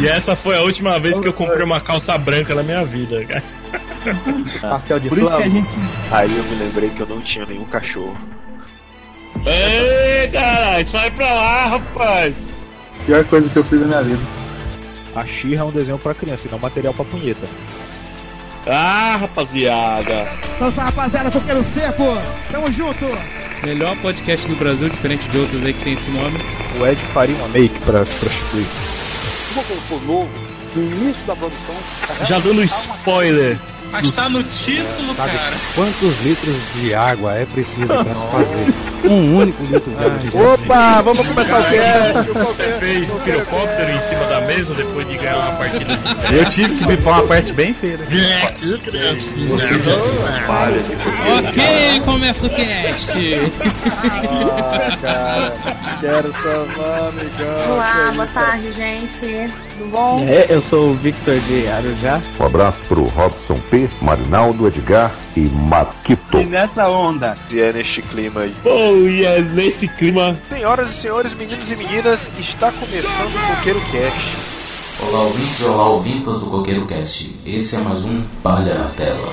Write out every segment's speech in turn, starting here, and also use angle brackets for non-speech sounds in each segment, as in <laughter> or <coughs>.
E essa foi a última vez que eu comprei uma calça branca na minha vida, cara. <laughs> Pastel de Por isso que a flambo. gente. Aí eu me lembrei que eu não tinha nenhum cachorro. Ei, caralho, sai pra lá, rapaz. Pior coisa que eu fiz na minha vida. A Xirra é um desenho pra criança e não material pra punheta. Ah, rapaziada. Nossa rapaziada, coqueiro seco. Tamo junto. Melhor podcast do Brasil, diferente de outros aí que tem esse nome. O Ed faria uma make pra se prostituir. Como for novo, no início da produção, Já dando spoiler. Mas tá no título, cara. Quantos litros de água é preciso para se <laughs> fazer um único litro de água? Opa, vamos começar o cast. Você fez pirocóptero em cima da mesa depois de ganhar uma partida. Eu tive que bipar uma parte bem feia. Ok, começa o cast. Ah, cara, quero salvar, amigão. Olá, boa tarde, gente. Tudo bom? É, eu sou o Victor de Arujá. Um abraço pro Robson P, Marinaldo, Edgar e Marquito. E nessa onda, se é neste clima aí. Oh, e é nesse clima. Senhoras e senhores, meninos e meninas, está começando o Coqueiro Cast. Olá ouvintes, olá ouvintas do Coqueiro Cast. Esse é mais um Palha na Tela.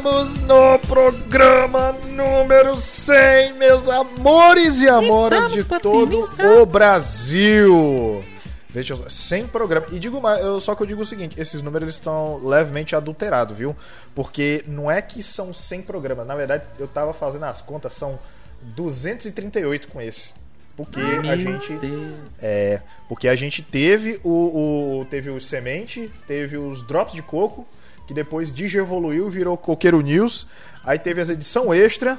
Estamos no programa número 100, meus amores e amoras de todo o Brasil. Veja, só, 100 programas. E digo mais, eu- só que eu digo o seguinte: esses números eles estão levemente adulterados, viu? Porque não é que são 100 programas. Na verdade, eu tava fazendo as contas, são 238 com esse. Porque a gente. É, porque a gente teve o, o- teve o semente, teve os drops de coco, que depois digievoluiu, virou Coqueiro News. Aí teve as edição extra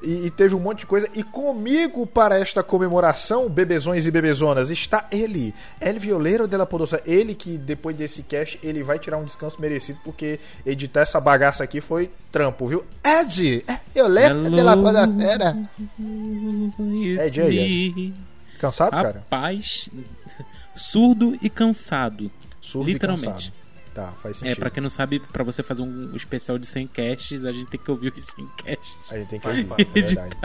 e, e teve um monte de coisa. E comigo para esta comemoração, bebezões e bebezonas, está ele, El Violeiro de la Podosa. Ele que depois desse cast ele vai tirar um descanso merecido porque editar essa bagaça aqui foi trampo, viu? Ed, Violeiro de la Podosfera. É, Jay, me. Cansado, cara? Rapaz, surdo e cansado. Surdo e literalmente. cansado. Tá, faz É, sentido. pra quem não sabe, pra você fazer um especial de 100 casts, a gente tem que ouvir os 100 casts. A gente tem que ouvir, é verdade.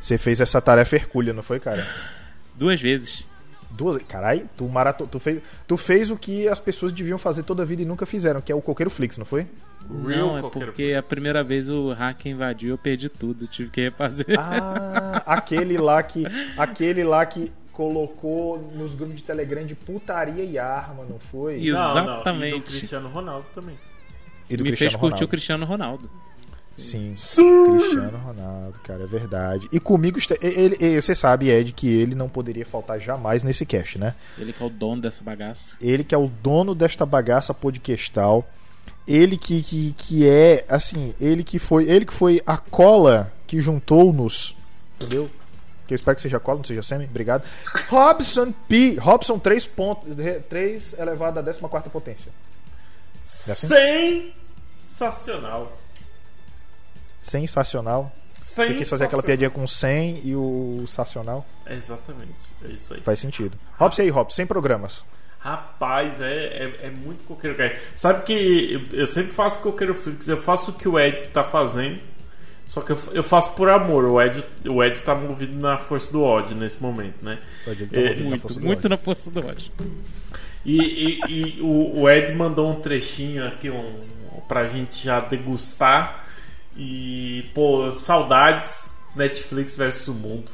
Você fez essa tarefa hercúlea, não foi, cara? Duas vezes. Duas. Caralho, tu, marato... tu, fez... tu fez o que as pessoas deviam fazer toda a vida e nunca fizeram, que é o Coqueiro Flix, não foi? não, é porque a primeira vez o hack invadiu eu perdi tudo. Tive que refazer. Ah, aquele lá que. Aquele lá que colocou nos grupos de Telegram de putaria e arma, não foi? Exatamente. E do Cristiano Ronaldo também. E do Me fez Cristiano curtir Ronaldo. o Cristiano Ronaldo. Sim. Cristiano Ronaldo, cara, é verdade. E comigo, está- ele, ele- você sabe, Ed, que ele não poderia faltar jamais nesse cast, né? Ele que é o dono dessa bagaça. Ele que é o dono desta bagaça podcastal. Ele que, que, que é, assim, ele que foi. Ele que foi a cola que juntou-nos. Entendeu? Que eu espero que seja cola, não seja semi. Obrigado. Robson P. Robson 3, ponto, 3 elevado à 14 potência. É assim? Sensacional. Sensacional. Você quis fazer aquela piadinha com 100 e o sacional? É exatamente, é isso aí. Faz sentido. Robson aí, Robson, 100 programas. Rapaz, é, é, é muito coqueiro. Sabe que eu, eu sempre faço coqueiro flix, eu faço o que o Ed tá fazendo, só que eu, eu faço por amor. O Ed, o Ed tá movido na força do ódio nesse momento, né? O Ed, ele tá É, na Muito, muito na força do ódio. E, e- e o, o Ed mandou um trechinho aqui um, pra gente já degustar. E, pô, saudades Netflix versus o mundo.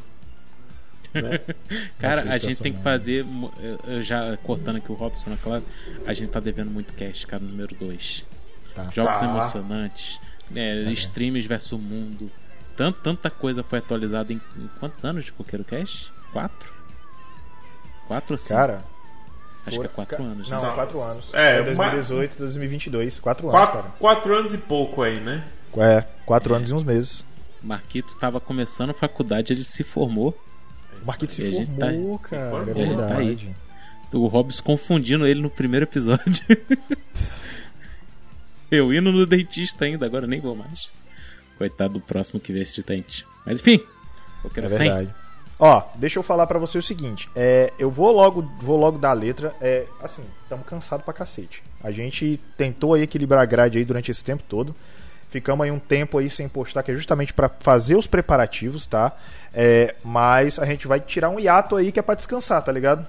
Né? <laughs> Cara, a Netflix gente tem que fazer. eu já cortando aqui o Robson, é claro. A gente tá devendo muito cast, cara, número 2. Tá. Jogos Tá. emocionantes, é, streams versus o mundo. Tant, tanta coisa foi atualizada em, em quantos anos de Coqueiro Cast? Quatro? Quatro ou cinco? Cara, Acho que é quatro ca- anos. Não, São- 4 anos. É, É, 2018, 2022. 4 anos, Quatro, cara. quatro anos e pouco aí, né? É, 4 anos e uns meses. Marquito tava começando faculdade, ele se formou. O Marquito se E a gente tá- formou, se cara. formou. É E gente tá verdade. O Robson confundindo ele no primeiro episódio. <laughs> <laughs> Eu indo no dentista ainda, agora nem vou mais. Coitado do próximo que vê esse dente. Mas enfim, eu quero É verdade. Ó, deixa eu falar pra você o seguinte. É, eu vou logo, vou logo dar a letra. É, assim, estamos cansados pra cacete. A gente tentou aí equilibrar a grade aí durante esse tempo todo. Ficamos aí um tempo aí sem postar, que é justamente pra fazer os preparativos, tá? É, mas a gente vai tirar um hiato aí que é pra descansar, tá ligado?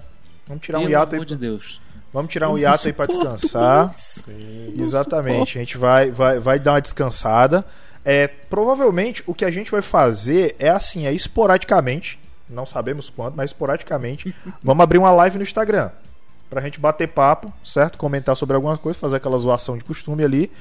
Vamos tirar um Pelo hiato aí. amor de Deus. Vamos tirar um hiato aí pra suporto descansar. mais. Exatamente. A gente vai, vai, vai dar uma descansada. É, provavelmente o que a gente vai fazer é assim, é esporadicamente. Não sabemos quando, mas esporadicamente. <laughs> vamos abrir uma live no Instagram. Pra gente bater papo, certo? Comentar sobre alguma coisa, fazer aquela zoação de costume ali.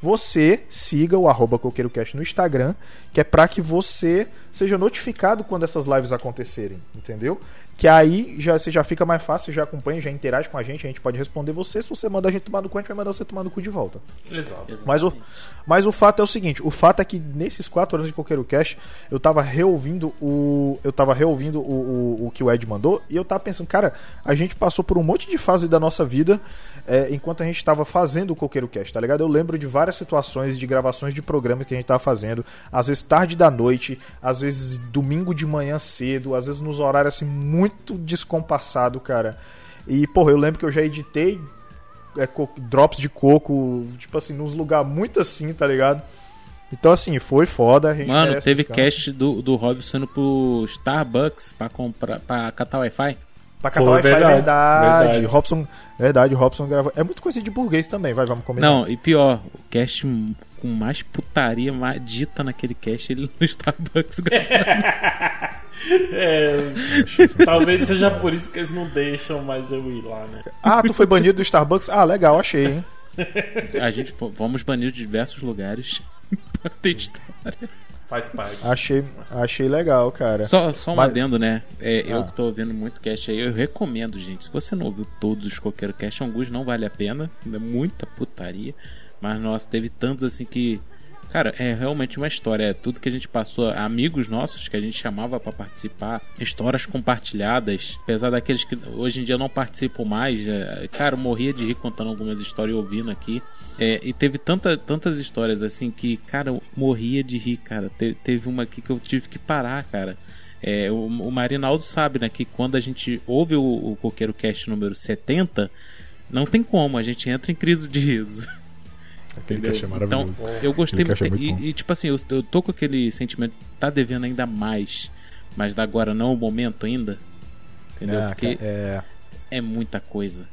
Você siga o arroba CoqueiroCast no Instagram, que é para que você seja notificado quando essas lives acontecerem, entendeu? Que aí já, você já fica mais fácil, já acompanha, já interage com a gente, a gente pode responder você. Se você mandar a gente tomar no cu, a gente vai mandar você tomar no cu de volta. Exato. Mas o, mas o fato é o seguinte, o fato é que nesses quatro anos de Coqueiro Cash, eu tava reouvindo o. Eu tava reouvindo o, o, o que o Ed mandou, e eu tava pensando, cara, a gente passou por um monte de fase da nossa vida é, enquanto a gente tava fazendo o Coqueiro Cash, tá ligado? Eu lembro de várias situações de gravações de programas que a gente tava fazendo, às vezes tarde da noite, às vezes domingo de manhã cedo, às vezes nos horários assim muito descompassado, cara. E, porra, eu lembro que eu já editei é, co- drops de coco, tipo assim, nos lugares muito assim, tá ligado? Então, assim, foi foda. A gente Mano, teve descanso. cast do, do Robson pro Starbucks pra comprar pra catar Wi-Fi. Pra catar Wi-Fi, verdade. verdade, verdade. verdade. Robson, verdade, Robson gravou. É muito coisa de burguês também, vai, vamos combinar. Não, e pior, o cast com mais putaria mais dita naquele cast, ele no <laughs> Starbucks gravando. <laughs> É, talvez seja por isso que eles não deixam mais eu ir lá, né? Ah, tu foi banido do Starbucks? Ah, legal, achei, hein? A gente vamos banir de diversos lugares <laughs> pra ter história. Faz parte. Achei, achei legal, cara. Só, só um Mas- adendo, né? É, Eu Ah. que tô ouvindo muito cast aí, eu recomendo, gente. Se você não ouviu todos os qualquer cast, alguns não vale a pena. É muita putaria. Mas, nossa, teve tantos assim que. Cara, é realmente uma história. É tudo que a gente passou. Amigos nossos que a gente chamava pra participar. Histórias compartilhadas. Apesar daqueles que hoje em dia não participam mais. é, Cara, eu morria de rir contando algumas histórias ouvindo aqui. É, e teve tanta, tantas histórias assim que, cara, eu morria de rir, cara. Te- teve uma aqui que eu tive que parar, cara. É, o, o Marinaldo sabe, né, que quando a gente ouve o, o Coqueiro Cast número 70, não tem como, a gente entra em crise de riso. <laughs> Aquele Entendeu? é maravilhoso. Então, eu gostei é muito. muito. E, e, tipo assim, eu, eu tô com aquele sentimento, tá devendo ainda mais, mas da agora não é o momento ainda. Entendeu? É, Porque é, é muita coisa.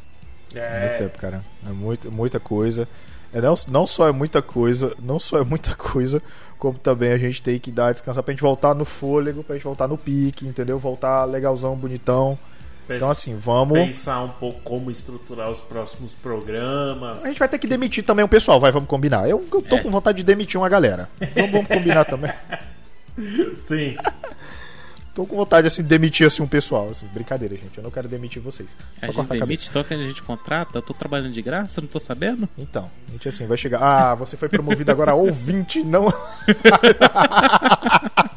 muito É, tempo, cara. É muito, muita coisa. É, não, não só é muita coisa, não só é muita <laughs> coisa, como também a gente tem que dar descansar pra gente voltar no fôlego, pra gente voltar no pique, entendeu? Voltar legalzão, bonitão. Então, assim, vamos. pensar um pouco como estruturar os próximos programas. A gente vai ter que demitir também o pessoal, vai, vamos combinar. Eu, eu tô É. com vontade de demitir uma galera. Vamos, vamos combinar também. <laughs> Sim. Tô com vontade assim, de demitir assim, um pessoal. Assim, brincadeira, gente. Eu não quero demitir vocês. A gente demite, então que a gente contrata, eu tô trabalhando de graça, não tô sabendo? Então, a gente assim, vai chegar. Ah, você foi promovido agora a ouvinte, não. <laughs> <laughs>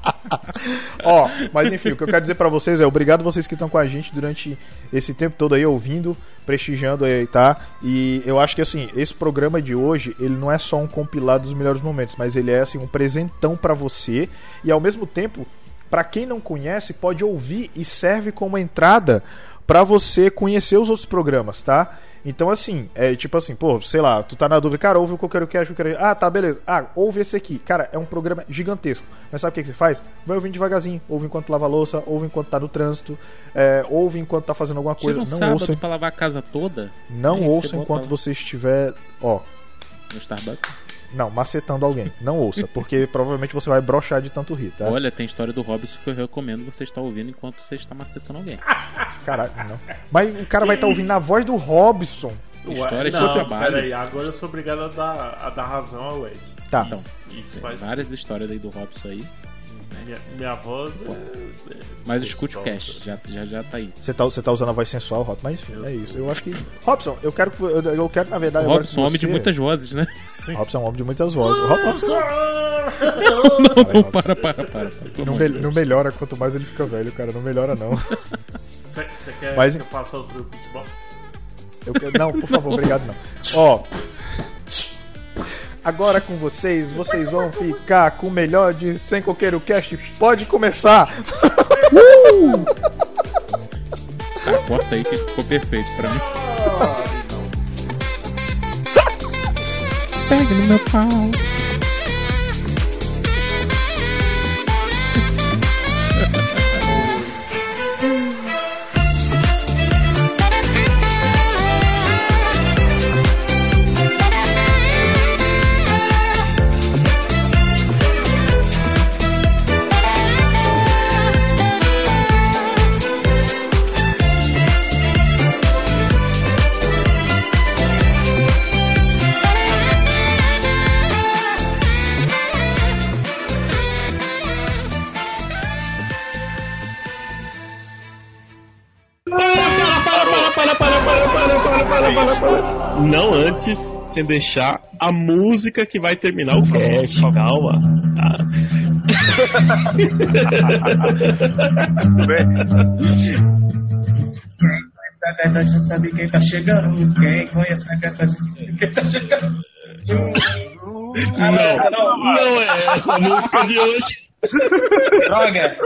Ó, mas enfim, o que eu quero dizer pra vocês é obrigado vocês que estão com a gente durante esse tempo todo aí ouvindo, prestigiando aí, tá? E eu acho que assim, esse programa de hoje, ele não é só um compilado dos melhores momentos, mas ele é assim um presentão pra você e ao mesmo tempo, pra quem não conhece, pode ouvir e serve como entrada pra você conhecer os outros programas, tá? Então, assim, é tipo assim, pô, sei lá, tu tá na dúvida, cara, ouve o Coqueiro Cash, o Coqueiro Ah, tá, beleza. Ah, ouve esse aqui. Cara, é um programa gigantesco. Mas sabe o que, que você faz? Vai ouvindo devagarzinho. Ouve enquanto lava a louça, ouve enquanto tá no trânsito, é, ouve enquanto tá fazendo alguma coisa. Tira um Não ouça, pra lavar a casa toda não ouça enquanto você estiver, ó, no Starbucks. Não, macetando alguém. Não ouça, porque <laughs> provavelmente você vai brochar de tanto rir, tá? Olha, tem história do Robson que eu recomendo você estar ouvindo enquanto você está macetando alguém. <laughs> Caralho, não. Mas o cara vai estar ouvindo na voz do Robson. História de não, trabalho. peraí, agora eu sou obrigado a dar, a dar razão ao Ed. Tá. Isso, Então, isso Tem faz. várias histórias aí do Robson aí. Minha, minha voz é. é Mas escute o cast, já, já, já tá aí. Você tá, você tá usando a voz sensual, Robson, mas enfim, é isso. Eu acho que. Robson, eu quero que. Eu, eu quero, na verdade. Robson é homem de muitas vozes, né? Robson é um homem de muitas vozes. <laughs> Robson Não, não, para, para, para. não, me- não melhora quanto mais ele fica velho, cara. Não melhora, não. <laughs> Você você quer Mas- que eu faça outro beatbox? Eu quero- não, por favor, obrigado, não. Ó. Agora com vocês, vocês vão ficar com o melhor de Sem Coqueiro Cast. Pode começar! <laughs> Uh! Ah, corta aí que ficou perfeito pra mim. Pega no meu pau. Não antes, sem deixar a música que vai terminar o cast. Calma. Tá. Conhece a gata já sabe quem tá chegando. Quem conhece a gata já sabe quem tá chegando. Não, não é essa a música de hoje. Droga!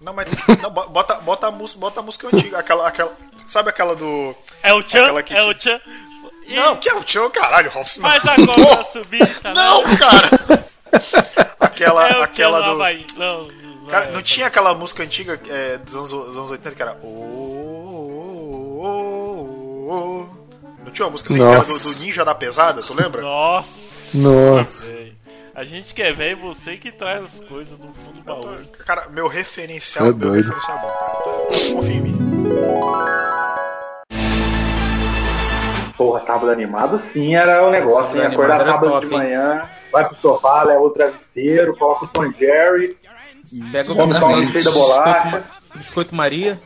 Não, mas não, bo- bota, bota, a música, bota a música antiga, aquela, aquela. Sabe aquela do. É o Tchan? Aquela que É o tinha- Tchan? Não, que é o Tchan, caralho, Robson. Mas agora tá subindo, tá Não, cara! <laughs> Aquela, É o aquela do. Havaí. Não, não, Cara, é. não tinha aquela música antiga é, dos, anos, dos anos 80 que era. "Oh, oh, oh, oh". Não tinha uma música assim, que era do, Nossa. do Ninja da Pesada, tu lembra? Nossa! Nossa. A gente que é velho, você que traz as coisas do fundo do baú. Cara, meu referencial, É meu doido. referencial é bom, cara. Confia em mim. Porra, sábado animado sim era o negócio, Sábado hein? Acordar sábado top, de manhã, vai pro sofá, leva o travesseiro, coloca o Tom Jerry, Pega o come só um cheio da bolacha. Biscoito Maria.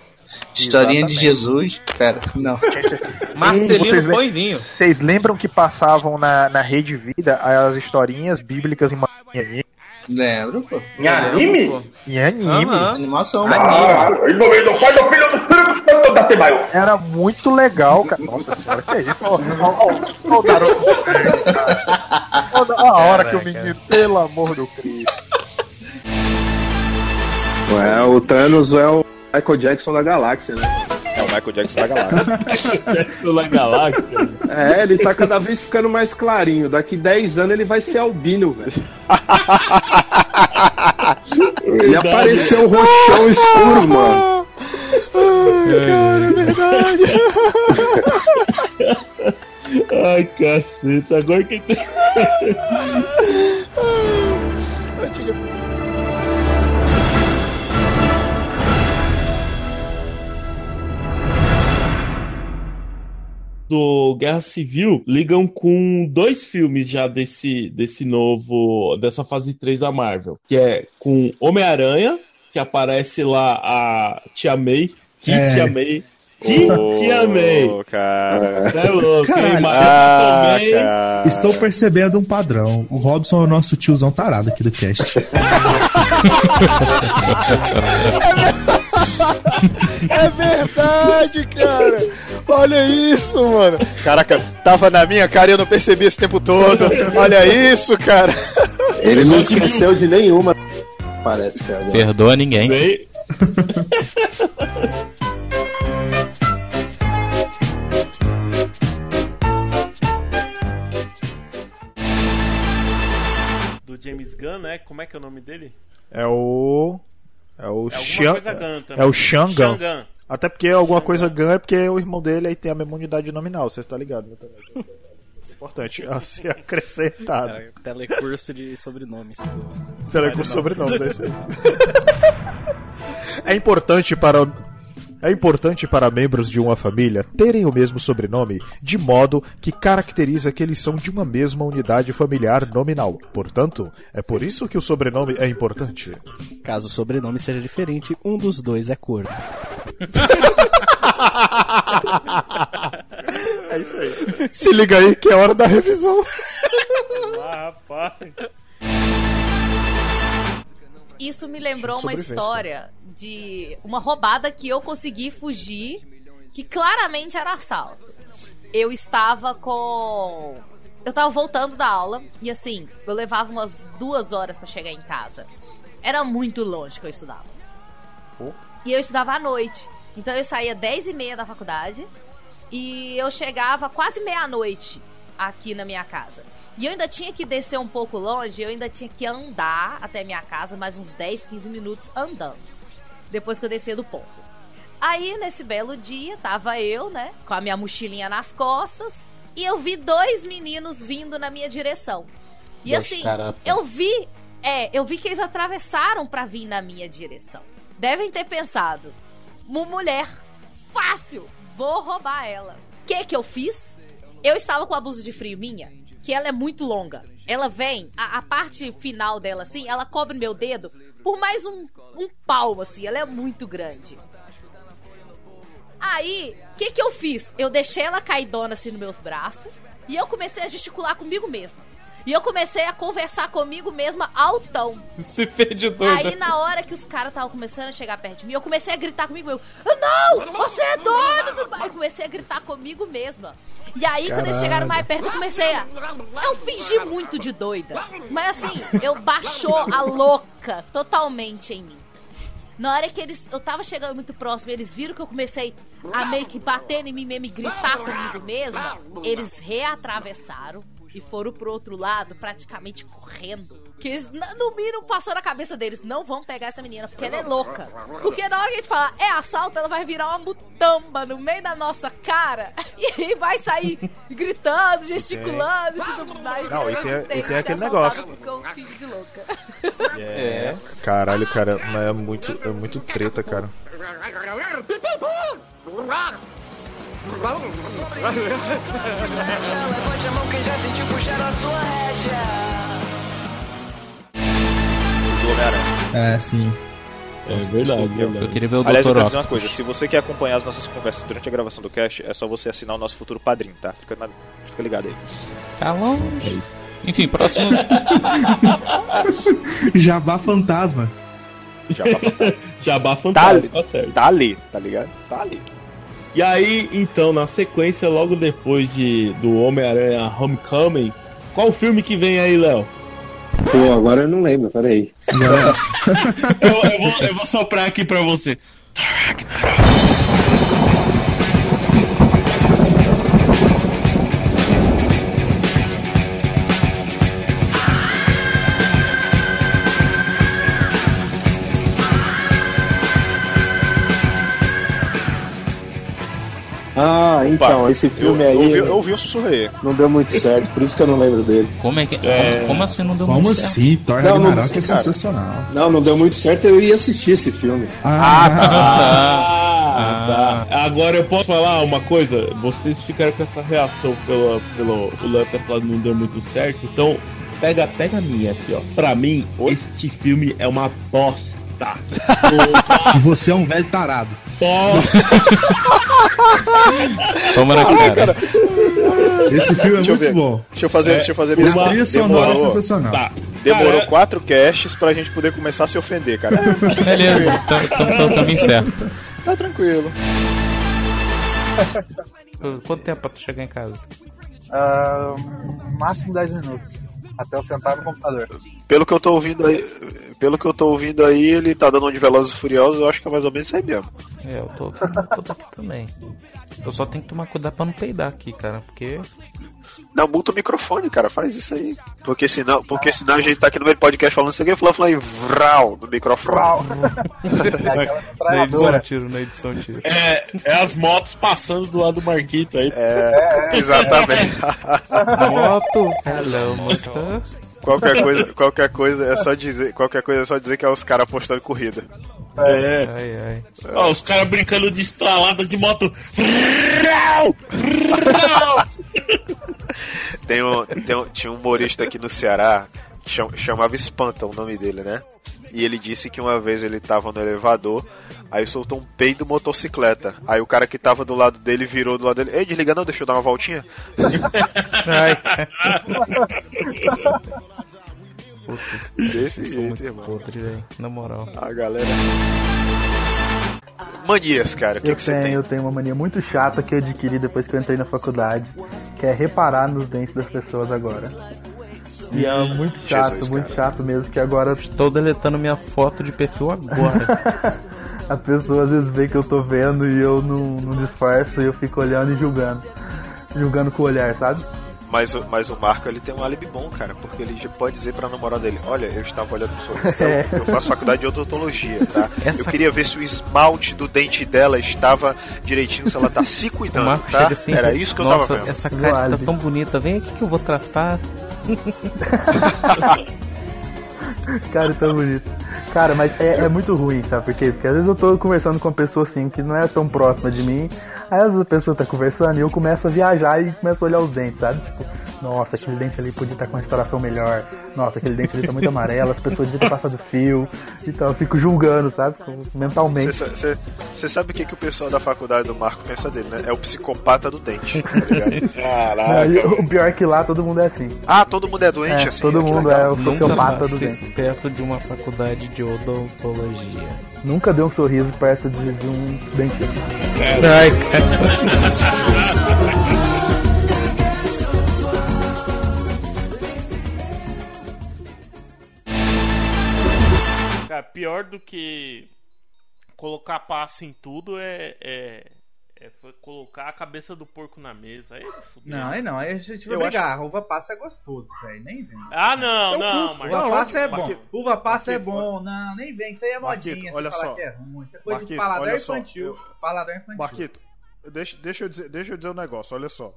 Historinha de Exatamente. Jesus. Pera, não. <laughs> Marcelino Vocês Pão e Vinho. Vocês lembram que passavam na, na Rede Vida as historinhas bíblicas em anime? Lembro, pô. Em anime? Em anime. Aham. Animação. Ah, em nome do Pai, do Filho e do Espírito Santo da Temaio. Era muito legal, cara. Nossa senhora, que é isso? Ó, ó, garoto. Olha a hora que o menino, pelo amor do Cristo. Ué, o Thanos é o Michael Jackson da galáxia, né? O Michael Jackson da galáxia. <laughs> Jackson da galáxia. É, ele tá cada vez ficando mais clarinho. Daqui 10 anos ele vai ser albino, velho. Ele apareceu um roxão escuro, <laughs> mano. Cara, é verdade. Ai, caceta, agora que do Guerra Civil ligam com dois filmes já desse, desse novo. dessa fase 3 da Marvel. Que é com Homem-Aranha, que aparece lá a Tia May. Que É. Tia May. Que Tia May. cara. Tá louco? Caralho. Ah, também- cara. Estou percebendo um padrão. O Robson é o nosso tiozão tarado aqui do cast. <laughs> <laughs> É verdade, cara. Olha isso, mano. Caraca, tava na minha cara e eu não percebi esse tempo todo. Olha isso, cara. Ele não esqueceu de nenhuma. Parece que agora. Perdoa ninguém. Bem- Do James Gunn, né? Como é que é o nome dele? É o. É o É Xian. Gun. É o. Shangan. Até porque alguma coisa Gun é porque o irmão dele aí tem a mesma unidade nominal, você está ligado, né? também. Importante a ser <laughs> acrescentado. É, telecurso de sobrenomes. do- Telecurso não. sobrenomes, é isso aí. <laughs> É importante para é importante para membros de uma família terem o mesmo sobrenome, de modo que caracteriza que eles são de uma mesma unidade familiar nominal. Portanto, é por isso que o sobrenome é importante. Caso o sobrenome seja diferente, um dos dois é corno. É isso aí. Se liga aí que é hora da revisão. Ah, rapaz. Isso me lembrou uma história de uma roubada que eu consegui fugir, que claramente era assalto. eu estava com. Eu tava voltando da aula e assim, eu levava umas duas horas pra chegar em casa. Era muito longe que eu estudava. E eu estudava à noite. Então eu saía 10 e meia da faculdade e eu chegava quase meia-noite aqui na minha casa. E eu ainda tinha que descer um pouco longe, eu ainda tinha que andar até minha casa, mais uns 10, 15 minutos andando. Depois que eu descia do ponto. Aí, nesse belo dia, tava eu, né, com a minha mochilinha nas costas, e eu vi dois meninos vindo na minha direção. E Dois assim, carapa. eu vi, é, eu vi que eles atravessaram pra vir na minha direção. Devem ter pensado, uma mulher, fácil, vou roubar ela. O que que eu fiz? Eu estava com a blusa de frio minha, que ela é muito longa. Ela vem, a, a parte final dela, assim, ela cobre meu dedo por mais um, um palmo, assim. Ela é muito grande. Aí, o que que eu fiz? Eu deixei ela caidona assim nos meus braços e eu comecei a gesticular comigo mesma. E eu comecei a conversar comigo mesma altão. <laughs> Se fez de doida. Aí, na hora que os caras estavam começando a chegar perto de mim, eu comecei a gritar comigo. Eu, "Ah, não! Você é doido! Aí comecei a gritar comigo mesma. E aí, quando eles Caralho. chegaram mais perto, eu comecei a. Eu fingi muito de doida. Mas assim, eu baixou a louca totalmente em mim. Na hora que eles. Eu tava chegando muito próximo, eles viram que eu comecei a meio que bater em mim mesmo e gritar comigo mesma. Eles reatravessaram e foram pro outro lado, praticamente correndo. Que eles, no mínimo, passou na cabeça deles: não vão pegar essa menina, porque ela é louca. Porque na hora que a gente falar é assalto, ela vai virar uma mutamba no meio da nossa cara <laughs> e vai sair gritando, gesticulando e tudo mais. Não, e tem- e tem ser aquele negócio. Porque eu fingi de louca. <laughs> É. Caralho, cara, mas é muito, é muito treta, cara. Levante a mão quem já sentiu puxar a sua rédea. Do Homem-Aranha. É, sim. É verdade, Eu, eu queria ver o Aliás, eu Dr. quero dizer uma coisa: se você quer acompanhar as nossas conversas durante a gravação do cast, é só você assinar o nosso futuro padrinho, tá? Fica, na- fica ligado aí. Tá longe. Enfim, próximo. <laughs> Jabá fantasma. Jabá fantasma. <laughs> Jabá Tá fantasma, ali, tá certo. tá ali, tá ligado? Tá ali. E aí, então, na sequência, logo depois de do Homem-Aranha Homecoming, qual filme que vem aí, Léo? Pô, agora eu não lembro, peraí. <laughs> eu, eu vou, eu vou soprar aqui pra você. Ah, então, esse filme eu, aí Eu ouvi, eu ouvi um sussurro aí. não deu muito certo, por isso que eu não lembro dele. Como é que. É. Como, como assim não deu Como muito certo? assim? Thor Não, não, Ragnarok é cara. sensacional. Não, não deu muito certo, eu ia assistir esse filme. Ah, Ah, tá. <laughs> Agora eu posso falar uma coisa? Vocês ficaram com essa reação pelo, pelo o Léo ter falado que não deu muito certo. Então, pega, pega a minha aqui, ó. Pra mim, este filme é uma bosta. E você é um velho tarado. Toma na cara. Esse filme é Deixa muito ver. bom. Deixa eu fazer, É, deixa eu fazer a minha trilha sonora é Demorou. sensacional. Tá. Demorou Cara, quatro casts pra gente poder começar a se ofender, cara. Beleza, estamos no caminho certo. Tá tranquilo. Quanto tempo pra tu chegar em casa? Ah, máximo 10 minutos. Até eu sentar no computador. Pelo que eu tô ouvindo aí, pelo que eu tô ouvindo aí, ele tá dando um de Velozes e Furiosos, eu acho que é mais ou menos isso aí mesmo. É, eu tô, tô daqui também. Eu só tenho que tomar cuidado pra não peidar aqui, cara, porque. Não, multa o microfone, cara, faz isso aí. Porque senão, porque senão a gente tá aqui no meio do podcast falando isso aqui e falando aí, vral, no microfone. <laughs> Na edição tiro, na edição tiro. É, é as motos passando do lado do Marquito aí. É, exatamente. <laughs> Moto! Hello, moto. Qualquer coisa, qualquer coisa é só dizer, qualquer coisa é só dizer que é os caras apostando em corrida. É. Ai, ai. Ó, os caras brincando de estralada de moto. Tem um, tem um- tinha um humorista aqui no Ceará que cham- chamava Espanta o nome dele, né? E ele disse que uma vez ele tava no elevador, aí soltou um peido motocicleta. Aí o cara que tava do lado dele virou do lado dele. Ei, desliga não, deixa eu dar uma voltinha. Desse Eu sou jeito, muito irmão. podre, velho. Na moral. A galera. manias, cara. O que, eu que você tenho, tem? eu tenho uma mania muito chata que eu adquiri depois que eu entrei na faculdade, que é reparar nos dentes das pessoas agora. E é Hum, muito chato, Jesus, muito cara. chato mesmo, que agora Estou deletando minha foto de perfil agora. <laughs> a pessoa às vezes vê que eu tô vendo e eu não, não disfarço e eu fico olhando e julgando. Julgando com o olhar, sabe? Mas, o- mas o Marco ele tem um álibi bom, cara, porque ele já pode dizer pra namorada dele: Olha, eu estava olhando pro sorriso dela, porque eu faço faculdade de odontologia, tá? Essa- Eu queria ver se o esmalte do dente dela estava direitinho, se ela tá se <laughs> O cuidando, Marco tá? chega assim. Era isso que eu Nossa, tava vendo. essa cara tá tão bonita. Vem aqui que eu vou tratar. <laughs> Cara, tão bonito. Cara, mas é, é muito ruim, sabe por quê? Porque às vezes eu tô conversando com uma pessoa assim que não é tão próxima de mim, aí às vezes a pessoa tá conversando e eu começo a viajar e começo a olhar os dentes, sabe? Tipo, nossa, aquele dente ali podia estar com uma restauração melhor. Nossa, aquele dente ali tá muito amarelo, as pessoas deviam ter passado fio. Então eu fico julgando, sabe? Mentalmente. Você sabe o que, que o pessoal da faculdade do Marco pensa dele, né? É o psicopata do dente, tá ligado? <laughs> Não, e o pior é que lá todo mundo é assim. Ah, todo mundo é doente É, assim? todo mundo legal. é o sociopata do dente. perto de uma faculdade de odontologia. Nunca deu um sorriso perto de, de um dentista. Ai, Cara, <laughs> pior do que colocar passa em tudo é, é, é colocar a cabeça do porco na mesa. Aí fudeu. Não, aí não, aí a gente vai Eu brigar. Uva passa é gostoso, velho. Nem vem. Ah, não, Então, não, Uva Marquinhos. passa é bom. Uva passa é bom. Não, nem vem. Isso aí é Marquito, modinha. olha só. que é ruim. Isso é coisa de Marquito, paladar olha só, infantil. eu- Paladar infantil. Marquito, deixa, deixa, eu dizer, deixa eu dizer um negócio, olha só.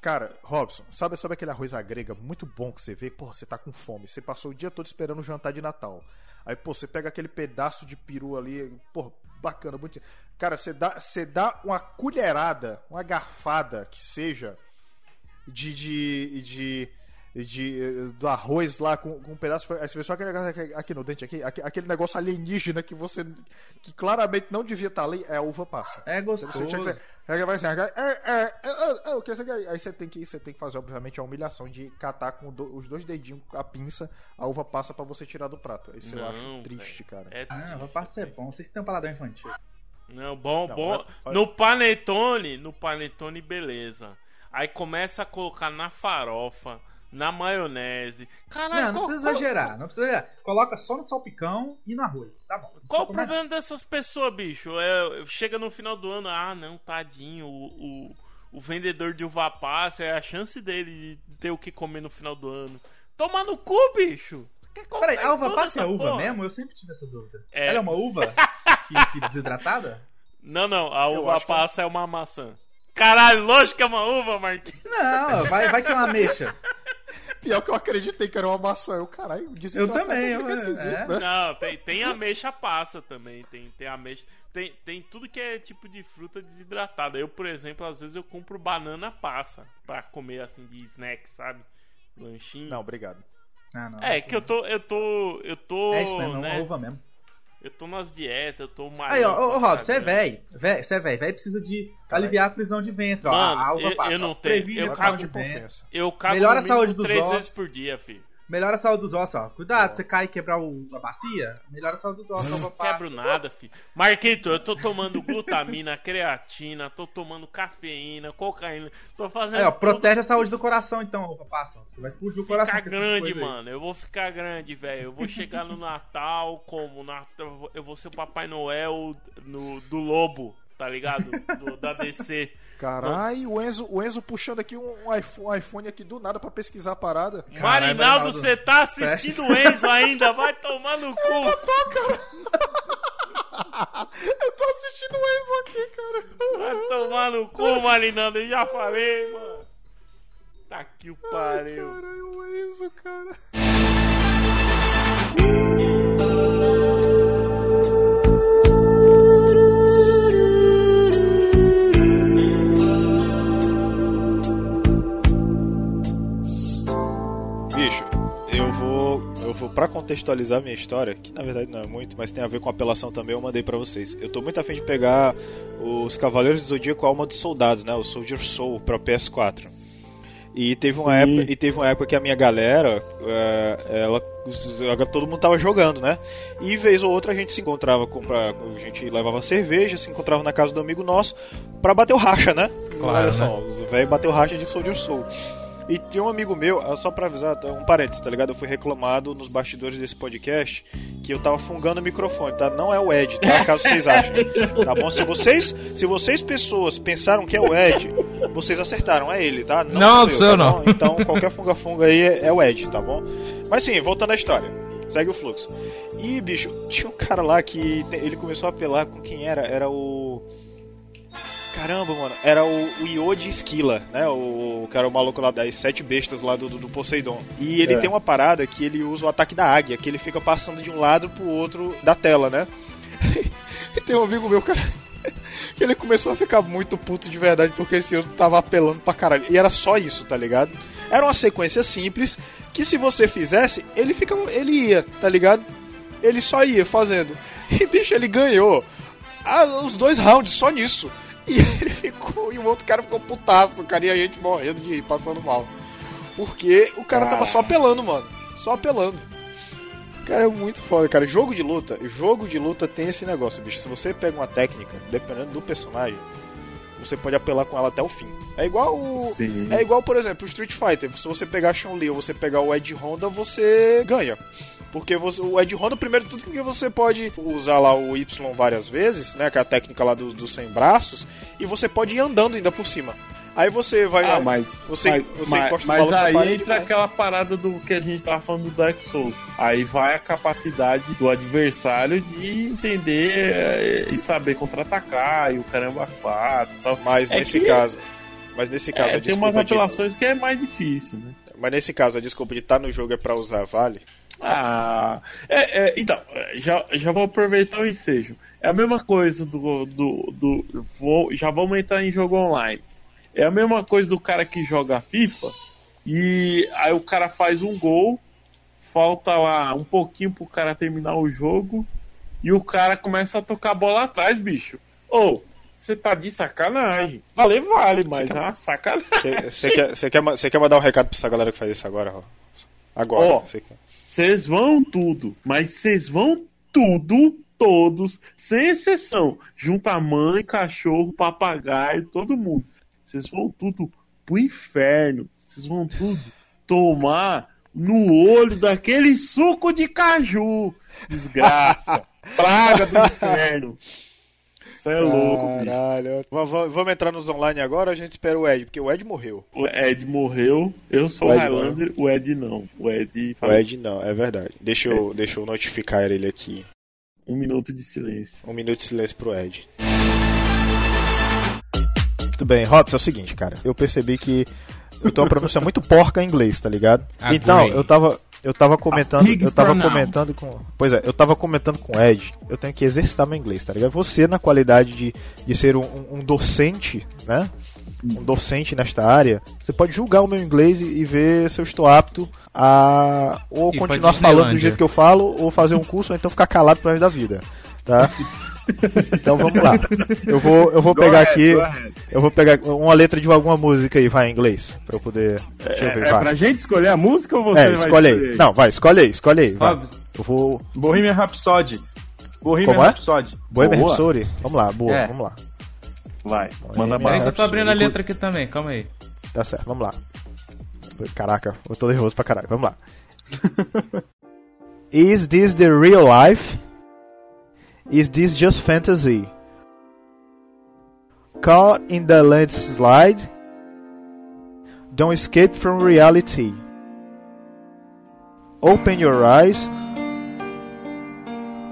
Cara, Robson, sabe, sabe aquele arroz à grega muito bom que você vê? Pô, você tá com fome, você passou o dia todo esperando o jantar de Natal. Aí, pô, você pega aquele pedaço de peru ali, pô, bacana, muito. Cara, você dá, você dá uma colherada, uma garfada que seja de de de, de do arroz lá com, com um pedaço, aí você vê só aquele aqui no dente aqui, aque- aquele negócio alienígena que você que claramente não devia estar ali, é a uva passa. É Você gostoso. ser- Aí vai assim, é, é, é, é, é, o que você quer? Aí você tem que você tem que fazer obviamente a humilhação de catar com do- os dois dedinhos a pinça, a uva passa pra você tirar do prato. Isso eu acho triste, cara. É Ah, uva passa é bom. Vocês têm um paladar infantil. Não, bom, Não, bom. vai- No panetone, no panetone, beleza. Aí começa a colocar na farofa, na maionese. Caralho, Não, não qual, precisa qual- exagerar. Não precisa exagerar. Coloca só no salpicão e no arroz. Tá bom. Qual o problema dessas pessoas, bicho? É, chega no final do ano, ah, não, tadinho, o, o, o vendedor de uva passa é a chance dele de ter o que comer no final do ano. Toma no cu, bicho! Peraí, a uva passa é uva porra? mesmo? Eu sempre tive essa dúvida. É. Ela é uma uva <laughs> que, que desidratada? Não, não, a Eu uva que- passa é uma maçã. Caralho, lógico que é uma uva, Marquinhos. Não, vai, vai que é uma ameixa. <laughs> Pior que eu acreditei que era uma maçã. Eu, caralho, disse Eu também, eu- é. né? Não, tem, tem ameixa passa também. Tem, tem ameixa. Tem, tem tudo que é tipo de fruta desidratada. Eu, por exemplo, às vezes eu compro banana passa pra comer assim de snack, sabe? Lanchinho. Não, obrigado. Ah, não. É que eu tô. Eu tô. Eu tô. É isso mesmo, é né? uma uva mesmo. Eu tô nas dietas, eu tô mais. Aí, ó, ô, Rob, você é velho. Véi, Você é velho. Velho precisa de aliviar a prisão de ventre, ó. Mano, a, a uva eu- passa. eu não ó, tenho- previne eu cago de confiança. Eu cago Melhora a saúde dos três ossos. vezes por dia, filho. Melhora a saúde dos ossos, ó. Cuidado, você cai e quebrar o, a bacia. Melhora a saúde dos ossos, uva Não quebro nada, filho. Marquito, eu tô tomando glutamina, creatina, tô tomando cafeína, cocaína, tô fazendo. Aí, ó, tudo protege a saúde do coração, então, passa. ó. Você vai explodir o coração. Ficar tipo de grande, coisa aí. mano. Eu vou ficar grande, velho. Eu vou chegar no Natal como Natal, eu vou ser o Papai Noel no, do Lobo, tá ligado? Do- da DC. Caralho, o Enzo, o Enzo puxando aqui um, um iPhone, um iPhone aqui do nada pra pesquisar a parada. Marinaldo, você tá assistindo o Enzo ainda? Vai tomar no cu. Eu tô, cara. <laughs> eu tô assistindo o Enzo aqui, cara. Vai tomar no cu, Marinaldo. Eu já falei, mano. Tá que o pariu. Caralho, o Enzo, cara. Para contextualizar minha história, que na verdade não é muito, mas tem a ver com apelação também, eu mandei pra vocês. Eu tô muito afim de pegar os Cavaleiros do Zodíaco Alma dos Soldados, né, o Soldier Soul pra PS4. E teve uma Sim. época, e teve uma época que a minha galera, é, ela, ela- todo mundo tava jogando, né? E vez ou outra a gente se encontrava com pra, a gente levava cerveja, se encontrava na casa do amigo nosso pra bater o racha, né? Claro, Olha só, né? os velhos bateu racha de Soldier Soul. E tinha um amigo meu, ah, só pra avisar, tá, um parênteses, tá ligado? Eu fui reclamado nos bastidores desse podcast que eu tava fungando o microfone, tá? Não é o Ed, tá? Caso <laughs> vocês achem. Tá bom? Se vocês, se vocês pessoas pensaram que é o Ed, vocês acertaram, é ele, tá? Não, sou sou eu tá não. bom? Então qualquer funga-funga aí é, é o Ed, tá bom? Mas sim, voltando à história. Segue o fluxo. E, bicho, tinha um cara lá que ele começou a apelar com quem era? Era o. Caramba, mano. Era o, o Iode Esquila, né? O, o cara, o maluco lá das sete bestas lá do, do, do Poseidon. E ele É. tem uma parada que ele usa o ataque da águia, que ele fica passando de um lado pro outro da tela, né? <laughs> e tem um amigo meu, cara. <laughs> que ele começou a ficar muito puto de verdade porque esse outro tava apelando pra caralho. E era só isso, tá ligado? Era uma sequência simples que se você fizesse, ele fica, ele ia, tá ligado? Ele só ia fazendo. <laughs> E bicho, ele ganhou ah, os dois rounds só nisso. E ele ficou, e o outro cara ficou putaço, cara, e a gente morrendo de rir, passando mal. Porque o cara tava só apelando, mano. Só apelando. Cara, é muito foda, cara. Jogo de luta, jogo de luta tem esse negócio, bicho. Se você pega uma técnica, dependendo do personagem, você pode apelar com ela até o fim. É igual o. Sim. É igual, por exemplo, o Street Fighter. Se você pegar a Chun-Li ou você pegar o Ed Honda, você ganha. Porque você, o Ed Honda, primeiro de tudo, que você pode usar lá o Y várias vezes, né? Que é a técnica lá dos dos 100 braços, e você pode ir andando ainda por cima. Aí você vai. Ah, mas, você, mas, você mas, mas aí entra aquela parada do que a gente tava falando do Dark Souls. Aí vai a capacidade do adversário de entender eh, e saber contra-atacar e o caramba quatro tal. Mas É nesse que- caso. Mas nesse caso, É, tem umas desculpa de- apelações que é mais difícil, né? Mas nesse caso, a desculpa de estar no jogo é pra usar vale. Ah, é, é, então, é, já, já vou aproveitar o ensejo. É a mesma coisa do. do, do vou, já vamos entrar em jogo online. É a mesma coisa do cara que joga FIFA e aí o cara faz um gol, falta lá um pouquinho pro cara terminar o jogo e o cara começa a tocar a bola atrás, bicho. Ô, você tá de sacanagem. Vale, vale, mas ah, sacanagem. Você quer, você quer, você quer mandar um recado pra essa galera que faz isso agora? Agora. Você quer. Vocês vão tudo, mas vocês vão tudo, todos, sem exceção. Junta mãe, cachorro, papagaio, todo mundo. Vocês vão tudo pro inferno. Vocês vão tudo tomar no olho daquele suco de caju. Desgraça. <laughs> Praga do inferno. Você é louco. Caralho. Vamos entrar nos online agora ou a gente espera o Ed? Porque o Ed morreu. O Ed morreu, eu sou O o Highlander, o Ed não. O Ed O Ed não, é verdade. Deixa eu, deixa eu notificar ele aqui. Um minuto de silêncio. Um minuto de silêncio pro Ed. Muito bem, Robson, é o seguinte, cara. Eu percebi que eu tenho uma pronúncia muito porca em inglês, tá ligado? Então, eu tava, eu tava comentando, eu tava comentando com, pois é, eu tava comentando com o Ed. Eu tenho que exercitar meu inglês, tá ligado? Você na qualidade de, de ser um, um- docente, né? Um docente nesta área, você pode julgar o meu inglês e, e ver se eu estou apto a ou pra continuar falando do jeito que eu falo, ou fazer um curso, ou então ficar calado pro resto da vida, tá? <laughs> Então vamos lá. Eu vou, eu vou Go pegar ahead, aqui. Eu vou pegar uma letra de alguma música aí, vai, em inglês. Pra eu poder. Deixa eu ver, É, vai. pra gente escolher a música ou você É, vai escolhe aí. Não, vai, escolhe aí, escolhe aí. Vai. Eu vou. Bohemian Rhapsody. Bohemian Como é? Rhapsody. Bohemian Boa. Rhapsody? Vamos lá, boa, É. vamos lá. Vai, manda Peraí que eu tô bala. abrindo a letra aqui também, calma aí. Tá certo, vamos lá. Caraca, eu tô nervoso pra caralho. Vamos lá. <laughs> Is this the real life? Is this just fantasy? Caught in the landslide? Don't escape from reality. Open your eyes.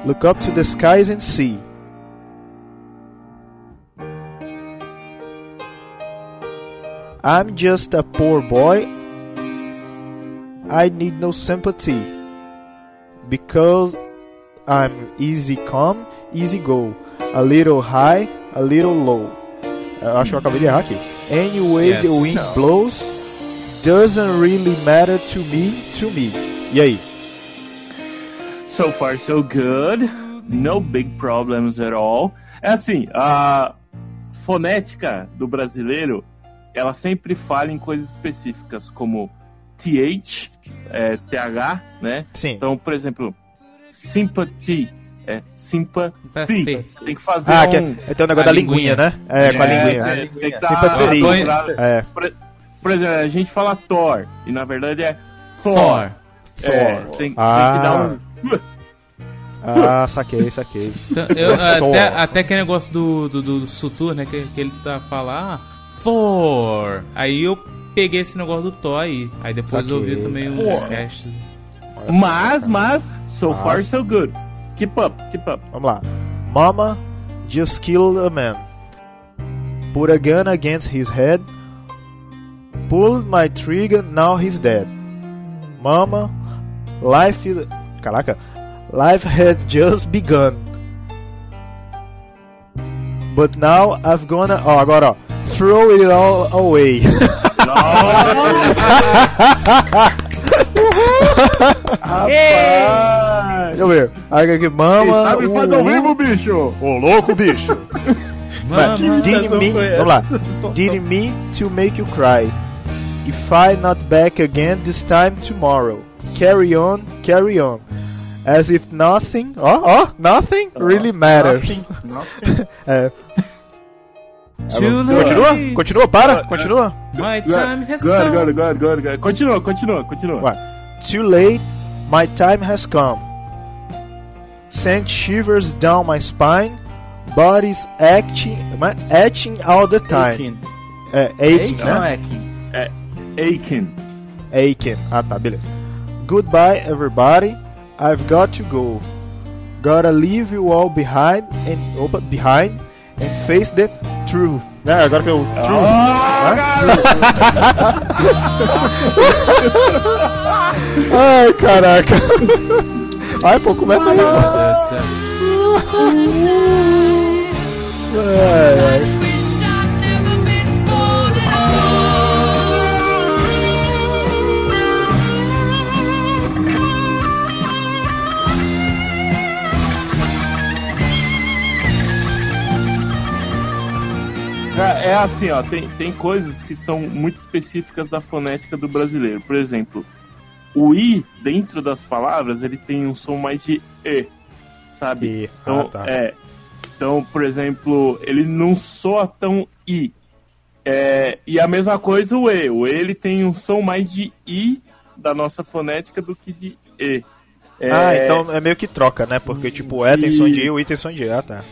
Look up to the skies and see. I'm just a poor boy. I need no sympathy. Because I'm easy come, easy go. A little high, a little low. Eu acho que eu acabei de errar aqui. Anyway Yes. the wind blows, doesn't really matter to me, to me. E aí? So far, so good. No big problems at all. É assim, a fonética do brasileiro ela sempre fala em coisas específicas, como TH, é, TH, né? Sim. Então, por exemplo, sympathy, é. Você tem que fazer Ah, um... que é, é tem o negócio da linguinha, né? É, com a linguinha. você tem que pra- É. Por, por exemplo, a gente fala Thor, e na verdade é Thor. Thor. É, Thor. tem, tem Ah. que dar um... Ah, saquei, saquei. Então, eu- até, até aquele negócio do, do, do Sutur, né? Que, que ele tá falando, ah, Thor. Aí eu peguei esse negócio do Thor aí. Aí depois eu ouvi Saquei. também Thor. os casts. Mas, mas, so Mas- far so good. Keep up, keep up. Vamos lá. Mama just killed a man. Put a gun against his head. Pulled my trigger, now he's dead. Mama, life is. Caraca. Life had just begun. But now I've gonna. Ó, agora, ó. Throw it all away. <laughs> Deixa eu ver. Aí aqui, mama. Quem sabe faz ao vivo, bicho! Ô, louco, bicho! <laughs> Didn't razão me, foi vamos lá. <laughs> Didn't me to make you cry. If I not back again this time tomorrow. Carry on, carry on. As if nothing, ó, ó, nothing really matters. <laughs> é. Too Continua? late. Continua, para, continua. My time has come. Continua, continua, continua. Too late, my time has come. Sent shivers down my spine. Body's acting, etching all the time. Aching. É, aching, Aching né? aching? É, Aiken. Aiken. Ah, tá, beleza. Goodbye, everybody. I've got to go. Gotta leave you all behind and opa, behind and face the truth. Né? Agora que eu truth. né? <laughs> Ai, caraca. <laughs> Ai, pô, começa aí. Cara, É assim, ó, tem, tem coisas que são muito específicas da fonética do brasileiro. Por exemplo, o I dentro das palavras, ele tem um som mais de E, sabe? E, Então, ah, tá. é. Então, por exemplo, ele não soa tão I. É, e a mesma coisa o E. O E ele tem um som mais de I da nossa fonética do que de E. É, Ah, então é meio que troca, né? Porque tipo, o E tem som de I, o I tem som de E. Ah, tá.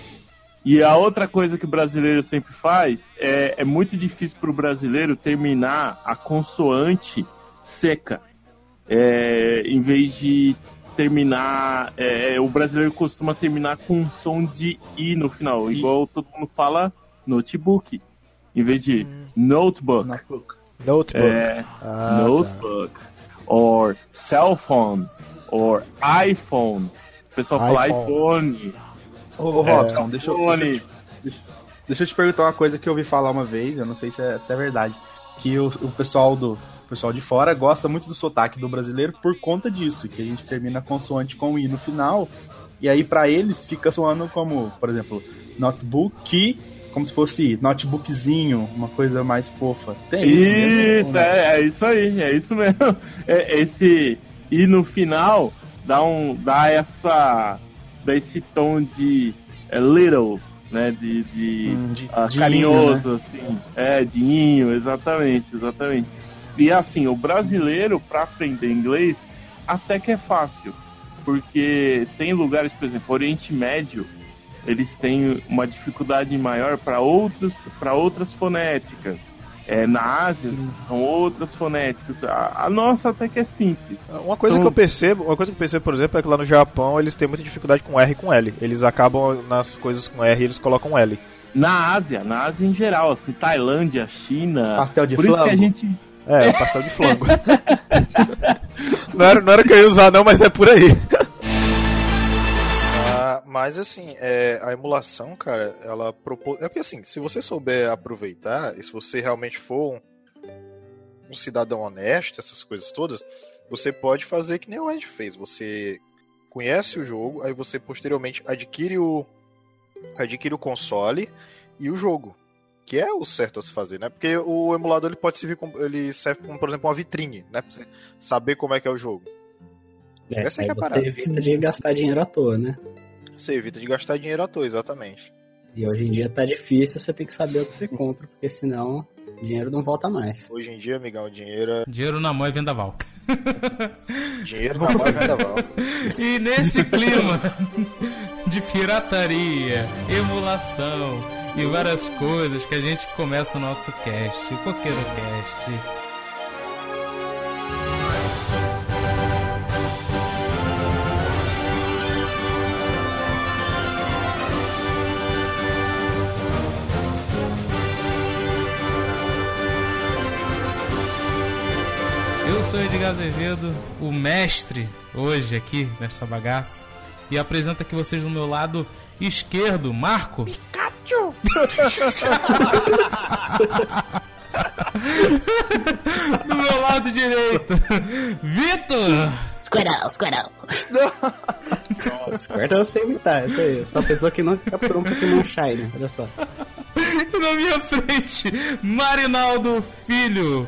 E a outra coisa que o brasileiro sempre faz é, é muito difícil para o brasileiro terminar a consoante seca. É, em vez de terminar. é, o brasileiro costuma terminar com um som de I no final, igual todo mundo fala notebook. Em vez de notebook. Notebook. É, Ah, notebook. Or cell phone. Or iPhone. O pessoal fala iPhone. iPhone. Ô, ô, Robson, É, deixa, eu, iPhone. deixa, eu te, deixa eu te perguntar uma coisa que eu ouvi falar uma vez, eu não sei se é até verdade. Que o, o pessoal do o pessoal de fora gosta muito do sotaque do brasileiro por conta disso, que a gente termina consoante com o i no final, e aí pra eles fica soando como, por exemplo, notebook, como se fosse notebookzinho, uma coisa mais fofa. Tem isso, mesmo? Isso, é, é isso aí, é isso mesmo. <laughs> É, esse e no final dá um dá essa dá esse tom de é, little, né, de, de, Hum, de- de carinhoso inho, assim, é, de inho, exatamente, exatamente. E assim, o brasileiro para aprender inglês até que é fácil, porque tem lugares, por exemplo, Oriente Médio, eles têm uma dificuldade maior para outros para outras fonéticas. É, na Ásia são outras fonéticas. A, a nossa até que é simples. Uma coisa Então, que eu percebo, uma coisa que eu percebo, por exemplo, é que lá no Japão eles têm muita dificuldade com R e com L. Eles acabam nas coisas com R e eles colocam L. Na Ásia, na Ásia em geral, assim, Tailândia, China. Pastel de por isso que a gente. É, o <laughs> pastel de flango. não, era, não era o que eu ia usar, não, mas é por aí. Ah, mas assim, é, a emulação, cara, ela propôs. É porque assim, se você souber aproveitar, e se você realmente for um, um cidadão honesto, essas coisas todas, você pode fazer que nem o Ed fez. Você conhece o jogo, aí você posteriormente adquire o. adquire o console e o jogo. Que é o certo a se fazer, né? Porque o emulador ele pode servir como, ele serve como, por exemplo, uma vitrine, né? Pra você saber como é que é o jogo. É, Essa que é a você parada. evita de gastar dinheiro à toa, né? Você evita de gastar dinheiro à toa, exatamente. E hoje em dia tá difícil, você tem que saber o que você compra, porque senão o dinheiro não volta mais. Hoje em dia, amigão, dinheiro é. Dinheiro na mão é vendaval. <laughs> Dinheiro na mão é vendaval. E nesse clima de pirataria, emulação e várias coisas que a gente começa o nosso cast, o Coqueiro Cast. Eu sou Edgar Azevedo, o mestre hoje aqui nesta bagaça. E apresento aqui vocês no meu lado esquerdo, Marco. Pikachu! <laughs> do meu lado direito, Vitor! Squirrel, Squirrel. Squirtle eu sei imitar, essa aí. Só a pessoa que não fica pronta que não shine, olha só. E na minha frente, Marinaldo Filho.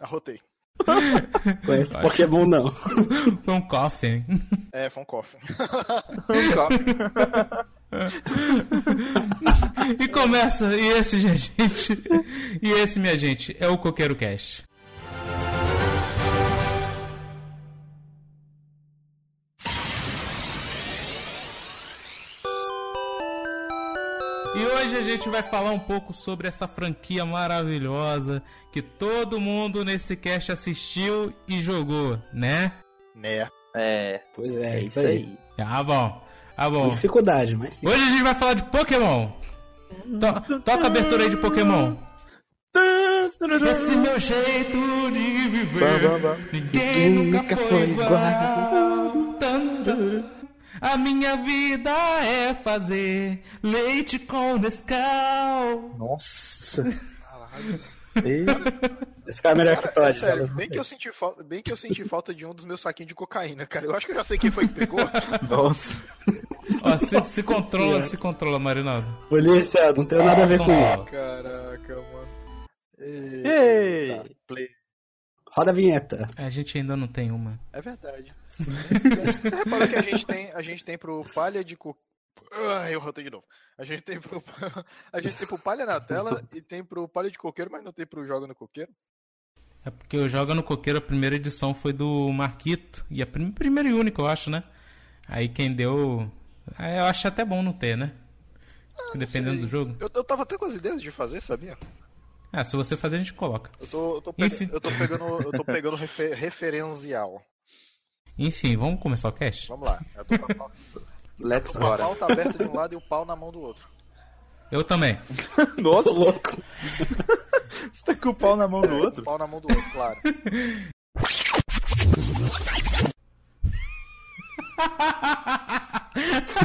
Arrotei. <laughs> Conhece Pokémon não. <laughs> Foi um coffin. É, foi um coffin. <laughs> e começa, e esse, gente, e esse, minha gente, é o Coqueiro Cast. E hoje a gente vai falar um pouco sobre essa franquia maravilhosa que todo mundo nesse cast assistiu e jogou, né? Né? É. Pois é, É isso aí. aí. Ah, bom. Ah, bom. dificuldade, mas sim. Hoje a gente vai falar de Pokémon. To- toca a abertura aí de Pokémon. Esse meu jeito de viver, ninguém nunca foi igual. Tanto. A minha vida é fazer leite com Nescau. Nossa. Esse cara é melhor que É Todd. sério, fala. bem que, eu senti falta, bem que eu senti falta de um dos meus saquinhos de cocaína, cara. Eu acho que eu já sei quem foi que pegou. Nossa. Ó, se, se controla, se controla, Marinaldo. Polícia, não tem nada a ver com isso. Caraca, mano. Ei! Play. Roda a vinheta. A gente ainda não tem uma. É verdade. Você reparou que a gente tem, a gente tem pro palha de co... Ah, eu rotei de novo. A gente tem pro <laughs> a gente tem pro palha na tela e tem pro palha de coqueiro, mas não tem pro joga no coqueiro. É porque o Joga no Coqueiro, a primeira edição foi do Marquito. E a prim- primeira e única, eu acho, né? Aí quem deu. Ah, eu acho até bom não ter, né? Porque dependendo do jogo. Eu, eu tava até com as ideias de fazer, sabia? Ah, se você fazer, a gente coloca. Eu tô, eu tô, eu tô pegando, eu tô pegando refe- referencial. Enfim, vamos começar o cast? Vamos lá. Eu tô com a pau- <laughs> Let's com a pauta aberta de um lado e o pau na mão do outro. Eu também. <laughs> Nossa. louco. <laughs> Você tá com o pau na mão do É, outro? O pau na mão do outro, claro.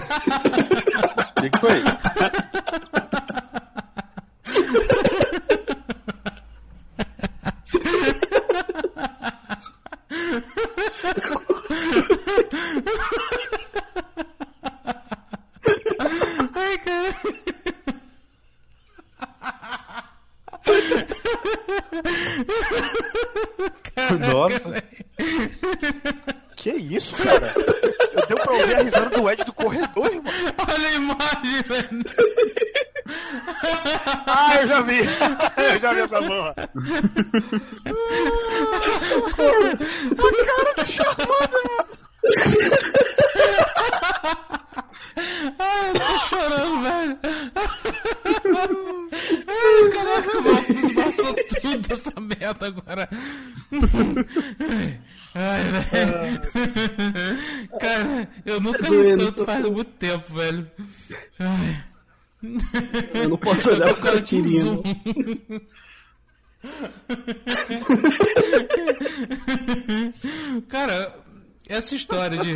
O que, que foi? Ai, cara. Nossa. Que isso, cara? Eu deu pra ouvir a risada do Ed do corredor, irmão. Olha a imagem, velho. Ah, eu já vi. Eu já vi essa porra. A cara tá chamando. Ai, eu tô chorando, velho. Ai, caraca, o Marcos esbaçou tudo essa merda agora. Ai, velho. Cara, eu nunca li tanto faz muito tempo, velho. Ai. Eu não posso olhar pro quero tirinho. zoom. <laughs> Cara, essa história de.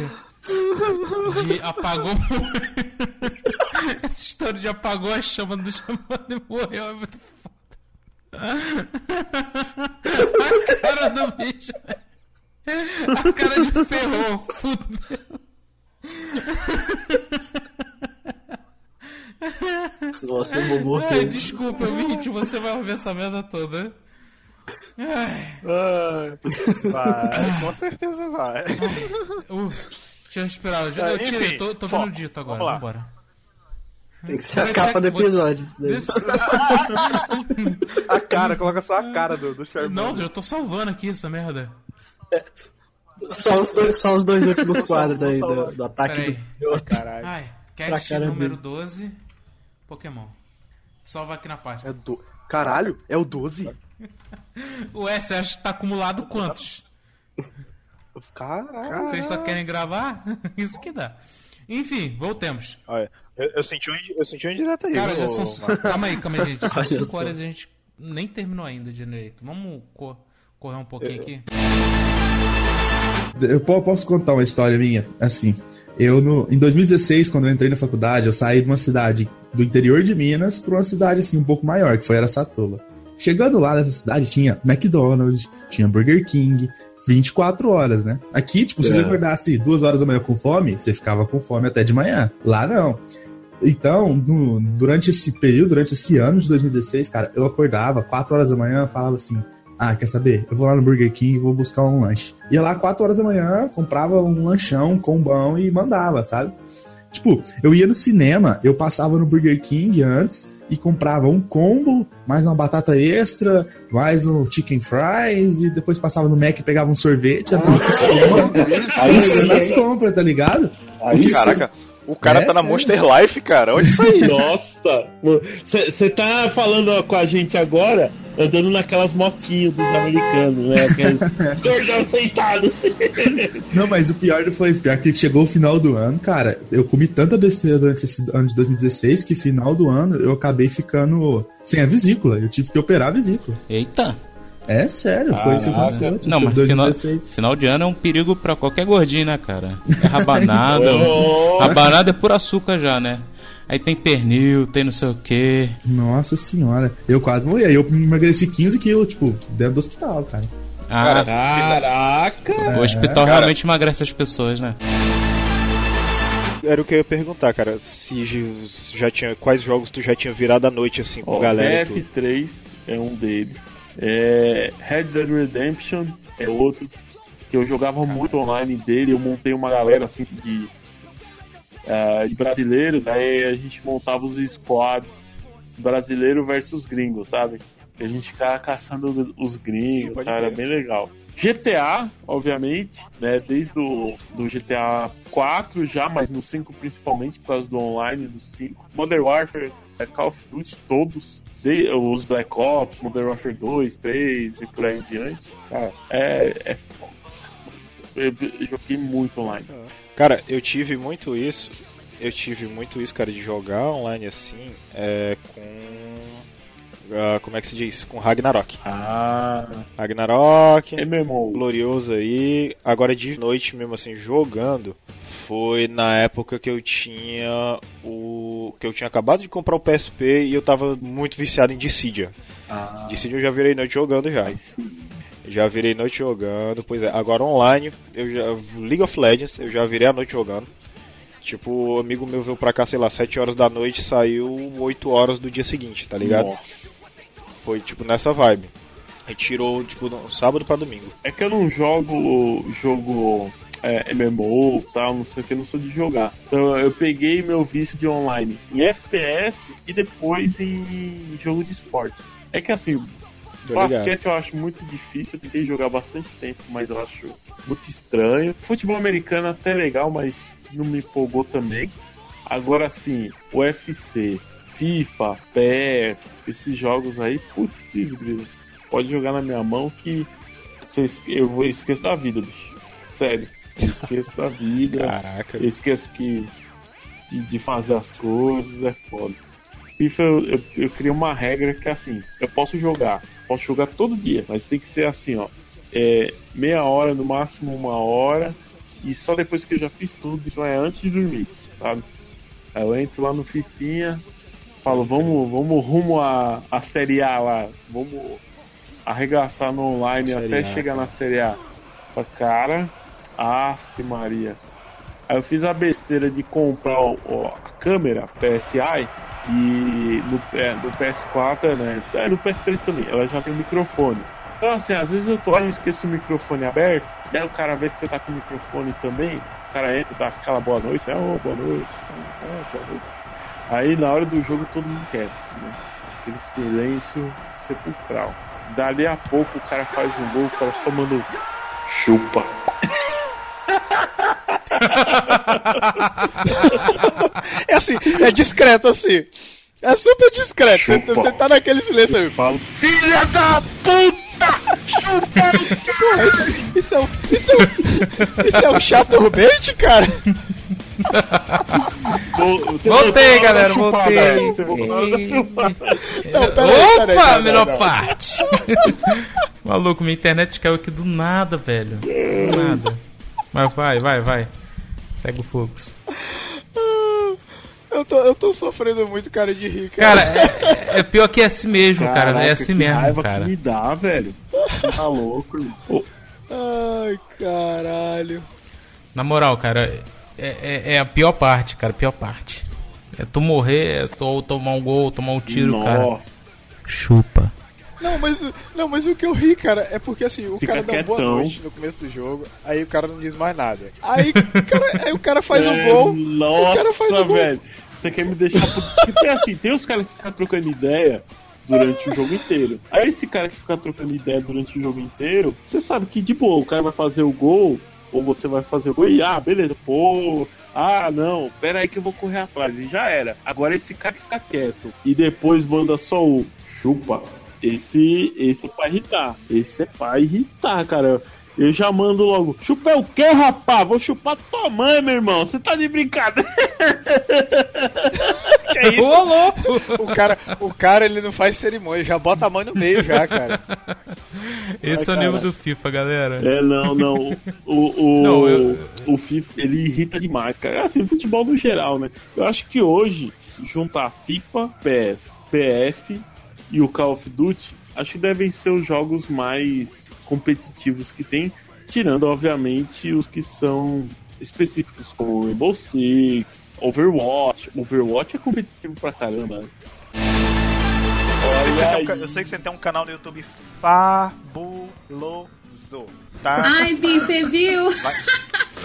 De apagou. <laughs> essa história de apagou a chama do chamado e morreu é muito foda. A cara do bicho. A cara de ferrou. Fudeu. Nossa, Eu vou morrer. Ai, desculpa, ouvinte, você vai ouvir essa merda toda. Ai. Vai, com certeza vai. Uh, deixa eu respirar. Eu, já, Ah, eu tirei, tô, tô vendo o dito agora. vamos lá. Vambora. Tem que ser a capa do episódio. Desse- A cara, coloca só a cara do, do Charmander. Não, eu tô salvando aqui essa merda. Só os dois, só os dois últimos quadros aí do, do ataque do. Caralho. Ai, cast cara número dele. 12, Pokémon. Salva aqui na pasta. É do... Caralho, é o 12? <laughs> Ué, você acha que tá acumulado quantos? Caralho. Vocês só querem gravar? <laughs> Isso que dá. Enfim, voltemos. Olha, eu, eu senti um, eu senti um indireto aí. Cara, já são. Calma aí, calma aí, gente. São <laughs> Olha 5 só. horas e a gente nem terminou ainda direito. Vamos co- correr um pouquinho aqui. Eu po- posso contar uma história minha? Assim, eu no, em 2016, quando eu entrei na faculdade, eu saí de uma cidade do interior de Minas para uma cidade assim um pouco maior, que foi Aracatuba. Chegando lá nessa cidade tinha McDonald's, tinha Burger King, 24 horas, né? Aqui, tipo, se você É. acordasse duas horas da manhã com fome, você ficava com fome até de manhã. Lá não. Então, no- durante esse período, durante esse ano de 2016, cara, eu acordava 4 horas da manhã, falava assim: Ah, quer saber? Eu vou lá no Burger King e vou buscar um lanche. Ia lá 4 horas da manhã, comprava um lanchão, um combão e mandava, sabe? Tipo, eu ia no cinema, eu passava no Burger King antes e comprava um combo, mais uma batata extra, mais um chicken fries, e depois passava no Mac e pegava um sorvete, pro cinema, Aí sim, nas compras, tá ligado? Aí. Caraca, o cara É, tá na sério. Monster Life, cara. Olha isso aí. Nossa! Você tá falando com a gente agora, andando naquelas motinhas dos americanos, né? Aqueles <laughs> gordão sentado assim. Não, mas o pior não foi isso. Pior que chegou o final do ano, cara. Eu comi tanta besteira durante esse ano de 2016 que final do ano eu acabei ficando sem a vesícula. Eu tive que operar a vesícula. Eita. É sério, foi isso que tipo, Não, mas final, 2016. final de ano é um perigo pra qualquer gordinho, né, cara? É rabanada. <laughs> Oh. rabanada é por açúcar já, né? Aí tem pernil, tem não sei o quê. Nossa senhora, eu quase morri. Aí eu emagreci 15 quilos, tipo, dentro do hospital, cara. Ah, Caraca! o hospital cara. realmente emagrece as pessoas, né? Era o que eu ia perguntar, cara. Se já tinha. Quais jogos tu já tinha virado à noite, assim, com Ó, galera e tudo? BF3 é um deles. É, Red Dead Redemption é outro. Que eu jogava muito online dele. Eu montei uma galera assim de, ah, de brasileiros. Aí a gente montava os squads brasileiro versus gringo, sabe? E a gente ficava caçando os- os gringos, cara, crer. bem legal. GTA, obviamente, né? Desde o do GTA 4 já, mas no 5 principalmente, por causa do online do 5. Modern Warfare, é, Call of Duty, todos. De- os Black Ops, Modern Warfare 2, 3 e por aí em diante. Cara, é, é foda. Eu, eu joguei muito online. Cara, eu tive muito isso. Eu tive muito isso, cara, de jogar online assim, é, com. ah, como é que se diz? Com Ragnarok. Ah, Ragnarok, MMO. glorioso aí. Agora de noite mesmo assim, jogando. Foi na época que eu tinha o. que eu tinha acabado de comprar o PSP e eu tava muito viciado em Dissidia. Ah, Dissidia eu já virei noite jogando já. sim. Já virei noite jogando, pois é. Agora online, eu já, League of Legends, eu já virei a noite jogando. Tipo, o amigo meu veio pra cá, sei lá, 7 horas da noite, saiu 8 horas do dia seguinte, tá ligado? Nossa. Foi tipo nessa vibe. Aí tirou, tipo, no sábado pra domingo. É que eu não jogo jogo é, MMO e tal, não sei o que, eu não sou de jogar. Então eu peguei meu vício de online em FPS e depois em jogo de esporte. É que assim, Tô ligado. basquete eu acho muito difícil, eu tentei jogar bastante tempo, mas eu acho muito estranho. Futebol americano até legal, mas não me empolgou também. Agora sim, UFC, FIFA, PES, esses jogos aí, putz, grilo. Pode jogar na minha mão que eu vou esqueço da vida, bicho. Sério. Eu esqueço da vida. <laughs> Caraca. Eu esqueço que de, de fazer as coisas, é foda. FIFA eu, eu, eu criei uma regra que é assim, eu posso jogar, posso jogar todo dia, mas tem que ser assim, ó. É, meia hora, no máximo uma hora, e só depois que eu já fiz tudo, então é antes de dormir, sabe? Aí eu entro lá no Fifinha, falo, vamos, vamos rumo à, à Série A lá, vamos arregaçar no online Série até A, chegar cara. na Série A. Só cara, af Maria. Aí eu fiz a besteira de comprar o- o- a câmera PSI E no, é, no PS4, né? É, no PS3 também, ela já tem um microfone. Então, assim, às vezes eu tô aí, esqueço o microfone aberto, e aí o cara vê que você tá com o microfone também, o cara entra, dá aquela boa noite, é, ô, boa noite, é, boa noite. Aí na hora do jogo todo mundo quieto, assim, né? Aquele silêncio sepulcral. Dali a pouco o cara faz um gol, o cara só manda chupa. <laughs> É assim, é discreto assim. É super discreto. Você, você tá naquele silêncio aí. Falo, filha da puta! Chupa! Isso, isso é um. Isso é um. Isso é um chaturbate, cara? Voltei, galera, voltei. Não, Opa, peraí, não, melhor não. parte. <laughs> Maluco, minha internet caiu aqui do nada, velho. Do nada. Mas vai, vai, vai. Segue o. Eu tô, eu tô sofrendo muito, cara, de rir, Cara, cara. é, é pior que é assim mesmo, cara. É Caraca, assim que mesmo, raiva cara. que me dá, velho. Você tá louco, irmão. Ô, <laughs> Ai, caralho. Na moral, cara, é, é, é a pior parte, cara, a pior parte. É tu morrer, é tu ou tomar um gol, tomar um tiro, cara. Nossa. Chupa. Não, mas, não, mas o que eu ri, cara, é porque assim, o Fica cara dá uma boa noite no começo do jogo, aí o cara não diz mais nada. Aí, cara, aí o cara faz É, gol. Nossa, o cara faz um gol. velho. Você quer me deixar. Porque tem assim, tem os caras que ficam trocando ideia durante o jogo inteiro. Aí esse cara que fica trocando ideia durante o jogo inteiro, você sabe que de boa, o cara vai fazer o gol, ou você vai fazer o gol, e ah, beleza, pô. Ah, não, pera aí que eu vou correr atrás. E já era. Agora esse cara que fica quieto e depois manda só o chupa. Esse, esse é pra irritar. Esse é pra irritar, cara. Eu já mando logo. Chupa é o quê, rapá? Vou chupar tua mãe, meu irmão. Você tá de brincadeira. <laughs> Que é isso? O cara, o cara, ele não faz cerimônia, já bota a mão no meio já, cara. Esse é Ai, o nível do FIFA, galera. É, não, não. O, o, Não, eu- o FIFA, ele irrita demais, cara. É Assim, futebol no geral, né? Eu acho que hoje, se juntar FIFA, PES, PF e o Call of Duty, acho que devem ser os jogos mais competitivos que tem, tirando, obviamente, os que são específicos, como Rainbow Six, Overwatch. Overwatch é competitivo pra caramba. eu sei que você tem um canal no YouTube fabuloso, tá? Ai, Bi, você viu? Vai,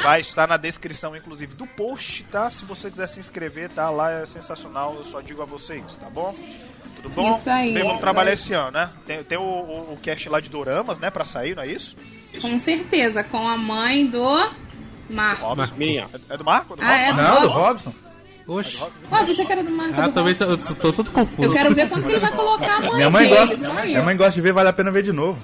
vai estar na descrição, inclusive, do post, tá? Se você quiser se inscrever, tá? Lá é sensacional, eu só digo a você isso, tá bom? Tudo bom? Isso aí. Bem, vamos trabalhar esse ano, né? Tem, tem o, o, o cast lá de Doramas, né? Pra sair, não é isso? Com certeza, com a mãe do Marco. Robson. Minha. É, é do Marco? Do Ah, é do Não, do Robson? Robson. Oxi. Ó, você que era do Marco. Ah, do Robson. eu tô todo confuso. Eu quero ver quando que ele vai colocar a mãe Minha mãe dele, gosta. Minha isso. mãe gosta de ver, vale a pena ver de novo.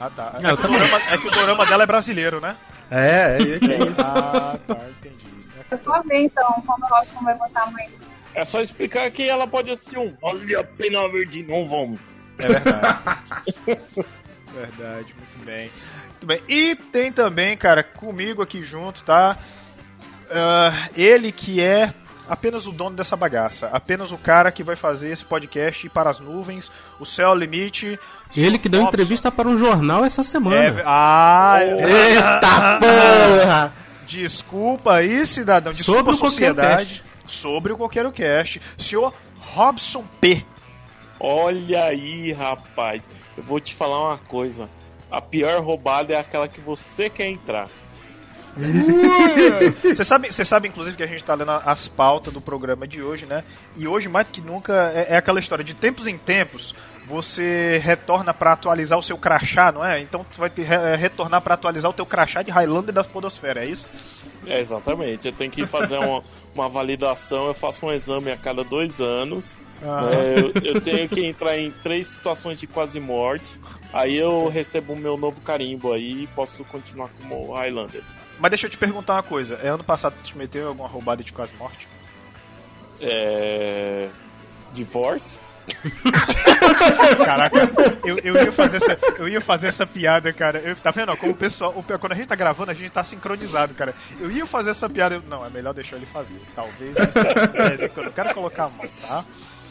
Ah, tá. É, Não, que dorama, é que o dorama dela é brasileiro, né? É, é, é isso. Ah, tá, entendi. É só ver então quando o Robson vai botar a mãe. É só explicar que ela pode assistir um Vale a pena ver de novo, homem. É verdade. <laughs> verdade, muito bem. Muito bem. E tem também, cara, comigo aqui junto, tá? Ah, ele que é apenas o dono dessa bagaça. Apenas o cara que vai fazer esse podcast ir para as nuvens, o céu ao limite. Ele que deu entrevista para um jornal essa semana. É, ah, Eita porra! Desculpa aí, cidadão. Desculpa Sobre o a sociedade. Coqueiro Sobre o Coqueiro Cast. Senhor Robson P. Olha aí, rapaz. Eu vou te falar uma coisa. A pior roubada é aquela que você quer entrar. Você sabe, você sabe, inclusive, que a gente tá lendo as pautas do programa de hoje, né? E hoje, mais do que nunca, é, é aquela história de tempos em tempos você retorna pra atualizar o seu crachá, não é? Então tu vai re- é, retornar pra atualizar o teu crachá de Highlander das Podosfera, é isso? É, exatamente. Eu tenho que fazer uma, uma validação. Eu faço um exame a cada dois anos. Ah. né? eu, eu tenho que entrar em três situações de quase morte. Aí eu recebo o meu novo carimbo aí e posso continuar como Highlander. Mas deixa eu te perguntar uma coisa. É ano passado tu te meteu em alguma roubada de quase morte? É. Divórcio? <laughs> Caraca, eu, eu, ia fazer essa, eu ia fazer essa piada, cara. Eu, tá vendo? ó, Como o pessoal, o- quando a gente tá gravando, a gente tá sincronizado, cara. Eu ia fazer essa piada. eu- não, é melhor deixar ele fazer. Talvez. isso- <laughs> eu não quero colocar a mão, tá?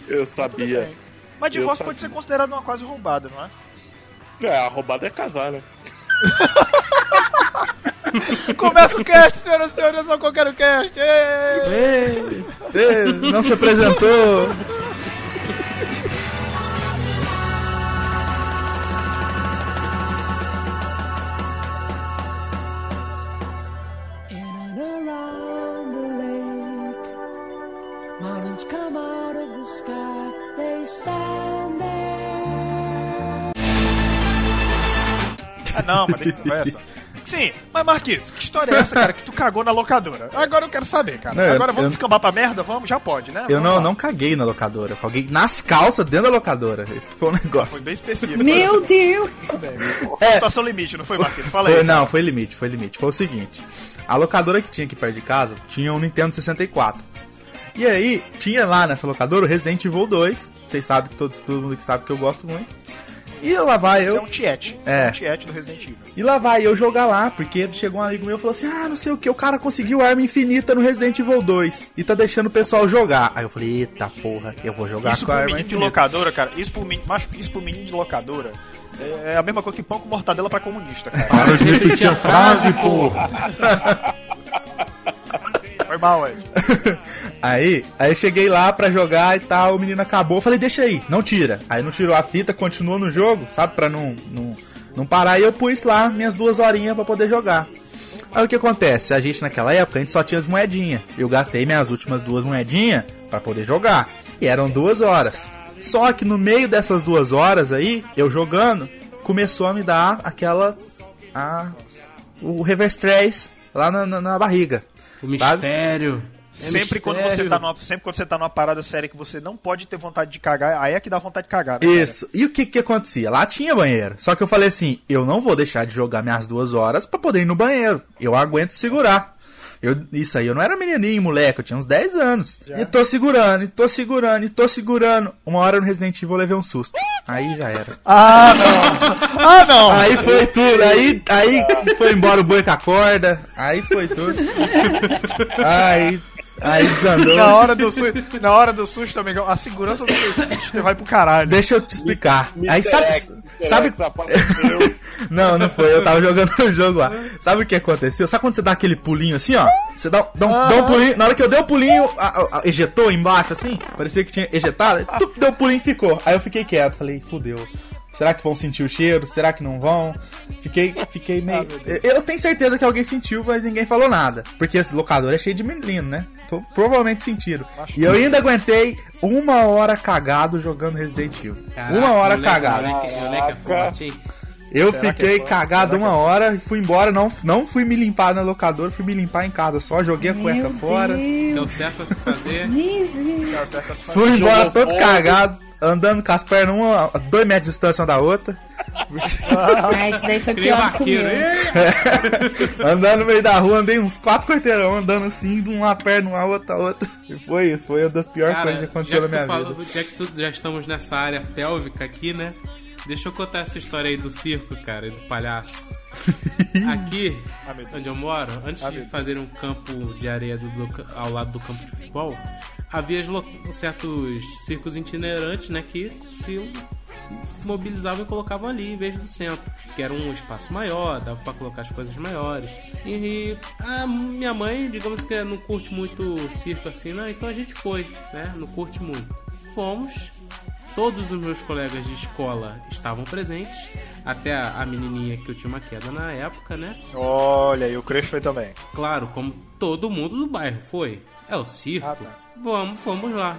Eu sabia. Mas divórcio pode ser considerado uma quase roubada, não é? É, a roubada é casar, né? Começa o cast, senhoras e senhores, eu sou qualquer cast. Ei! Ei, não se apresentou. Come out of the sky, they stand <laughs> Ah, não, mas tem conversa. Sim, mas Marquinhos, que história é essa, cara, que tu cagou na locadora? Agora eu quero saber, cara. Não, eu- Agora vamos eu- descambar pra merda? Vamos? Já pode, né? Eu não, lá. não caguei na locadora, eu caguei nas calças dentro da locadora. Esse que foi o negócio. Foi bem específico. Meu Deus! É. Situação limite, não foi, Marquinhos? Fala Foi- aí. não, foi limite, foi limite. Foi o seguinte: a locadora que tinha aqui perto de casa tinha um Nintendo 64. E aí, tinha lá nessa locadora o Resident Evil 2. Vocês sabem, todo, todo mundo que sabe que eu gosto muito. E lá vai eu. É um tiete. É. É um tiete do Resident Evil. E lá vai eu jogar lá, porque chegou um amigo meu e falou assim: Ah, não sei o que, o cara conseguiu arma infinita no Resident Evil 2 e tá deixando o pessoal jogar. Aí eu falei: Eita porra, eu vou jogar Isso com a pro arma menino de locadora, cara. Isso pro, menino, macho, isso pro menino de locadora é a mesma coisa que pão com mortadela pra comunista, cara. Para de repetir a frase, <laughs> porra. Foi mal, Ed. <laughs> Aí, aí cheguei lá pra jogar e tal, o menino acabou, eu falei, deixa aí, não tira. Aí não tirou a fita, continuou no jogo, sabe, pra não, não, não parar. E eu pus lá minhas duas horinhas pra poder jogar. Aí o que acontece? A gente naquela época, a gente só tinha as moedinhas. Eu gastei minhas últimas duas moedinhas pra poder jogar. E eram duas horas. Só que no meio dessas duas horas aí, eu jogando, começou a me dar aquela. A, o reverse stress lá na, na, na barriga. O mistério. É Sempre quando, você tá numa, sempre quando você tá numa parada séria que você não pode ter vontade de cagar, aí é que dá vontade de cagar, né? cara? Isso. E o que que acontecia? Lá tinha banheiro. Só que eu falei assim, eu não vou deixar de jogar minhas duas horas pra poder ir no banheiro. Eu aguento segurar. Eu, isso aí, eu não era menininho, moleque, eu tinha uns 10 anos. E tô segurando, e tô segurando, e tô segurando. Uma hora no Resident Evil eu levei um susto. Aí já era. Ah, não! Ah, não! Aí foi tudo, aí, aí foi embora o boi com a corda, aí foi tudo. <laughs> Aí, aí desandou. Na hora do susto, na hora do susto, amigão, a segurança do seu Switch vai pro caralho. Deixa eu te explicar. Aí sabe. X, sabe... <laughs> Não, não foi. Eu tava jogando o jogo lá. Sabe o que aconteceu? Sabe quando você dá aquele pulinho assim, ó? Você dá, dá, um, dá um pulinho. Na hora que eu dei o pulinho, a- a- a- ejetou embaixo assim. Parecia que tinha ejetado. tup, deu o pulinho e ficou. Aí eu fiquei quieto. Falei, fudeu. Será que vão sentir o cheiro? Será que não vão? Fiquei, fiquei meio. eu eu tenho certeza que alguém sentiu, mas ninguém falou nada. Porque esse locador é cheio de menino, né? Então, provavelmente sentiram. E eu ainda aguentei uma hora cagado jogando Resident Evil. Caraca, uma hora moleque, cagado. Moleque, moleque é? Eu Será que fiquei é cagado uma hora e fui embora. Não, não fui me limpar na locadora, fui me limpar em casa só. Joguei a cueca fora. Que é o certo a se fazer. Fui embora Jogou todo cagado, andando com as pernas uma a dois metros de distância uma da outra. Ah, isso daí foi Que pior que o meu. <laughs> andando no meio da rua, andei uns quatro quarteirão, andando assim, de uma perna, uma outra, outra. E foi isso, foi uma das piores Cara, coisas que aconteceu já na que minha tu vida. falou- já que tu, já estamos nessa área pélvica aqui, né? Deixa eu contar essa história aí do circo, cara, e do palhaço. <laughs> Aqui, onde eu moro, antes de fazer um campo de areia do- do- ao lado do campo de futebol, havia certos circos itinerantes, né, que se mobilizavam e colocavam ali em vez do centro, que era um espaço maior, dava pra colocar as coisas maiores. E a minha mãe, digamos que não curte muito circo assim, não, então a gente foi, né? Não curte muito. Fomos, todos os meus colegas de escola estavam presentes, até a, menininha que eu tinha uma queda na época, né? Olha, e o Crespo foi também. Claro, como todo mundo do bairro foi. É o circo. Vamos, vamos lá.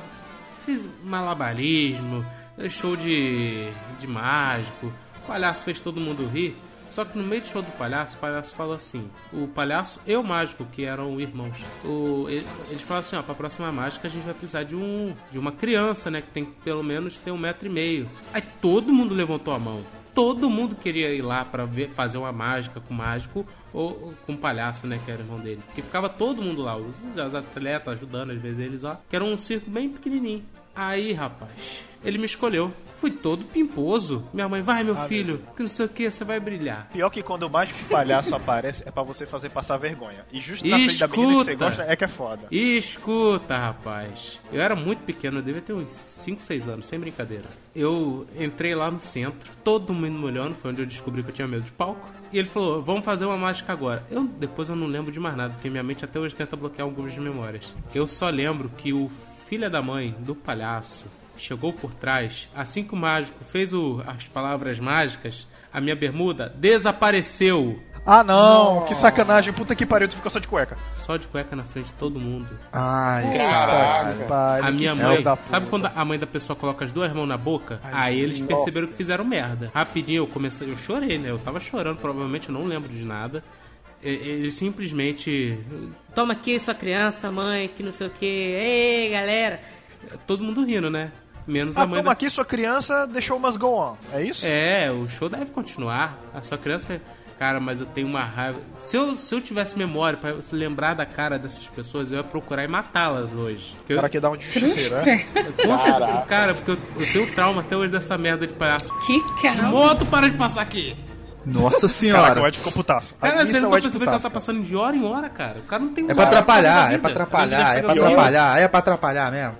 Fiz malabarismo, show de, de mágico. O palhaço fez todo mundo rir. Só que no meio do show do palhaço, o palhaço falou assim: o palhaço e o mágico, que eram irmãos, o, ele- eles falaram assim: ó, pra próxima mágica a gente vai precisar de um de uma criança, né? Que tem pelo menos ter um metro e meio. Aí todo mundo levantou a mão. Todo mundo queria ir lá pra ver, fazer uma mágica com o mágico ou, ou com o palhaço, né? Que era o irmão dele. Porque ficava todo mundo lá, os, os atletas ajudando, às vezes eles lá. Que era um circo bem pequenininho. Aí, rapaz, ele me escolheu. Fui todo pimposo. Minha mãe, vai, meu Ah, filho, que não sei o que, você vai brilhar. Pior que quando o mágico palhaço aparece é pra você fazer passar vergonha. E justo na frente da menina que você Escuta. gosta é que é foda. Escuta, rapaz. Eu era muito pequeno, eu devia ter uns 5, 6 anos, sem brincadeira. Eu entrei lá no centro, todo mundo me olhando, foi onde eu descobri que eu tinha medo de palco. E ele falou, vamos fazer uma mágica agora. Eu depois eu não lembro de mais nada, porque minha mente até hoje tenta bloquear algumas memórias. Eu só lembro que o filho da mãe do palhaço chegou por trás, assim que o mágico fez o- as palavras mágicas, a minha bermuda desapareceu. Ah não, que sacanagem, puta que pariu, tu ficou só de cueca. Só de cueca na frente de todo mundo. Ai, Caralho. Pai, A minha mãe, da sabe quando a mãe da pessoa coloca as duas mãos na boca? Ai, aí eles nossa. perceberam que fizeram merda. Rapidinho eu comecei, eu chorei, né? Eu tava chorando, provavelmente eu não lembro de nada. E- Eles simplesmente. Toma aqui sua criança, mãe, que não sei o que. Ei, galera. Todo mundo rindo, né? Menos Ah, a mãe toma da... aqui, sua criança deixou umas go on, é isso? É, o show deve continuar. A sua criança. Cara, mas eu tenho uma raiva. Se eu, se eu tivesse memória pra se lembrar da cara dessas pessoas, eu ia procurar e matá-las hoje. O cara quer dar um de justiceiro, é? Com certeza, Caraca. cara, porque eu, eu tenho trauma até hoje dessa merda de palhaço. Que cara. Moto, para de passar aqui! Nossa senhora. Caraca, o Ed ficou putaço. Cara, Isso você é não o tá percebendo que ela tá passando de hora em hora, cara? O cara não tem É um pra nada atrapalhar, é pra atrapalhar, é pra atrapalhar, é pra atrapalhar mesmo.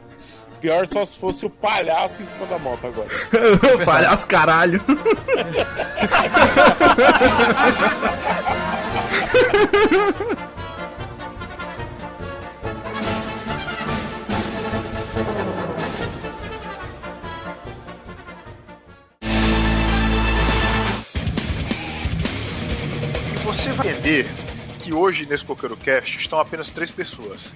Pior só se fosse o palhaço em cima da moto agora. <laughs> Palhaço caralho. <laughs> você vai entender que hoje nesse Coqueiro Cast estão apenas três pessoas.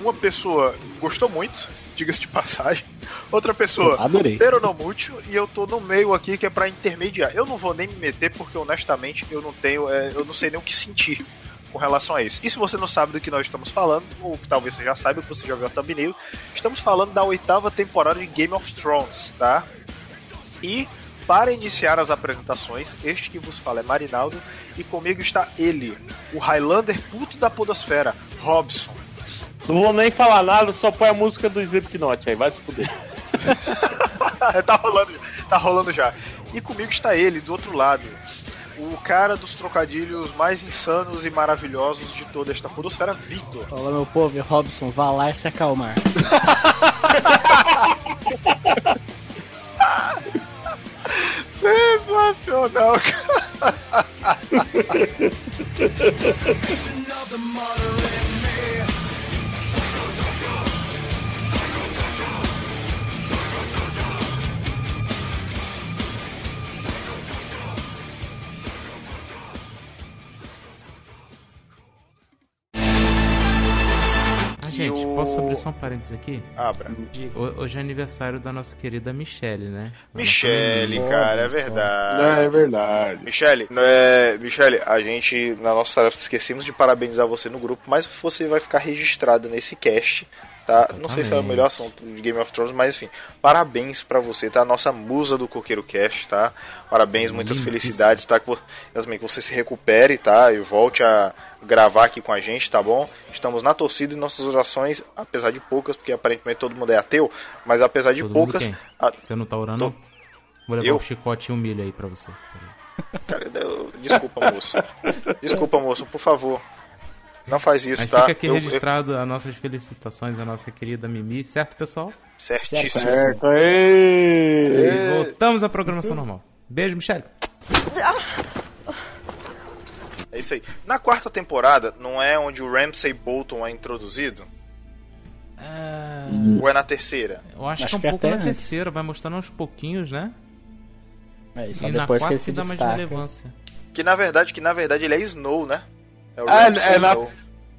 Uma pessoa gostou muito, <laughs> diga-se de passagem. Outra pessoa, pero não mútil, e eu tô no meio aqui que é pra intermediar. Eu não vou nem me meter porque honestamente eu não tenho, é, eu não sei nem o que sentir com relação a isso. E se você não sabe do que nós estamos falando, ou talvez você já saiba que você joga thumbnail, estamos falando da oitava temporada de Game of Thrones, tá? E para iniciar as apresentações, este que vos fala é Marinaldo e comigo está ele, o Highlander puto da podosfera, Robson. Não vou nem falar nada, só põe a música do Slipknot aí, vai se fuder. <laughs> tá rolando, tá rolando já. E comigo está ele, do outro lado, o cara dos trocadilhos mais insanos e maravilhosos de toda esta podosfera, Victor. Fala, meu povo, é Robson, vá lá e se acalmar. <laughs> Sensacional, Ah, <laughs> gente, o- posso abrir só um parênteses aqui? Abra. Ho- Hoje é aniversário da nossa querida Michelle, né? Michele, cara, é verdade. É, é verdade. Michele, é, Michele, a gente, na nossa tarefa, esquecemos de parabenizar você no grupo, mas você vai ficar registrado nesse cast, tá? Não sei se é o melhor assunto de Game of Thrones, mas enfim, parabéns pra você, tá? Nossa musa do Coqueiro Cast, tá? Parabéns, muitas felicidades, tá? Que você se recupere, tá? E volte a gravar aqui com a gente, tá bom? Estamos na torcida e nossas orações, apesar de poucas, porque aparentemente todo mundo é ateu, mas apesar de Todo poucas. a- Você não tá orando? Tô- Vou levar Eu? um chicote e um milho aí pra você. Cara, eu- desculpa, moço. Desculpa, moço, por favor. Não faz isso, Mas tá? fica aqui Eu- eu- registrado as nossas felicitações à nossa querida Mimi, certo, pessoal? Certíssimo. Certo! E voltamos à programação normal. Beijo, Michelle. É isso aí. Na quarta temporada, não é onde o Ramsay Bolton é introduzido? Ou é na terceira? Eu acho, Acho que é um que pouco na antes. terceira, vai mostrando aos pouquinhos, né? É, só e na depois quarta que ele se que dá mais destaca. relevância. Que na verdade, que na verdade ele é Snow, né? É o É, é na,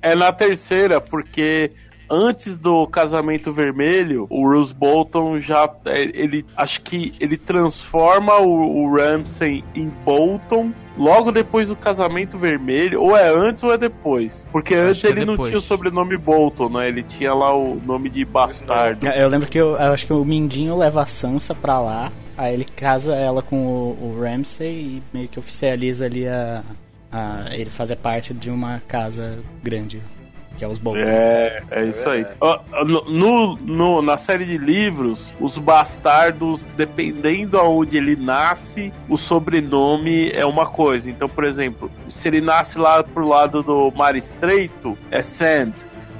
é na terceira, porque antes do casamento vermelho, o Bruce Bolton já. é, Ele acho que ele transforma o, o Ramsay em Bolton logo depois do casamento vermelho. Ou é antes ou é depois. Porque antes é ele não depois. tinha o sobrenome Bolton, né? Ele tinha lá o nome de bastardo. Eu lembro que eu, eu acho que o Mindinho leva a Sansa pra lá, aí ele casa ela com o, o Ramsay e meio que oficializa ali a, a ele fazer parte de uma casa grande. Que é os bobos. É, é isso aí. No- no- na série de livros, os bastardos, dependendo aonde ele nasce, o sobrenome é uma coisa. Então, por exemplo, se ele nasce lá pro lado do Mar Estreito, é Sand.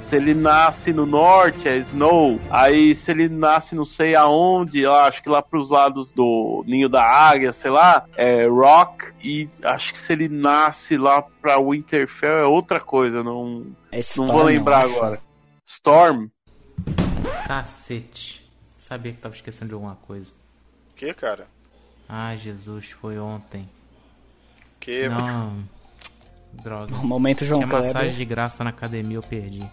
Se ele nasce no norte, é Snow. Aí, se ele nasce não sei aonde, eu acho que lá pros lados do Ninho da Águia, sei lá, é Rock. E acho que se ele nasce lá pra Winterfell é outra coisa, não, É não Storm, vou eu lembrar agora. Storm? Cacete. Sabia que tava esquecendo de alguma coisa. Que, cara? Ai, Jesus, foi ontem. Que? Não. Droga. <laughs> Momento João Tinha massagem de graça na academia, eu perdi.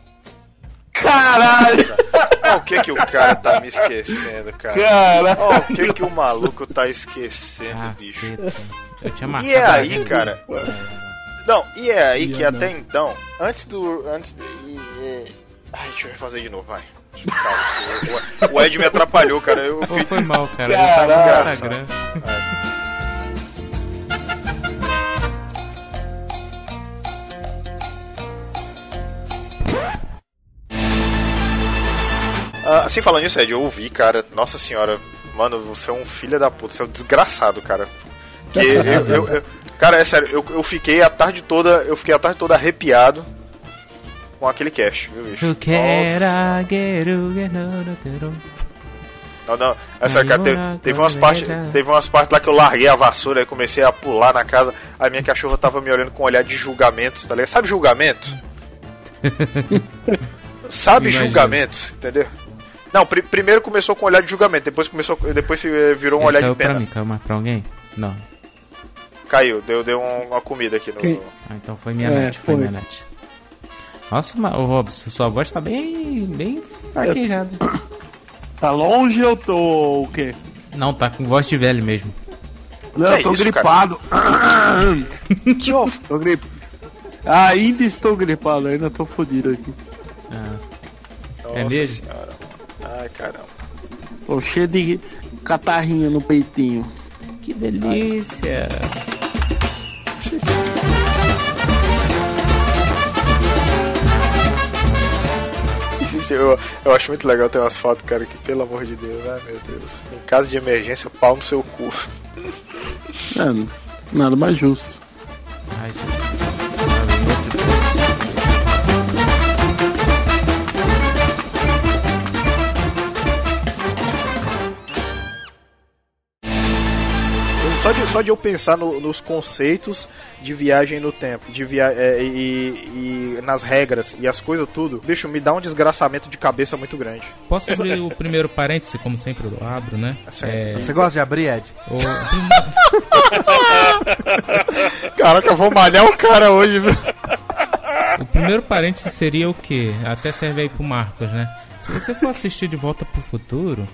Caralho! Olha o que que o cara tá me esquecendo, cara. Cara. Olha o que que o maluco tá esquecendo, bicho. Eu tinha E marcado é a aí, cara. Não, e é aí Ia que não. até então, antes do. Antes de, e- e- Ai, deixa eu refazer de novo, vai. Cara, o- o Ed me atrapalhou, cara. Eu Pô, fiquei- foi mal, cara. Eu Caralho. tava no. Instagram. Assim, falando nisso, Ed, eu ouvi, cara. Nossa senhora, mano, você é um filho da puta, você é um desgraçado, cara. Que <laughs> eu, eu- eu- cara, é sério, eu, eu fiquei a tarde toda. Eu fiquei a tarde toda arrepiado com aquele cast, viu, bicho? Nossa Não, não. É sério, cara, teve, teve umas uma partes. Teve umas partes lá que eu larguei a vassoura e comecei a pular na casa. A minha cachorra tava me olhando com um olhar de julgamento, tá ligado? Sabe julgamento? <laughs> Sabe Imagino. julgamento, entendeu? Não, pri- primeiro começou com um olhar de julgamento, depois começou, depois eh, virou um Ele olhar caiu de pena. pra mim, caiu mais pra alguém? Não. Caiu, deu, deu um- uma comida aqui no. Quem? Ah, então foi minha É, net, foi, foi. minha net. Nossa, mas, ô Robson, sua voz tá bem, bem fraquejada. Tá longe ou tô o quê? Não, tá com voz de velho mesmo. Não, Que eu tô isso, gripado. <laughs> que of... Tô grip... Ainda estou gripado, ainda tô fodido aqui. Nossa É mesmo? senhora. Ai, caramba. Tô cheio de catarrinho no peitinho. Que delícia. Eu, eu acho muito legal ter umas fotos, cara, que pelo amor de Deus, ai meu Deus. Em caso de emergência, pau no seu cu. É, nada mais justo. Ai, só de eu pensar no- nos conceitos de viagem no tempo, de via é, e, e nas regras e as coisas tudo, bicho, me dá um desgraçamento de cabeça muito grande. Posso abrir o primeiro parêntese, como sempre eu abro, né? É, Você gosta de abrir, Ed? o- <laughs> Caraca, eu vou malhar o cara hoje, viu? O primeiro parêntese seria o quê? Até serve aí pro Marcos, né? Se você for assistir De Volta pro Futuro,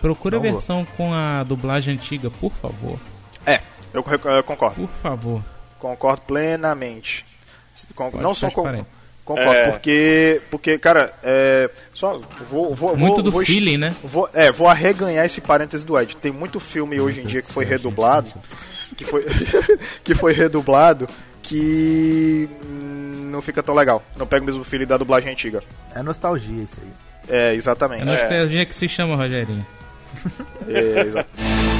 procura a versão com a dublagem antiga, por favor. É, eu, eu concordo. Por favor. Concordo plenamente. Con- Pode não só ficar con transparente. concordo, É. porque, porque, cara, é, só vou, vou, Muito vou, do vou, feeling, né? Vou, é, vou arreganhar esse parêntese do Ed. Tem muito filme hoje em dia que foi redublado, que foi, <laughs> que foi redublado, que não fica tão legal. Não pega o mesmo feeling da dublagem antiga. É nostalgia isso aí. É, exatamente. É nostalgia que se chama, Rogerinho. É, exa- <laughs>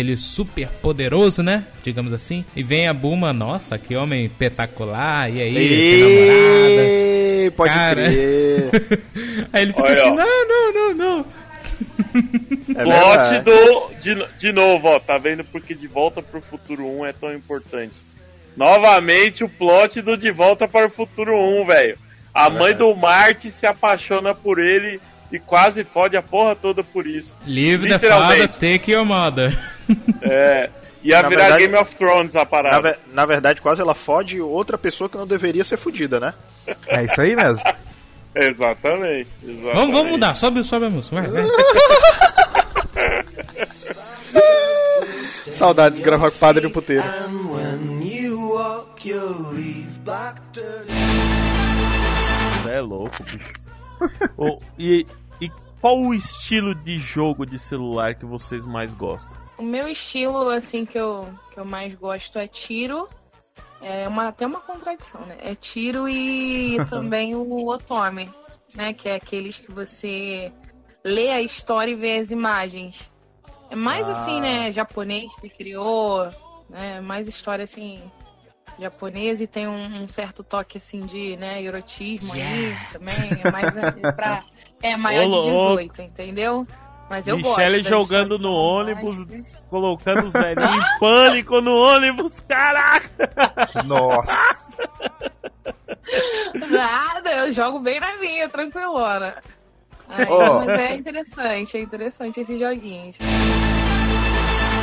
Ele super poderoso, né? Digamos assim. E vem a Buma, nossa, que homem espetacular. E aí, tem Ê, pode crer. <laughs> aí ele fica Olha, assim, ó. não, não, não, não. É do. De, de novo, ó, tá vendo porque De Volta pro Futuro 1 é tão importante. Novamente o plot do De Volta para o Futuro 1, velho. A É mãe do Marty se apaixona por ele e quase fode a porra toda por isso. Livre da fada, take your mother. <laughs> É. Ia Na virar verdade- Game of Thrones a Na, parada. ve- na verdade, quase ela fode outra pessoa que não deveria ser fodida, né? É isso aí mesmo. <laughs> Exatamente, exatamente. Vamos, vamos mudar, sobe, sobe a música, vai, vai. <laughs> Saudades de gravar com o padre e o puteiro. Você é louco, bicho. <laughs> E, e qual o estilo de jogo de celular que vocês mais gostam? O meu estilo, assim, que eu, que eu mais gosto é tiro. é uma, tem uma contradição, né? É Tiro e <laughs> também o Otome, né? Que é aqueles que você lê a história e vê as imagens. É mais Ah. assim, né? Japonês que criou, né? Mais história assim japonesa e tem um, um certo toque assim de, né, erotismo aí também. É mais é, pra, é maior Ô, de louco. 18, entendeu? Mas eu gosto. Michele das jogando no são ônibus, mais- colocando os velhinhos em pânico no ônibus, caraca! Nossa! Nada, eu jogo bem na minha, tranquilona. Ai, Ó. Mas é interessante, é interessante esses joguinhos.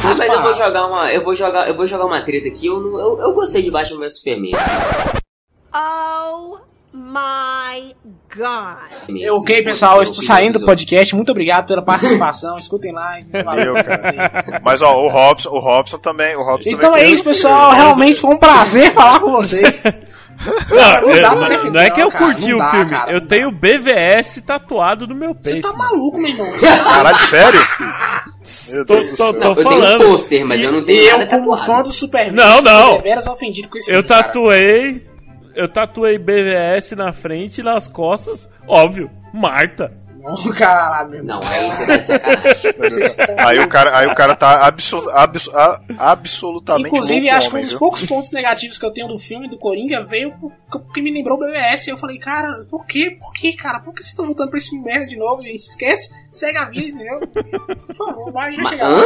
Ah, mas eu vou jogar uma. Eu vou jogar, eu vou jogar uma treta aqui. Eu, não- eu, eu gostei de Batman vs Superman. assim. Oh my god. Ok, pessoal, eu estou saindo do podcast. Muito obrigado pela participação. Escutem lá. Valeu, cara. Mas ó, o Robson, o Robson também, o Robson Então também é isso, pessoal. Realmente foi um prazer <laughs> falar com vocês. Não, Não eu- defender, não é que eu cara, curti não o dá, filme, cara, eu tenho BVS tatuado no meu Você peito. tá maluco, meu irmão. Caralho, sério? <laughs> Meu Tô, Deus tô, Eu tenho falando. um pôster, mas eu não tenho E eu, nada como tatuado. fã do Superman, Não, não. ofendido com esse Eu filme, cara. tatuei. Eu tatuei BVS na frente e nas costas. Óbvio, Marta. Não, <laughs> caralho, meu Não, aí você tá de sacanagem. <laughs> Aí o cara, aí o cara tá absol, abso- a- absolutamente Inclusive, louco acho que um dos poucos pontos negativos que eu tenho do filme do Coringa veio por- porque me lembrou o BBS. Eu falei, cara, por quê? Por quê, cara? Por que vocês estão voltando pra esse filme merda de novo? Gente, esquece, segue a vida, entendeu? Por favor, vai, vai chegar lá.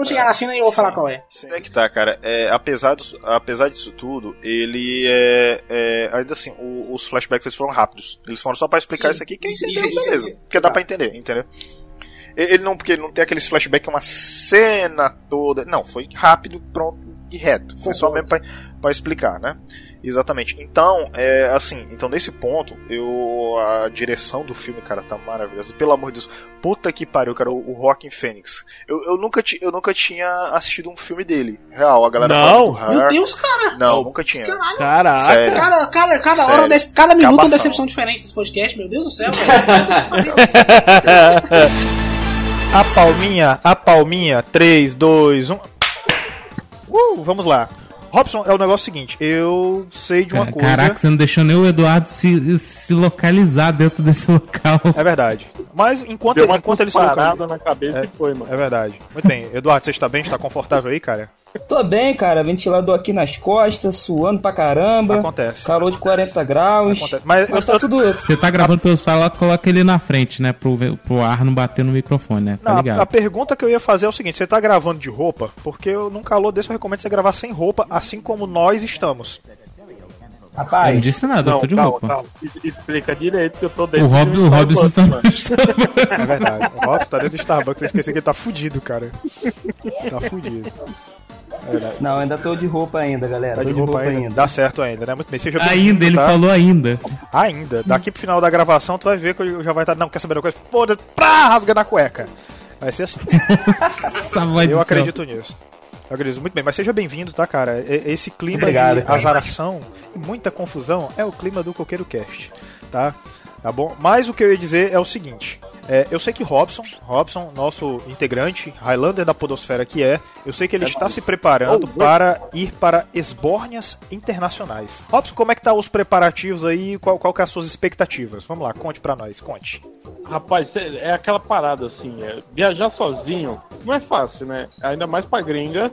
Quando chegar na cena, eu vou falar qual é. É que tá, cara. É, apesar, dos- apesar disso tudo, ele é. é, ainda assim, o- os flashbacks eles foram rápidos. Eles foram só pra explicar Sim. isso aqui. Entendeu, isso, isso, beleza. isso. Porque dá pra entender, entendeu? Ele ele não, porque ele não tem aqueles flashbacks, uma cena toda. Não, foi rápido, pronto e reto. Foi só mesmo pra, pra explicar, né? Exatamente. Então, é assim, então nesse ponto, eu a direção do filme, cara, tá maravilhosa. Pelo amor de Deus, puta que pariu, cara, o, o Rockin' Phoenix. Eu, eu, nunca ti, eu nunca tinha assistido um filme dele. Real, a galera Não? Meu. Deus, cara. Não, nunca tinha. Caralho. Caraca. Sério. Cada, cada, cada Sério. hora, desse, cada minuto é uma decepção diferente desse podcast. Meu Deus do céu, velho. <laughs> A palminha, a palminha, 3, 2, 1. Uh, vamos lá. Robson, é o negócio seguinte, eu sei de uma coisa. Caraca, você não deixou nem o Eduardo se, se localizar dentro desse <laughs> local. É verdade. Mas enquanto, Deu uma enquanto ele se localiza- na cabeça é, e foi, mano. É verdade. Muito bem. Eduardo, você está bem? Está confortável aí, cara? Tô bem, cara. Ventilador aqui nas costas, suando pra caramba. Acontece. Calor de 40 graus. Acontece. Mas, Mas tá tudo. Você tá gravando pelo celular, coloca ele na frente, né? Pro, pro ar não bater no microfone, né? Tá Não, a, ligado? a pergunta que eu ia fazer é o seguinte: você tá gravando de roupa? Porque eu, num calor desse eu recomendo você gravar sem roupa, assim como nós estamos. Rapaz. Eu não disse nada, eu Não, tô de calma, roupa. calma. Explica direito que eu tô dentro O Rob- de um o Robson Starbucks, mano. <laughs> É verdade. O Robson tá dentro do Starbucks, eu esqueci que ele tá fudido, cara. Tá fudido. Verdade. Não, ainda tô de roupa ainda, galera. Tá tô de roupa ainda. Dá certo ainda, né? Muito bem. Seja Ainda, ele tá? falou ainda. Ainda. Daqui pro final da gravação, tu vai ver que eu já vai estar. Não, quer saber da coisa? Foda-se, pá, rasga na cueca. Vai ser assim. <laughs> Do eu céu. acredito nisso. Eu acredito muito bem, mas seja bem-vindo, tá, cara? Esse clima Obrigado, de cara. azaração e muita confusão é o clima do Coqueiro Cast, tá? Tá bom? Mas o que eu ia dizer é o seguinte. É, eu sei que Robson, Robson, nosso integrante, Highlander da Podosfera que é, eu sei que ele está se preparando para ir para esbórnias internacionais. Robson, como é que tá os preparativos aí? Qual, qual que é as suas expectativas? Vamos lá, conte pra nós, conte. Rapaz, é é aquela parada assim, é, viajar sozinho não é fácil, né? Ainda mais pra gringa,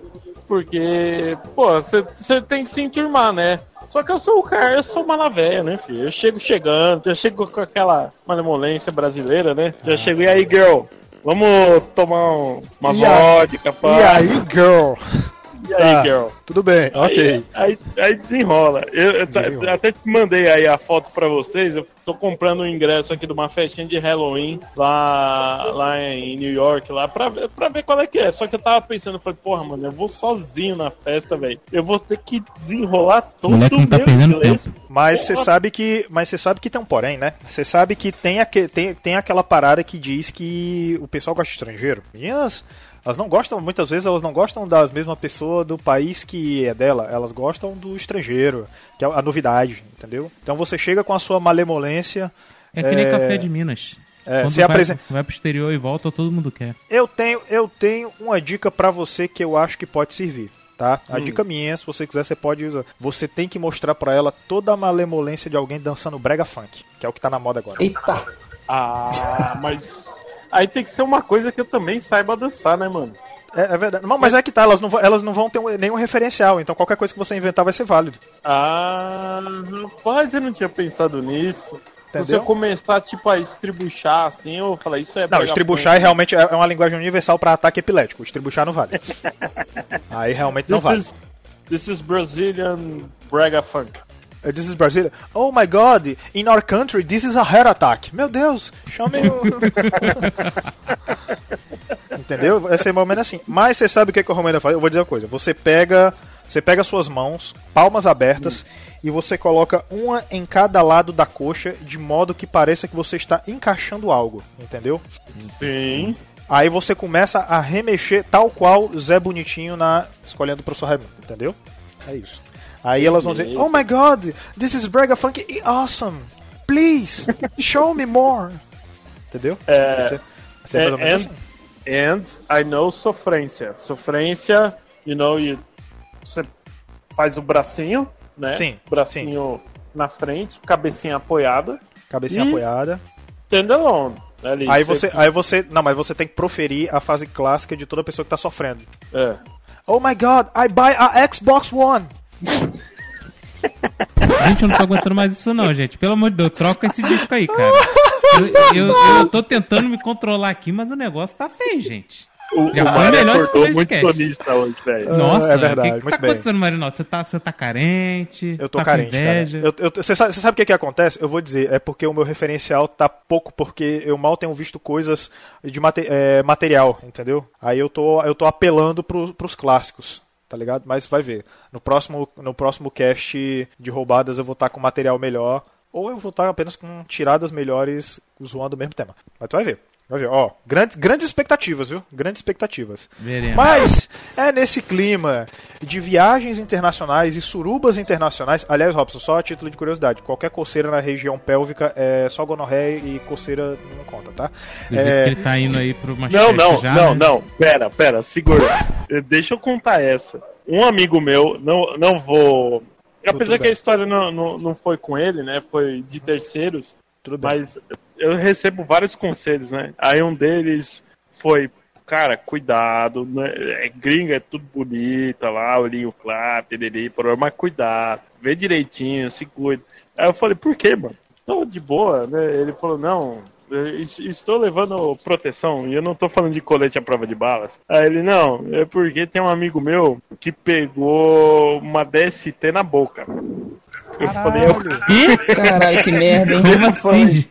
porque, pô, você tem que se enturmar, né? Só que eu sou o cara, eu sou mala velha, né, filho? Eu chego chegando, já chego com aquela malemolência brasileira, né? Já chego, e aí, girl? Vamos tomar um- uma E aí- vodka, pá. E aí, girl? E aí, Tá, girl? Tudo bem, ok. Aí, aí, aí desenrola. Eu, eu ta- até te mandei aí a foto pra vocês. Eu tô comprando um ingresso aqui de uma festinha de Halloween lá, lá em New York, lá pra, ver- pra ver qual é que é. Só que eu tava pensando, eu falei, porra, mano, eu vou sozinho na festa, velho. Eu vou ter que desenrolar todo moleque não tá meu perdendo inglês. Mas você sabe que, mas você sabe que tem um porém, né? Você sabe que tem, aque, tem, tem aquela parada que diz que o pessoal gosta de estrangeiro. Meninas, elas não gostam, muitas vezes elas não gostam das mesmas pessoas do país que é dela, elas gostam do estrangeiro, que é a novidade, entendeu? Então você chega com a sua malemolência. É que nem café de Minas. É, Quando você vai, apresen- vai pro exterior e volta, todo mundo quer. Eu tenho, eu tenho uma dica pra você que eu acho que pode servir. tá? A Hum. dica minha, se você quiser, você pode usar. Você tem que mostrar pra ela toda a malemolência de alguém dançando brega funk, que é o que tá na moda agora. Eita! Ah, mas. Aí tem que ser uma coisa que eu também saiba dançar, né, mano? É, é verdade. Não, mas é que tá, elas não, vão- elas não vão ter um- nenhum referencial, então qualquer coisa que você inventar vai ser válido. Ah, rapaz, eu não tinha pensado nisso. Se Entendeu? eu começar, tipo, a estribuchar, assim, eu falar, isso é Não, estribuchar é realmente é uma linguagem universal pra ataque epilético. Estribuchar não vale. <laughs> Aí realmente não This vale. is- This is Brazilian brega funk. Uh, This is Brazil. Oh my god, in our country this is a heart attack. Meu Deus, chame o. <laughs> Entendeu? Vai ser mais ou menos assim. Mas você sabe o que, que eu recomendo fazer? Eu vou dizer uma coisa. Você pega. Você pega suas mãos, palmas abertas, e você coloca uma em cada lado da coxa, de modo que pareça que você está encaixando algo, entendeu? Sim. Aí você começa a remexer tal qual Zé Bonitinho na Escolhendo o Professor Raimundo, entendeu? É isso. Aí elas vão dizer, oh my god, this is Brega Funk awesome. Please, show me more. Entendeu? É, vai ser mais ou menos and, assim. and I know sofrência. Sofrência, you know, you, você faz o bracinho, né? Sim, Bracinho na frente, cabecinha apoiada. Cabecinha e apoiada. Standalone. Ali, Aí você, aí você, não, mas você tem que proferir a fase clássica de toda pessoa que tá sofrendo. É. Oh my god, I buy a Xbox One. Gente, eu não tô aguentando mais isso não, gente. Pelo amor de Deus, troca esse disco aí, cara. Eu, eu, eu tô tentando me controlar aqui, mas o negócio tá feio, gente. O, Já o foi Mário acordou muito sonista hoje, velho. Nossa, é verdade, o que, que tá bem. acontecendo, Marinaldo? Você tá, você tá carente? Eu tô tá carente, inveja? cara. Eu- eu- Você sabe, você sabe o que, que acontece? Eu vou dizer, é porque o meu referencial tá pouco, porque eu mal tenho visto coisas de mate- é, material, entendeu? Aí eu tô, eu tô apelando pro, pros clássicos, tá ligado? Mas vai ver. No próximo, no próximo cast de roubadas eu vou estar com material melhor, ou eu vou estar apenas com tiradas melhores zoando o mesmo tema. Mas tu vai ver. Vai ver, ó, grande, grandes expectativas, viu? Grandes expectativas. Veremos. Mas é nesse clima de viagens internacionais e surubas internacionais. Aliás, Robson, só a título de curiosidade: qualquer coceira na região pélvica é só gonorreia e coceira não conta, tá? É, ele tá indo aí pro Não, não, já, não, né? não. Pera, pera, segura. Eh, Deixa eu contar essa. Um amigo meu, não, não vou. Apesar que a história não, não, não foi com ele, né? Foi de terceiros. Tudo bem. Mas eu recebo vários conselhos, né? Aí um deles foi, cara, cuidado, né? é, gringa é tudo bonita lá, olhinho claro, piriri, mas cuidado, vê direitinho, se cuida. Aí eu falei, por quê, mano? Tô de boa, né? Ele falou, não, es- estou levando proteção e eu não tô falando de colete à prova de balas. Aí ele, não, é porque tem um amigo meu que pegou uma DST na boca. Eu falei, eu... Caralho, que merda, hein? Como assim?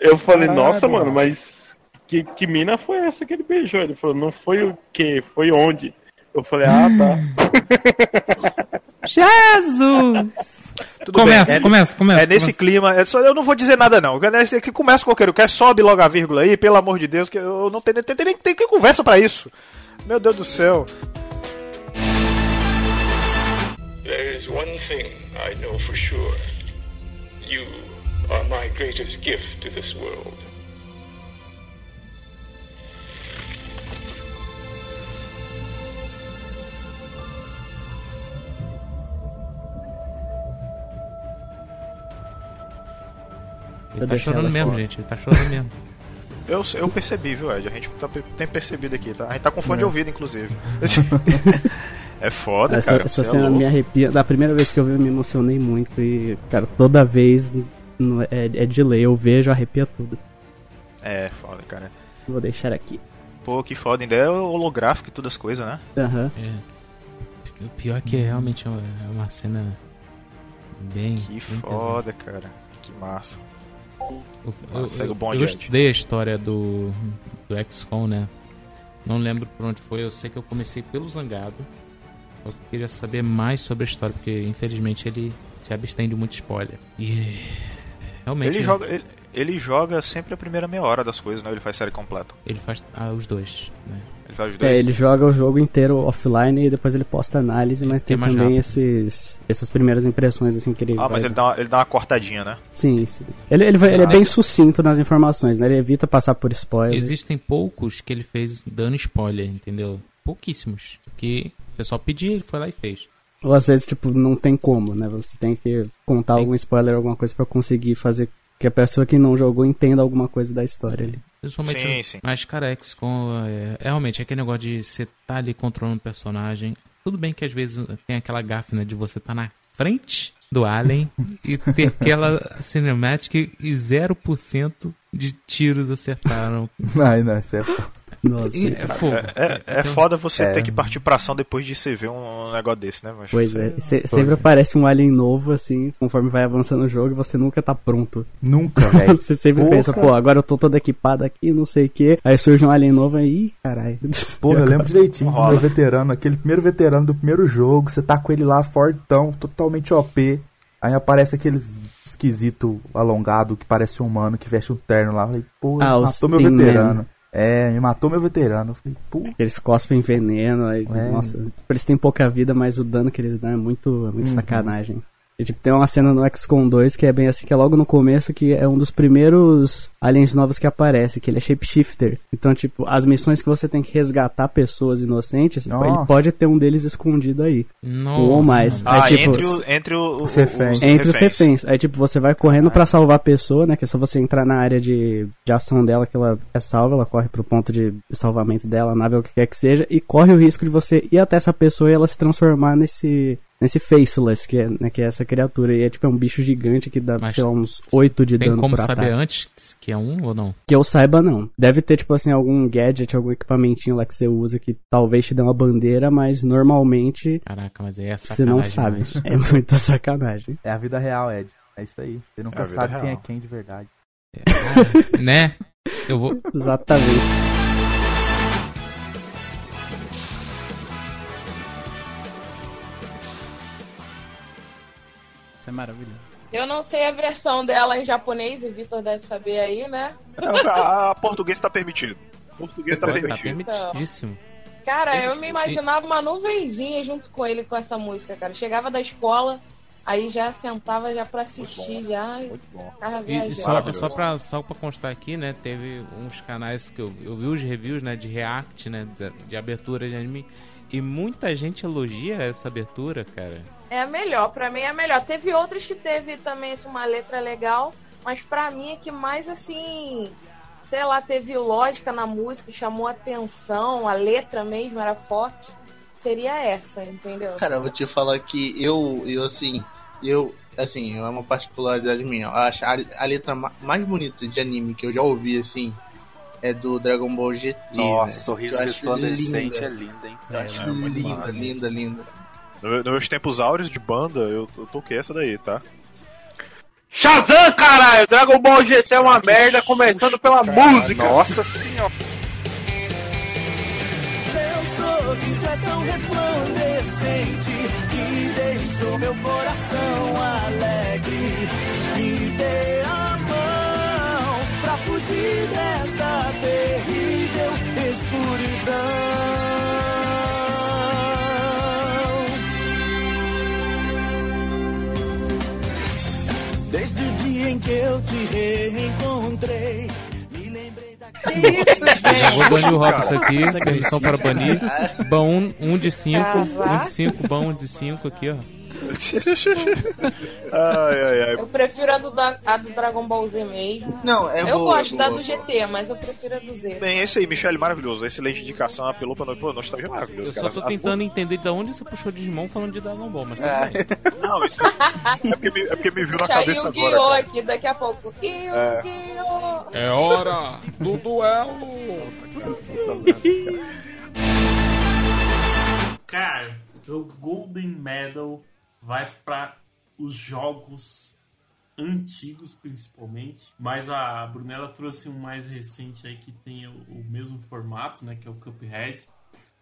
Eu falei, Caralho, nossa, mano, mas que, que mina foi essa que ele beijou? Ele falou, não foi o quê? Foi onde? Eu falei, ah, tá. <laughs> Jesus! Tudo começa, bem, é- começa, começa. É nesse começa. clima, é só, eu não vou dizer nada não. É que começa qualquer um. Quer sobe logo a vírgula aí, pelo amor de Deus, que eu não tenho, tem, tem, tem que conversa pra isso. Meu Deus do céu. There is one thing I know for sure. Are my greatest gift to this world. Ele tá chorando mesmo, fora. gente. Ele tá chorando mesmo. <laughs> Eu, eu percebi, viu, Ed? A gente tá, tem percebido aqui, tá? A gente tá com fone de É. ouvido, inclusive. <laughs> é foda, Essa, cara. essa é cena louco. me arrepia. Da primeira vez que eu vi, eu me emocionei muito. E, cara, toda vez é, é de lei. Eu vejo, arrepia tudo. É, foda, cara. Vou deixar aqui. Pô, que foda. Ainda é holográfico e todas as coisas, né? Aham. É. O pior é que realmente é uma- é uma cena bem. Que bem foda, cara. Que massa. Eu, Ah, eu, segue o eu, bonde, eu estudei a história do, do XCOM, né? Não lembro por onde foi, eu sei que eu comecei pelo Zangado. Eu queria saber mais sobre a história, porque infelizmente ele se abstém de muito spoiler. E realmente. Ele joga, ele, ele joga sempre a primeira meia hora das coisas, né? Ele faz série completa. Ele faz ah, os dois, né? Ele faz os dois. É, ele joga o jogo inteiro offline e depois ele posta análise, mas Tem tem também esses, essas primeiras impressões assim que ele. Ah, mas vai- ele dá, uma, ele dá uma cortadinha, né? Sim, sim. Ele, ele, vai- ele é Ah. bem sucinto nas informações, né? Ele evita passar por spoiler. Existem poucos que ele fez dando spoiler, entendeu? pouquíssimos. Que o pessoal pedia, ele foi lá e fez. Ou às vezes, tipo, não tem como, né? Você tem que contar algum spoiler, alguma coisa pra conseguir fazer que a pessoa que não jogou entenda alguma coisa da história ali. Principalmente Sim, sim. mais carex com é, é, realmente aquele negócio de você tá ali controlando o personagem. Tudo bem que às vezes tem aquela gafe, né, de você tá na frente do Alien <laughs> e ter aquela cinematic e 0% de tiros acertaram. Ai, não, isso é Nossa. É, fogo. É, é, é foda você É. ter que partir pra ação depois de você ver um negócio desse, né? Mas Pois é, se- sempre aparece um alien novo, assim, conforme vai avançando o jogo e você nunca tá pronto. Nunca, <laughs> velho. Você sempre Porra. pensa, pô, agora eu tô todo equipado aqui, não sei o que. Aí surge um alien novo aí, caralho. Porra, eu <laughs> lembro direitinho do meu veterano, aquele primeiro veterano do primeiro jogo, você tá com ele lá fortão, totalmente OP. Aí aparece aqueles esquisito alongado que parece um humano que veste um terno lá. Eu falei, pô, Ah, matou meu veterano. Man. É, me matou meu veterano. Eu falei, pô. Eles cospem veneno, aí, É. nossa, eles têm pouca vida, mas o dano que eles dão é muito, é muito Uhum. sacanagem. E, tipo, tem uma cena no XCOM 2 que é bem assim, que é logo no começo, que é um dos primeiros aliens novos que aparece, que ele é shapeshifter. Então, tipo, as missões que você tem que resgatar pessoas inocentes, tipo, ele pode ter um deles escondido aí. Nossa. Ou mais. Ah, aí, tipo, entre, o, entre o, o- Os reféns. entre os reféns. Aí, tipo, você vai correndo Ah. pra salvar a pessoa, né? Que é só você entrar na área de, de ação dela, que ela é salva, ela corre pro ponto de salvamento dela, a nave, ou o que quer que seja, e corre o risco de você ir até essa pessoa e ela se transformar nesse. Nesse Faceless, que é, né, que é essa criatura. E é tipo é um bicho gigante que dá, Mas sei lá, uns 8 de Tem dano como por saber ataque. antes que é um ou não? Que eu saiba, não. Deve ter, tipo assim, algum gadget, algum equipamentinho lá que você usa que talvez te dê uma bandeira, mas normalmente Caraca, mas aí é você não sacanagem sabe. demais. <laughs> É muita sacanagem. É a vida real, Ed. É isso aí. Você É nunca vida sabe quem é real. quem de verdade. né? Eu vou. <laughs> Exatamente. É maravilhoso. Eu não sei a versão dela em japonês, o Vitor deve saber aí, né? Não, a, a português tá permitido. Português tá Tá permitido. permitidíssimo. Cara, eu me imaginava uma nuvenzinha junto com ele com essa música, cara. Chegava da escola, aí já sentava já pra assistir, já. Ficava E, viajando. e só, só, pra, só pra constar aqui, né? Teve uns canais que eu, eu vi os reviews, né? De react, né? De, de abertura de anime. E muita gente elogia essa abertura, cara. É a melhor, pra mim é a melhor. Teve outras que teve também assim, uma letra legal, mas pra mim é que mais assim, sei lá, teve lógica na música, chamou atenção, a letra mesmo era forte. Seria essa, entendeu? Cara, eu vou te falar que eu, eu assim, eu, assim, é uma particularidade minha. Eu acho a, a letra ma- mais bonita de anime que eu já ouvi, assim, é do Dragon Ball GT. Nossa, né? sorriso resplandecente linda. é lindo, hein? Eu É, acho é linda, massa. linda, linda. No- Nos meus tempos áureos de banda, eu, eu toquei essa daí, tá? Shazam, caralho! Dragon Ball GT é uma merda, começando pela música! Nossa senhora! Seu sorriso é tão resplandecente que deixou meu coração alegre. Me dê a mão pra fugir desta terrível escuridão. Desde o dia em que eu te reencontrei. Que isso, <laughs> Eu vou banir o gente? Robson aqui, permissão para banir. Ban 1 um, de 5, 1 um de 5, ban 1 de 5 aqui, ó. Ai, ai, ai. Eu prefiro a do, da- a do Dragon Ball Z mesmo. Não, é Eu boa, gosto boa, da do boa. GT, mas eu prefiro a do Z. Bem, esse aí, Michele, maravilhoso. Excelente indicação, apelou pra nós. Pô, nostalgia é maravilhoso, Eu cara. só tô tentando entender de onde você puxou Digimon falando de Dragon Ball, mas É. <laughs> Não, isso é porque me, é porque me viu na cabeça agora. Cara. aqui daqui a pouco. É. É hora do duelo! Cara, o Golden Medal vai para os jogos antigos principalmente, mas a Brunella trouxe um mais recente aí que tem o, o mesmo formato, né, que é o Cuphead,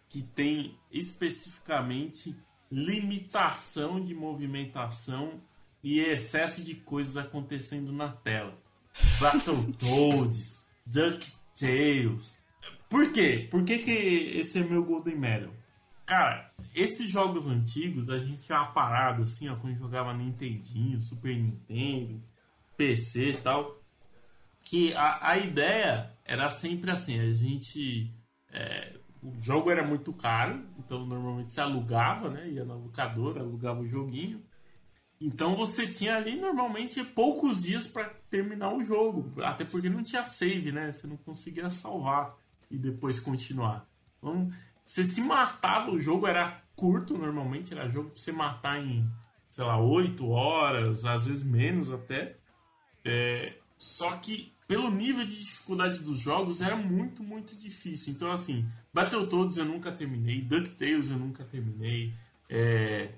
que tem especificamente limitação de movimentação e excesso de coisas acontecendo na tela. Battletoads, <laughs> DuckTales. Por quê? Por que, que esse é meu Golden Medal? Cara, esses jogos antigos, a gente tinha uma parada assim, ó, quando jogava Nintendinho, Super Nintendo, PC e tal, que a, a ideia era sempre assim, a gente é, o jogo era muito caro, então normalmente se alugava, né? Ia na locadora, alugava o joguinho. Então você tinha ali normalmente poucos dias para terminar o jogo, até porque não tinha save, né? Você não conseguia salvar e depois continuar. Então você se matava, o jogo era curto normalmente, era jogo pra você matar em, sei lá, 8 horas, às vezes menos até. É, só que pelo nível de dificuldade dos jogos era muito, muito difícil. Então, assim, Battletoads eu nunca terminei, DuckTales eu nunca terminei. É,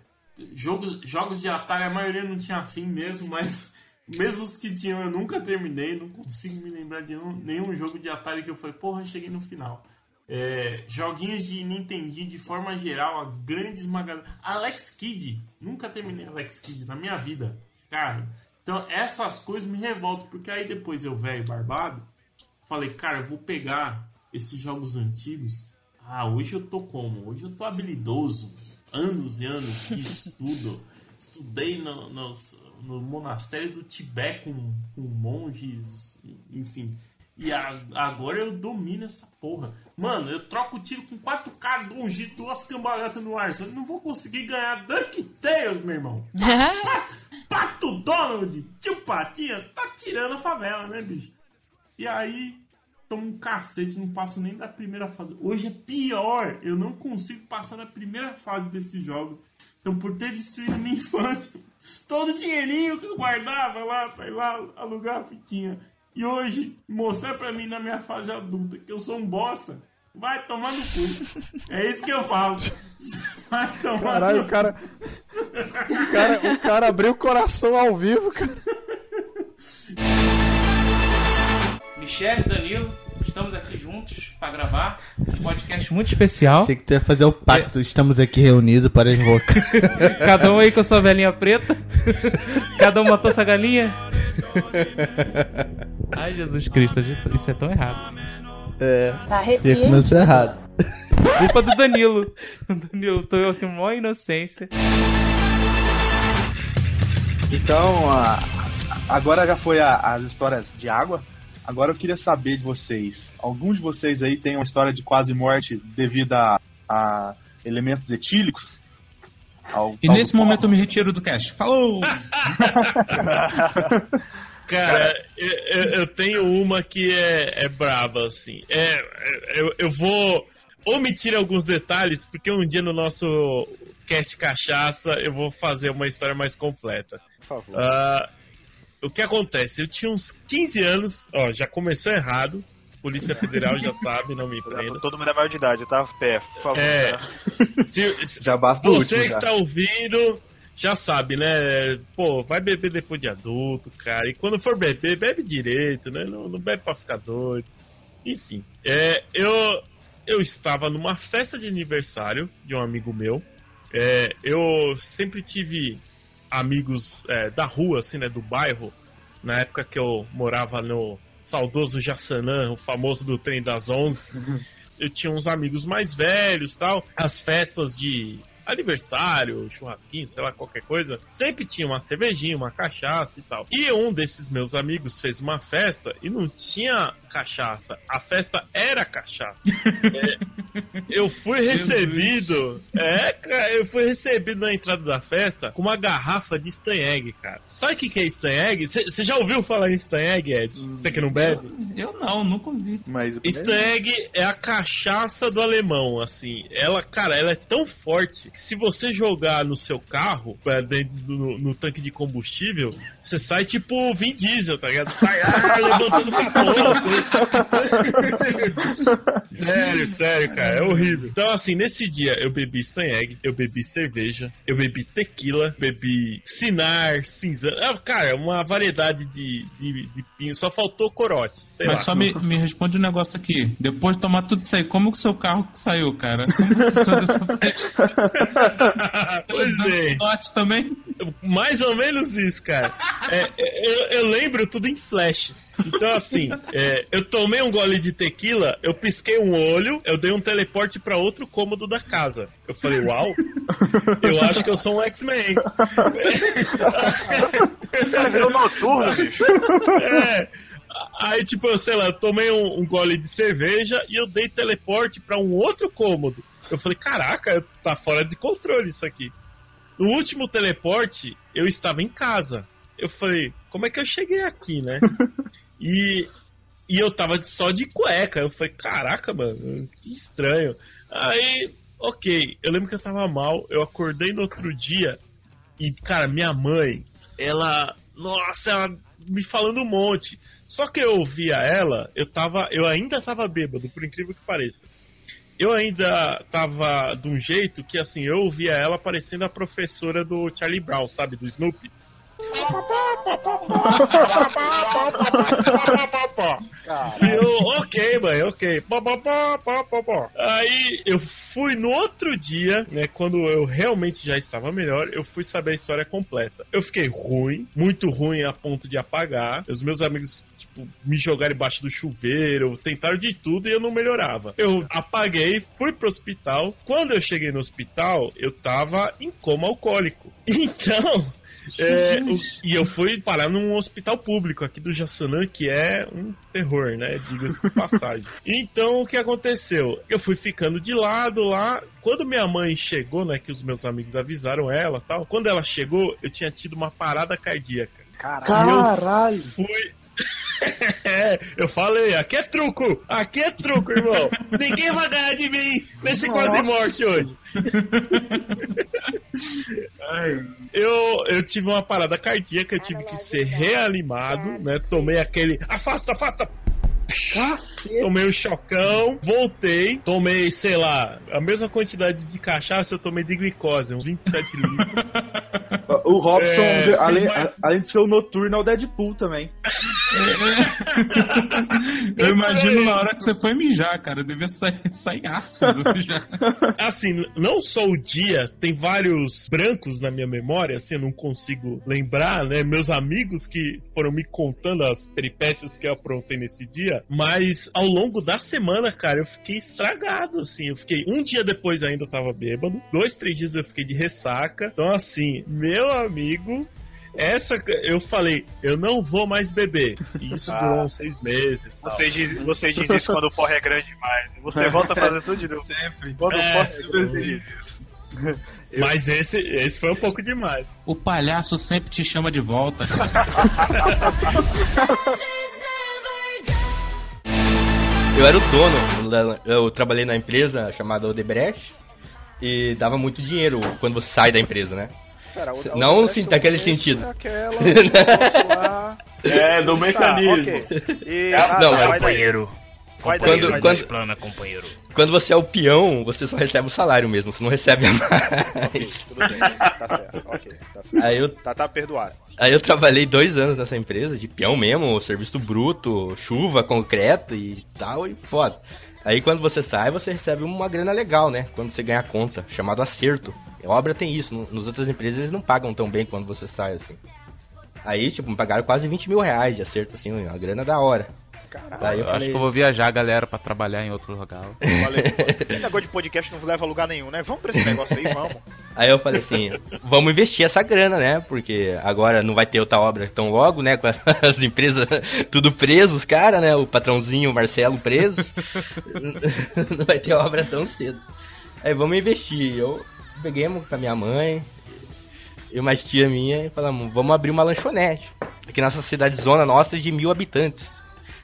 jogos, jogos de Atari, a maioria não tinha fim mesmo, mas <laughs> mesmo os que tinham eu nunca terminei. Não consigo me lembrar de nenhum, nenhum jogo de Atari que eu falei, porra, cheguei no final. É, joguinhos de Nintendo de forma geral, a grande esmagadora. Alex Kidd, nunca terminei Alex Kidd na minha vida. Cara, então essas coisas me revoltam, porque aí depois eu, velho, barbado, falei, cara, eu vou pegar esses jogos antigos. Ah, hoje eu tô como? Hoje eu tô habilidoso. Anos e anos de <laughs> estudo. Estudei no, no, no monastério do Tibete com, com monges, enfim. E a, agora eu domino essa porra. Mano, eu troco tiro com quatro caras, um jeito, duas cambalhotas no ar. Eu não vou conseguir ganhar DuckTales, meu irmão. <laughs> Pato Donald, tio Patinhas, tá tirando a favela, né, bicho? E aí, tomo um cacete, não passo nem da primeira fase. Hoje é pior, eu não consigo passar da primeira fase desses jogos. Então, por ter destruído minha infância, <laughs> todo o dinheirinho que eu guardava lá pra ir lá alugar a fitinha. E hoje, mostrar pra mim na minha fase adulta que eu sou um bosta, vai tomar no cu. É isso que eu falo. Vai tomar Caralho, no o cara. O cara, o cara abriu o coração ao vivo, cara. Michele, Danilo, estamos aqui juntos para gravar esse podcast muito especial. Sei que tu ia fazer o pacto, estamos aqui reunidos para invocar. <laughs> Cada um aí com a sua velhinha preta. Cada um matou essa galinha. Ai, Jesus Cristo, isso é tão errado. É. Tá arrepiando. começou errado. Culpa do Danilo. Danilo, tô eu aqui, mó inocência. Então, a- agora já foi a- as histórias de água. Agora eu queria saber de vocês. Algum de vocês aí tem uma história de quase morte devido a, a elementos etílicos? Ao- E ao- nesse momento eu me retiro do cast. Falou! <laughs> Cara, eu, eu- eu tenho uma que é, é braba, assim. É, é, eu, eu vou omitir alguns detalhes, porque um dia no nosso cast cachaça eu vou fazer uma história mais completa. Por favor. Ah, o que acontece? Eu tinha uns 15 anos, ó, já começou errado. Polícia Federal já sabe, não me prenda. Todo mundo é maior de idade, tá? Pé, por favor. É. Se- se- Já basta o Você último, que já. tá ouvindo, já sabe, né? Pô, vai beber depois de adulto, cara. E quando for beber, bebe direito, né? Não, não bebe pra ficar doido. Enfim, é, eu, eu estava numa festa de aniversário de um amigo meu. É, eu sempre tive amigos é, da rua, assim, né? Do bairro. Na época que eu morava no saudoso Jaçanã, o famoso do trem das 11 <laughs> eu tinha uns amigos mais velhos tal. As festas de aniversário, churrasquinho, sei lá, qualquer coisa, sempre tinha uma cervejinha, uma cachaça e tal. E um desses meus amigos fez uma festa e não tinha cachaça. A festa era cachaça. <laughs> Eu fui recebido. É, cara, eu fui recebido na entrada da festa com uma garrafa de Stanheg, cara. Sabe o que, que é Stanheg? Você já ouviu falar em Stanheg, Ed? Você que não bebe? Eu não, nunca ouvi. Mas Stag é a cachaça do alemão, assim. Ela, cara, ela é tão forte que se você jogar no seu carro, dentro do, no, no tanque de combustível, você sai tipo o Vin Diesel, tá ligado? Sai ah, levantando capô, assim. <laughs> Sério, sério, cara, é horrível. Então, assim, nesse dia eu bebi Stanheg, eu bebi cerveja, eu bebi tequila, bebi Sinar, cinza. Ah, cara, uma variedade de, de, de pinho. Só faltou corote, Mas lá. só me, me responde um negócio aqui. Depois de tomar tudo isso aí, como que o seu carro saiu, cara? Como que você saiu dessa festa? <laughs> Pois é. Também? Mais ou menos isso, cara. É, eu, eu lembro tudo em flashes. Então, assim, é, eu tomei um gole de tequila, eu pisquei um olho, eu dei um teleporte pra outro cômodo da casa. Eu falei, uau, eu acho que eu sou um X-Men. Cara virou noturno, bicho. É. Aí, tipo, eu sei lá, eu tomei um, um gole de cerveja e eu dei teleporte pra um outro cômodo. Eu falei, caraca, tá fora de controle isso aqui. No último teleporte, eu estava em casa. Eu falei, como é que eu cheguei aqui, né? <laughs> e, e eu tava só de cueca. Eu falei, caraca, mano, que estranho. Aí, ok, eu lembro que eu tava mal, eu acordei no outro dia e, cara, minha mãe, ela. Nossa, ela me falando um monte. Só que eu ouvia ela, eu tava. Eu ainda tava bêbado, por incrível que pareça. Eu ainda tava de um jeito que assim, eu ouvia ela parecendo a professora do Charlie Brown, sabe? Do Snoopy. Eu, ok, mãe, ok. Aí eu fui no outro dia, né? Quando eu realmente já estava melhor, eu fui saber a história completa. Eu fiquei ruim, muito ruim a ponto de apagar. Os meus amigos, tipo, me jogaram embaixo do chuveiro, tentaram de tudo e eu não melhorava. Eu apaguei, fui pro hospital. Quando eu cheguei no hospital, eu tava em coma alcoólico. <laughs> Então, é, o- e eu fui parar num hospital público aqui do Jaçanã, que é um terror, né? Diga-se de passagem. <laughs> Então, o que aconteceu? Eu fui ficando de lado lá. Quando minha mãe chegou, né? Que os meus amigos avisaram ela e tal. Quando ela chegou, eu tinha tido uma parada cardíaca. Caralho. Eu fui. É, <laughs> eu falei, aqui é truco! Aqui é truco, irmão! Ninguém vai ganhar de mim nesse quase morte hoje! eu, eu tive uma parada cardíaca, eu tive que ser reanimado, né? Tomei aquele. Afasta, afasta! Tomei um chocão, voltei, tomei, sei lá, a mesma quantidade de cachaça eu tomei de glicose, uns 27 litros. O Robson, É, além, mais- além de ser o noturno, é o Deadpool também. Eu imagino na hora que você foi mijar, cara. Devia sair, sair ácido <laughs> já. Assim, não só o dia, tem vários brancos na minha memória, assim, eu não consigo lembrar, né? Meus amigos que foram me contando as peripécias que eu aprontei nesse dia, mas ao longo da semana, cara, eu fiquei estragado, assim. Eu fiquei. Um dia depois ainda tava bêbado, dois, três dias eu fiquei de ressaca. Então, assim, meu amigo. Essa eu falei, eu não vou mais beber. E isso Ah. durou uns seis meses. tal. Você diz, você diz isso quando o porra é grande demais. Você volta a fazer tudo de novo. <laughs> Sempre. Quando É, o porra é isso. Mas esse, esse foi um pouco demais. O palhaço sempre te chama de volta. <laughs> Eu era o dono, eu trabalhei na empresa chamada Odebrecht e dava muito dinheiro quando você sai da empresa, né? Pera, o- Não sim, daquele conheço, sentido. é aquela, o lá. <laughs> É, do Tá, mecanismo. ok. E- Ah, ah, não, tá, é vai daí. Quando- vai quando- Explana, companheiro. Quando você é o peão, você só recebe o salário mesmo, você não recebe a mais. Tudo bem, tá certo, ok, tá certo. Aí eu- Tá, tá perdoado. Aí eu trabalhei dois anos nessa empresa, de peão mesmo, serviço bruto, chuva, concreto e tal, e foda. Aí quando você sai, você recebe uma grana legal, né? Quando você ganha a conta, chamado acerto. A obra tem isso, no- nas outras empresas eles não pagam tão bem quando você sai, assim. Aí, tipo, me pagaram quase 20 mil reais de acerto, assim, uma grana da hora. Aí eu eu acho falei, que eu vou viajar, galera, pra trabalhar em outro lugar. <laughs> Valeu. Esse negócio de podcast não leva a lugar nenhum, né? Vamos pra esse negócio aí, vamos. <laughs> Aí eu falei assim, vamos investir essa grana, né? Porque agora não vai ter outra obra tão logo, né? Com <laughs> as empresas tudo presos, cara, né? O patrãozinho, o Marcelo preso. não vai ter obra tão cedo. Aí vamos investir. Eu peguei com a minha mãe e uma tia minha e falamos, vamos abrir uma lanchonete. Aqui nessa cidade zona nossa de mil habitantes.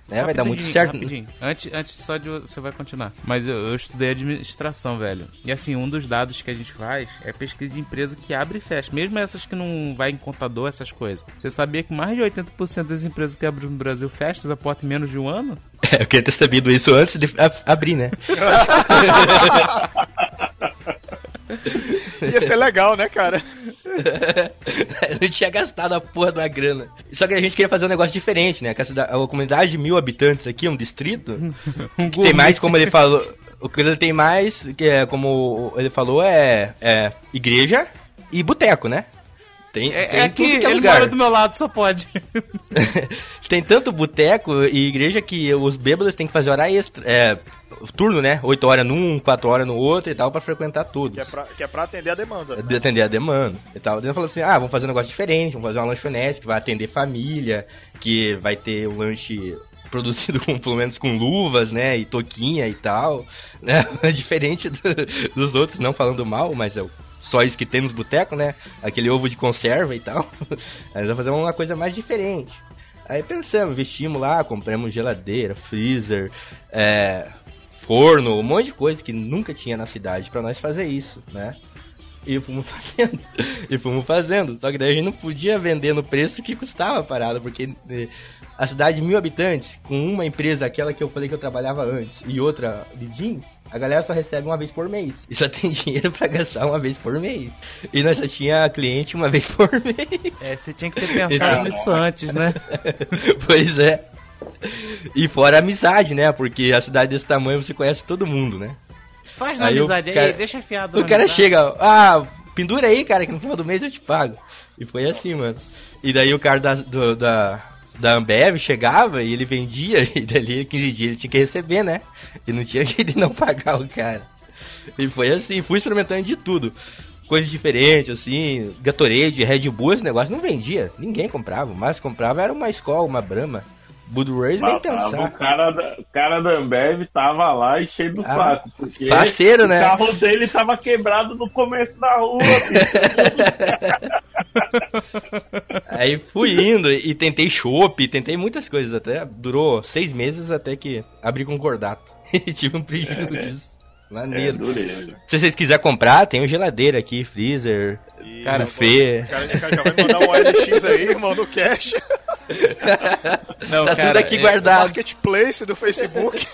Né? Vai dar muito certo. Rapidinho. Antes, antes só de você vai continuar. Mas eu, eu estudei administração, velho. E assim, um dos dados que a gente faz é pesquisa de empresa que abre e fecha. Mesmo essas que não vai em contador, essas coisas. Você sabia que mais de 80% das empresas que abrem no Brasil fecham a porta em menos de um ano? <laughs> Eu queria ter sabido isso antes de abrir, né? <laughs> <laughs> Ia ser legal, né, cara? Eu <laughs> não tinha gastado a porra da grana. Só que a gente queria fazer um negócio diferente, né? Que a, cida- a comunidade de mil habitantes aqui, um distrito, <laughs> que tem mais, como ele falou. O que ele tem mais, que é como ele falou, é, é igreja e boteco, né? Tem, É, tem é aqui, tudo que é ele lugar. mora do meu lado, só pode. Tem tanto boteco e igreja que os bêbados têm que fazer hora extra. É, turno, né? 8 horas num, 4 horas no outro e tal, pra frequentar todos. Que é pra, que é pra atender a demanda. de atender a demanda e tal. Eu falei assim, ah, vamos fazer um negócio diferente, vamos fazer uma lanchonete que vai atender família, que vai ter o lanche produzido <laughs> com, pelo menos com luvas, né? E toquinha e tal. <laughs> Né? <laughs> Diferente do- dos outros, não falando mal, mas é só isso que tem nos botecos, né? Aquele ovo de conserva e tal. Nós vamos fazer uma coisa mais diferente. Aí pensamos, investimos lá, compramos geladeira, freezer, é, forno, um monte de coisa que nunca tinha na cidade pra nós fazer isso, né? E fomos <laughs> fazendo, e fomos fazendo. Só que daí a gente não podia vender no preço que custava a parada, porque eh, a cidade de mil habitantes, com uma empresa, aquela que eu falei que eu trabalhava antes, e outra de jeans, a galera só recebe uma vez por mês. E só <laughs> tem dinheiro pra gastar uma vez por mês. E nós só tinha cliente uma <laughs> vez por mês. É, você tinha que ter pensado nisso antes, né? <laughs> pois é. E fora a amizade, né? Porque a cidade desse tamanho você conhece todo mundo, né? Faz na Aí amizade aí, cara- deixa afiado. O cara amizade. chega, ah, pendura aí, cara, que no final do mês eu te pago. E foi assim, mano. E daí o cara da, do- da, da Ambev chegava e ele vendia, <laughs> e dali 15 dias ele tinha que receber, né? E não tinha <laughs> jeito de não pagar o cara. E foi assim, fui experimentando de tudo. Coisas diferentes, assim, Gatorade, Red Bull, esse negócio não vendia. Ninguém comprava. O que comprava era uma escola, uma Brahma. Budweiser nem Matava, pensar. O cara, da, o cara da Ambev tava lá enchendo o Ah, saco. Porque faceiro, né? O carro dele tava quebrado no começo da rua. <laughs> Aí fui indo e tentei chopp, tentei muitas coisas até. Durou seis meses até que abri concordato. <laughs> E tive um prejuízo É, disso. Maneiro. É. Se vocês quiserem comprar, tem um geladeira aqui, freezer, Cara, buffet. O cara, cara já vai mandar um OLX aí, irmão, no cash. <laughs> Não, Tá cara, tudo aqui é- guardado. Marketplace do Facebook.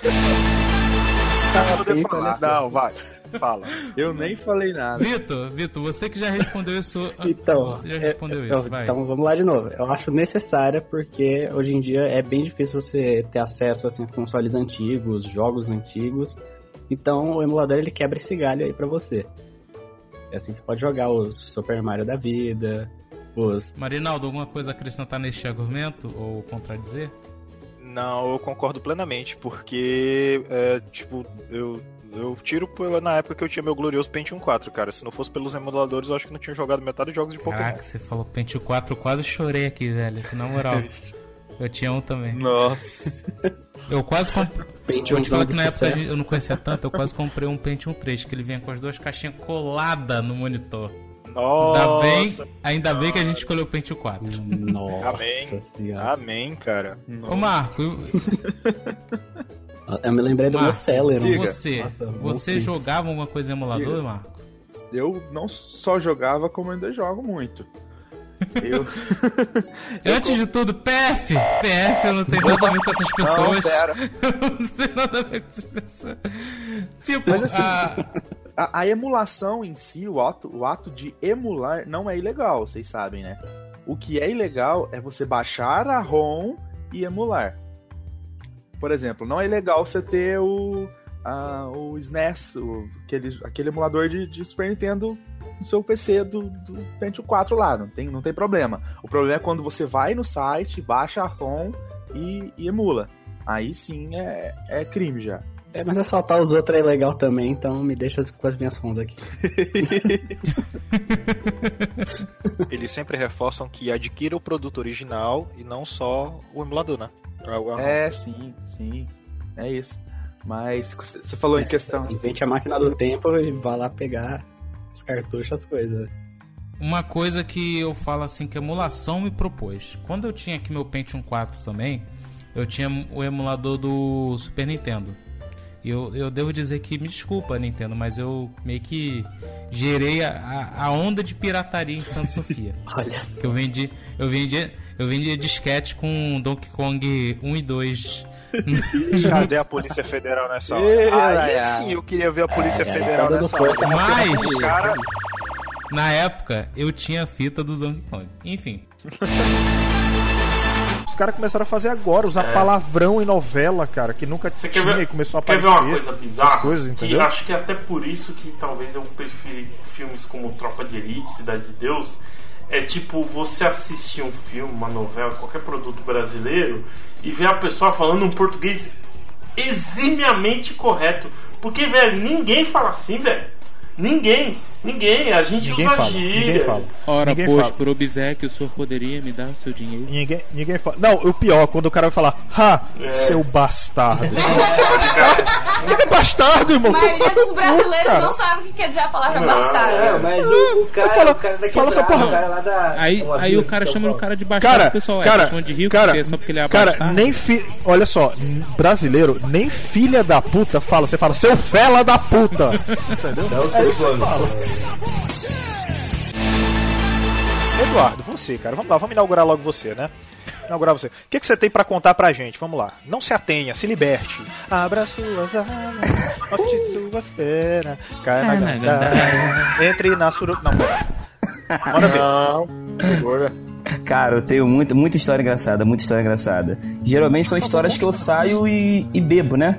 poder falar. Não, vai. Fala. Eu nem falei nada. Vitor, Vitor, você que já respondeu isso. Então, já é- respondeu eu- isso, vai. então vamos lá de novo. Eu acho necessária porque hoje em dia é bem difícil você ter acesso assim, a consoles antigos, jogos antigos. Então o emulador ele quebra esse galho aí pra você. E assim você pode jogar os Super Mario da vida, os. Marinaldo, alguma coisa a acrescentar neste argumento ou contradizer? Não, eu concordo plenamente, porque, é, tipo, eu, eu tiro pela, na época que eu tinha meu glorioso Pentium 4, cara. Se não fosse pelos emuladores, eu acho que não tinha jogado metade dos jogos de Pokémon. Caraca, você falou Pentium 4, eu quase chorei aqui, velho. Na moral. <laughs> Eu tinha um também. Nossa. Eu quase comprei. Pentium Vou te falar que na época eu não conhecia tanto, eu quase comprei um Pentium 3, que ele vinha com as duas caixinhas coladas no monitor. Nossa. Ainda bem, ainda bem que a gente escolheu o Pentium 4. Nossa. Amém. Amém, cara. Ô Marco, eu- Eu me lembrei do meu Marco, Celeron. você, Nossa, você jogava alguma coisa em emulador, Diga. Marco? Eu não só jogava, como ainda jogo muito. <laughs> Eu. Antes de tudo, PF! PF, eu não tenho nada a ver com essas pessoas. Não, pera. <laughs> eu não tenho nada a ver com essas pessoas. Tipo, Mas assim, a- a, a emulação em si, o ato, o ato de emular, não é ilegal, vocês sabem, né? O que é ilegal é você baixar a ROM e emular. Por exemplo, não é legal você ter o, o SNES, o- aquele, aquele emulador de, de Super Nintendo no seu PC do, do Pentium 4 lá, não tem, não tem problema. O problema é quando você vai no site, baixa a ROM e, e emula. Aí sim é, é crime já. É, mas assaltar os outros é legal também, então me deixa com as minhas fontes aqui. <laughs> Eles sempre reforçam que adquira o produto original e não só o emulador, né? É, sim, sim. É isso. Mas você falou em questão. Invente a máquina do tempo e vá lá pegar os cartuchos, as coisas. Uma coisa que eu falo assim que a emulação me propôs. Quando eu tinha aqui meu Pentium 4 também, eu tinha o emulador do Super Nintendo. E eu, eu devo dizer que, me desculpa, Nintendo, mas eu meio que gerei a, a onda de pirataria em Santa Sofia. <laughs> Olha. Que eu vendi, eu vendi, eu vendi disquete com Donkey Kong 1 e 2. Cadê a Polícia Federal nessa hora? Aí ai, sim eu queria ver a Polícia É, Federal é, nessa Força hora. Mas- O cara. Na época, eu tinha a fita do Donkey Kong. Enfim. <laughs> Os caras começaram a fazer agora, usar É. palavrão em novela, cara, que nunca Você tinha quer ver, e começou a quer aparecer. ver uma coisa bizarra? coisas, que entendeu? acho que é até por isso que talvez eu prefiro filmes como Tropa de Elite, Cidade de Deus. É tipo você assistir um filme, uma novela, qualquer produto brasileiro e ver a pessoa falando um português eximiamente correto. Porque, velho, ninguém fala assim, velho. Ninguém. Ninguém, a gente Ninguém usa fala, gíria. ninguém fala. Ora, Ninguém pois, fala. por obséquio, o senhor poderia me dar o seu dinheiro? Ninguém, ninguém fala. Não, o pior, quando o cara vai falar, ha, seu bastardo. <laughs> <laughs> Que é bastardo, A irmão? maioria dos brasileiros Cara. não sabe o que quer dizer a palavra Não, bastardo. é, mas o, o cara, Fala- o cara da fala essa quebrada, porra. o cara lá da. Aí, aí o cara chama o cara de bastardo, Cara, o pessoal é, cara, chama de rico cara, porque- só porque ele é cara, bastardo. nem fi... Olha só, brasileiro, nem filha da puta fala. Você fala, seu fela da puta. <laughs> Entendeu? É o É ser isso que você humano. fala. Eduardo, você, cara, vamos lá, vamos inaugurar logo você, né? Inaugurar você. O que, que você tem pra contar pra gente? Vamos lá. Não se atenha, se liberte. Abra suas alas, bote suas pernas, caia na gandaia, entre na suru... Não, pera. Manda ver. Não, segura. Cara, eu tenho muita, muita história engraçada, muita história engraçada. Geralmente são histórias que eu saio e, e bebo, né?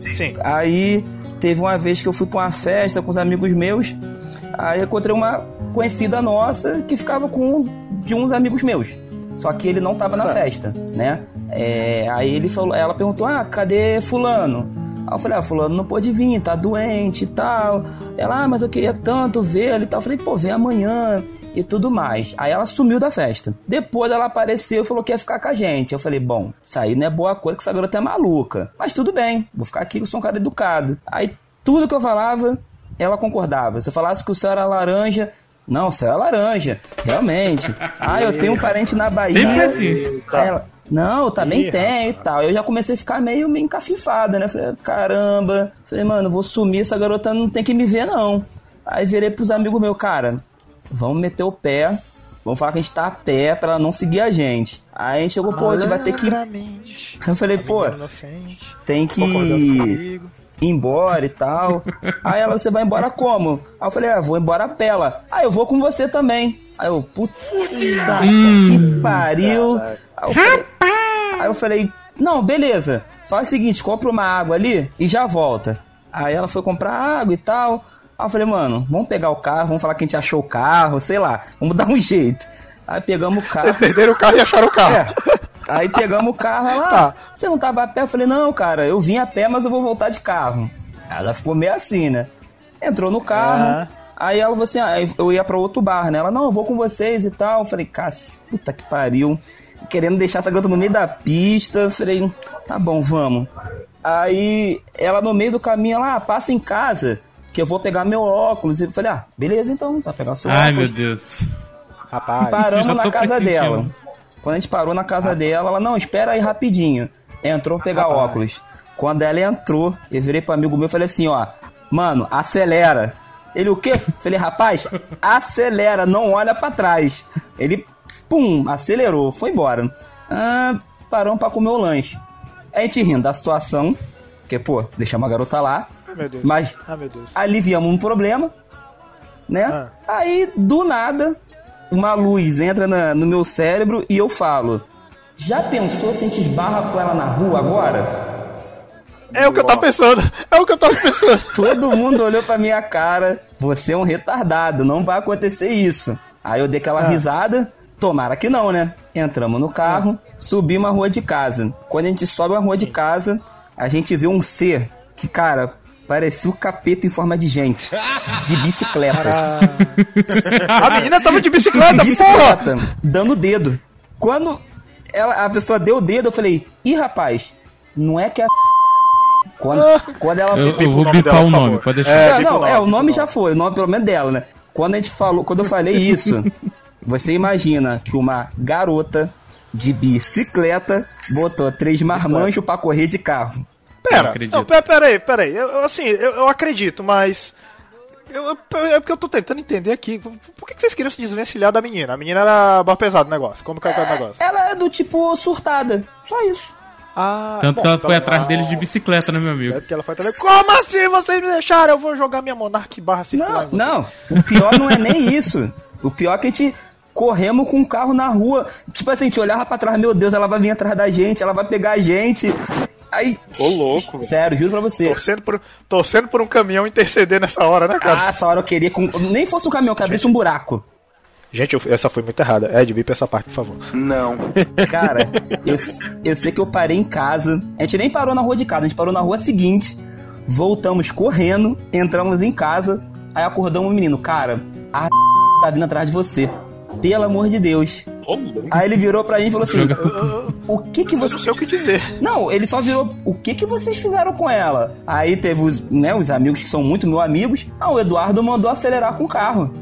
Sim. Aí teve uma vez que eu fui pra uma festa com os amigos meus. Aí encontrei uma conhecida nossa que ficava com um de uns amigos meus. Só que ele não tava na Tá. festa, né? É, aí ele falou, ela perguntou: "Ah, cadê fulano?" Aí eu falei: "Ah, fulano não pôde vir, tá doente e tal". Ela: "Ah, mas eu queria tanto ver ele e tal". Eu falei: "Pô, vem amanhã" e tudo mais. Aí ela sumiu da festa. Depois ela apareceu e falou que ia ficar com a gente. Eu falei: "Bom, isso aí não é boa coisa que essa garota é maluca. Mas tudo bem, vou ficar aqui que eu sou um cara educado". Aí tudo que eu falava, ela concordava. Se eu falasse que o céu era laranja, não, o céu é laranja, realmente. <laughs> Ah, eu tenho um parente na Bahia. Sempre assim. Ela, não, eu também tenho e tal. Eu já comecei a ficar meio, meio encafifada, né? Falei, caramba. Falei, mano, vou sumir, essa garota não tem que me ver, não. Aí virei pros amigos meus, cara, vamos meter o pé. Vamos falar que a gente tá a pé pra ela não seguir a gente. Aí a gente chegou, pô, a gente vai ter que. Eu falei, pô, tem que ir embora e tal. <laughs> Aí ela, você vai embora como? Aí eu falei, ah, vou embora a pé. Ela, Ah, eu vou com você também. Aí eu, puta que pariu. Aí eu, falei, aí eu falei, não, beleza. Faz o seguinte, compra uma água ali e já volta. Aí ela foi comprar água e tal. Aí eu falei, mano, vamos pegar o carro, vamos falar que a gente achou o carro, sei lá, vamos dar um <laughs> jeito. Aí pegamos o carro. Vocês perderam o carro e acharam o carro. É. Aí pegamos o carro lá. Tá. Você não tava a pé? Eu falei, não, cara, eu vim a pé, mas eu vou voltar de carro. Ela ficou meio assim, né? Entrou no carro. Aham. Aí ela falou assim: ah, eu ia pra outro bar, né? Ela, não, eu vou com vocês e tal. Eu falei, cara, puta que pariu. Querendo deixar essa garota no meio da pista. Eu falei, tá bom, vamos. Aí ela no meio do caminho, ela, ah, passa em casa, que eu vou pegar meu óculos. Eu falei, ah, beleza então, vai pegar o seu Ai, óculos. meu Deus. E Rapaz, paramos na casa dela. Quando a gente parou na casa dela, ela, não, espera aí rapidinho. Entrou pegar Rapaz. óculos. Quando ela entrou, eu virei pro amigo meu e falei assim, ó, mano, acelera. Ele, o quê? Falei, rapaz, acelera, não olha pra trás. Ele, pum, acelerou, foi embora. Ah, paramos pra comer o lanche. A gente rindo da situação, porque, pô, deixamos a garota lá. Meu Deus. Mas Ah, meu Deus. aliviamos um problema, né? Ah. Aí, do nada, uma luz entra na- no meu cérebro e eu falo: Já pensou se a gente esbarra com ela na rua agora? É o que eu tava pensando. É o que eu tava <laughs> pensando. Todo mundo olhou pra minha cara: Você é um retardado, não vai acontecer isso. Aí eu dei aquela Ah. risada. Tomara que não, né? Entramos no carro, subimos a rua de casa. Quando a gente sobe a rua de casa, a gente vê um ser que, cara, parecia o capeta em forma de gente. De bicicleta. <laughs> A menina tava de bicicleta, De bicicleta, dando o dedo. Quando ela- a pessoa deu o dedo, eu falei, ih, rapaz, não é que a. <laughs> Quando, quando ela. Eu, eu vou bipar o nome, pode deixar. É, não, é, o nome já foi, o nome pelo menos dela, né? Quando a gente falou, quando eu falei isso, <laughs> você imagina que uma garota de bicicleta botou três marmanjos pra correr de carro. Pera, não, pera, pera aí, pera aí. Eu, assim, eu, eu acredito, mas. Eu, eu- é porque eu tô tentando entender aqui. Por que que vocês queriam se desvencilhar da menina? A menina era bar pesado o negócio. Como que é, é o negócio? Ela é do tipo surtada. Só isso. Ah, Tanto bom, que ela então- foi atrás deles de bicicleta, né, meu amigo? É porque ela foi também. Como assim vocês me deixaram? Eu vou jogar minha Monark barra circular em você. Não, o pior não é nem isso. O pior é que a gente corremos com o carro na rua. Tipo assim, a gente olhava pra trás, meu Deus, ela vai vir atrás da gente, ela vai pegar a gente. Aí. Ô, louco. Sério, juro pra você. Torcendo por, torcendo por um caminhão interceder nessa hora, né, cara? Ah, essa hora eu queria. Com... Nem fosse um caminhão, que abrisse um buraco. Gente, eu- essa foi muito errada. Ed, bipa essa parte, por favor. Não. <laughs> Cara, eu, eu sei que eu parei em casa. A gente nem parou na rua de casa, a gente parou na rua seguinte. Voltamos correndo, entramos em casa. Aí acordamos o menino, cara, a <laughs> tá vindo atrás de você. Pelo amor de Deus. Aí ele virou pra mim e falou assim: O que que você. não sei o que dizer. Não, ele só virou: O que que vocês fizeram com ela? Aí teve os, né, os amigos que são muito meus amigos. Ah, o Eduardo mandou acelerar com o carro.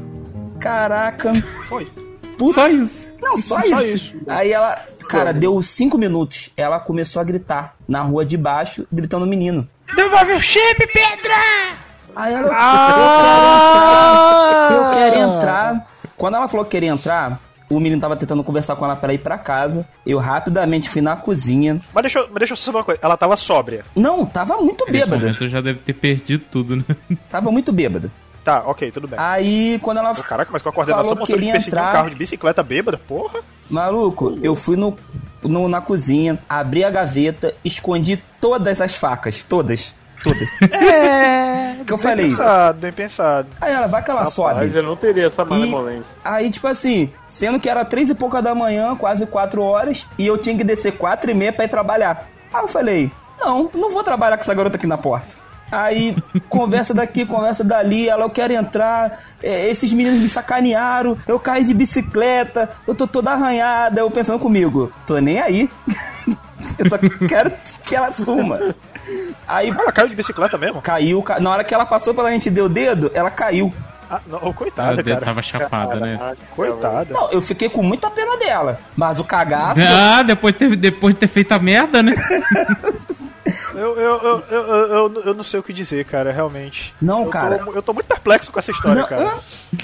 Caraca. Foi. Só isso. Não, só, Só isso. Aí ela, cara, deu cinco minutos. Ela começou a gritar na rua de baixo, gritando o menino. Devolve o chip, Pedra! Aí ela, Ah! eu quero entrar. Quando ela falou que queria entrar, o menino tava tentando conversar com ela pra ir pra casa. Eu rapidamente fui na cozinha. Mas deixa, eu- mas deixa eu só saber uma coisa. Ela tava sóbria. Não, tava muito Nesse bêbada. momento eu já deve ter perdido tudo, né? <laughs> Tava muito bêbada. Tá, ok, tudo bem. Aí, quando ela Ô, Caraca, mas com a coordenação falou que perseguir um entrar- carro de bicicleta bêbada, porra. Maluco, eu fui no, no- na cozinha, abri a gaveta, escondi todas as facas. Todas. Todas. É. que eu bem falei. pensado, bem pensado. Aí ela vai que ela sobe. Mas eu não teria essa malemolência. Aí, tipo assim, sendo que era três e pouca da manhã, quase quatro horas, e eu tinha que descer quatro e meia pra ir trabalhar. Aí eu falei, não, não vou trabalhar com essa garota aqui na porta. Aí, <laughs> conversa daqui, conversa dali, ela, eu quero entrar, é, esses meninos me sacanearam, eu caí de bicicleta, eu tô toda arranhada, eu pensando comigo, tô nem aí. <laughs> eu só quero que ela suma. Aí, ela caiu de bicicleta mesmo? Caiu, ca- na hora que ela passou pela gente e deu o dedo, ela caiu. Ah, não, coitada, Ah, cara. tava chapada, né? Coitada. Não, eu fiquei com muita pena dela. Mas o cagaço. Ah, depois, de ter, depois de ter feito a merda, né? <laughs> Eu, eu, eu, eu, eu, eu- eu não sei o que dizer, cara, realmente. Não, Eu cara. Tô, eu tô muito perplexo com essa história, Não, cara.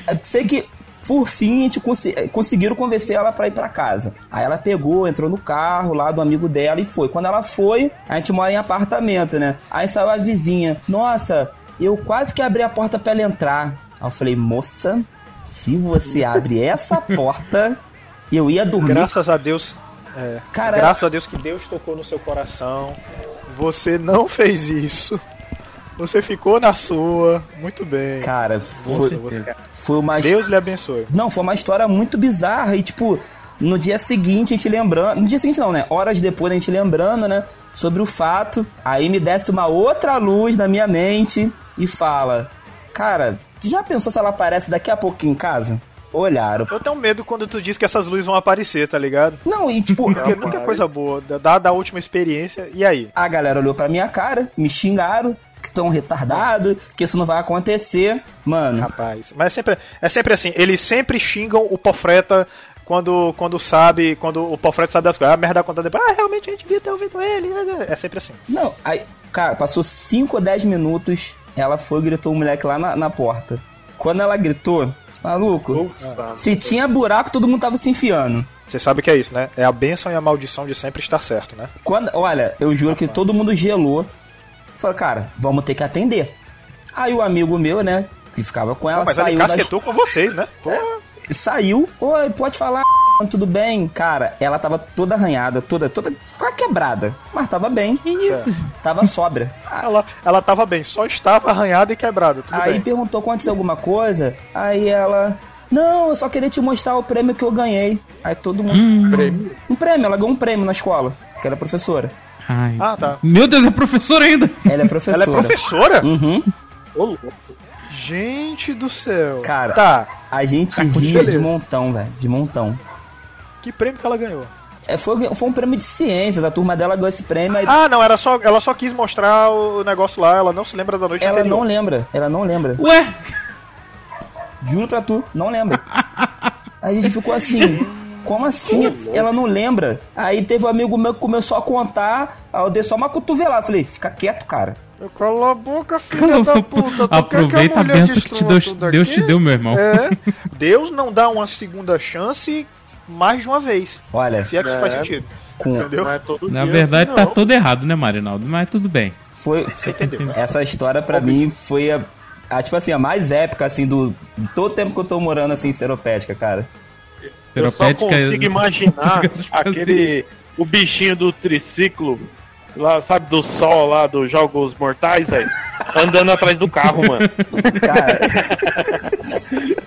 eu sei que por fim a gente consi- eh, conseguiram convencer ela pra ir pra casa. Aí ela pegou, entrou no carro lá do amigo dela e foi. Quando ela foi, a gente mora em apartamento, né? Aí saiu a vizinha. Nossa, eu quase que abri a porta pra ela entrar. Aí eu falei, moça, se você abre essa porta, eu ia dormir. Graças a Deus. é, Cara, graças a Deus que Deus tocou no seu coração. Você não fez isso. Você ficou na sua. Muito bem. Cara, foi, foi uma Deus lhe abençoe. Não, foi uma história muito bizarra e tipo, no dia seguinte a gente lembrando, no dia seguinte não, né? Horas depois a gente lembrando, né, sobre o fato, aí me desce uma outra luz na minha mente e fala: "Cara, tu já pensou se ela aparece daqui a pouco em casa?" Olharam. Eu tenho medo quando tu diz que essas luzes vão aparecer, tá ligado? Não, e tipo, Porque nunca é coisa boa, dada a última experiência. E aí? A galera olhou pra minha cara, me xingaram, que tão retardado, que isso não vai acontecer. Mano, Rapaz, mas é sempre, é sempre assim, eles sempre xingam o Pofreta quando, quando sabe, quando o Pofreta sabe das coisas. A merda conta depois, ah, realmente a gente devia ter ouvido ele. né, É sempre assim. Não, aí, cara, passou 5 ou 10 minutos, ela foi e gritou o moleque lá na, na porta. Quando ela gritou, maluco, se tinha buraco, todo mundo tava se enfiando. Você sabe que é isso, né? É a bênção e a maldição de sempre estar certo, né? Quando, olha, eu juro que todo mundo gelou. Falei, cara, vamos ter que atender. Aí o amigo meu, né, que ficava com ela, Não, mas ela saiu das- encasquetou com vocês, né? Pô, saiu, oi, pode falar, <laughs> tudo bem? Cara, ela tava toda arranhada, toda, toda quase quebrada, mas tava bem. isso? Tava sóbria. <laughs> ela, ela tava bem, só estava arranhada e quebrada. Tudo Aí bem. perguntou aconteceu alguma coisa, aí ela, não, eu só queria te mostrar o prêmio que eu ganhei. Aí todo mundo. Prêmio? Um prêmio, ela ganhou um prêmio na escola, que ela é professora. Ai. Ah, tá. Meu Deus, é professor ainda! Ela é professora. Ela é professora? Uhum. Ô, louco. Gente do céu. Cara, Tá. a gente Tá, ria de montão, velho, de montão. Que prêmio que ela ganhou? É, foi, foi um prêmio de ciências, a turma dela ganhou esse prêmio. Aí Ah, não, era só, ela só quis mostrar o negócio lá, ela não se lembra da noite ela anterior. não lembra, ela não lembra. Ué? Juro pra tu, não lembra. A gente ficou assim, <laughs> como assim? Ela não lembra. Aí teve um amigo meu que começou a contar, aí eu dei só uma cotovelada. Falei, fica quieto, cara. Cala a boca, filha da puta. Tu quer Aproveita que a a benção que te Deus, Deus te deu, meu irmão. É. <laughs> Deus não dá uma segunda chance mais de uma vez. Olha, Se é que isso faz É. sentido. com, Entendeu? Não é todo Na dia verdade, assim, tá todo errado, né, Marinaldo? Mas tudo bem. foi, entendeu? essa história pra mim foi a, a, tipo assim, a mais épica, assim, do todo o tempo que eu tô morando, assim, em Seropédica, cara. Eu só consigo <laughs> imaginar aquele. O bichinho do triciclo, lá, sabe, do sol lá dos Jogos Mortais, velho. Andando atrás do carro, mano. Cara. <laughs>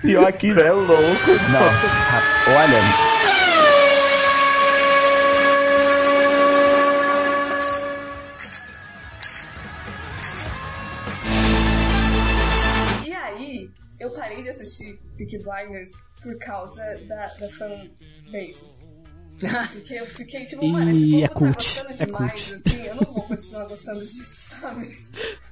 Pior que. Você é louco. Não, olha. Peaky Blinders por causa da, da fanbase. <laughs> Porque eu fiquei tipo, mano, esse é povo tá cult, gostando é demais, cult. assim, eu não vou continuar gostando disso, sabe?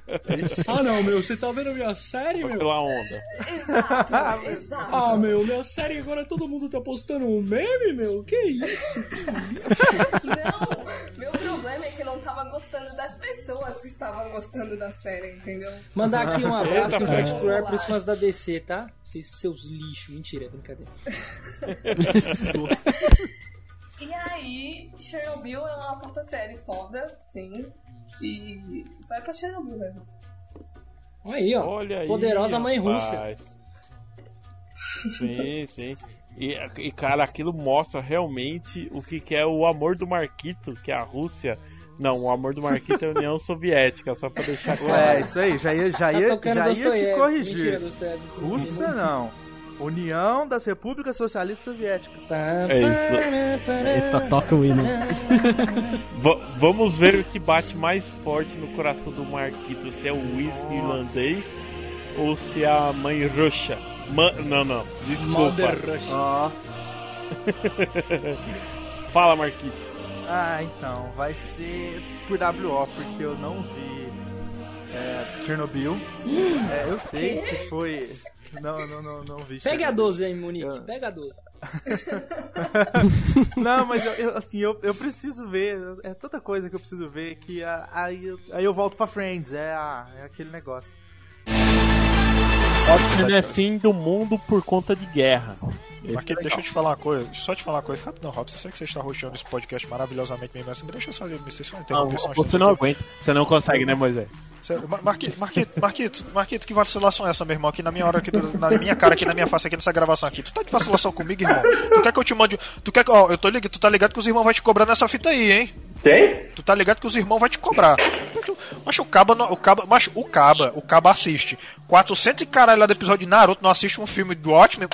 <laughs> Ah, não, meu, você tá vendo a minha série, meu? Pela onda. Exato, <laughs> exato. Ah, meu, minha série agora todo mundo tá postando um meme, meu? Que isso? Não, meu problema é que eu não tava gostando das pessoas que estavam gostando da série, entendeu? Mandar aqui um abraço Eita, em particular pros fãs da DC, tá? Vocês, seus lixos. Mentira, é brincadeira. E aí, Chernobyl é uma puta série foda, sim. E vai pra Chernobyl mesmo. Aí, ó. Olha aí, Poderosa mãe Rússia. rapaz. Sim, sim. E, e, cara, aquilo mostra realmente o que, que é o amor do Marquito, que é a Rússia. Não, o amor do Marquito é a União <laughs> Soviética, só pra deixar claro. É, isso aí, já ia, já Tá ia, já ia te corrigir. Mentira. Rússia não. União das Repúblicas Socialistas Soviéticas. É isso. Eita, toca o hino. <laughs> Va- vamos ver o que bate mais forte no coração do Marquito, se é o whisky irlandês ou se é a mãe roxa. Ma- não, não, desculpa. Ó. <laughs> Fala, Marquito. Ah, então, vai ser por WO, porque eu não vi é, Chernobyl. <gasps> É, eu sei que foi. Não, não, não, não vi. Pega a Chernobyl. 12 aí, Monique. Eu- Pega a <laughs> 12. Não, mas eu, eu- assim, eu, eu preciso ver. É tanta coisa que eu preciso ver que ah, aí, eu- aí eu volto pra Friends. É, a- é aquele negócio. Não é fim do mundo por conta de guerra. Marquito, deixa eu te falar uma coisa. Só te falar uma coisa rapidão, Robson. Eu sei que você está roxando esse podcast maravilhosamente mesmo. Mas deixa só, deixa só interromper só um você não aqui. aguenta. Você não consegue, né, Moisés? Marquito, Marquito, Marquito, Marquito, que vacilação é essa, meu irmão? Aqui na minha hora, aqui, na minha cara, aqui na minha face, aqui nessa gravação aqui. Tu tá de vacilação comigo, irmão? Tu quer que eu te mande. Tu quer que. Ó, eu tô ligado, tu tá ligado que os irmãos vão te cobrar nessa fita aí, hein? Tem? Tu tá ligado que os irmãos vão te cobrar. Macho, o Caba, o Caba, macho, o Caba, o Caba assiste 400 e caralho lá do episódio de Naruto, não assiste um filme do Watchmen.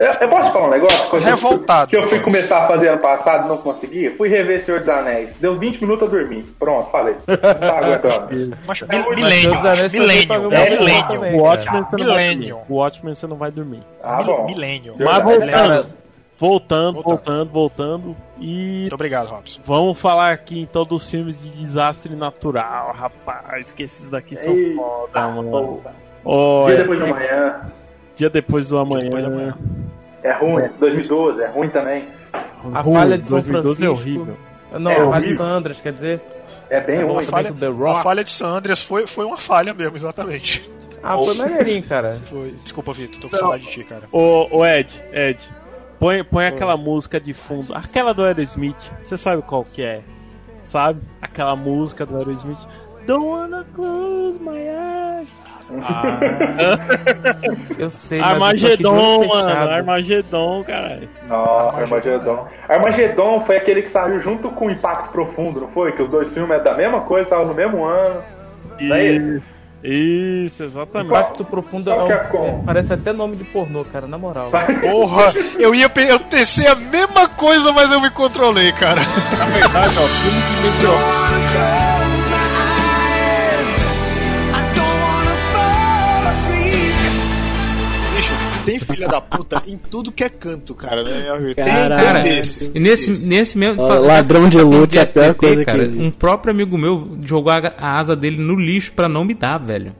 Eu, Eu, posso falar um negócio? Revoltado. Que eu fui começar a fazer ano passado e não consegui? Fui rever Senhor dos Anéis. Deu 20 minutos eu dormi. Pronto, falei. Não tá aguentando. <laughs> É milênio, Mas, Deus, milênio, É, milênio. O Watchmen você não vai Milênio. dormir. O Watchmen você não vai dormir. Ah, bom. Milênio. Mas voltando, voltando, Voltando. voltando, voltando. E Muito obrigado, Robson. vamos falar aqui então dos filmes de desastre natural, rapaz. Que esses daqui são Eita, foda, mano. Dia é- depois de amanhã. Dia depois do amanhã. depois de amanhã. É ruim. 2012, é ruim também. A Ruim, falha de São 2012 é Francisco. horrível. Não, É a falha de horrível. San Andreas, quer dizer. É bem Uma ruim. falha, The a falha de San Andreas foi, foi uma falha mesmo, exatamente. Ah, foi maneirinho, cara. <laughs> Foi. Desculpa, Vitor, tô com saudade de ti, cara. Ô, ô Ed, Ed, põe, põe aquela música de fundo, aquela do Aerosmith, você sabe qual que é? Sabe? Aquela música do Aerosmith. Don't wanna close my eyes. <laughs> Eu sei, mas eu de Armagedon, mano. Armagedon, caralho. Nossa, Armagedon. Armagedon foi aquele que saiu junto com o Impacto Profundo, não foi? Que os dois filmes é da mesma coisa, estavam no mesmo ano. Não é isso? Isso, exatamente. Impacto Profundo é um- é é, parece até nome de pornô, cara, na moral. Porra, eu ia eu pensei a mesma coisa, mas eu me controlei, cara. Na verdade, ó, filme que melhor. Filha da puta em tudo que é canto, cara. Né? Cara, desses. e nesse, nesse mesmo. Ó, que ladrão você de loot é a pior coisa que cara. existe. Um próprio amigo meu jogou a, a asa dele no lixo pra não me dar, velho.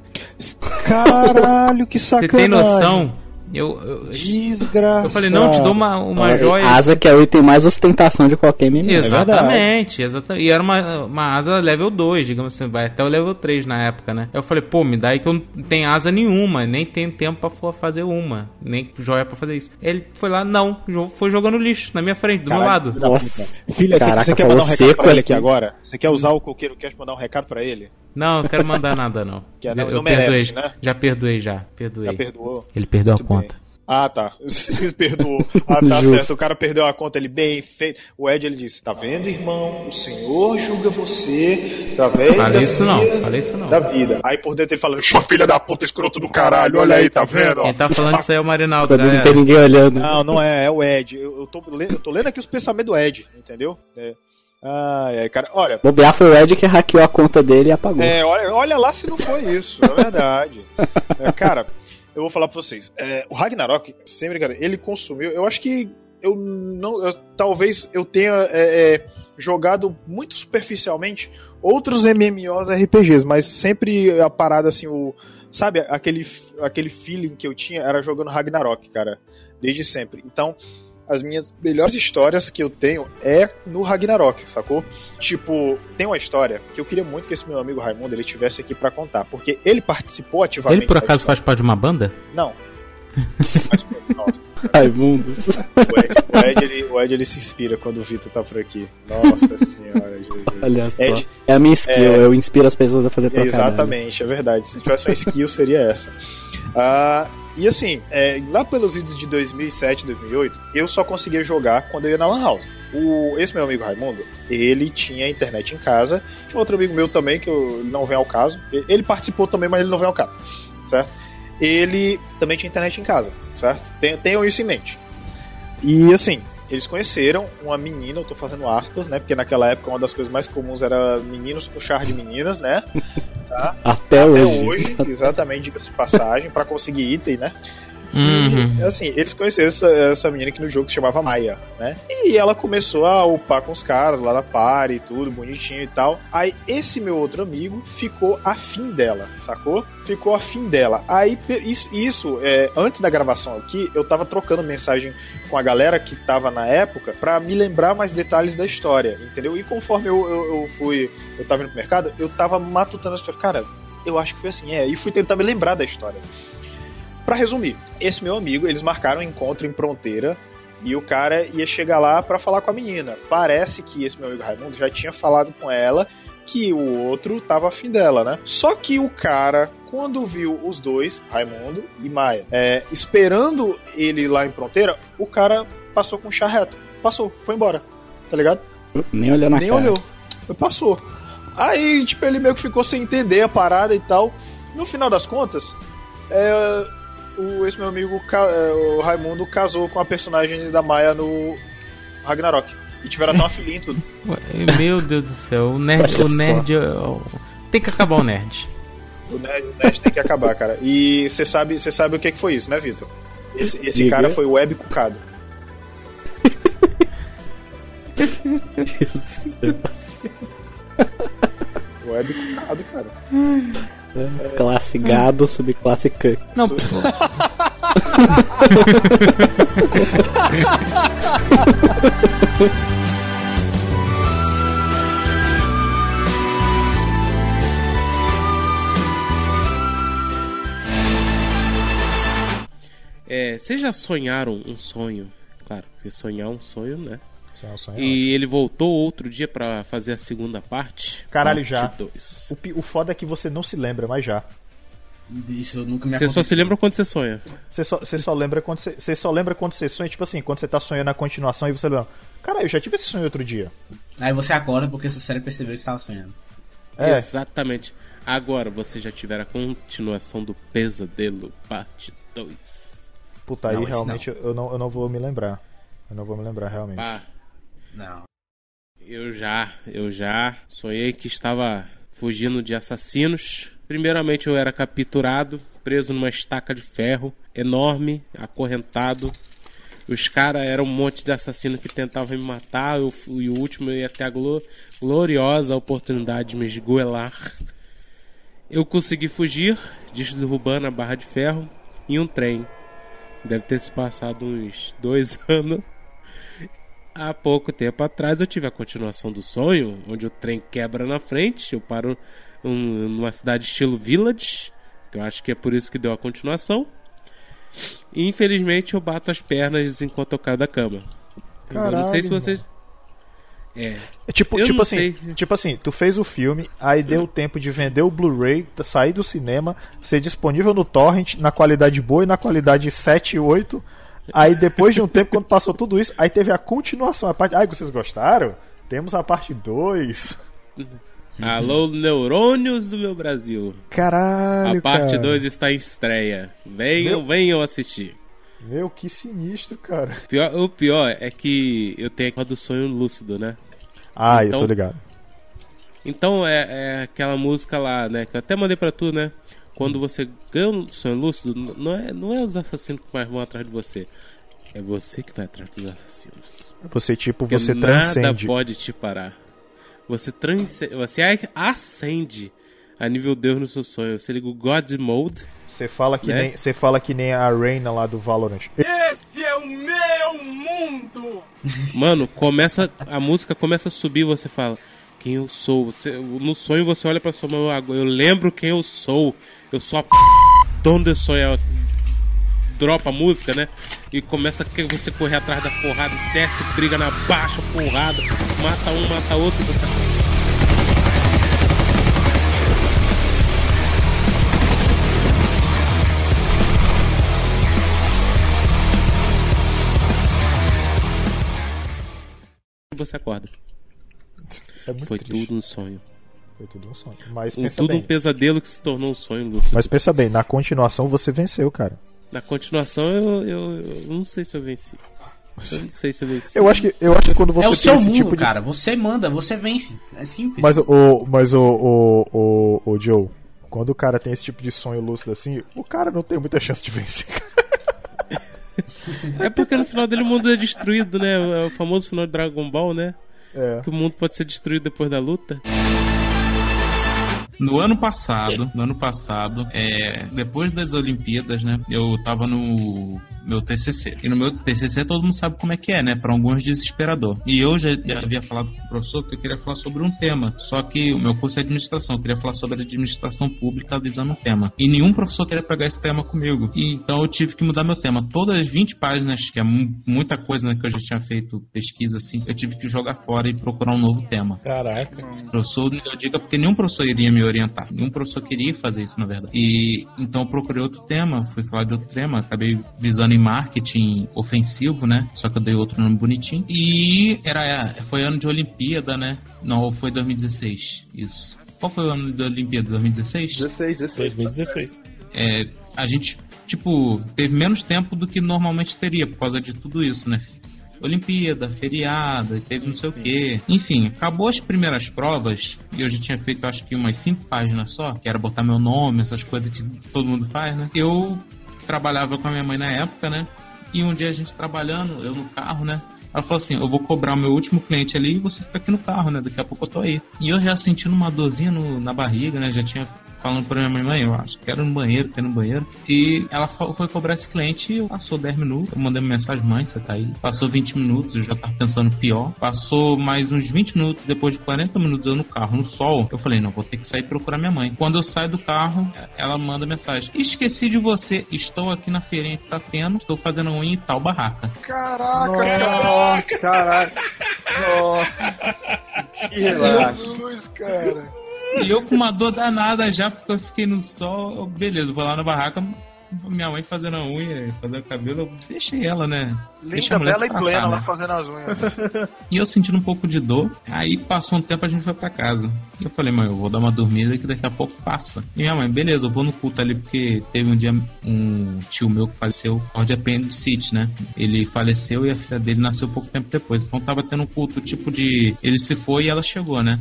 Caralho, que Você sacanagem. tem noção? Eu, eu, Desgraça. eu falei, não, te dou uma, uma Olha, joia. Asa que é o item mais ostentação de qualquer menino. Exatamente, exatamente. E era uma, uma asa level 2, digamos assim, vai até o level 3 na época, né? Eu falei, pô, me dá aí que eu não tenho asa nenhuma, nem tenho tempo pra for- fazer uma, nem joia pra fazer isso. Ele foi lá, não, foi jogando lixo na minha frente, do meu lado. Filha, você- Caraca, você quer mandar um recado seco pra ele assim. aqui agora? Você quer usar o Coqueiro Cash pra mandar um recado pra ele? Não, não quero mandar nada, não. <laughs> Que não- eu não merece, perdoei, né? já perdoei, já, perdoei. Já perdoou? Ele perdeu Muito a conta. bem. Ah, tá. <laughs> Perdoou. Ah, tá Justo. certo. O cara perdeu a conta, ele bem feito. O Ed, ele disse, tá vendo, irmão? O Senhor julga você através Falei das isso não, falei isso não. da vida. Aí por dentro ele falando, sua filha da puta, escroto do caralho, olha aí, tá vendo? ó?" Quem tá falando isso aí é o Marinaldo, não tem ninguém olhando. Não, não é, é o Ed. Eu, eu, tô, lendo, eu tô lendo aqui os pensamentos do Ed, entendeu? É. Ai, ai, cara, olha, Bobear foi o Ed que hackeou a conta dele e apagou. É, olha, olha lá se não foi isso, é verdade. <laughs> É, cara, eu vou falar pra vocês. É, o Ragnarok, sem brincadeira, ele consumiu. Eu acho que eu não. eu- talvez eu tenha é, é, jogado muito superficialmente outros MMOs RPGs, mas sempre a parada assim, o. Sabe, aquele, aquele feeling que eu tinha era jogando Ragnarok, cara. Desde sempre. Então, as minhas melhores histórias que eu tenho é no Ragnarok, sacou? Tipo, tem uma história que eu queria muito que esse meu amigo Raimundo ele tivesse aqui pra contar, porque ele participou ativamente. Ele por acaso faz parte de uma banda? Não. <laughs> Raimundos. O Ed, o Ed, ele, o Ed, ele se inspira quando o Vitor tá por aqui. Nossa senhora, Juju. Olha só. Ed, é a minha skill, é- eu inspiro as pessoas a fazer trocadilho. Exatamente, é verdade. Se tivesse uma skill, seria essa. Ah, e assim, é, lá pelos vídeos de 2007, 2008, eu só conseguia jogar quando eu ia na Lan House. O, esse meu amigo Raimundo, ele tinha internet em casa. Tinha outro amigo meu também, que eu, não vem ao caso. Ele- participou também, mas ele não vem ao caso. Certo? Ele também tinha internet em casa, certo? Tenham isso em mente. E assim, eles conheceram uma menina, eu tô fazendo aspas, né? Porque naquela época uma das coisas mais comuns era meninos puxar de meninas, né? <laughs> Tá? Até, hoje. hoje, exatamente, diga-se de passagem, pra conseguir item, né? Uhum. E, assim, eles conheceram essa, essa menina que no jogo se chamava Maia, né? E ela começou a upar com os caras lá na party e tudo, bonitinho e tal. Aí esse meu outro amigo ficou afim dela, sacou? Ficou afim dela. Aí isso, isso, é, antes da gravação aqui, eu tava trocando mensagem com a galera que tava na época pra me lembrar mais detalhes da história, entendeu? E conforme eu, eu, eu fui, eu tava indo pro mercado, eu tava matutando a história. Cara, eu acho que foi assim, é. E fui tentar me lembrar da história. Pra resumir, esse meu amigo, eles marcaram um encontro em Fronteira e o cara ia chegar lá pra falar com a menina. Parece que esse meu amigo Raimundo já tinha falado com ela que o outro tava afim dela, né? Só que o cara, quando viu os dois, Raimundo e Maia, é, esperando ele lá em Fronteira, o cara passou com chá reto. Passou, foi embora. Tá ligado? Nem olhou na Nem cara. olhou. Passou. Aí, tipo, ele meio que ficou sem entender a parada e tal. No final das contas, é, o, esse meu amigo, é, o Raimundo, casou com a personagem da Maia no Ragnarok. E tiveram até uma filhinha e tudo. <laughs> Meu Deus do céu, o nerd. O nerd. ó, Tem que acabar o nerd. O nerd, o nerd tem que acabar, cara. E você sabe, você sabe o que, que foi isso, né, Vitor? Esse, esse cara foi o Web Cucado. <laughs> Web Cucado, cara. Classe gado, subclasse cuck. Não, <laughs> É, vocês já sonharam um sonho? Claro, porque sonhar é um sonho, né? Sonhar é E ele voltou outro dia pra fazer a segunda parte. Caralho, Parte já. dois. O, o foda é que você não se lembra, mas já. Isso nunca me Você só se lembra quando você sonha. Você só, você só lembra quando você, você só lembra quando você sonha, tipo assim, quando você tá sonhando a continuação e você lembra, cara, eu já tive esse sonho outro dia. Aí você acorda porque seu cérebro percebeu que estava sonhando. É. Exatamente. Agora você já tiver a continuação do Pesadelo, parte 2. Puta, aí Não, realmente eu não, eu não vou me lembrar. Eu não vou me lembrar realmente. Pá, Não. eu já, eu já sonhei que estava fugindo de assassinos. Primeiramente eu era capturado, preso numa estaca de ferro enorme, acorrentado. Os caras eram um monte de assassinos que tentavam me matar. Eu, e o último eu ia ter a glo- gloriosa oportunidade de me esgoelar. Eu consegui fugir, derrubando a barra de ferro em um trem. Deve ter se passado uns dois <laughs> anos. Há pouco tempo atrás eu tive a continuação do sonho, onde o trem quebra na frente, eu paro um- numa cidade estilo Village, que eu acho que é por isso que deu a continuação. E infelizmente eu bato as pernas enquanto eu caio da cama. eu não sei se Caralho, vocês. É. É tipo, Eu tipo assim, sei. tipo assim, tu fez o filme, aí deu tempo de vender o Blu-ray, t- sair do cinema, ser disponível no torrent na qualidade boa e na qualidade 7 e 8. Aí depois de um tempo, quando passou tudo isso, aí teve a continuação, a parte. Ai, vocês gostaram? Temos a parte 2. Alô, neurônios do meu Brasil. Caralho, A parte cara. 2 está em estreia. Venham, Meu- venham assistir. Meu, que sinistro, cara. Pior- o pior é que eu tenho a do sonho lúcido, né? Ah, eu Então- tô ligado. Então é, é aquela música lá, né? Que eu até mandei pra tu, né? Quando você ganha um sonho lúcido, não é, não é os assassinos que mais vão atrás de você. É você que vai atrás dos assassinos. Você, tipo, Porque você nada transcende. pode te parar. Você transcende, você a- ascende a nível Deus no seu sonho. Você liga o God Mode. Você fala que né? nem, você fala que nem a Reina lá do Valorant. Esse é o meu mundo! Mano, começa a música começa a subir, você fala quem eu sou. Você, no sonho você olha pra sua mão, "Ah, eu lembro quem eu sou. Eu sou a p... dono desse sonho. Dropa a música, né? E começa que você correr atrás da porrada, desce, briga na baixa, porrada, mata um, mata outro. E você acorda. É muito Foi triste. tudo um sonho. Foi tudo um sonho. Mas Um- pensa tudo bem. um pesadelo que se tornou um sonho, Lúcio. Mas pensa bem, na continuação você venceu, cara. Na continuação eu, eu, eu não sei se eu venci. Eu não sei se eu venci. Eu acho que, eu acho que quando você é o tem seu esse mundo, tipo de. cara. Você manda, você vence. É simples. Mas o. Mas o, o, o, o Joe, quando o cara tem esse tipo de sonho lúcido assim, o cara não tem muita chance de vencer. <laughs> É porque no final dele o mundo é destruído, né? É o famoso final de Dragon Ball, né? É. Que o mundo pode ser destruído depois da luta. No ano passado, no ano passado, é, depois das Olimpíadas, né, eu tava no meu TCC. E no meu TCC todo mundo sabe como é que é, né, para alguns desesperador. E eu já, já havia falado com o professor que eu queria falar sobre um tema, só que o meu curso é administração, eu queria falar sobre administração pública avisando um tema. E nenhum professor queria pegar esse tema comigo. E então eu tive que mudar meu tema. Todas as 20 páginas, que é mu- muita coisa né, que eu já tinha feito pesquisa assim, eu tive que jogar fora e procurar um novo tema. Caraca. Professor, eu digo porque nenhum professor iria me orientar. Nenhum professor queria fazer isso, na verdade. E então eu procurei outro tema, fui falar de outro tema, acabei visando em marketing ofensivo, né? Só que eu dei outro nome bonitinho. E era foi ano de Olimpíada, né? Não, foi 2016. Isso. Qual foi o ano da Olimpíada? 2016? 16, 16. 2016. É, a gente, tipo, teve menos tempo do que normalmente teria por causa de tudo isso, né? Olimpíada, feriado, e teve não sei o que. Enfim, acabou as primeiras provas e eu já tinha feito acho que umas cinco páginas só, que era botar meu nome, essas coisas que todo mundo faz, né? Eu trabalhava com a minha mãe na época, né? E um dia a gente trabalhando, eu no carro, né? Ela falou assim: Eu vou cobrar o meu último cliente ali e você fica aqui no carro, né? Daqui a pouco eu tô aí. E eu já sentindo uma dorzinha no- na barriga, né? Já tinha falando pra minha mãe: Mãe, eu acho que quero ir no banheiro, quero ir no banheiro. E ela foi cobrar esse cliente e passou 10 minutos. Eu mandei uma mensagem: Mãe, você tá aí? Passou 20 minutos, eu já tava pensando pior. Passou mais uns 20 minutos, depois de 40 minutos eu no carro, no sol. Eu falei: Não, vou ter que sair procurar minha mãe. Quando eu saio do carro, ela manda mensagem: Esqueci de você, estou aqui na feirinha que tá tendo, estou fazendo unha em tal barraca. Caraca, Nossa, caralho. <laughs> Nossa. Que relaxa. Jesus, cara. E eu com uma dor danada já, porque eu fiquei no sol. Beleza, vou lá na barraca, minha mãe fazendo a unha, fazendo o cabelo, eu deixei ela, né? Linda, bela e tratar, plena né? lá fazendo as unhas. E eu sentindo um pouco de dor. Aí passou um tempo a gente foi pra casa. Eu falei, mãe, eu vou dar uma dormida que daqui a pouco passa. E minha mãe, beleza, eu vou no culto ali porque teve um dia um tio meu que faleceu por de apendicite, né? Ele faleceu e a filha dele nasceu pouco tempo depois. Então tava tendo um culto tipo de. Ele se foi e ela chegou, né?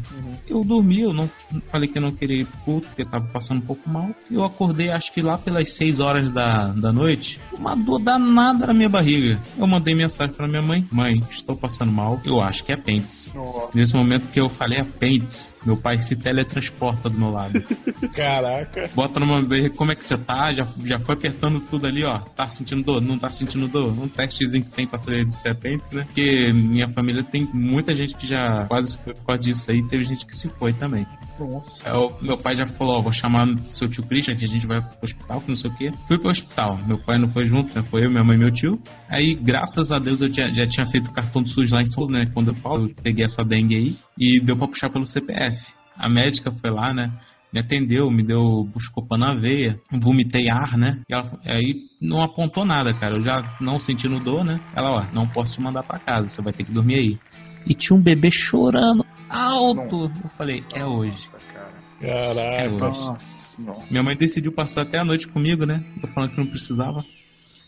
Eu dormi, eu não falei que eu não queria ir pro culto, porque eu tava passando um pouco mal. Eu acordei, acho que lá pelas 6 horas da, da noite, uma dor danada na minha barriga. Eu mandei mensagem pra minha mãe: Mãe, estou passando mal, eu acho que é apêndice. Nesse momento que eu falei apêndice, meu pai se teletransporta do meu lado. <laughs> Caraca. Bota numa como é que você tá? Já, já foi apertando tudo ali, ó. Tá sentindo dor? Não tá sentindo dor? Um testezinho que tem pra saber de ser apêndice, né? Porque minha família tem muita gente que já quase foi por causa disso aí. Teve gente que se foi também. Nossa. Aí o meu pai já falou, ó, vou chamar seu tio Christian, que a gente vai pro hospital, que não sei o quê. Fui pro hospital. Meu pai não foi junto, né? Foi eu, minha mãe e meu tio. Aí, graças a Deus, eu tinha- já tinha feito o cartão do SUS lá em São Paulo, né? Quando eu, eu peguei essa dengue aí. E deu pra puxar pelo CPF. A médica foi lá, né? Me atendeu, me deu buscopan na veia, vomitei ar, né? E ela, aí não apontou nada, cara. Eu já não sentindo dor, né? Ela, ó, não posso te mandar pra casa, você vai ter que dormir aí. E tinha um bebê chorando alto. Eu falei, é hoje. Caraca. É hoje. Minha mãe decidiu passar até a noite comigo, né? Eu falando que não precisava.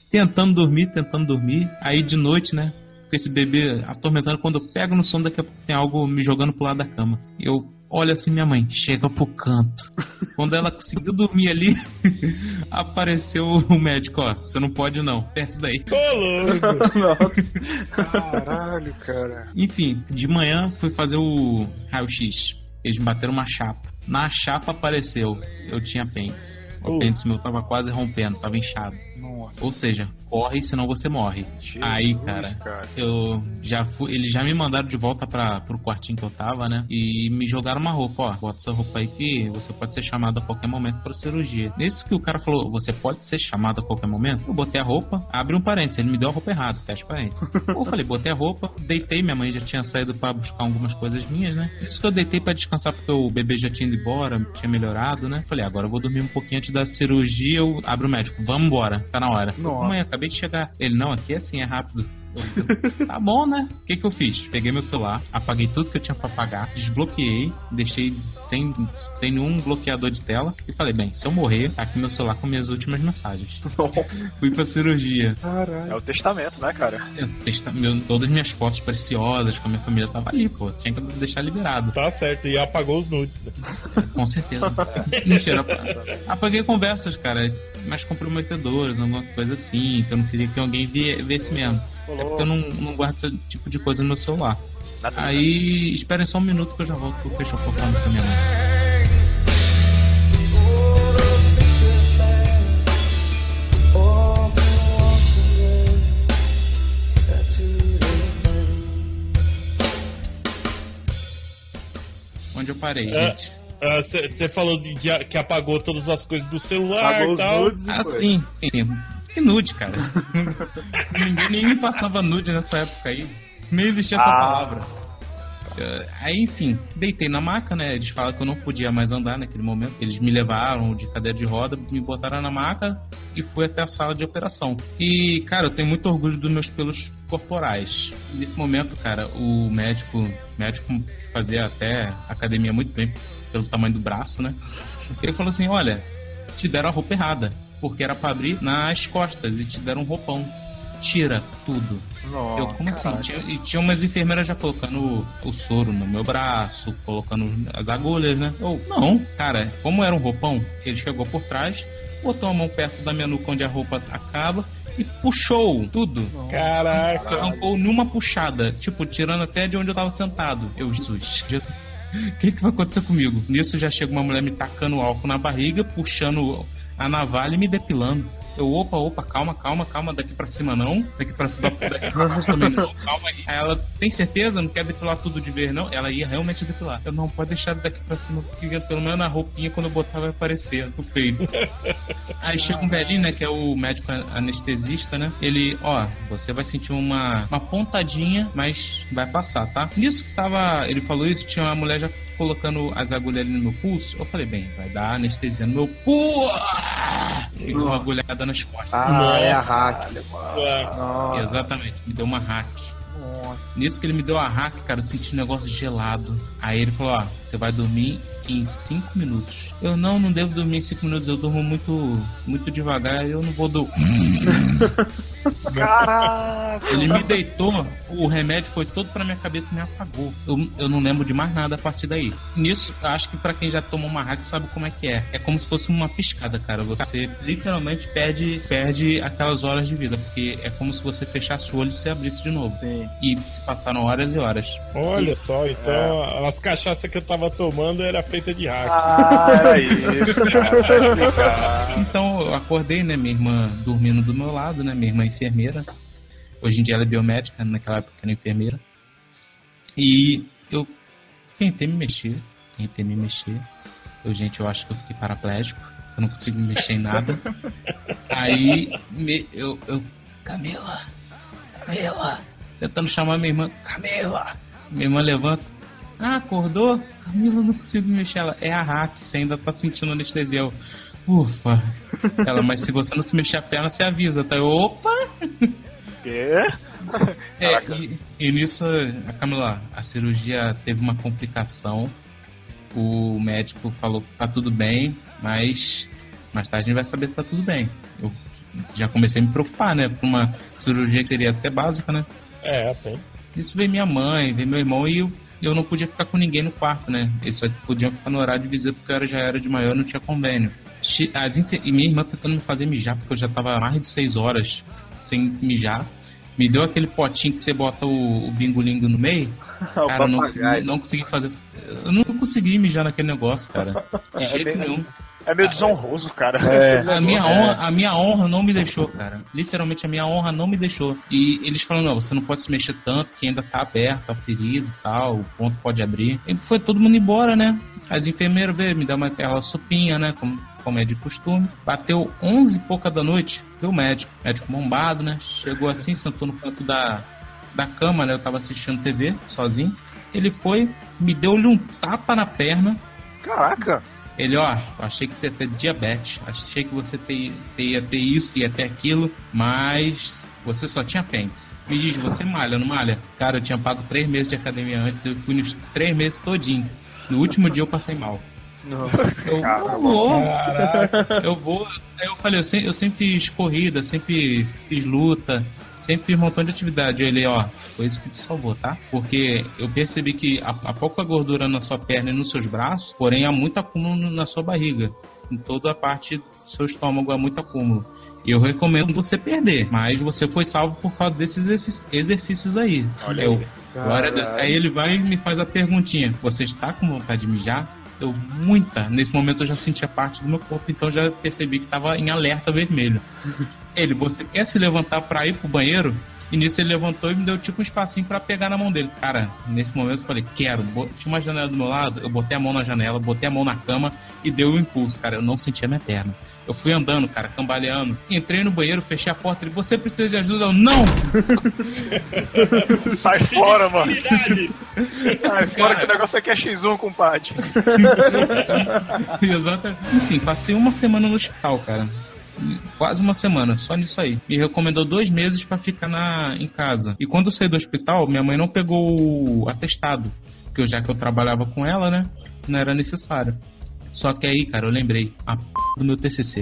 Tentando dormir, tentando dormir. Aí de noite, né? Com esse bebê atormentando, quando eu pego no sono, daqui a pouco tem algo me jogando pro lado da cama. Eu olha assim minha mãe, chega pro canto. <laughs> Quando ela conseguiu dormir ali, <laughs> apareceu o médico, ó, você não pode não, perto daí. <laughs> Caralho, cara. Enfim, de manhã fui fazer o raio-x. Eles me bateram uma chapa. Na chapa apareceu, eu tinha apêndice. O apêndice meu tava quase rompendo, tava inchado. Nossa. Ou seja, corre, senão você morre. Aí, cara, cara. eu já fui. Eles já me mandaram de volta para pro quartinho que eu tava, né? E me jogaram uma roupa, ó. Bota essa roupa aí que você pode ser chamado a qualquer momento pra cirurgia. Nesse que o cara falou, você pode ser chamado a qualquer momento. Eu botei a roupa, abre um parênteses, ele me deu a roupa errada, fecha parênteses. eu falei, botei a roupa, deitei, minha mãe já tinha saído pra buscar algumas coisas minhas, né? Isso que eu deitei pra descansar porque o bebê já tinha ido embora, tinha melhorado, né? Falei, agora eu vou dormir um pouquinho antes da cirurgia, eu abro o médico, vamos embora, tá na hora. Nossa. Mãe, acabei de chegar. Ele, não, aqui é assim, é rápido. <laughs> Tá bom, né? O que, que eu fiz? Peguei meu celular, apaguei tudo que eu tinha pra apagar, desbloqueei, deixei sem, sem nenhum bloqueador de tela e falei, bem, se eu morrer, tá aqui meu celular com minhas últimas mensagens. <laughs> Fui pra cirurgia. É o testamento, né, cara? Eu testa- meu- todas as minhas fotos preciosas com a minha família tava ali, pô. Tinha que deixar liberado. Tá certo, e apagou os nudes. né? <laughs> Com certeza. Mentira, apa- apaguei conversas, cara, mais comprometedoras, alguma coisa assim, que eu não queria que alguém visse mesmo. É porque eu não, não guardo esse tipo de coisa no meu celular. Aí, esperem só um minuto que eu já volto pro fechar o programa com a minha mãe. Onde eu parei, gente? Você falou de, de- que apagou todas as coisas do celular Apagou e os tal. nudes Ah, sim, sim. Que nude, cara. <laughs> Ninguém nem passava nude nessa época aí. Nem existia essa Ah. palavra. Eh, Aí, enfim, deitei na maca, né? Eles falaram que eu não podia mais andar naquele momento. Eles me levaram de cadeira de roda, me botaram na maca e fui até a sala de operação. E, cara, eu tenho muito orgulho dos meus pelos corporais. Nesse momento, cara, o médico, médico que fazia até academia muito bem pelo tamanho do braço, né? Ele falou assim: olha, te deram a roupa errada, porque era pra abrir nas costas e te deram um roupão. Tira tudo. Nossa, eu, como assim? caralho. Tinha, e tinha umas enfermeiras já colocando o, soro no meu braço, colocando as agulhas, né? Eu, não, cara, como era um roupão, ele chegou por trás, botou a mão perto da minha nuca onde a roupa acaba e puxou tudo. Caraca. Arrancou numa puxada, tipo, tirando até de onde eu tava sentado. Eu, Jesus, o <laughs> que, que vai acontecer comigo? Nisso já chega uma mulher me tacando álcool na barriga, puxando a navalha me depilando. Eu, opa, opa, calma, calma, calma, daqui pra cima não, daqui pra cima, daqui pra baixo também não, calma aí. Aí ela, tem certeza? Não quer depilar tudo de vez, não? Ela ia realmente depilar. Eu, não, pode deixar daqui pra cima, porque pelo menos na roupinha, quando eu botar, vai aparecer no peito. <laughs> Aí chega um velhinho, né, que é o médico anestesista, né? Ele, ó, você vai sentir uma, uma pontadinha, mas vai passar, tá? Nisso que tava, ele falou isso, tinha uma mulher já colocando as agulhas ali no meu pulso. Eu falei, bem, vai dar anestesia no meu pulso. Uma agulhada nas costas. Ah, é a hack. Exatamente, me deu uma hack. Nisso que ele me deu a hack, cara, eu senti um negócio gelado. Aí ele falou, ó, você vai dormir em 5 minutos. Eu não, não devo dormir em 5 minutos, eu durmo muito, muito devagar, eu não vou dormir. <laughs> Caraca! Ele me deitou, o remédio foi todo pra minha cabeça e me apagou. Eu, eu não lembro de mais nada a partir daí. Nisso, acho que pra quem já tomou uma hack sabe como é que é. É como se fosse uma piscada, cara. Você literalmente perde, perde aquelas horas de vida, porque é como se você fechasse o olho e se abrisse de novo. E se passaram horas e horas. Olha só, então as cachaças que eu tava tomando era feita de hack. Ah, era isso, <laughs> cara. Tá explicado. Então eu acordei, né? Minha irmã dormindo do meu lado, né? Minha irmã é enfermeira. Hoje em dia ela é biomédica, naquela época era enfermeira. E eu tentei me mexer, tentei me mexer. Eu, gente, eu acho que eu fiquei paraplégico, eu não consigo me mexer em nada. Aí me- eu, eu. Camila! Camila! Tentando chamar minha irmã, Camila! Minha irmã levanta. Ah, acordou? Camila, não consigo me mexer. Ela, é a hack, você ainda tá sentindo anestesia. Eu, ufa. Ela, mas se você não se mexer a perna, você avisa, tá? Eu, opa! Quê? É, e, e nisso, a Camila, a cirurgia teve uma complicação. O médico falou que tá tudo bem, mas mais tarde a gente vai saber se tá tudo bem. Eu já comecei a me preocupar, né? Pra uma cirurgia que seria até básica, né? É, apenas. Isso veio minha mãe, veio meu irmão e eu eu não podia ficar com ninguém no quarto, né? Eles só podiam ficar no horário de visita porque eu era- já era de maior e não tinha convênio. As infe- e minha irmã tentando me fazer mijar porque eu já tava mais de seis horas sem mijar. Me deu aquele potinho que você bota o, o bingolingo no meio. <laughs> O Cara, não, não consegui fazer. Eu não consegui mijar naquele negócio, cara. <laughs> De jeito nenhum. É meio desonroso, cara. <laughs> A minha, É. honra, a minha honra não me deixou, cara. Literalmente a minha honra não me deixou. E eles falam, não, você não pode se mexer tanto, que ainda tá aberto, a ferida e tal, o ponto pode abrir. E foi todo mundo embora, né? As enfermeiras veio, me dá uma aquela sopinha, né? Como, como é de costume. Bateu 11 e pouca da noite, veio o médico. Médico bombado, né? Chegou assim, sentou no canto da, da cama, né? Eu tava assistindo TV, sozinho. Ele foi, me deu-lhe um tapa na perna. Caraca! Ele, ó, achei que você ia ter diabetes, achei que você te- te- ia ter isso, ia ter aquilo, mas você só tinha apêndice. Me diz, você malha, não malha? Cara, eu tinha pago três meses de academia antes, eu fui nos três meses todinho. No último dia eu passei mal. <laughs> Eu vou, eu vou. Aí eu falei, eu sempre, eu sempre fiz corrida, sempre fiz luta, sempre fiz um montão de atividade. Ele, ó, foi isso que te salvou, tá? Porque eu percebi que há, há pouca gordura na sua perna e nos seus braços, porém há muito acúmulo na sua barriga. Em toda a parte do seu estômago há muito acúmulo. E eu recomendo você perder, mas você foi salvo por causa desses exercí- exercícios aí. Olha eu, aí. glória a Deus. Caralho. Aí ele vai e me faz a perguntinha: Você está com vontade de mijar? Eu, muita. Nesse momento eu já sentia parte do meu corpo, então já percebi que estava em alerta vermelho. Ele, você quer se levantar para ir pro banheiro? E nisso ele levantou e me deu tipo um espacinho pra pegar na mão dele. Cara, nesse momento eu falei, quero. Tinha uma janela do meu lado, eu botei a mão na janela, botei a mão na cama e deu o impulso, cara. Eu não sentia minha perna. Eu fui andando, cara, cambaleando. Entrei no banheiro, fechei a porta e você precisa de ajuda? Eu, não! <laughs> Sai fora, mano. Sai fora que o negócio aqui é X1, compadre. Exatamente. Enfim, passei uma semana no hospital, cara. Quase uma semana, só nisso aí. Me recomendou dois meses pra ficar na, em casa. E quando eu saí do hospital, minha mãe não pegou o atestado. Porque já que eu trabalhava com ela, né? Não era necessário. Só que aí, cara, eu lembrei. A p do meu TCC.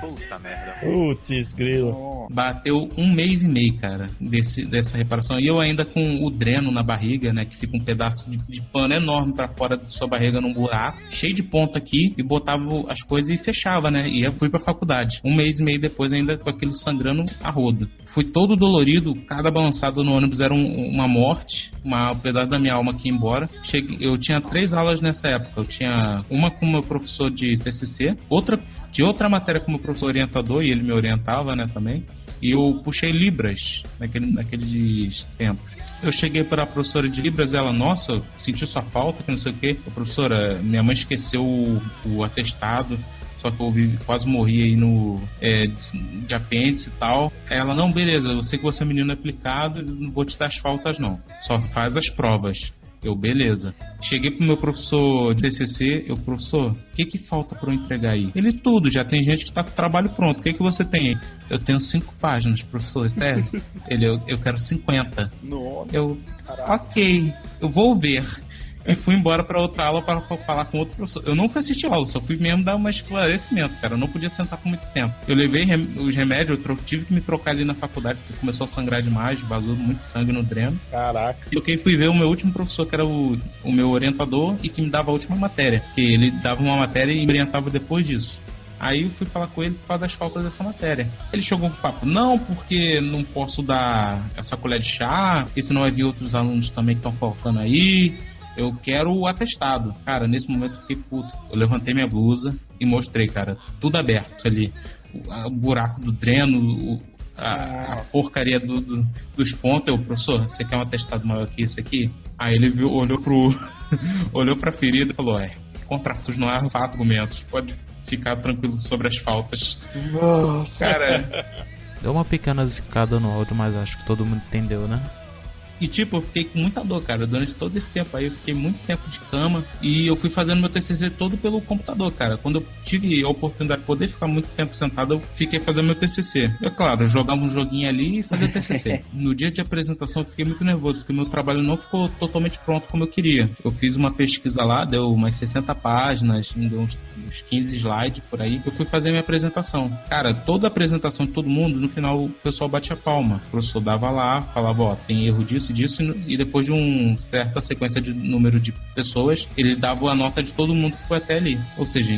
Puta merda. Putz, grilo. Bateu um mês e meio, cara, desse, dessa reparação. E eu ainda com o dreno na barriga, né? Que fica um pedaço de, de pano enorme pra fora da sua barriga num buraco, cheio de ponto aqui, e botava as coisas e fechava, né? E eu fui pra faculdade. Um mês e meio depois, ainda com aquilo sangrando a rodo. Fui todo dolorido, cada balançado no ônibus era um- uma morte, uma, um pedaço da minha alma ia embora. Cheguei, eu tinha três aulas nessa época. Eu tinha uma com o meu professor de TCC, outra de outra matéria com o meu professor orientador, e ele me orientava, né, também. E eu puxei Libras naquele, naqueles tempos. Eu cheguei para a professora de Libras, ela, nossa, sentiu sua falta, que não sei o quê. Ô, professora, minha mãe esqueceu o, o atestado, só que eu vi- quase morri aí no é, de apêndice e tal. Ela, não, beleza, eu sei que você é menino aplicado, não vou te dar as faltas não. Só faz as provas. Eu, beleza. Cheguei pro meu professor de TCC, eu, professor, o que que falta pra eu entregar aí? Ele, tudo, já tem gente que tá com o trabalho pronto, o que que você tem aí? Eu tenho cinco páginas, professor, sério? <laughs> Ele, eu, eu quero 50. Nossa. Eu, ok, eu vou ver. E fui embora pra outra aula para fa- falar com outro professor. Eu não fui assistir aula, só fui mesmo dar um esclarecimento, cara. Eu não podia sentar por muito tempo. Eu levei rem- os remédios, eu tive que me trocar ali na faculdade, porque começou a sangrar demais, vazou muito sangue no dreno. Caraca. E eu fui ver o meu último professor, que era o, o meu orientador e que me dava a última matéria. Que ele dava uma matéria e me orientava depois disso. Aí eu fui falar com ele por causa das faltas dessa matéria. Ele chegou com o papo, não, porque não posso dar essa colher de chá, porque senão vai vir outros alunos também que estão faltando aí. Eu quero o atestado. Cara, nesse momento eu fiquei puto. Eu levantei minha blusa e mostrei, cara, tudo aberto ali. O, a- o buraco do dreno, o- a, a porcaria do- do- dos pontos. Eu, professor, você quer um atestado maior que esse aqui? Aí ele viu, olhou pro. <laughs> olhou pra ferida e falou: é, contratos não há argumentos. Pode ficar tranquilo sobre as faltas. Cara, <laughs> Deu uma pequena zicada no áudio, mas acho que todo mundo entendeu, né? E tipo, eu fiquei com muita dor, cara. Durante todo esse tempo aí, eu fiquei muito tempo de cama. E eu fui fazendo meu TCC todo pelo computador, cara. Quando eu tive a oportunidade de poder ficar muito tempo sentado, eu fiquei fazendo meu TCC. É claro, eu jogava um joguinho ali e fazia TCC. <laughs> no dia de apresentação, eu fiquei muito nervoso, porque meu trabalho não ficou totalmente pronto como eu queria. Eu fiz uma pesquisa lá, deu umas 60 páginas, deu uns, uns 15 slides por aí. Eu fui fazer minha apresentação. Cara, toda a apresentação de todo mundo, no final o pessoal batia palma. O professor dava lá, falava, ó, tem erro disso, disso e depois de uma certa sequência de número de pessoas, ele dava a nota de todo mundo que foi até ali. Ou seja,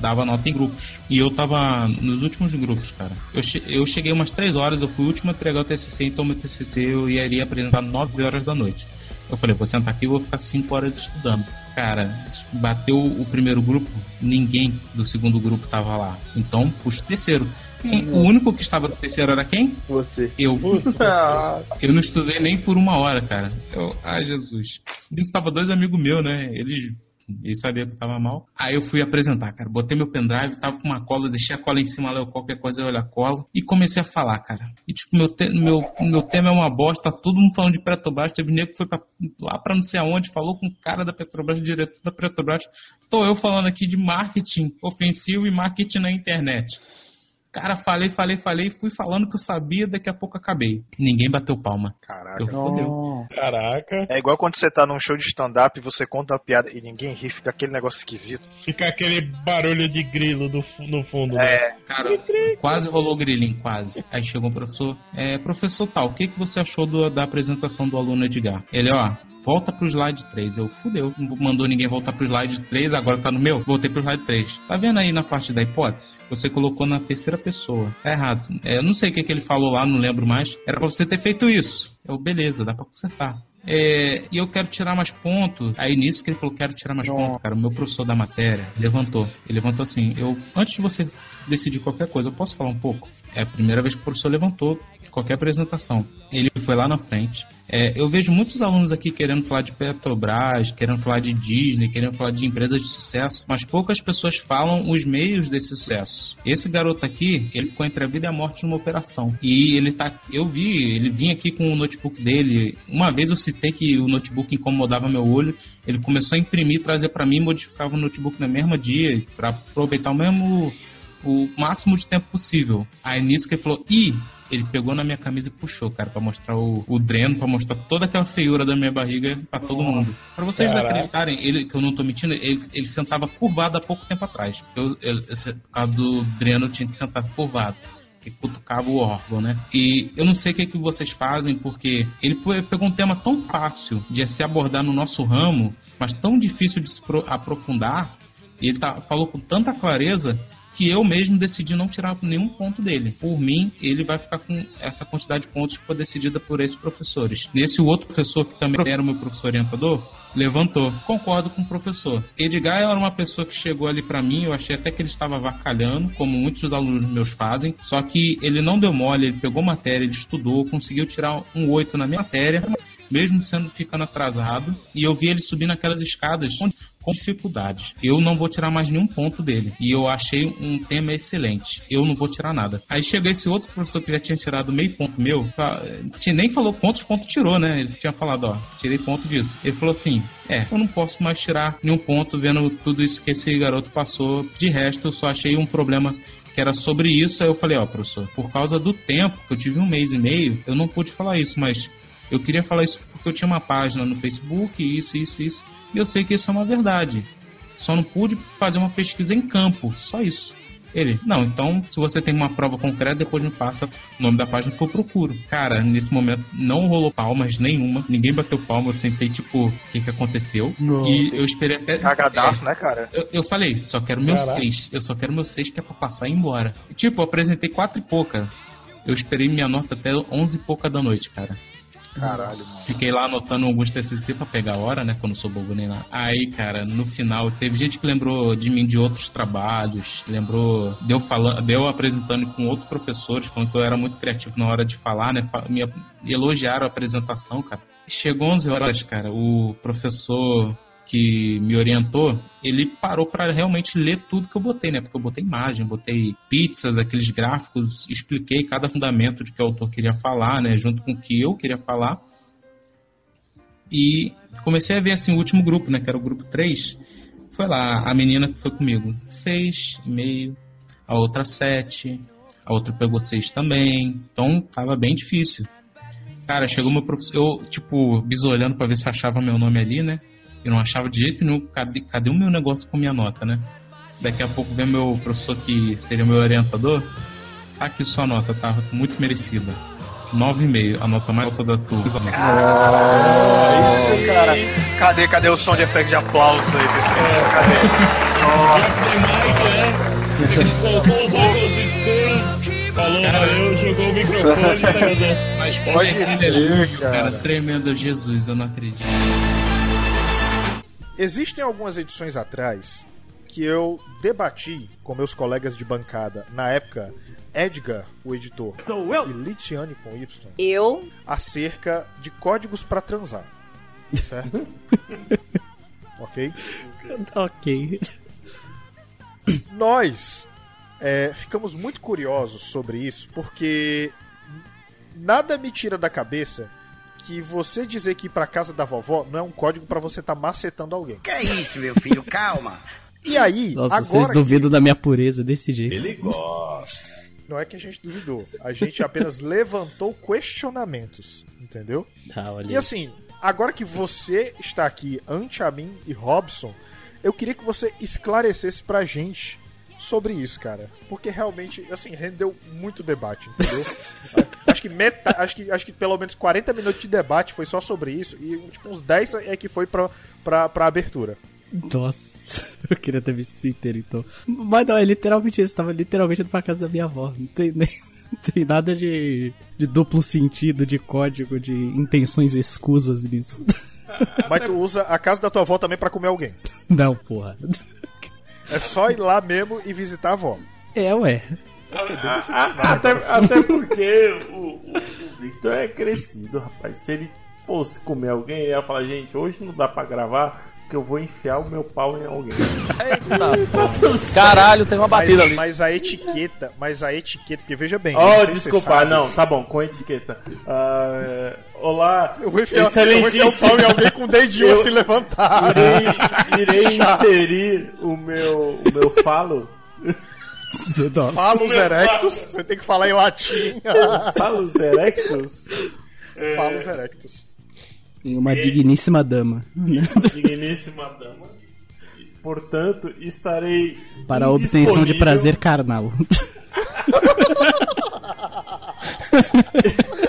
dava nota em grupos. E eu tava nos últimos grupos, cara. Eu, che- eu cheguei umas 3 horas, eu fui o último a entregar o TCC, então meu TCC eu iria apresentar 9 horas da noite. Eu falei, vou sentar aqui e vou ficar 5 horas estudando. Cara, bateu o primeiro grupo, ninguém do segundo grupo tava lá. Então, puxa o terceiro. Quem- o único que estava no terceiro era quem? Você. Eu. <laughs> Eu não estudei nem por uma hora, cara. Eu, ai, Jesus. Nisso tava dois amigos meus, né? Eles, eles sabiam que tava mal. Aí eu fui apresentar, cara. Botei meu pendrive, tava com uma cola, deixei a cola em cima lá, eu qualquer coisa eu olho a cola. E comecei a falar, cara. E tipo, meu, te- meu, meu tema é uma bosta, tá todo mundo falando de Petrobras. Teve nego que foi pra, lá pra não sei aonde, falou com o cara da Petrobras, diretor da Petrobras. Tô eu falando aqui de marketing ofensivo e marketing na internet. Cara, falei, falei, falei, fui falando que eu sabia, daqui a pouco acabei. Ninguém bateu palma. Caraca. Eu fodeu. Caraca. É igual quando você tá num show de stand-up e você conta uma piada e ninguém ri, fica aquele negócio esquisito. Fica aquele barulho de grilo do, no fundo, É. né? Cara, quase rolou grilinho, quase. Aí chegou o professor, é, professor tal, o que, que você achou do- da apresentação do aluno Edgar? Ele, ó, volta pro slide 3. Eu, fudeu, não mandou ninguém voltar pro slide 3, agora tá no meu? Voltei pro slide 3. Tá vendo aí na parte da hipótese? Você colocou na terceira pessoa. Tá errado. É, eu não sei o que, que ele falou lá, não lembro mais. Era pra você ter feito isso. Eu, beleza, dá pra consertar. É, e eu quero tirar mais pontos. Aí nisso que ele falou, quero tirar mais pontos, cara. O meu professor da matéria levantou. Ele levantou assim, eu, antes de você decidir qualquer coisa, eu posso falar um pouco? É a primeira vez que o professor levantou qualquer apresentação. Ele foi lá na frente. É, eu vejo muitos alunos aqui querendo falar de Petrobras, querendo falar de Disney, querendo falar de empresas de sucesso, mas poucas pessoas falam os meios desse sucesso. Esse garoto aqui, ele ficou entre a vida e a morte numa operação. E ele tá, eu vi, ele vinha aqui com o notebook dele. Uma vez eu citei que o notebook incomodava meu olho, ele começou a imprimir, trazer para mim, modificava o notebook no mesmo dia para aproveitar o mesmo o máximo de tempo possível. Aí nisso que ele falou, ih, ele pegou na minha camisa e puxou, cara, pra mostrar o, o dreno, pra mostrar toda aquela feiura da minha barriga pra todo mundo. Pra vocês Caraca. acreditarem, ele, que eu não tô mentindo, ele, ele sentava curvado há pouco tempo atrás. Eu, eu, por causa do dreno, eu tinha que sentar curvado. Que cutucava o órgão, né? E eu não sei o que, que vocês fazem, porque ele pe- pegou um tema tão fácil de se abordar no nosso ramo, mas tão difícil de se pro- aprofundar, e ele tá, falou com tanta clareza que eu mesmo decidi não tirar nenhum ponto dele. Por mim, ele vai ficar com essa quantidade de pontos que foi decidida por esses professores. Nesse outro professor, que também era o meu professor orientador, levantou. Concordo com o professor. Edgar era uma pessoa que chegou ali pra mim, eu achei até que ele estava avacalhando, como muitos alunos meus fazem, só que ele não deu mole, ele pegou matéria, ele estudou, conseguiu tirar um 8 na minha matéria, mesmo sendo ficando atrasado, e eu vi ele subir naquelas escadas com, com dificuldade. Eu não vou tirar mais nenhum ponto dele. E eu achei um tema excelente. Eu não vou tirar nada. Aí chegou esse outro professor que já tinha tirado meio ponto meu, nem falou quantos pontos tirou, né? Ele tinha falado, ó, tirei ponto disso. Ele falou assim: é, eu não posso mais tirar nenhum ponto vendo tudo isso que esse garoto passou. De resto, eu só achei um problema que era sobre isso. Aí eu falei, ó, professor, por causa do tempo, que eu tive um mês e meio, eu não pude falar isso, mas eu queria falar isso porque eu tinha uma página no Facebook, isso, isso, isso, e eu sei que isso é uma verdade. Só não pude fazer uma pesquisa em campo, só isso. Ele, não, então se você tem uma prova concreta, depois me passa o nome da página que eu procuro. Cara, nesse momento não rolou palmas nenhuma, ninguém bateu palma, eu sentei tipo, o que que aconteceu? e eu esperei até. Cagadaço, É, né, cara? eu, eu falei, só quero meu Caraca. seis. Eu só quero meu seis que é pra passar e ir embora. E, tipo, eu apresentei quatro e pouca. Eu esperei minha nota até onze e pouca da noite, cara. Caralho, mano. Fiquei lá anotando alguns TCC pra pegar a hora, né? Quando bobo nem lá. Aí, cara, no final, teve gente que lembrou de mim de outros trabalhos. Lembrou. Deu, falando, deu apresentando com outros professores, que eu era muito criativo na hora de falar, né? Me elogiaram a apresentação, cara. Chegou 11 horas, cara. O professor que me orientou, ele parou pra realmente ler tudo que eu botei, né? Porque eu botei imagem, botei pizzas, aqueles gráficos, expliquei cada fundamento de que o autor queria falar, né? Junto com o que eu queria falar. E comecei a ver assim o último grupo, né? Que era o grupo 3. Foi lá, a menina que foi comigo, 6,5, a outra 7, a outra pegou 6 também. Então tava bem difícil. Cara, chegou meu professor, eu, tipo, bisolhando pra ver se achava meu nome ali, né? Eu não achava de jeito nenhum, cadê, cadê o meu negócio com minha nota, né? Daqui a pouco vem meu professor que seria meu orientador. Tá aqui sua nota, tá muito merecida. 9,5. A nota mais alta da turma. Caralho, cara. Cadê, cadê o som de efeito de aplauso aí, pessoal? Cadê? Colocou os óculos escuros, falou, valeu, jogou o microfone, tá. Mas Pode é crer, lindo, cara. cara. Tremendo Jesus, eu não acredito. Existem algumas edições atrás que eu debati com meus colegas de bancada, na época, Edgar, o editor, e Litiane com Y, Eu? acerca de códigos pra transar. Certo? <laughs> ok? ok. Nós é, ficamos muito curiosos sobre isso, porque nada me tira da cabeça que você dizer que ir pra casa da vovó não é um código pra você estar macetando alguém. Que é isso, meu filho? Calma. E aí, Nossa, agora vocês duvidam da minha pureza desse jeito. Ele gosta. Não é que a gente duvidou, a gente apenas <laughs> levantou questionamentos, entendeu? Ah, olha E assim, agora que você está aqui ante a mim e Robson, eu queria que você esclarecesse pra gente sobre isso, cara. Porque realmente, assim, rendeu muito debate, entendeu? <laughs> acho que meta, acho que acho que pelo menos 40 minutos de debate foi só sobre isso e tipo uns 10 é que foi pra, pra, pra abertura. Nossa, <laughs> eu queria ter visto isso inteiro, então. Mas não, é literalmente isso. Tava literalmente indo pra casa da minha avó. Não tem, nem, <laughs> não tem nada de, de duplo sentido, de código, de intenções escusas nisso. Mas tu usa a casa da tua avó também pra comer alguém. Não, porra. É só ir lá mesmo e visitar a avó. É, ué. Até, até porque o, o, o Victor é crescido, rapaz. Se ele fosse comer alguém, ele ia falar, gente, hoje não dá pra gravar porque eu vou enfiar o meu pau em alguém. Caralho, tem uma batida mas, ali. Mas a etiqueta, mas a etiqueta, porque veja bem. Oh, se desculpa, não, tá bom, com etiqueta. Ah, olá, Eu vou enfiar, eu vou enfiar o pau em alguém com o dedinho Eu assim levantado. Irei, irei <laughs> inserir o meu, o meu falo. Falos erectus, você tem que falar em latim. Falos erectus? É. Falos erectus. E uma digníssima dama. Digníssima dama. Portanto, estarei. Para a obtenção de prazer carnal. <laughs>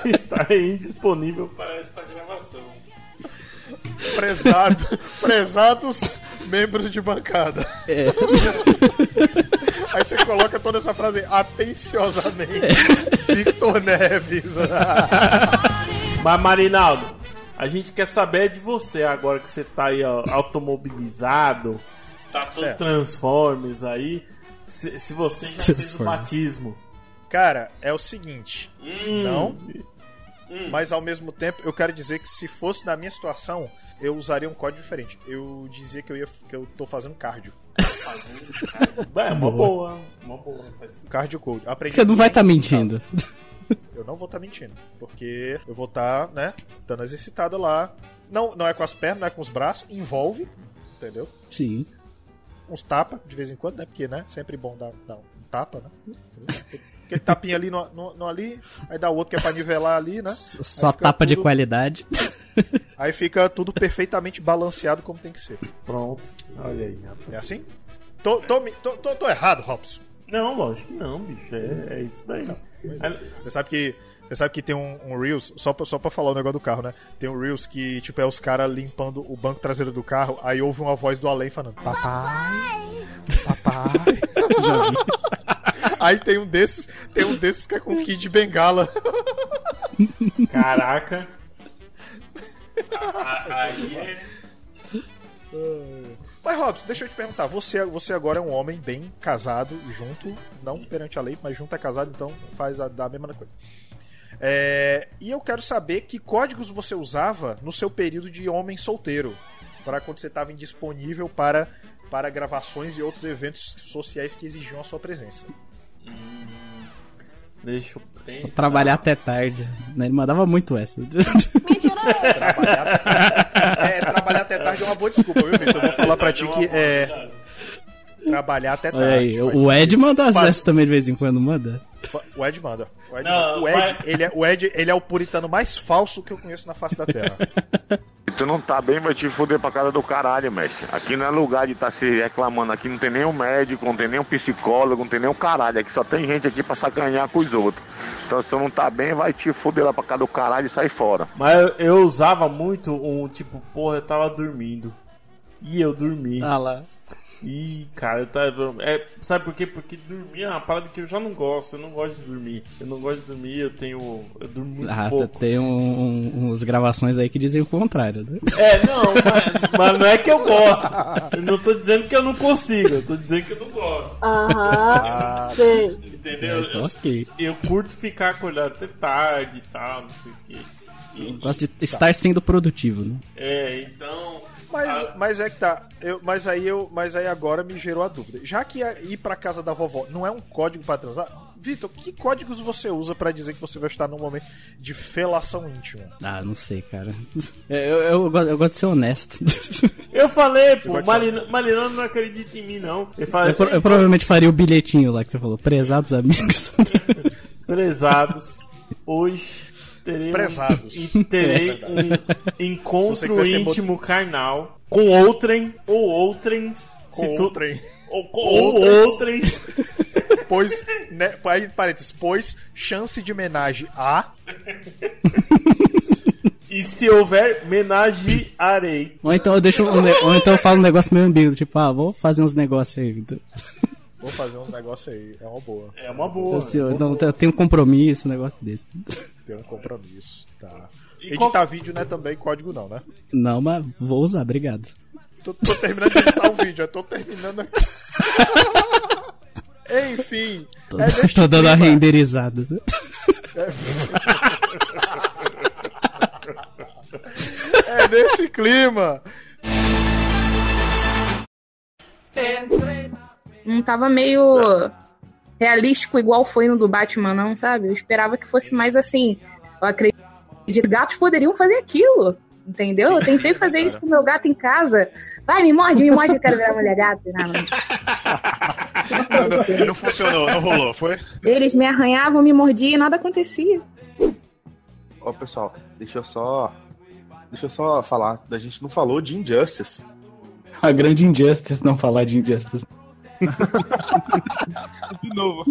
estarei indisponível para esta gravação. Prezado, prezados membros de bancada. É. <laughs> Aí você coloca toda essa frase atenciosamente. Victor Neves. Mas, Marinaldo, a gente quer saber de você agora que você tá aí ó, automobilizado, tá todo Certo. Transformers aí. Se, se você já fez o batismo. Cara, é o seguinte. Hum. Não. Mas ao mesmo tempo, eu quero dizer que se fosse na minha situação, eu usaria um código diferente. Eu dizia que eu ia que eu tô fazendo cardio. É, uma boa. Uma boa. Cardio code. Aprendi Você não vai estar tudo. mentindo. Não vou estar mentindo, porque eu vou estar, né, dando exercitada lá. Não, não é com as pernas, não é com os braços, envolve, entendeu? Sim. Uns tapa de vez em quando, né? Porque, né, sempre bom dar, dar um tapa, né? Aquele tapinha ali no, no- no ali, aí dá o outro que é pra nivelar ali, né? Só Aí tapa de tudo- qualidade. <laughs> Aí fica tudo perfeitamente balanceado como tem que ser. Pronto. Olha aí, rapaz. É assim? Tô, tô, tô, tô, tô errado, Robson. Não, lógico que não, bicho. É, é isso daí. Você sabe que. Você sabe que tem um, um Reels, só pra, só pra falar o negócio do carro, né? Tem um Reels que, tipo, é os caras limpando o banco traseiro do carro, aí ouve uma voz do além falando: Papai! Papai! <laughs> aí tem um desses, tem um desses que é com Kid de Bengala. Caraca. Aí é. Mas, Robson, deixa eu te perguntar. Você, você agora é um homem bem casado, junto, não perante a lei, mas junto é casado, então faz a, dá a mesma coisa. É, e eu quero saber que códigos você usava no seu período de homem solteiro, para quando você estava indisponível para, para gravações e outros eventos sociais que exigiam a sua presença. Deixa eu pensar. Trabalhar até tarde. Né? Ele mandava muito essa. É, trabalhar até tarde <laughs> é uma boa desculpa, viu, Vitor? Eu vou falar pra ti que é. Trabalhar até tarde. Aí, o Ed sentido. manda as Faz- dessas também de vez em quando, manda. O Ed manda. O Ed, Não, o, Ed, mas- ele é, o Ed ele é o puritano mais falso que eu conheço na face da Terra. <laughs> tu não tá bem, vai te fuder pra casa do caralho, mestre. Aqui não é lugar de estar se reclamando. Aqui não tem nenhum médico, não tem nenhum psicólogo, não tem nenhum caralho. Aqui só tem gente aqui pra sacanhar com os outros. Então se tu não tá bem, vai te fuder lá pra casa do caralho e sai fora. Mas eu, eu usava muito um tipo, porra, eu tava dormindo. E eu dormi. Ah lá. Ih, cara, eu tava. É, sabe por quê? Porque dormir é uma parada que eu já não gosto. Eu não gosto de dormir. Eu não gosto de dormir, eu tenho. Eu durmo muito Ah, pouco. tem um, um, uns gravações aí que dizem o contrário, né? É, não, mas, mas não é que eu gosto. Eu não tô dizendo que eu não consigo, eu tô dizendo que eu não gosto. Aham. Sei. Entendeu? É, Eu, ok. eu curto ficar acordado até tarde e tal, não sei o quê. Eu gosto de estar sendo produtivo, né? É, então. Mas, mas é que tá. Eu, mas aí eu, mas aí agora me gerou a dúvida. Já que a- ir pra casa da vovó não é um código pra transar, Vitor, que códigos você usa pra dizer que você vai estar num momento de felação íntima? Ah, não sei, cara. <laughs> Eu, eu, eu gosto- eu gosto de ser honesto. <laughs> Eu falei, pô, gosta de Marina, não acredita em mim, não. Ele fala, Eu, pro- eu provavelmente faria o bilhetinho lá que você falou. Prezados amigos. <laughs> Prezados, hoje terei Prezados. Um, e terei É um encontro quiser ser íntimo carnal com outrem ou outrens. Com tu- outrem. Ou, com- ou outrens. Pois, né, parênteses, pois chance de homenagem a. <laughs> E se houver, menagearei. ou então eu deixo um ou então eu falo um negócio meio ambíguo, tipo, ah, vou fazer uns negócios aí. Vou fazer uns negócios aí, é uma boa. É uma boa. Assim, eu não, eu tenho um compromisso, um negócio desse. Tem um compromisso, tá. E Editar qual- vídeo não é também código não, né? Não, mas vou usar, obrigado. Tô, tô terminando de editar o vídeo, eu tô terminando aqui. <laughs> Enfim, Tô, é tô dando a renderizada. É nesse clima. Não tava meio realístico igual foi no do Batman, não, sabe? Eu esperava que fosse mais assim. Eu acredito que gatos poderiam fazer aquilo. Entendeu? Eu tentei fazer isso com o meu gato em casa. Vai, me morde, me morde, eu quero virar mulher gato. Não, não. Não, não, não funcionou, não rolou, foi? Eles me arranhavam, me mordiam e nada acontecia. Ó, pessoal, deixa eu só. Deixa eu só falar. A gente não falou de Injustice. A grande Injustice não falar de Injustice. <laughs> De novo.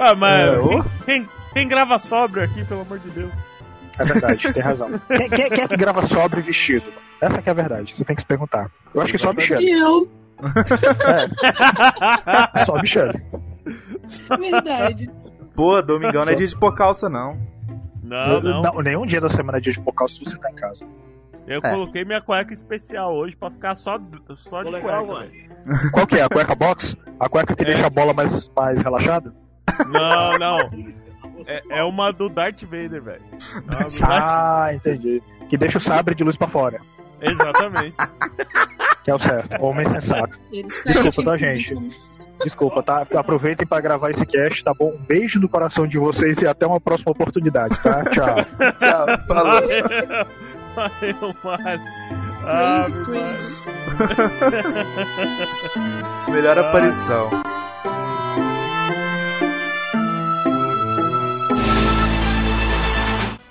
Ah, mas É, quem, quem, quem grava sóbrio aqui, pelo amor de Deus? É verdade, tem razão. Quem, quem- quem é que grava sobre vestido? Essa que é a verdade, você tem que se perguntar. Eu acho que só a Michelle. Eu. É, só a Michelle. Verdade. Pô, domingão não é dia de pôr calça, não. Não, não. nenhum dia da semana é dia de pôr calça se você tá em casa. Eu É. coloquei minha cueca especial hoje pra ficar só, só de legal, cueca. mano. Qual que é? A cueca box? A cueca que É. deixa a bola mais, mais relaxada? Não, não. É, é uma do Darth Vader, velho. É Darth- Ah, entendi. Que deixa o sabre de luz pra fora. Exatamente. Que é o certo. Homem sensato. Desculpa, tá, gente? Desculpa, tá? Aproveitem pra gravar esse cast, tá bom? Um beijo no coração de vocês e até uma próxima oportunidade, tá? Tchau. <laughs> Tchau, falou. Valeu, Mário. Ah, Crazy. Melhor Ah. aparição.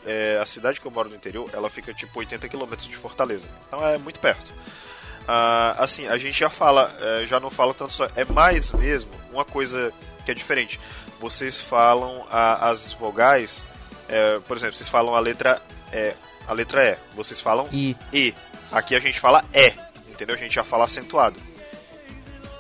É, a cidade que eu moro no interior, ela fica tipo 80 km de Fortaleza. Então é muito perto. Ah, assim, a gente já fala, eh, já não fala tanto só. É mais mesmo uma coisa que é diferente. Vocês falam a- as vogais, eh, por exemplo, vocês falam a letra é, a letra E. Vocês falam I. E. Aqui a gente fala E. Entendeu? A gente já fala acentuado.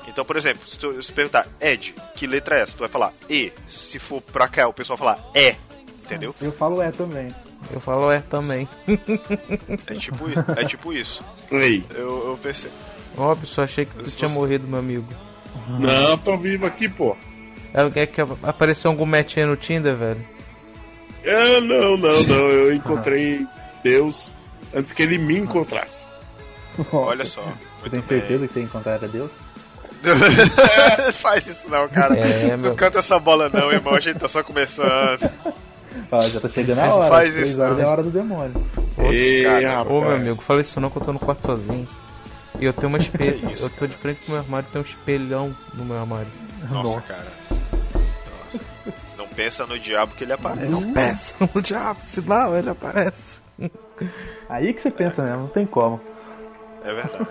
Então, por exemplo, se tu se perguntar Ed, que letra é essa? Tu vai falar E. Se for pra cá, o pessoal vai falar E. Entendeu? Eu falo é também. Eu falo é também. <laughs> É tipo, é tipo isso. Ei. Eu, eu percebo. Ó, pessoal, achei que tu Se tinha você- morrido, meu amigo. Não, tô vivo aqui, pô. É, é que apareceu algum match aí no Tinder, velho? Ah, não, não, não. Eu encontrei <laughs> Deus antes que ele me encontrasse. Olha só. Você tem certeza que você encontraria Deus? Faz isso não, cara. É, não meu- canta essa bola não, irmão. A gente tá só começando. Ah, já tá chegando a Não hora. faz isso, horas não. é a hora do demônio. Ô, cara, Ô, meu amigo, fala isso não que eu tô no quarto sozinho. E eu tenho uma isso, eu tô de frente pro meu armário, tem um espelhão no meu armário. Nossa, cara. Nossa. Não Pensa no diabo que ele aparece. Não peça no diabo, senão ele aparece. Aí que você pensa mesmo, não tem como. É verdade.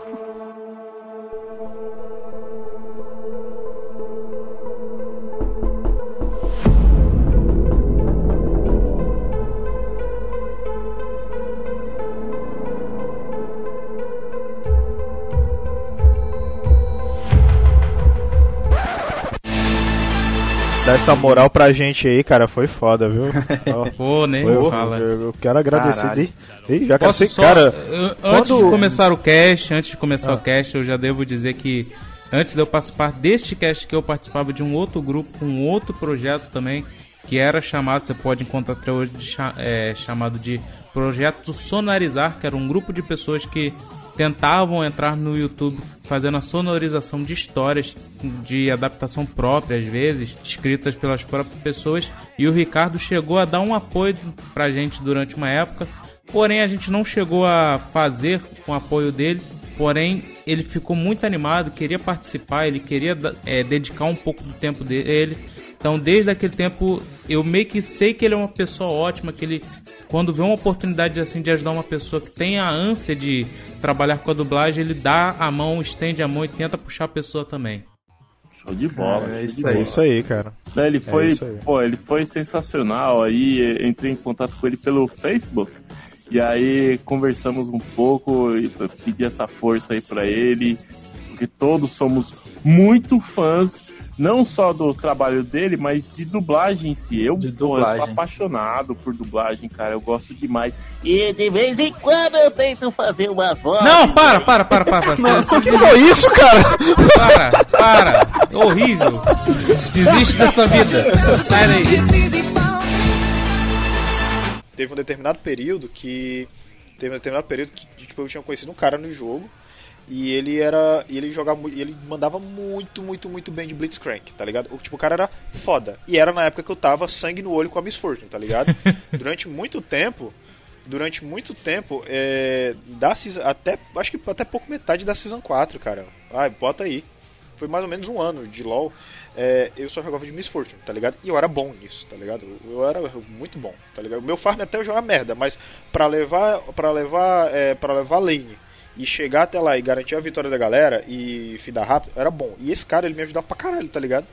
Dar essa moral pra gente aí, cara, foi foda, viu? <laughs> Pô, nem eu, fala. eu, eu quero agradecer. De... Ih, já Posso ser, só- cara. eu- antes de quando- começar o cast, antes de começar Ah. o cast, eu já devo dizer que antes de eu participar deste cast que eu participava de um outro grupo, com um outro projeto também, que era chamado, você pode encontrar até hoje, de é, chamado de Projeto Sonorizar, que era um grupo de pessoas que tentavam entrar no YouTube fazendo a sonorização de histórias de adaptação própria, às vezes, escritas pelas próprias pessoas. E o Ricardo chegou a dar um apoio pra gente durante uma época, porém a gente não chegou a fazer com o apoio dele. Porém, ele ficou muito animado, queria participar, ele queria é, dedicar um pouco do tempo dele. Então, desde aquele tempo, eu meio que sei que ele é uma pessoa ótima, que ele, quando vê uma oportunidade assim de ajudar uma pessoa que tem a ânsia de trabalhar com a dublagem, ele dá a mão, estende a mão e tenta puxar a pessoa também. Show de bola. É isso de aí, bola. isso aí, cara. Ele É foi, aí. pô, ele foi sensacional. Aí eh, entrei em contato com ele pelo Facebook. E aí conversamos um pouco e eu pedi essa força aí pra ele, porque todos somos muito fãs, não só do trabalho dele, mas de dublagem em si. Eu, pô, eu sou apaixonado por dublagem, cara. Eu gosto demais. E de vez em quando eu tento fazer umas vozes. Não, para, para, para, para. <laughs> Você- que foi isso, cara? Para, para. Horrível. Desiste dessa vida. Sai daí. Teve um determinado período que. Teve um determinado período que tipo, eu tinha conhecido um cara no jogo. E ele era. E ele jogava ele mandava muito, muito, muito bem de Blitzcrank, tá ligado? O, tipo, o cara era foda. E era na época que eu tava sangue no olho com a Miss Fortune, tá ligado? <laughs> Durante muito tempo. Durante muito tempo, é, da season, até, acho que até pouco metade da Season 4, cara. Ai, bota aí. Foi mais ou menos um ano de LoL. é, eu só jogava de Miss Fortune, tá ligado? E eu era bom nisso, tá ligado? Eu, eu era muito bom, tá ligado? O meu farm até eu jogar merda, mas pra levar, pra levar, é, para levar lane e chegar até lá e garantir a vitória da galera e fidar rápido, era bom. E esse cara, ele me ajudava pra caralho, tá ligado?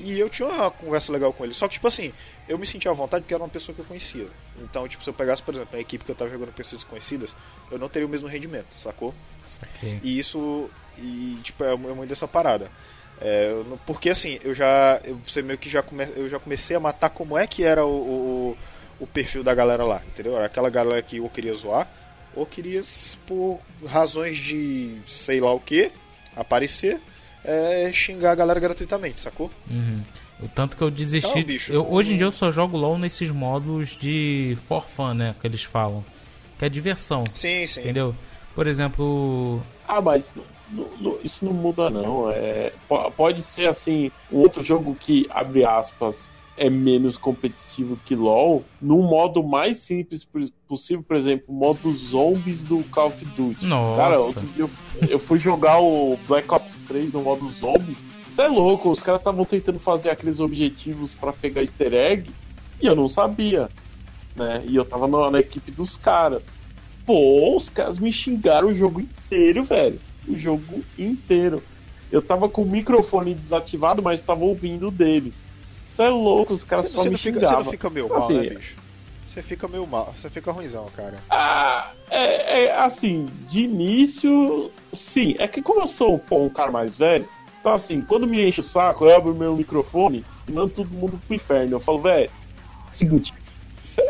E eu tinha uma conversa legal com ele. Só que, tipo assim, eu me sentia à vontade porque era uma pessoa que eu conhecia. Então, tipo, se eu pegasse, por exemplo, a equipe que eu tava jogando pessoas desconhecidas, eu não teria o mesmo rendimento, sacou? Saquei. E isso, e, tipo, é é muito dessa parada. É, eu não- porque assim, eu já. Eu, você meio que já, come, eu já comecei a matar como é que era o, o, o perfil da galera lá, entendeu? Era aquela galera que ou queria zoar, ou queria, por razões de sei lá o que, aparecer, é, xingar a galera gratuitamente, sacou? Uhum. O tanto que eu desisti. Então, bicho, eu, hoje em dia eu só jogo LOL nesses modos de for fun, né? Que eles falam. Que é diversão. Sim, sim. Entendeu? Por exemplo. Ah, mas não- não- isso não muda não. É, po- pode ser assim, um outro jogo que, abre aspas, é menos competitivo que LoL, num modo mais simples pos- possível, por exemplo, modo zombies do Call of Duty. Nossa. Cara, outro dia eu, eu fui jogar o Black Ops 3 no modo zombies. Isso é louco, os caras estavam tentando fazer aqueles objetivos pra pegar easter egg e eu não sabia, né? E eu tava na, na equipe dos caras. Pô, os caras me xingaram o jogo inteiro, velho. O jogo inteiro. Eu tava com o microfone desativado, mas tava ouvindo deles. Isso é louco, os caras Você, só você me fica, você não fica meio mal, Assim, né, bicho? Você fica meio mal, você fica ruimzão, cara. Ah, é, é, assim, de início, sim. É que como eu sou pô, um cara mais velho, então assim, quando me enche o saco, eu abro meu microfone e mando todo mundo pro inferno. Eu falo, velho, seguinte,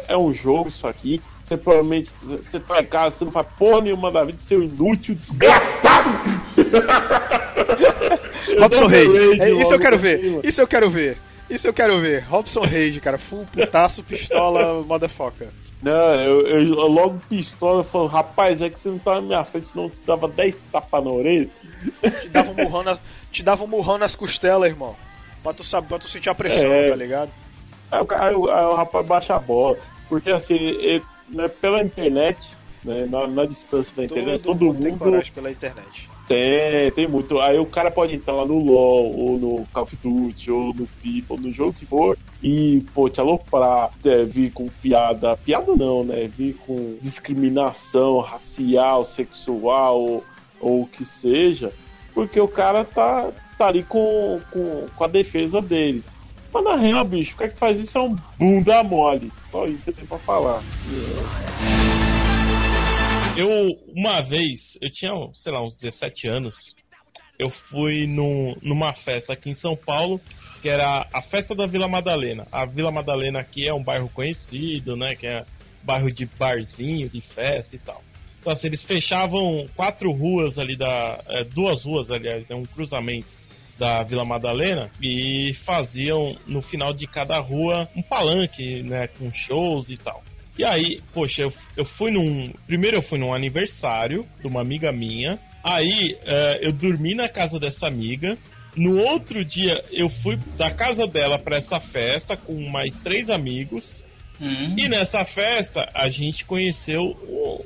é um jogo isso aqui. Você provavelmente, você tá em casa, você não faz porra nenhuma da vida, seu inútil, desgraçado! <laughs> Robson Reis. É, isso eu quero ver. cima. Isso eu quero ver. Isso eu quero ver. Robson Reis, cara. Full putaço, pistola, motherfucker. Não, eu, eu, eu logo pistola falando, rapaz, é que você não tá na minha frente, senão eu te dava 10 tapas na orelha. Te dava um murrão, nas, te dava um murrão nas costelas, irmão. Pra tu, saber, pra tu sentir a pressão, É. tá ligado? Aí o, aí o- aí o rapaz baixa a bola. Porque assim, ele- né, pela internet, né, na, na distância da internet, todo, mundo tem coragem pela internet. Tem, tem muito. Aí o cara pode entrar lá no LoL, ou no Call of Duty, ou no FIFA, ou no jogo que for, e, pô, te aloprar, é, vir com piada. Piada não, né? Vir com discriminação racial, sexual, ou, ou o que seja, porque o cara tá, tá ali com, com, com a defesa dele. Mas na real, bicho, o cara que faz isso é um bunda mole. Só isso que eu tenho pra falar. Eu, uma vez, eu tinha, sei lá, uns 17 anos. Eu fui num, numa festa aqui em São Paulo, que era a festa da Vila Madalena. A Vila Madalena aqui é um bairro conhecido, né? Que é bairro de barzinho, de festa e tal. Então, assim, eles fechavam quatro ruas ali da. é, duas ruas, aliás, né, um cruzamento da Vila Madalena e faziam no final de cada rua um palanque, né? Com shows e tal. E aí, poxa, eu, eu fui num. Primeiro eu fui num aniversário de uma amiga minha. Aí eh, eu dormi na casa dessa amiga. No outro dia eu fui da casa dela para essa festa com mais três amigos. E nessa festa a gente conheceu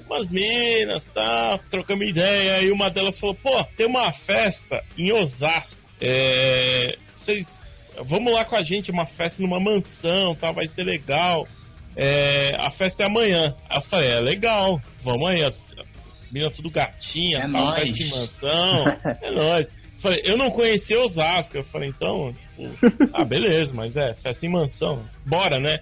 umas minas, tá? Trocamos ideia. E uma delas falou: pô, tem uma festa em Osasco. É. Vocês. Vamos lá com a gente, uma festa numa mansão, tá? Vai ser legal. É, a festa é amanhã. Aí eu falei, é legal, vamos aí, as, as meninas tudo gatinha, É tal, festa em mansão, <laughs> é nóis. Eu Falei, eu não conhecia Osasco, eu falei, então, tipo, <laughs> ah, beleza, mas é, festa em mansão, bora, né?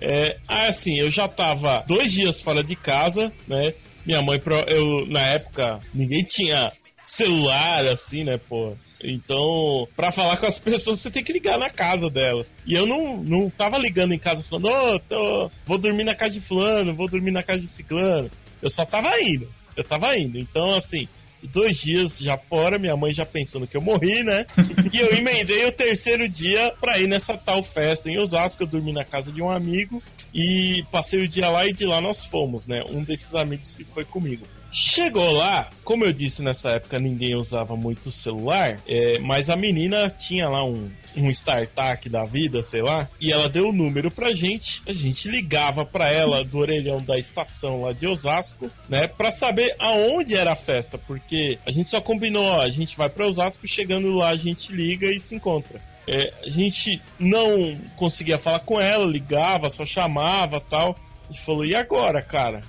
É, assim, eu já tava dois dias fora de casa, né? Minha mãe, eu, na época, ninguém tinha celular, assim, né, pô? Então, pra falar com as pessoas, você tem que ligar na casa delas. E eu não, não tava ligando em casa falando, ô, tô, vou dormir na casa de fulano, vou dormir na casa de ciclano. Eu só tava indo. Eu tava indo. Então, assim, dois dias já fora, minha mãe já pensando que eu morri, né? <laughs> e eu emendei o terceiro dia pra ir nessa tal festa em Osasco. Eu dormi na casa de um amigo e passei o dia lá e de lá nós fomos, né? Um desses amigos que foi comigo. Chegou lá, como eu disse nessa época, ninguém usava muito celular, é, mas a menina tinha lá um, um startup da vida, sei lá, e ela deu o número pra gente. A gente ligava pra ela do orelhão da estação lá de Osasco, né, pra saber aonde era a festa, porque a gente só combinou, ó, a gente vai pra Osasco, chegando lá a gente liga e se encontra. É, a gente não conseguia falar com ela, ligava, só chamava tal. A gente falou, e agora, cara?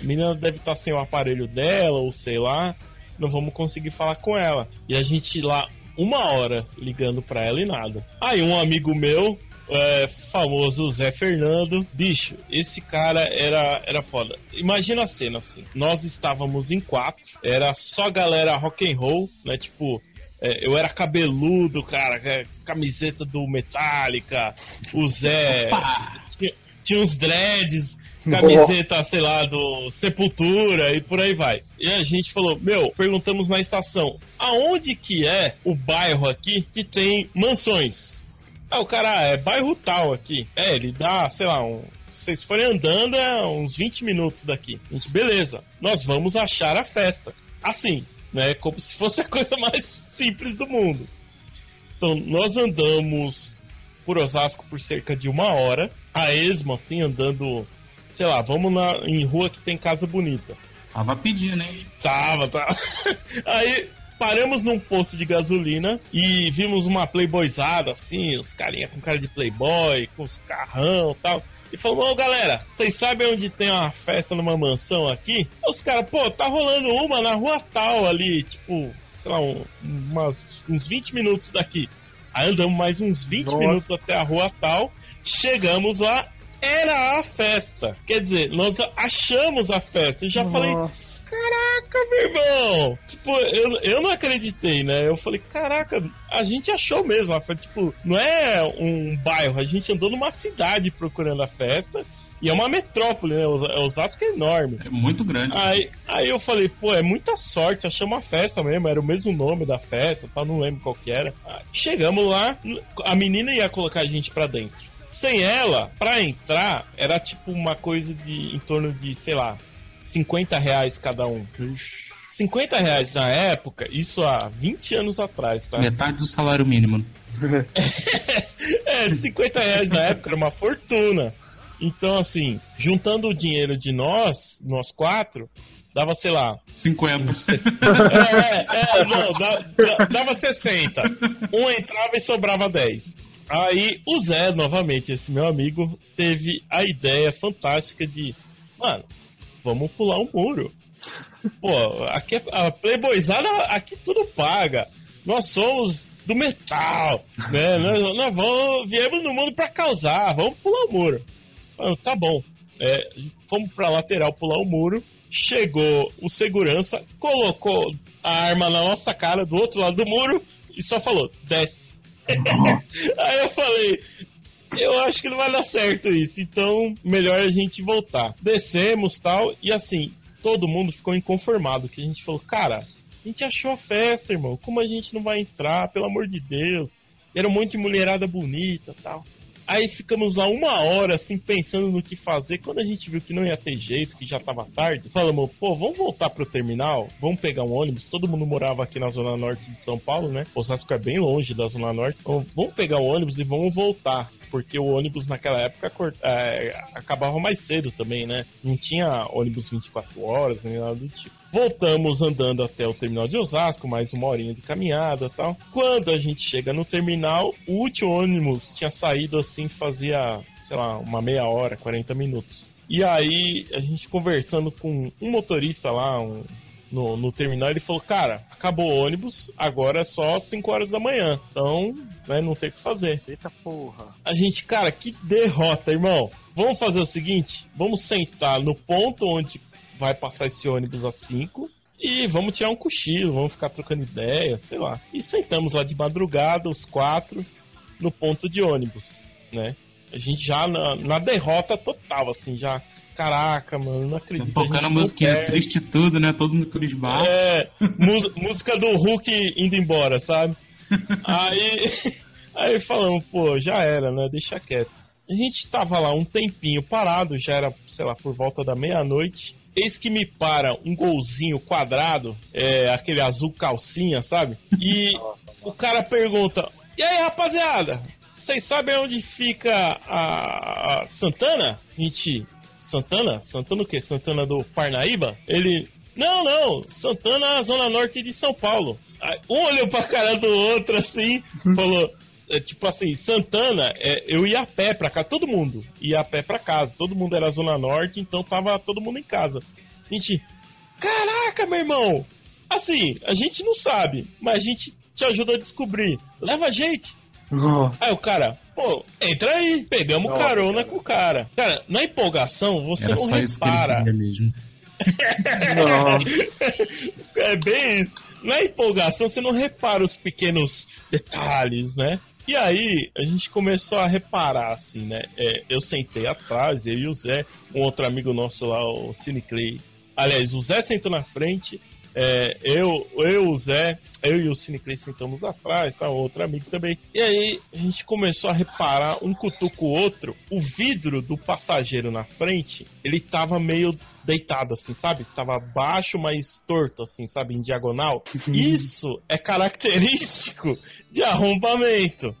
A menina deve estar sem o aparelho dela, ou sei lá. Não vamos conseguir falar com ela. E a gente lá, uma hora, ligando pra ela e nada. Aí um amigo meu, é, famoso Zé Fernando, bicho, esse cara era, era foda. Imagina a cena assim. Nós estávamos em quatro, era só galera rock and roll, né? Tipo, é, eu era cabeludo, cara, é, camiseta do Metallica, o Zé tinha, tinha uns dreads, camiseta, sei lá, do Sepultura e por aí vai. E a gente falou, meu, perguntamos na estação, aonde que é o bairro aqui que tem mansões? Ah, o cara, ah, é bairro tal aqui. É, ele dá, sei lá, um, se vocês forem andando, é uns 20 minutos daqui. Gente, beleza, nós vamos achar a festa. Assim, né? Como se fosse a <laughs> coisa mais simples do mundo. Então, nós andamos por Osasco por cerca de uma hora, a esmo, assim, andando, sei lá, vamos na, em rua que tem casa bonita. Tava pedindo, hein? Tava, tava. <laughs> Aí paramos num posto de gasolina e vimos uma playboyzada, assim, os carinha com cara de playboy, com os carrão e tal. E falou, ô galera, vocês sabem onde tem uma festa numa mansão aqui? Aí Os caras, pô, tá rolando uma na rua tal ali, tipo, sei lá, um- umas, uns 20 minutos daqui. Aí andamos mais uns 20 Nossa. minutos até a rua tal, chegamos lá, era a festa. Quer dizer, nós achamos a festa. Eu já falei, caraca, meu irmão! Tipo, eu, eu não acreditei, né? Eu falei, caraca, a gente achou mesmo. A festa, tipo, não é um bairro, a gente andou numa cidade procurando a festa. E é uma metrópole, né? Os- Osasco é enorme. É muito grande. Aí, aí eu falei, pô, é muita sorte, achamos a festa mesmo, era o mesmo nome da festa, tal, não lembro qual que era. Aí chegamos lá, a menina ia colocar a gente pra dentro. Sem ela, pra entrar, era tipo uma coisa de em torno de, sei lá, 50 reais cada um. 50 reais na época, isso há 20 anos atrás, tá? Metade do salário mínimo. <laughs> É, 50 reais na época era uma fortuna. Então, assim, juntando o dinheiro de nós, nós quatro, dava, sei lá, 50. <laughs> é, é, não, dá- dá- dava 60. Um entrava e sobrava 10. Aí o Zé, novamente, esse meu amigo, teve a ideia fantástica de, mano, vamos pular um muro. Pô, aqui é- a Playboyzada, aqui tudo paga. Nós somos do metal, né? Nós, nós vamos, viemos no mundo pra causar, vamos pular o muro. Ah, tá bom. É, fomos pra lateral pular o muro. Chegou o segurança, colocou a arma na nossa cara do outro lado do muro e só falou: desce. Aí eu falei: eu acho que não vai dar certo isso, então melhor a gente voltar. Descemos tal, e assim, todo mundo ficou inconformado, que a gente falou: cara, a gente achou a festa, irmão, como a gente não vai entrar, pelo amor de Deus? Era um monte de mulherada bonita tal. Aí ficamos lá uma hora, assim, pensando no que fazer. Quando a gente viu que não ia ter jeito, que já tava tarde, falamos, pô, vamos voltar pro terminal? Vamos pegar um ônibus? Todo mundo morava aqui na zona norte de São Paulo, né? Osasco é bem longe da zona norte. Então, vamos pegar um ônibus e vamos voltar. Porque o ônibus naquela época é, acabava mais cedo também, né? Não tinha ônibus 24 horas, nem nada do tipo. Voltamos andando até o terminal de Osasco, mais uma horinha de caminhada tal. Quando a gente chega no terminal, o último ônibus tinha saído assim, fazia, sei lá, uma meia hora, 40 minutos. E aí, a gente conversando com um motorista lá um- no, no terminal, ele falou: Cara, acabou o ônibus, agora é só 5 horas da manhã. Então, né, não tem o que fazer. Eita porra. A gente, cara, que derrota, irmão. Vamos fazer o seguinte: vamos sentar no ponto onde vai passar esse ônibus às 5 e vamos tirar um cochilo, vamos ficar trocando ideia, sei lá. E sentamos lá de madrugada, os quatro, no ponto de ônibus, né? A gente já na, na derrota total, assim, já. Caraca, mano, não acredito. Tocando a musiquinha triste tudo, né? Todo mundo Bar. É, música do Hulk indo embora, sabe? Aí, <laughs> aí falamos, pô, já era, né? Deixa quieto. A gente tava lá um tempinho parado, já era, sei lá, por volta da meia-noite. Eis que me para um golzinho quadrado, é, aquele azul calcinha, sabe? E <laughs> o cara pergunta: E aí, rapaziada? Vocês sabem onde fica a, a Santana? A gente. Santana? Santana o quê? Santana do Parnaíba? Ele. Não, não, Santana, zona norte de São Paulo. Aí, Um olhou pra cara do outro assim, <laughs> falou. É, Tipo assim, Santana, é, eu ia a pé pra casa, todo mundo ia a pé pra casa, todo mundo era Zona Norte, então tava todo mundo em casa. A gente, caraca, meu irmão! Assim, a gente não sabe, mas a gente te ajuda a descobrir. Leva a gente. Aí o cara, pô, entra aí. Pegamos Nossa, carona com o cara. Cara, na empolgação, você Era não só isso que ele repara. <laughs> é bem isso. Na empolgação, você não repara os pequenos detalhes, né? E aí, a gente começou a reparar, assim, né? É, eu sentei atrás, eu e o Zé, um outro amigo nosso lá, o Cine Clay. Aliás, o Zé sentou na frente, é, eu, eu, o Zé, eu e o Cine Clay sentamos atrás, tá? Outro amigo também. E aí, a gente começou a reparar, um cutuca o outro, o vidro do passageiro na frente, ele tava meio deitado, assim, sabe? Tava baixo, mas torto, assim, sabe? Em diagonal. Isso é característico de arrombamento.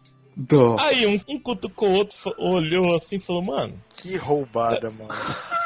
Aí um, um cutucou o outro, olhou assim e falou, mano, Que roubada, mano.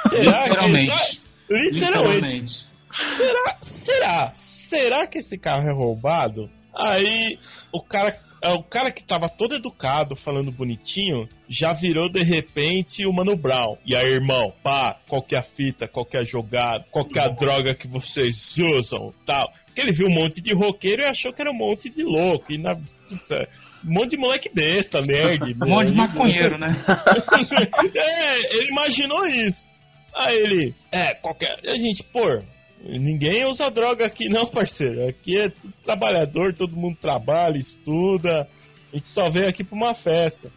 será Literalmente. que... Literalmente. Literalmente. Será, será, será que esse carro é roubado? Aí o cara, é, o cara que tava todo educado, falando bonitinho, já virou de repente o Mano Brown. E aí, irmão, pá, qual que é a fita, qual que é a jogada, qual que é a droga que vocês usam, tal. Porque ele viu um monte de roqueiro e achou que era um monte de louco. E na puta, um monte de moleque besta, nerd. <laughs> Um monte de maconheiro, né? <laughs> é, ele imaginou isso. Aí ele, é, qualquer. A gente, pô, ninguém usa droga aqui não, parceiro. Aqui é trabalhador, todo mundo trabalha, estuda. A gente só veio aqui pra uma festa.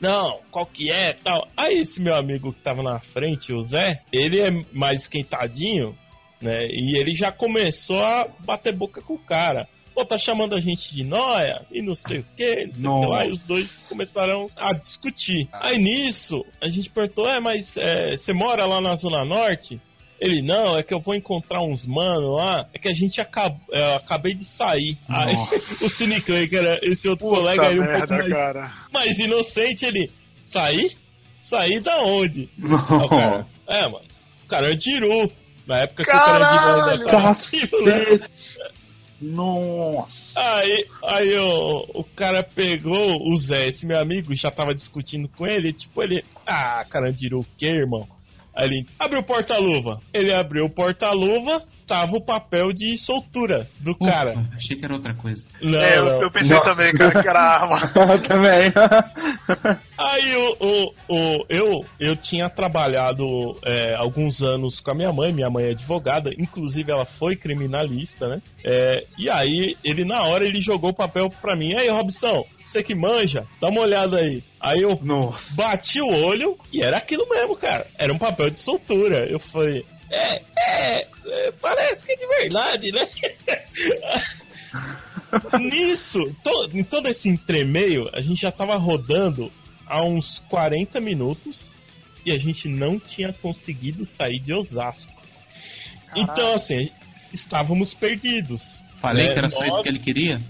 Não, qual que é, tal. Aí esse meu amigo que tava na frente, o Zé, ele é mais esquentadinho, né? E ele já começou a bater boca com o cara. Pô, tá chamando a gente de noia e não sei o que, não sei o que lá. E os dois começaram a discutir. Aí nisso, a gente perguntou: é, mas é, você mora lá na Zona Norte? Ele, não, é que eu vou encontrar uns mano lá. É que a gente acab é, acabei de sair. Aí <laughs> o Cine Clay, que era esse outro colega aí um merda, pouco mais, cara. mais inocente, ele. Sair? Sair da onde? <laughs> Aí o cara, é, mano. O cara é Diru. Na época que o ainda tava ativo, né? Nossa. Aí, aí o, o cara pegou o Zé, esse meu amigo, já tava discutindo com ele, tipo, ele, ah, Carandiru, o que, irmão? Aí ele abriu o porta-luva. Ele abriu o porta-luva, tava o papel de soltura do Ufa, cara. Achei que era outra coisa. Não, É, eu, eu pensei também, cara, que era arma. <laughs> também. <laughs> Aí o, o, o- eu, eu tinha trabalhado é, alguns anos com a minha mãe, minha mãe é advogada, inclusive ela foi criminalista, né? É, e aí ele na hora ele jogou o papel pra mim. Aí, Robson, você que manja, dá uma olhada aí. Aí eu bati o olho e era aquilo mesmo, cara. Era um papel de soltura. Eu falei, é, é, é, parece que é de verdade, né? <laughs> Nisso, to- em todo esse entremeio, a gente já tava rodando há uns 40 minutos e a gente não tinha conseguido sair de Osasco. Então, assim, estávamos perdidos. Falei né? que era só isso Nós que ele queria?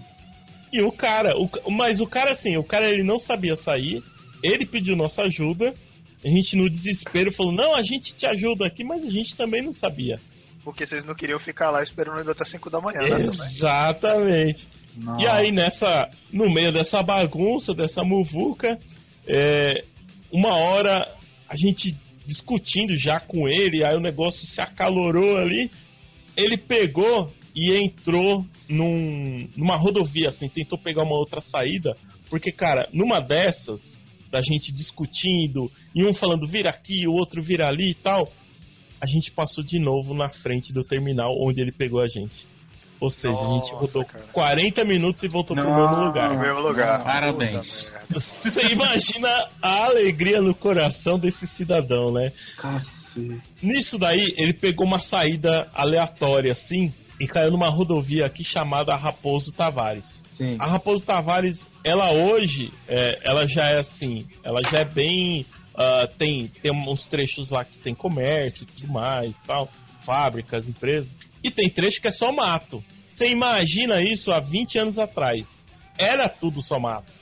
E o cara, o mas o cara, assim, o cara ele não sabia sair, ele pediu nossa ajuda, a gente no desespero falou: não, a gente te ajuda aqui, mas a gente também não sabia. Porque vocês não queriam ficar lá esperando ele até 5 da manhã, né? Exatamente. E aí, nessa. No meio dessa bagunça, dessa muvuca, é, uma hora a gente discutindo já com ele, aí o negócio se acalorou ali. Ele pegou e entrou num, numa rodovia, assim, tentou pegar uma outra saída, porque, cara, numa dessas, da gente discutindo, e um falando vira aqui, o outro vira ali e tal, a gente passou de novo na frente do terminal onde ele pegou a gente. Ou seja, a gente rodou 40 minutos e voltou pro mesmo lugar. No mesmo lugar. Parabéns. Você imagina a alegria no coração desse cidadão, né? Nisso daí, ele pegou uma saída aleatória assim e caiu numa rodovia aqui chamada Raposo Tavares. Sim. A Raposo Tavares, ela hoje, é, ela já é assim, ela já é bem. ah, tem, tem uns trechos lá que tem comércio e tudo mais, tal, fábricas, empresas. E tem trecho que é só mato. Você imagina isso há 20 anos atrás. Era tudo só mato.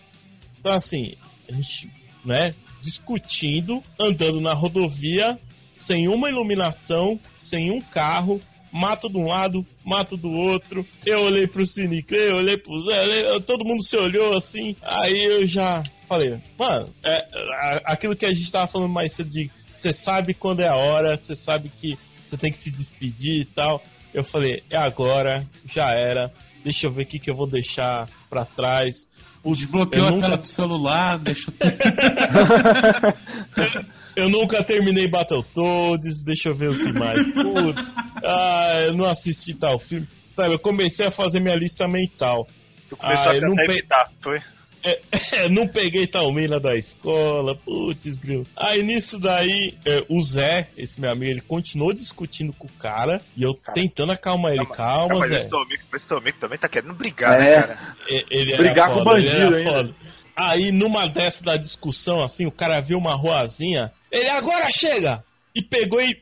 Então, assim, a gente, né, discutindo, andando na rodovia, sem uma iluminação, sem um carro, mato de um lado, mato do outro. Eu olhei pro Sinic, eu olhei pro Zé, olhei- todo mundo se olhou assim. Aí eu já falei, mano, é, aquilo que a gente tava falando mais cedo de você sabe quando é a hora, você sabe que você tem que se despedir e tal. Eu falei, é agora, já era. Deixa eu ver o que, que eu vou deixar pra trás. Putz, Desbloqueou eu a nunca- tela do celular, deixou Eu <laughs> <laughs> nunca terminei Battletoads, deixa eu ver o que mais. <laughs> Putz, ah, eu não assisti tal filme. Sabe, eu comecei a fazer minha lista mental. Tu começou Ah, eu a não pe- imitar, foi? <laughs> É, não peguei tal mina da escola, putz, grilo. Aí nisso daí, é, o Zé, esse meu amigo, ele continuou discutindo com o cara e eu tentando acalmar ele. Calma, Não, mas Zé. amigo, esse teu amigo também tá querendo brigar, É. né, cara? E- Ele Brigar era com foda, ele bandido foda. Aí, numa dessa da discussão, assim, o cara viu uma ruazinha, ele agora chega! E pegou e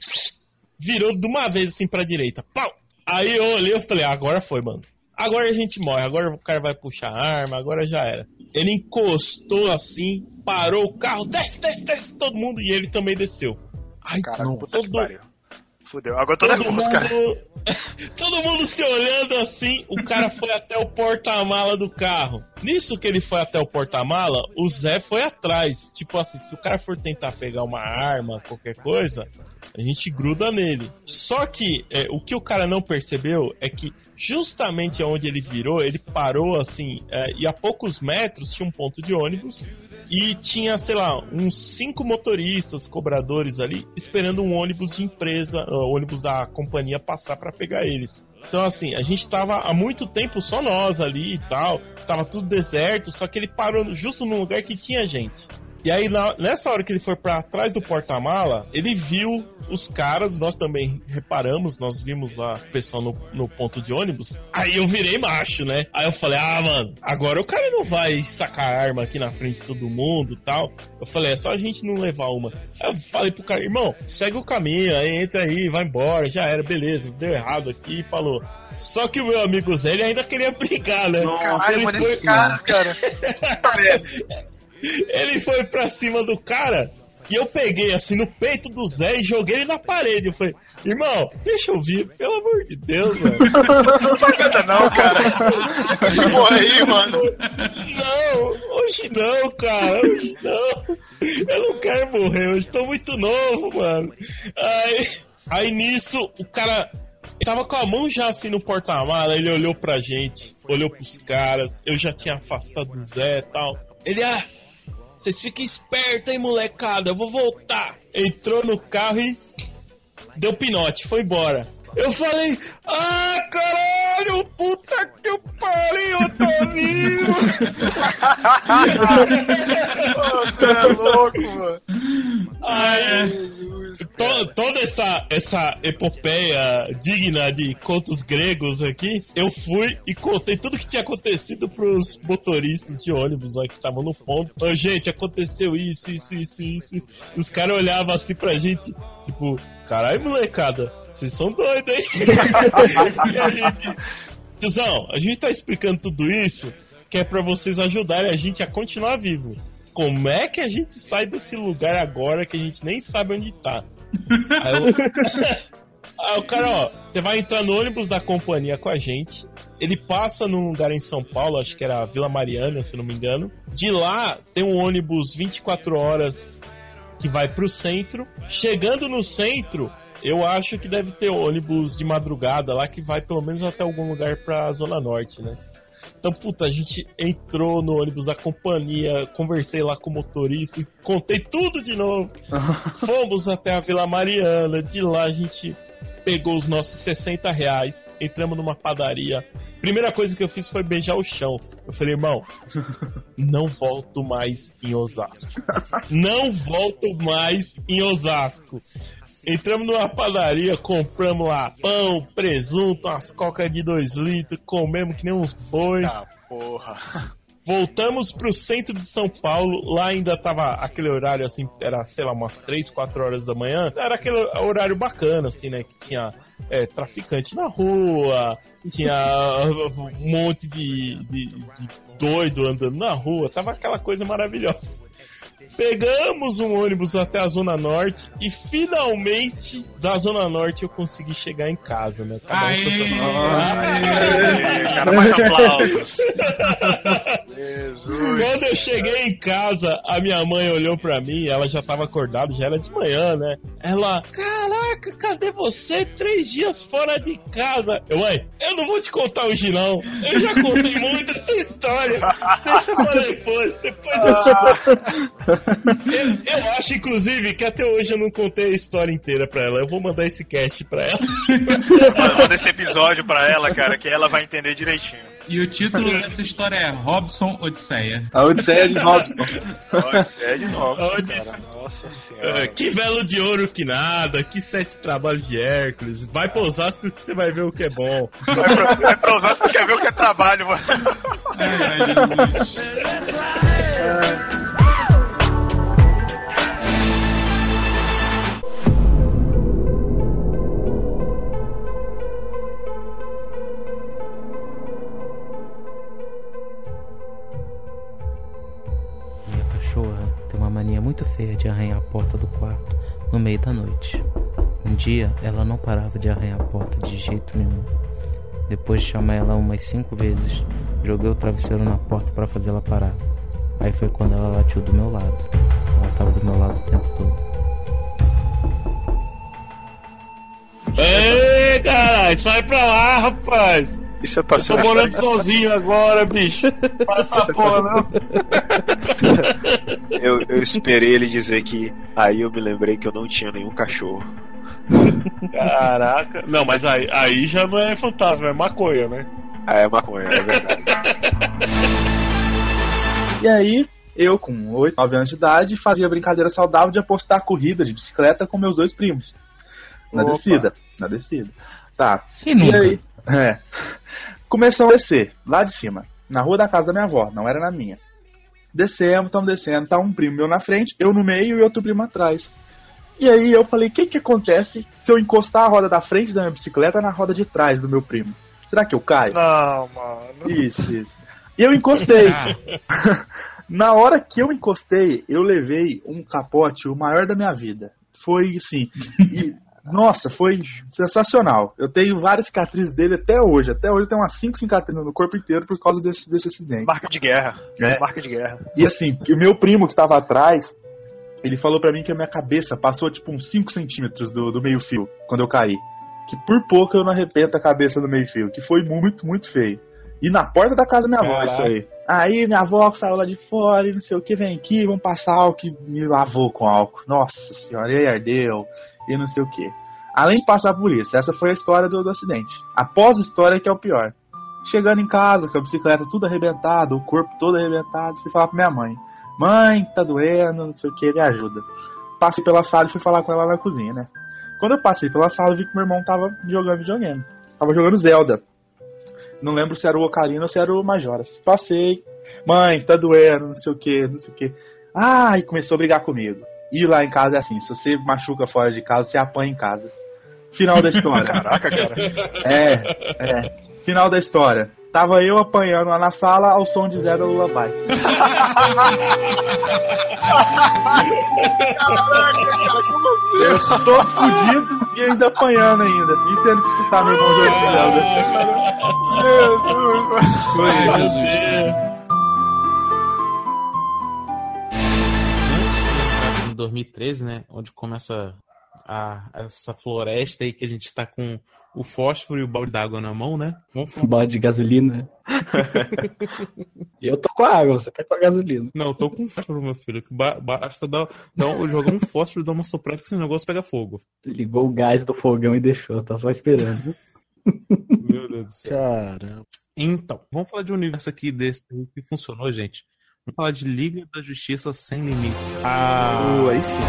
virou de uma vez assim pra direita. Pau! Aí eu olhei e falei, agora foi, mano. Agora a gente morre, agora o cara vai puxar a arma, agora já era. Ele encostou assim, parou o carro, desce, desce, desce, todo mundo, e ele também desceu. Ai, Caraca, que todo. Fudeu. Agora tô todo nervoso, cara. mundo, <laughs> todo mundo se olhando assim, o cara foi até o porta-mala do carro. Nisso que ele foi até o porta-mala, o Zé foi atrás. Tipo assim, se o cara for tentar pegar uma arma, qualquer coisa, a gente gruda nele. Só que é, o que o cara não percebeu é que justamente onde ele virou, ele parou assim, é, e a poucos metros tinha um ponto de ônibus e tinha, sei lá, uns cinco motoristas, cobradores ali, esperando um ônibus de empresa, ah, ônibus da companhia passar pra pegar eles. Então, assim, a gente tava há muito tempo só nós ali e tal, tava tudo deserto, só que ele parou justo num lugar que tinha gente. E aí, na- nessa hora que ele foi pra trás do porta-mala, ele viu os caras, nós também reparamos, nós vimos lá o pessoal no, no ponto de ônibus. Aí eu virei macho, né? Aí eu falei, ah, mano, agora o cara não vai sacar arma aqui na frente de todo mundo e tal. Eu falei, é só a gente não levar uma. Aí eu falei pro cara, irmão, segue o caminho, aí entra aí, vai embora, já era, beleza, deu errado aqui, falou. Só que o meu amigo Zé, ele ainda queria brigar, né? Caralho, ele foi... esse cara, cara. <laughs> Ele foi pra cima do cara E eu peguei assim no peito do Zé e joguei ele na parede. Eu falei, irmão, deixa eu vir, pelo amor de Deus, velho. <laughs> Não facada não, cara. Porra aí, mano. Não, hoje não, cara, hoje não. Eu não quero morrer, eu estou muito novo, mano. Aí, aí nisso, o cara. Tava com a mão já assim no porta-mala, ele olhou pra gente, olhou pros caras, eu já tinha afastado o Zé e tal. Ele, ah, vocês fiquem espertos, hein, molecada, eu vou voltar. Entrou no carro e deu pinote, foi embora. Eu falei, ah, caralho, puta que pariu, eu tô vivo. Você é louco, mano. Aí, to- toda essa, essa epopeia digna de contos gregos aqui, eu fui e contei tudo que tinha acontecido pros motoristas de ônibus lá que estavam no ponto. Ô, gente, aconteceu isso, isso, isso, isso. Os caras olhavam assim pra gente, tipo, caralho, molecada, vocês são doidos, hein? <laughs> e a gente, tiozão, a gente tá explicando tudo isso que é pra vocês ajudarem a gente a continuar vivo. Como é que a gente sai desse lugar agora que a gente nem sabe onde tá? Aí, eu... <laughs> Aí o cara, ó, você vai entrar no ônibus da companhia com a gente. Ele passa num lugar em São Paulo, acho que era Vila Mariana, se não me engano. De lá tem um ônibus 24 horas que vai pro centro. Chegando no centro, eu acho que deve ter ônibus de madrugada lá que vai pelo menos até algum lugar pra Zona Norte, né? Então, puta, a gente entrou no ônibus da companhia, conversei lá com o motorista, contei tudo de novo. <laughs> Fomos até a Vila Mariana, de lá a gente pegou os nossos 60 reais, entramos numa padaria. Primeira coisa que eu fiz foi beijar o chão. Eu falei, irmão, <laughs> não volto mais em Osasco. Não volto mais em Osasco. Entramos numa padaria, compramos lá pão, presunto, umas cocas de 2 litros, comemos que nem uns boi. Ah, porra. Voltamos pro centro de São Paulo, lá ainda tava aquele horário assim, era, sei lá, umas 3, 4 horas da manhã. Era aquele horário bacana, assim, né? Que tinha é, traficante na rua, tinha um monte de, de, de doido andando na rua, tava aquela coisa maravilhosa. Pegamos um ônibus até a Zona Norte e finalmente da Zona Norte eu consegui chegar em casa, né? Cada um Aê, cara, mais aplausos. Quando eu cheguei em casa, a minha mãe olhou pra mim, ela já tava acordada, já era de manhã, né? Ela, caraca, cadê você? Três dias fora de casa. Eu, mãe, eu não vou te contar hoje não. Eu já contei muito essa história. Deixa pra depois, depois eu te. <laughs> Eu, eu acho, inclusive, que até hoje eu não contei a história inteira pra ela. Eu vou mandar esse cast pra ela. Manda esse episódio pra ela, cara, que ela vai entender direitinho. E o título dessa história é Robson Odisseia. A Odisseia de Robson. Odisseia de Robson, Odisseia. cara. Nossa senhora. Ah, que velo de ouro que nada, que sete trabalhos de Hércules. Vai pra Osasco que você vai ver o que é bom. Vai pra, vai pra Osasco, quer ver o que é trabalho, mano. Minha mania muito feia de arranhar a porta do quarto no meio da noite. Um dia ela não parava de arranhar a porta de jeito nenhum. Depois de chamar ela umas cinco vezes, joguei o travesseiro na porta para fazer ela parar. Aí foi quando ela latiu do meu lado. Ela tava do meu lado o tempo todo. Ei, caralho, sai pra lá, rapaz. Isso é Eu tô morando sozinho agora, bicho. Passa a porra, não. <laughs> Eu, eu esperei ele dizer que aí eu me lembrei que eu não tinha nenhum cachorro. Caraca. Não, mas aí, aí já não é fantasma, é maconha, né? Ah, é maconha, é verdade. E aí, eu, com 8, 9 anos de idade, fazia brincadeira saudável de apostar corrida de bicicleta com meus dois primos. Na Opa. descida. Na descida. Tá. Quem nunca? E aí, é. Começamos a descer, lá de cima, na rua da casa da minha avó, não era na minha. Descemos, estamos descendo, tá um primo meu na frente, eu no meio e outro primo atrás. E aí eu falei, o que que acontece se eu encostar a roda da frente da minha bicicleta na roda de trás do meu primo? Será que eu caio? Não, mano. Isso, isso. E eu encostei. <laughs> <laughs> Na hora que eu encostei, eu levei um capote, o maior da minha vida. Foi assim. e, nossa, foi sensacional. Eu tenho várias cicatrizes dele até hoje. Até hoje eu tenho umas 5 cicatrizes no corpo inteiro por causa desse, desse acidente. Marca de guerra. É. Marca de guerra. E assim, o meu primo que estava atrás, ele falou pra mim que a minha cabeça passou tipo uns 5 centímetros do, do meio-fio quando eu caí. Que por pouco eu não arrebento a cabeça do meio-fio, que foi muito, muito feio. E na porta da casa da minha avó, Caraca. isso aí. Aí minha avó saiu lá de fora e não sei o que, vem aqui, vamos passar álcool e me lavou com álcool. Nossa senhora, e aí ardeu, e não sei o que. Além de passar por isso, essa foi a história do, do acidente. Após a história que é o pior. Chegando em casa, com a bicicleta tudo arrebentada, o corpo todo arrebentado, fui falar pra minha mãe. Mãe, tá doendo, não sei o que, me ajuda. Passei pela sala e fui falar com ela na cozinha, né? Quando eu passei pela sala, vi que meu irmão tava jogando videogame. Tava jogando Zelda. Não lembro se era o Ocarina ou se era o Majoras. Passei. Mãe, tá doendo, não sei o que, não sei o que. Ah, e começou a brigar comigo. E lá em casa é assim, se você machuca fora de casa, você apanha em casa. Final da história. <laughs> Caraca, cara. É, é. Final da história. Tava eu apanhando lá na sala ao som de Zé da Lullaby. <laughs> Eu tô fudido e ainda apanhando ainda. E tendo que escutar meu irmão jogando Zelda. Foi Ai, isso. Jesus. 2013, né? Onde começa a, essa floresta aí que a gente tá com o fósforo e o balde d'água na mão, né? Vamos falar. Balde de gasolina. <laughs> eu tô com a água, você tá com a gasolina. Não, eu tô com fósforo, meu filho. Que ba- basta dar, dar um- jogar um fósforo e dar uma soprada que esse negócio pega fogo. Ligou o gás do fogão e deixou, tá só esperando. Meu Deus do céu. Caramba. Então, vamos falar de um universo aqui desse que funcionou, gente. Vamos falar de Liga da Justiça Sem Limites. Ah, aí sim.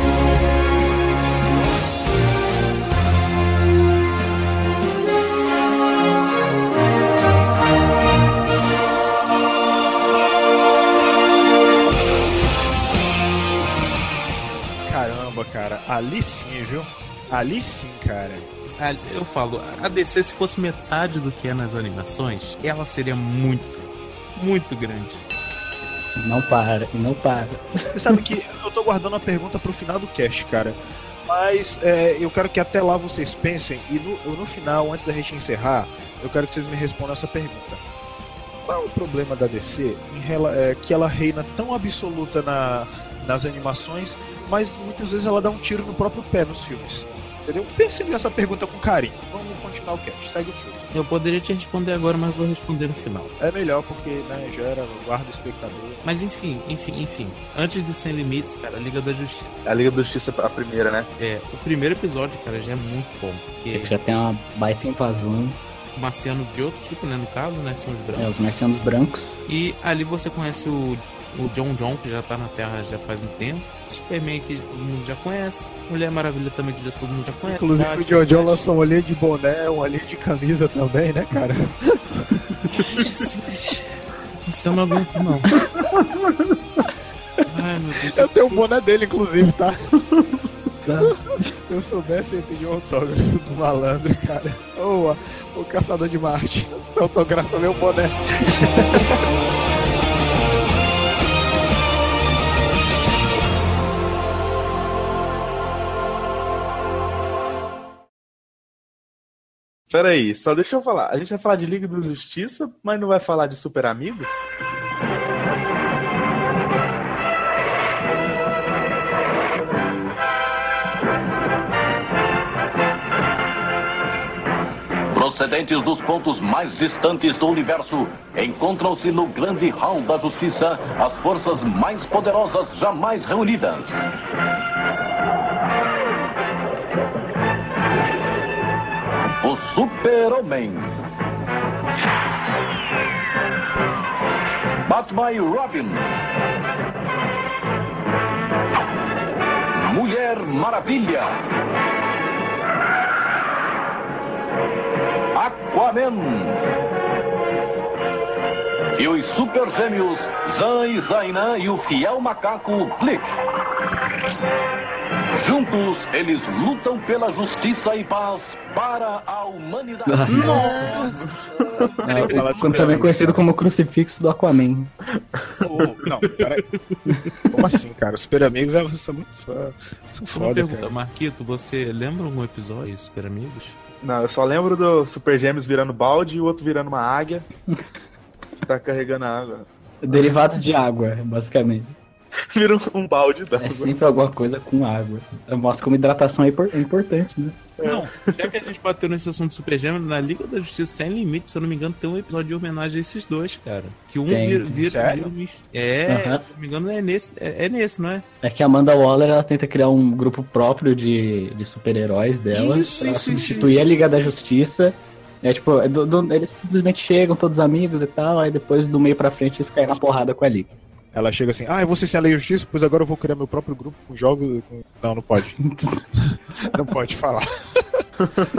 Caramba, cara. Ali sim, viu? Ali sim, cara. Ah, Eu falo, a DC, se fosse metade do que é nas animações, ela seria muito, muito grande. Não para, não para. Você sabe que eu tô guardando a pergunta pro final do cast, cara. Mas é, eu quero que até lá vocês pensem e no, no final, antes da gente encerrar, eu quero que vocês me respondam essa pergunta. Qual é o problema da DC rela- é, que ela reina tão absoluta na, nas animações, mas muitas vezes ela dá um tiro no próprio pé nos filmes? Entendeu? Pensem nessa pergunta com carinho. Vamos continuar o cast. Segue o filme. Eu poderia te responder agora, mas vou responder no final. É melhor porque né, gera, guarda o espectador. Mas enfim, enfim, enfim. Antes de Sem Limites, cara, a Liga da Justiça. A Liga da Justiça, a primeira, né? É, o primeiro episódio, cara, já é muito bom. Porque Já tem uma baita invasão. marcianos de outro tipo, né? No caso, né? São os brancos. É, os marcianos brancos. E ali você conhece o, o John John, que já tá na Terra já faz um tempo. Superman, que todo mundo já conhece. Mulher Maravilha também, que já todo mundo já conhece. Inclusive o Batman, John John lançou uma linha de boné, uma linha de camisa também, né, cara? Isso eu não aguento, não. <laughs> Ai, meu Deus. Eu tenho o boné dele, inclusive, tá? Se eu soubesse, eu ia pedir um autógrafo do malandro, cara. Ô, o caçador de Marte. Autografa meu boné. <laughs> Peraí, só deixa eu falar. A gente vai falar de Liga da Justiça, mas não vai falar de Super Amigos? Procedentes dos pontos mais distantes do universo, encontram-se no grande hall da justiça as forças mais poderosas jamais reunidas. O Super-Homem. Batman e Robin. Mulher Maravilha. Aquaman. E os super gêmeos Zan e Zainan e o fiel macaco Blick. Juntos, eles lutam pela justiça e paz para a humanidade. Esse também é conhecido como crucifixo do Aquaman. Ô, não, peraí. Como assim, cara? Os Super Amigos são muito fã- são uma foda, pergunta, cara. Marquito, você lembra algum episódio de Super Amigos? Não, eu só lembro do Super Gêmeos virando balde e o outro virando uma águia. tá carregando a água. Derivados de água, basicamente. <laughs> Vira um, um balde d'água. É sempre alguma coisa com água. Mostra como hidratação é é importante, né? Não, já que a gente bateu nesse assunto Super Gêmeos, na Liga da Justiça Sem Limites, se eu não me engano, tem um episódio de homenagem a esses dois, cara. Que um Tem. vira, vira, vira um. É, Aham. se eu não me engano, é nesse, é, é nesse, não é? É que a Amanda Waller ela tenta criar um grupo próprio de, de super-heróis dela Isso, pra isso, substituir isso, a Liga da Justiça. É tipo, é do- do- eles simplesmente chegam, todos amigos e tal, aí depois do meio pra frente eles caem na porrada com a Liga. Ela chega assim, ah, você sem a lei e justiça, pois agora eu vou criar meu próprio grupo com jogos. com- Não, não pode. <laughs> não pode falar. <laughs>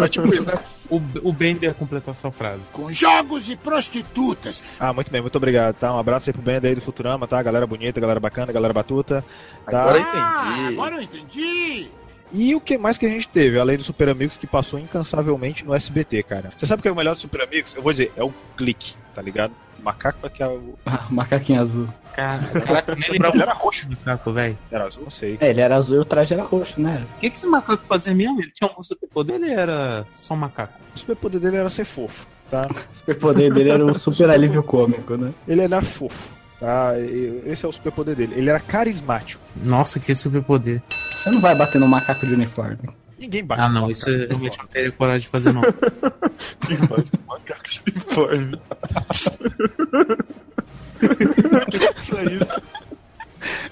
É tipo isso, né? O, o Bender completou a sua frase. Com jogos e prostitutas. Ah, muito bem, muito obrigado, tá? Um abraço aí pro Band aí do Futurama, tá? Galera bonita, galera bacana, galera batuta. Tá? Agora eu Ah, entendi. agora eu entendi. E o que mais que a gente teve, além do Super Amigos, que passou incansavelmente no SBT, cara? Você sabe o que é o melhor do Super Amigos? Eu vou dizer, é o clique, tá ligado? O macaco é que é o. <laughs> Ah, macaquinho azul. Cara, <laughs> caraca, nem Ele lembrava era roxo. do macaco, velho. Era azul, não sei. É, ele era azul e o traje era roxo, né? O que, que esse macaco fazia mesmo? Ele tinha um superpoder ele era só um macaco? O superpoder dele era ser fofo, tá? O superpoder dele era um super alívio cômico, né? Ele era fofo, tá? Esse é o superpoder dele. Ele era carismático. Nossa, que superpoder. Você não vai bater no macaco de uniforme. Ninguém bate Ah, no não, macaco. isso eu realmente não teria coragem de fazer, não. Macaco de uniforme. Só isso.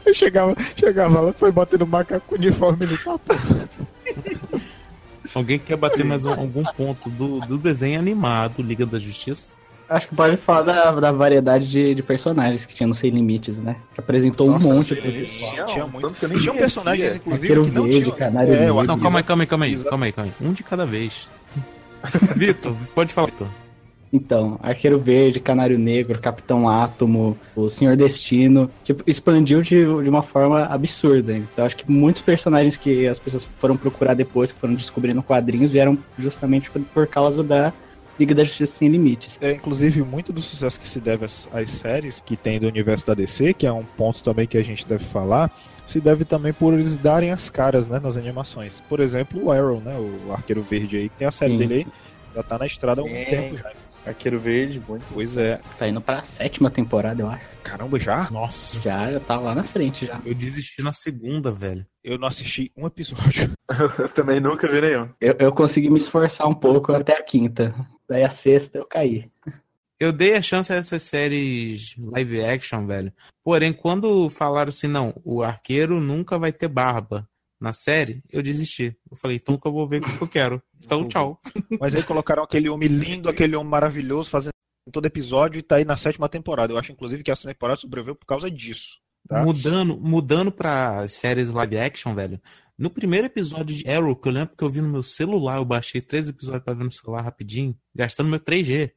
Eu chegava, chegava lá, foi batendo macaco com uniforme no papo. Alguém quer bater mais um- algum ponto do, do desenho animado Liga da Justiça? Acho que pode falar da, da variedade de, de personagens que tinha no Sem Limites, né? Que apresentou um monte pro pessoal. Tinha muito. Tanto que eu nem Tinha personagens, inclusive, Arqueiro que não Verde, tinham. Canário É, Negro. o Não, calma aí, calma aí, calma aí, calma aí, calma aí. Um de cada vez. <laughs> Vitor, pode falar, Vitor. Então, Arqueiro Verde, Canário Negro, Capitão Átomo, o Senhor Destino, tipo, expandiu de, de uma forma absurda. Então, acho que muitos personagens que as pessoas foram procurar depois, que foram descobrindo quadrinhos, vieram justamente por, por causa da Liga da Justiça Sem Limites. É, inclusive, muito do sucesso que se deve às, às séries que tem do universo da DC, que é um ponto também que a gente deve falar, se deve também por eles darem as caras né, nas animações. Por exemplo, o Arrow, né, o Arqueiro Verde aí, que tem a série Sim. dele aí, já tá na estrada há algum Sim. tempo já. Arqueiro Verde, bom. Pois é. Tá indo pra sétima temporada, eu acho. Caramba, já? Nossa, Já, já tá lá na frente já. eu desisti na segunda, velho. Eu não assisti um episódio. <laughs> Eu também nunca vi nenhum. Eu, eu consegui me esforçar um pouco até a quinta. Daí a sexta eu caí. Eu dei a chance a essas séries live action, velho. Porém, quando falaram assim, não, o arqueiro nunca vai ter barba na série, eu desisti. Eu falei, então nunca vou ver o que eu quero. Então, tchau. <laughs> Mas aí colocaram aquele homem lindo, aquele homem maravilhoso, fazendo todo episódio e tá aí na sétima temporada. Eu acho, inclusive, que essa temporada sobreviveu por causa disso. Tá? Mudando, mudando pra séries live action, velho. No primeiro episódio de Arrow, que eu lembro que eu vi no meu celular, eu baixei três episódios pra ver no celular rapidinho, gastando meu 3G.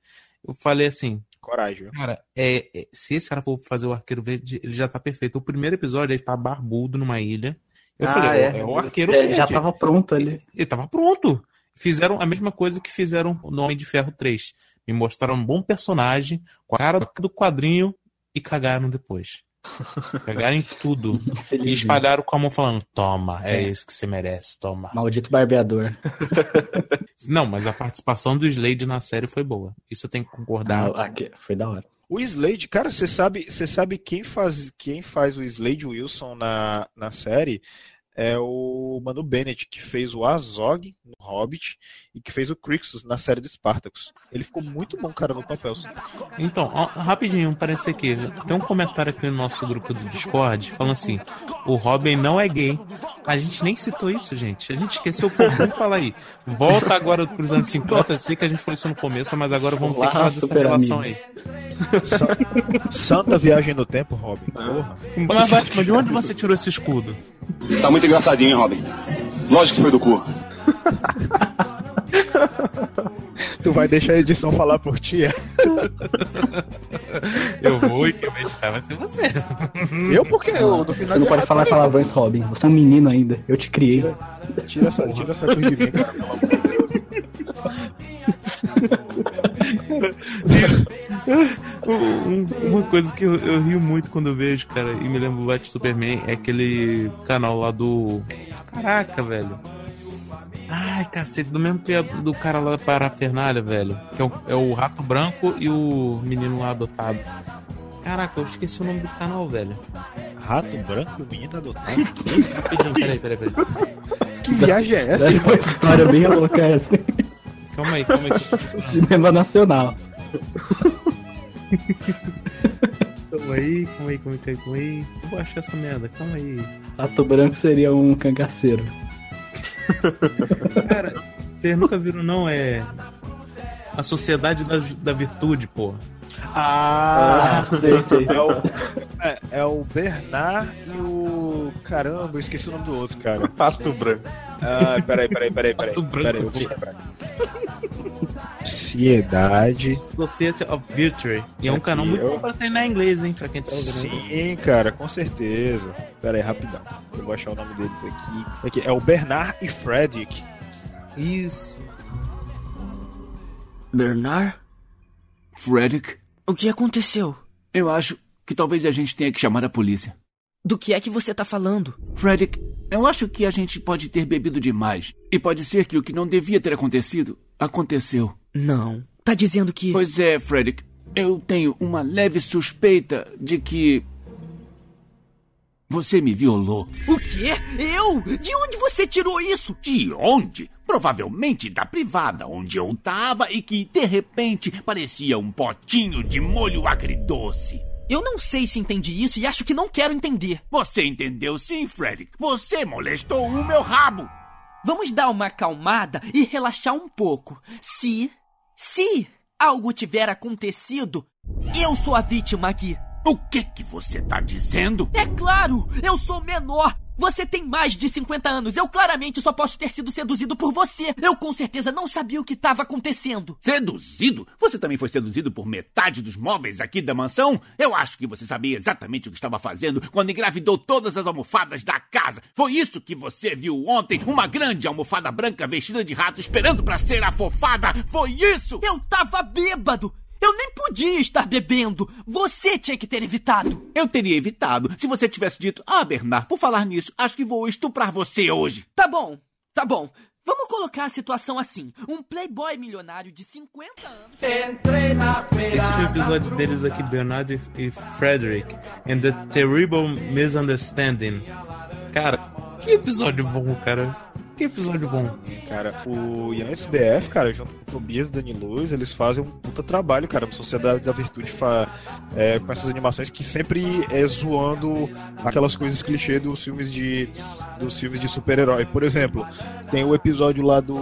Eu falei assim, Coragem. cara, é, é, se esse cara for fazer o arqueiro verde, ele já tá perfeito. O primeiro episódio, ele tá barbudo numa ilha. Eu Ah, falei, é. é, o arqueiro verde. já tava pronto ali. Ele tava pronto. Fizeram a mesma coisa que fizeram no Homem de Ferro 3. Me mostraram um bom personagem, com a cara do quadrinho e cagaram depois. Cagaram em tudo. E espalharam com a mão falando: Toma, é, É. isso que você merece, toma. Maldito barbeador. <laughs> Não, mas a participação do Slade na série foi boa. Isso eu tenho que concordar. Ah, aqui, foi da hora. O Slade, cara, você sabe, você sabe quem faz, quem faz o Slade Wilson na, na série? É o Manu Bennett, que fez o Azog no Hobbit e que fez o Crixus na série do Spartacus. Ele ficou muito bom, cara, no papel. assim. Então, ó, rapidinho, parece aqui. Tem um comentário aqui no nosso grupo do Discord falando assim: o Robin não é gay. A gente nem citou isso, gente. A gente esqueceu por muito falar aí. Volta agora pros anos 50. Eu sei que a gente falou isso no começo, mas agora vamos ter que Olá, falar dessa relação amigo. aí. Sa- Santa viagem no tempo, Robin. Porra. Mas, Batman, de onde você tirou esse escudo? Tá muito engraçadinho, hein, Robin? Lógico que foi do cu. <laughs> Tu vai deixar a edição falar por ti? é? <laughs> Eu vou e quem vai editar vai ser você. Eu porque eu no final Você não pode falar palavrões, Robin. Você é um menino ainda. Eu te criei. Tira essa, tira essa coisa de mim, cara. pelo amor de Deus. <laughs> <laughs> Um- Uma coisa que eu, eu rio muito quando eu vejo, cara, e me lembro do Batman Superman, é aquele canal lá do. Caraca, velho. Ai, cacete, do mesmo que é do cara lá da Parafernália, velho. Que é o, é o Rato Branco e o menino lá adotado. Caraca, eu esqueci o nome do canal, velho. Rato branco e o menino adotado. <laughs> Rapidinho, peraí, peraí, peraí. Que viagem é essa? É uma história bem louca essa. Calma aí, calma aí. <laughs> Cinema nacional. Calma aí, calma aí, calma aí, calma aí. Eu vou achar essa merda, calma aí. Rato branco seria um cangaceiro. Cara, vocês nunca viram, não? É. A Sociedade da, da Virtude, pô. Ah, <laughs> sei, sei. É o, é, é o Bernard e o. Caramba, eu esqueci o nome do outro, cara. Pato branco. Ah, peraí, peraí, peraí, peraí. Pato branco, peraí, eu vou tio. lembrar. Sociedade. Society of Virtue. E é um Aqui, canal muito eu- bom pra treinar inglês, hein? Pra quem tá ouvindo. Sim, cara, com certeza. Pera aí, rapidão. Eu vou achar o nome deles aqui. aqui é o Bernard e Frederick. Isso. Bernard? Frederick? O que aconteceu? Eu acho que talvez a gente tenha que chamar a polícia. Do que é que você tá falando? Frederick, eu acho que a gente pode ter bebido demais. E pode ser que o que não devia ter acontecido, aconteceu. Não. Tá dizendo que. Pois é, Frederick. Eu tenho uma leve suspeita de que. Você me violou. O quê? Eu? De onde você tirou isso? De onde? Provavelmente da privada, onde eu tava e que, de repente, parecia um potinho de molho agridoce. Eu não sei se entendi isso e acho que não quero entender. Você entendeu sim, Frederick. Você molestou o meu rabo. Vamos dar uma acalmada e relaxar um pouco. Se. Se algo tiver acontecido, eu sou a vítima aqui. O que que você tá dizendo? É claro! Eu sou menor! Você tem mais de 50 anos. Eu claramente só posso ter sido seduzido por você. Eu com certeza não sabia o que estava acontecendo. Seduzido? Você também foi seduzido por metade dos móveis aqui da mansão? Eu acho que você sabia exatamente o que estava fazendo quando engravidou todas as almofadas da casa. Foi isso que você viu ontem? Uma grande almofada branca vestida de rato esperando para ser afofada? Foi isso? Eu tava bêbado! Eu nem podia estar bebendo! Você tinha que ter evitado! Eu teria evitado se você tivesse dito: Ah, Bernard, por falar nisso, acho que vou estuprar você hoje. Tá bom, tá bom. Vamos colocar a situação assim: um playboy milionário de 50 anos. Esse foi o episódio deles aqui, Bernard e e Frederick. And the Terrible Misunderstanding. Cara, que episódio bom, cara. Que episódio bom. Cara, o Ian SBF, cara, junto com o Tobias e Dani Luz, eles fazem um puta trabalho, cara, a Sociedade da Virtude fa é, com essas animações que sempre é zoando aquelas coisas clichê dos filmes de dos filmes de super-herói. Por exemplo, tem o episódio lá do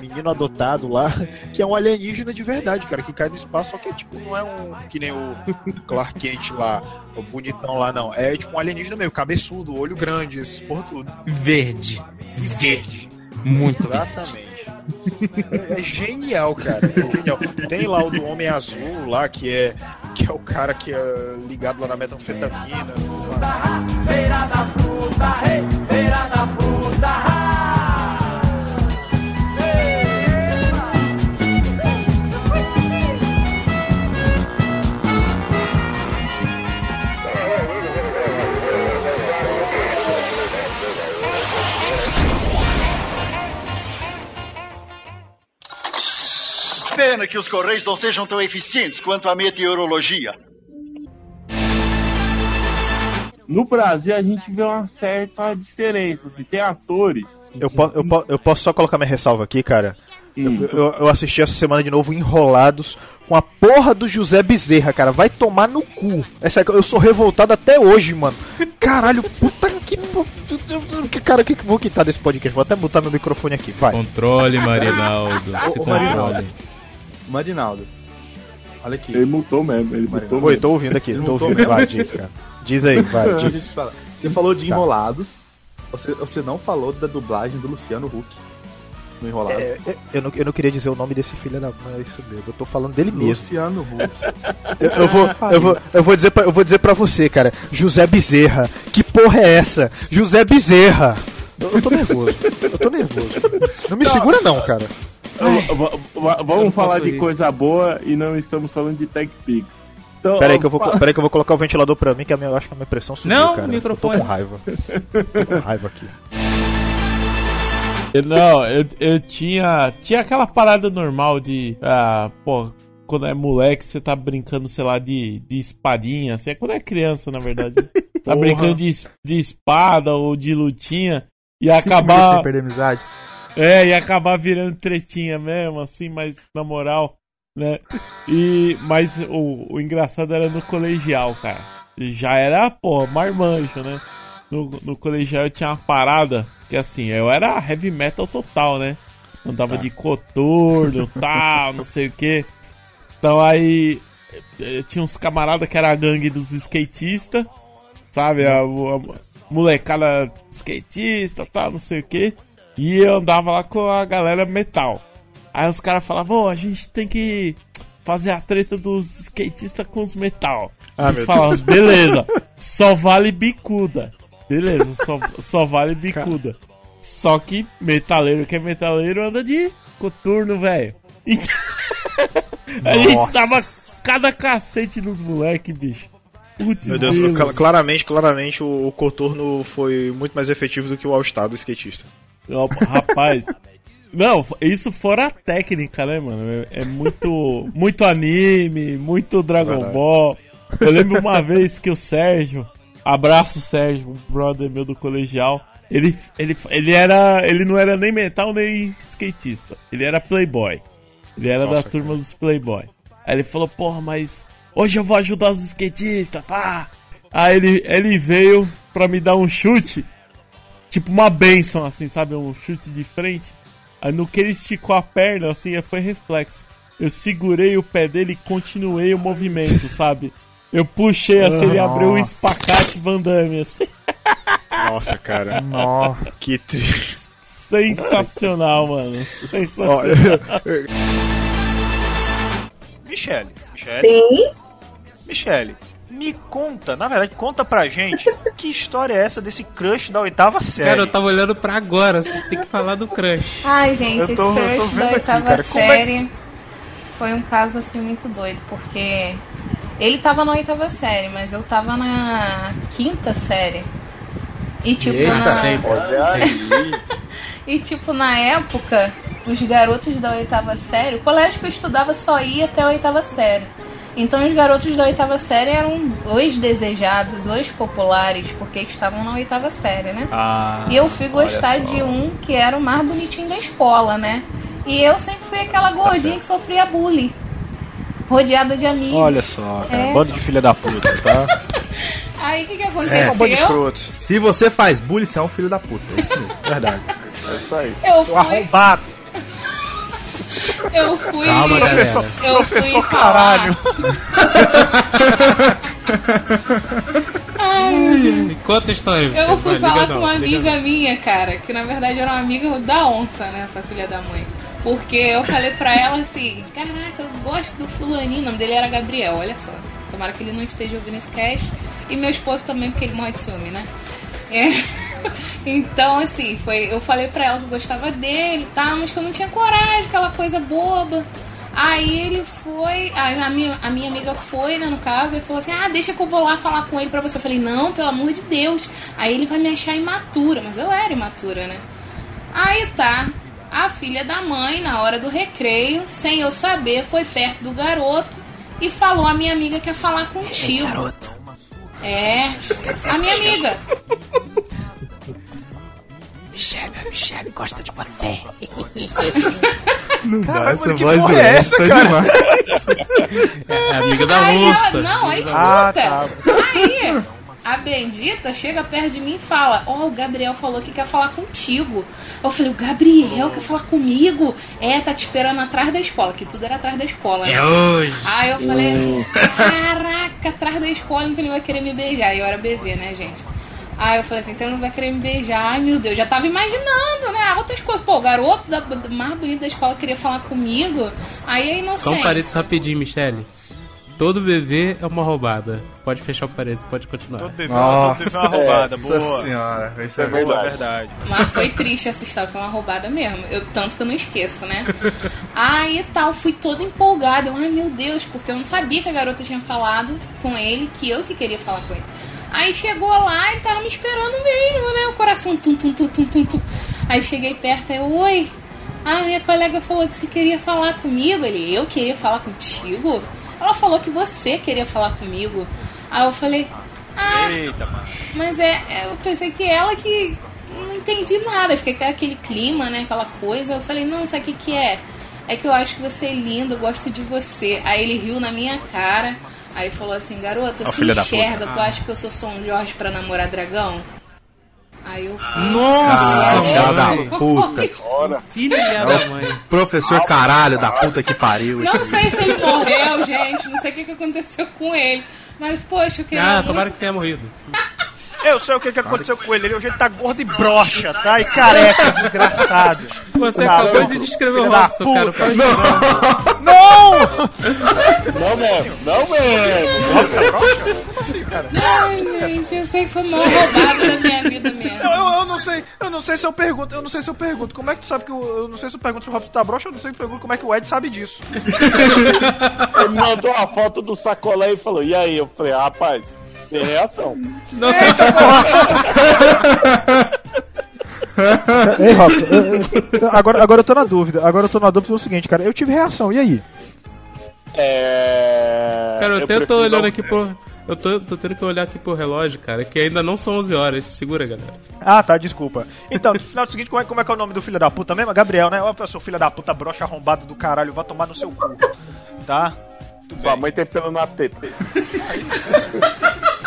menino adotado lá, <laughs> que é um alienígena de verdade, cara, que cai no espaço, só que tipo não é um que nem o Clark Kent lá, o bonitão lá não, é tipo um alienígena meio cabeçudo, olho grande, esse porra tudo. Verde. Verde. Muito Exatamente. É, é genial, cara. É genial. Tem lá o do Homem Azul lá, que é, que é o cara que é ligado lá na metanfetamina. Feira da fruta, feira da fruta. Pena que os Correios não sejam tão eficientes quanto a meteorologia. No Brasil a gente vê uma certa diferença. Assim, tem atores. Eu, po eu, po eu posso só colocar minha ressalva aqui, cara? Eu, eu, eu assisti essa semana de novo Enrolados com a porra do José Bezerra, cara. Vai tomar no cu. É sério, eu sou revoltado até hoje, mano. Caralho, puta que. que cara, que que vou quitar desse podcast? Vou até botar meu microfone aqui, vai. Controle, Marinaldo. Se controle. Marinaldo. Olha aqui. Ele mutou mesmo, ele mutou Oi, tô ouvindo aqui, Ele tô ouvindo. mesmo. Vai, diz, cara. Diz aí, vai, diz. Você falou de Tá. enrolados. Você, você não falou da dublagem do Luciano Huck. no Enrolado. É, é, eu, não, eu não queria dizer o nome desse filho da mãe, é isso mesmo. Eu tô falando dele mesmo. Luciano Huck. <laughs> Eu, eu vou, eu, vou, eu, vou dizer pra, eu vou dizer pra você, cara. José Bezerra. Que porra é essa? José Bezerra. Eu, eu tô nervoso. Eu tô nervoso. Não me segura não, cara. Vamos falar de coisa boa e não estamos falando de Tech Pigs. Então, Pera aí que eu vou, fa- pera aí que eu vou colocar o ventilador pra mim, que a minha, eu acho que a minha pressão subiu, Não, cara. microfone. Eu tô com raiva. Tô com raiva aqui. <laughs> Eu- Não, eu, eu tinha. Tinha aquela parada normal de. Ah, pô, quando é moleque, você tá brincando, sei lá, de, de espadinha. Assim, é quando é criança, na verdade. <laughs> tá brincando de, de espada ou de lutinha. E Cinco acabar. sem perder amizade. É, e acabar virando tretinha mesmo, assim, mas na moral, né? E, mas o, o engraçado era no colegial, cara. Já era, pô, marmanjo, né? No, no colegial eu tinha uma parada que assim, eu era heavy metal total, né? Andava de coturno, <laughs> tal, não sei o que. Então aí eu tinha uns camaradas que era a gangue dos skatistas, sabe? A, a molecada skatista, tal, não sei o que. E eu andava lá com a galera metal. Aí os caras falavam, ô, a gente tem que fazer a treta dos skatistas com os metal. Ah, e falava, Deus. beleza, <laughs> só vale bicuda. Beleza, só, só vale bicuda. Só que metaleiro que é metaleiro anda de coturno, velho. Então... <laughs> a gente tava cada cacete nos moleque, bicho. Putz, Meu Deus, cla- claramente, claramente o, o Coturno foi muito mais efetivo do que o All-Star do skatista. Rapaz. Não, isso fora a técnica, né, mano? É, é muito, muito anime, muito Dragon. Ball. Eu lembro uma vez que o Sérgio, abraço Sérgio, um brother meu do colegial, ele, ele, ele era, ele não era nem metal nem skatista, ele era playboy. Ele era da Nossa, turma dos playboy. Aí ele falou, porra, mas hoje eu vou ajudar os skatistas, pá. Aí ele, ele veio pra me dar um chute tipo uma benção, assim, sabe? Um chute de frente. Aí no que ele esticou a perna, assim, foi reflexo. Eu segurei o pé dele e continuei o movimento, <laughs> sabe? Eu puxei assim, ele abriu um Nossa. espacate Van Damme, assim. Nossa, cara. <laughs> Nossa. Que triste. Sensacional, mano. Sensacional. Michele, Michele. Sim. Michele, me conta, na verdade, conta pra gente que história é essa desse crush da oitava série. Cara, eu tava olhando pra agora, você tem que falar do crush. Ai, gente, Eu tô- esse eu tô crush vendo da aqui, oitava. Como é série foi um caso assim muito doido, porque ele tava na oitava série, mas eu tava na quinta série. E tipo, Eita, na... sempre. <laughs> E tipo, na época, os garotos da oitava série, o colégio que eu estudava só ia até a oitava série. Então os garotos da oitava série eram os desejados, os populares, porque estavam na oitava série, né? Ah, e eu fui gostar de um que era o mais bonitinho da escola, né? E eu sempre fui aquela gordinha que sofria bullying. Rodeada de amigos. Olha só, cara. É. Bando de filha da puta, tá? <laughs> Aí o que, que É, aconteceu? um bando de escroto. Se você faz bullying, você é um filho da puta. É isso mesmo. Verdade. É isso aí. Eu Seu fui- arrombado. Eu fui. Calma, galera. Eu fui Professor falar. caralho. Ai. Conta a história. Eu fui Vai, falar com uma amiga minha, cara, que na verdade era uma amiga da onça, né? Essa filha da mãe. Porque eu falei pra ela assim: Caraca, eu gosto do Fulaninho. O nome dele era Gabriel, olha só. Tomara que ele não esteja ouvindo esse cast. E meu esposo também, porque ele morre de ciúme, né? É. <laughs> Então, assim, foi. Eu falei pra ela que eu gostava dele e tal, mas que eu não tinha coragem, aquela coisa boba. Aí ele foi, a minha, a minha amiga foi, né, no caso, e falou assim: Ah, deixa que eu vou lá falar com ele pra você. Eu falei: Não, pelo amor de Deus. Aí ele vai me achar imatura, mas eu era imatura, né? Aí tá, a filha da mãe, na hora do recreio, sem eu saber, foi perto do garoto e falou: A minha amiga quer falar contigo. É, a minha amiga. Michelle, a Michelle gosta de você. Não Caralho, dá essa mano, que voz porra do é essa, tá cara? demais. É amiga da aí ela, não, aí escuta. Ah, tá. Aí a bendita chega perto de mim e fala: Ó, o Gabriel falou que quer falar contigo. Eu falei: O Gabriel quer falar comigo? É, tá te esperando atrás da escola, que tudo era atrás da escola. né? É hoje. Aí eu falei assim: Caraca, atrás da escola, então ele vai querer me beijar. E eu era bebê, né, gente? Aí eu falei assim, então ele não vai querer me beijar. Ai, meu Deus, já tava imaginando, né? Outras coisas. Pô, o garoto da, mais bonito da escola queria falar comigo. Aí é inocente. Só um parênteses rapidinho, Michele. Todo bebê é uma roubada. Pode fechar o parênteses, pode continuar. Todo bebê, todo bebê é uma roubada, Nossa boa. senhora, isso é, é boa, verdade. verdade. Mas foi triste essa história, foi uma roubada mesmo. Eu, tanto que eu não esqueço, né? Aí tal, fui toda empolgada. Eu, ai meu Deus, porque eu não sabia que a garota tinha falado com ele, que eu que queria falar com ele. Aí chegou lá e tava me esperando mesmo, né? O coração tum tum tum tum tum. tum. Aí cheguei perto, eu, oi. Ah, minha colega falou que você queria falar comigo. Ele, eu queria falar contigo? Ela falou que você queria falar comigo. Aí eu falei, ah, Eita, mano. mas é, é, eu pensei que ela que. Não entendi nada. Fiquei com aquele clima, né? Aquela coisa. Eu falei, não, sabe o que, que é? É que eu acho que você é lindo, eu gosto de você. Aí ele riu na minha cara. Aí falou assim, garota, Ó, se filha da enxerga, puta. tu acha que eu sou São Jorge pra namorar dragão? Aí eu fui. Nossa, filha da puta. Filha da o mãe. Professor caralho da puta que pariu. Não sei se ele morreu, gente. Não sei o que, que aconteceu com ele. Mas, poxa, eu queria. Ah, muito... tomara que tenha morrido. <laughs> Eu sei o que, que aconteceu com ele. Ele hoje tá gordo e broxa, tá? E careca, desgraçado. Você Tá acabou louco. de descrever o Robson, cara. não. Não! Não mesmo, não mesmo. Como assim, cara? Ai, gente, eu sei que foi maior roubado da minha vida mesmo. Eu, eu, eu não sei, eu não sei se eu pergunto, eu não sei se eu pergunto. Como é que tu sabe que eu, eu não sei se eu pergunto se o Robson tá broxa, eu não sei se eu pergunto como é que o Ed sabe disso. Ele mandou uma foto do sacolé e falou: E aí? Eu falei: Rapaz, sem reação. Não. Ei, <laughs> Robson, eu- eu- eu- agora, agora eu tô na dúvida. Agora eu tô na dúvida pelo seguinte, cara. Eu tive reação, e aí? É. Cara, eu, até tô olhando não- aqui pro. Eu tô, tô tendo que olhar aqui pro relógio, cara, que ainda não são 11 horas. Segura, galera. Ah, tá, desculpa. Então, no final do seguinte, como é, como é que é o nome do filho da puta mesmo? Gabriel, né? Ó, seu filho da puta, broxa arrombado do caralho, vai tomar no seu cu. Tá? Sua mãe tem pelo na teta. <laughs>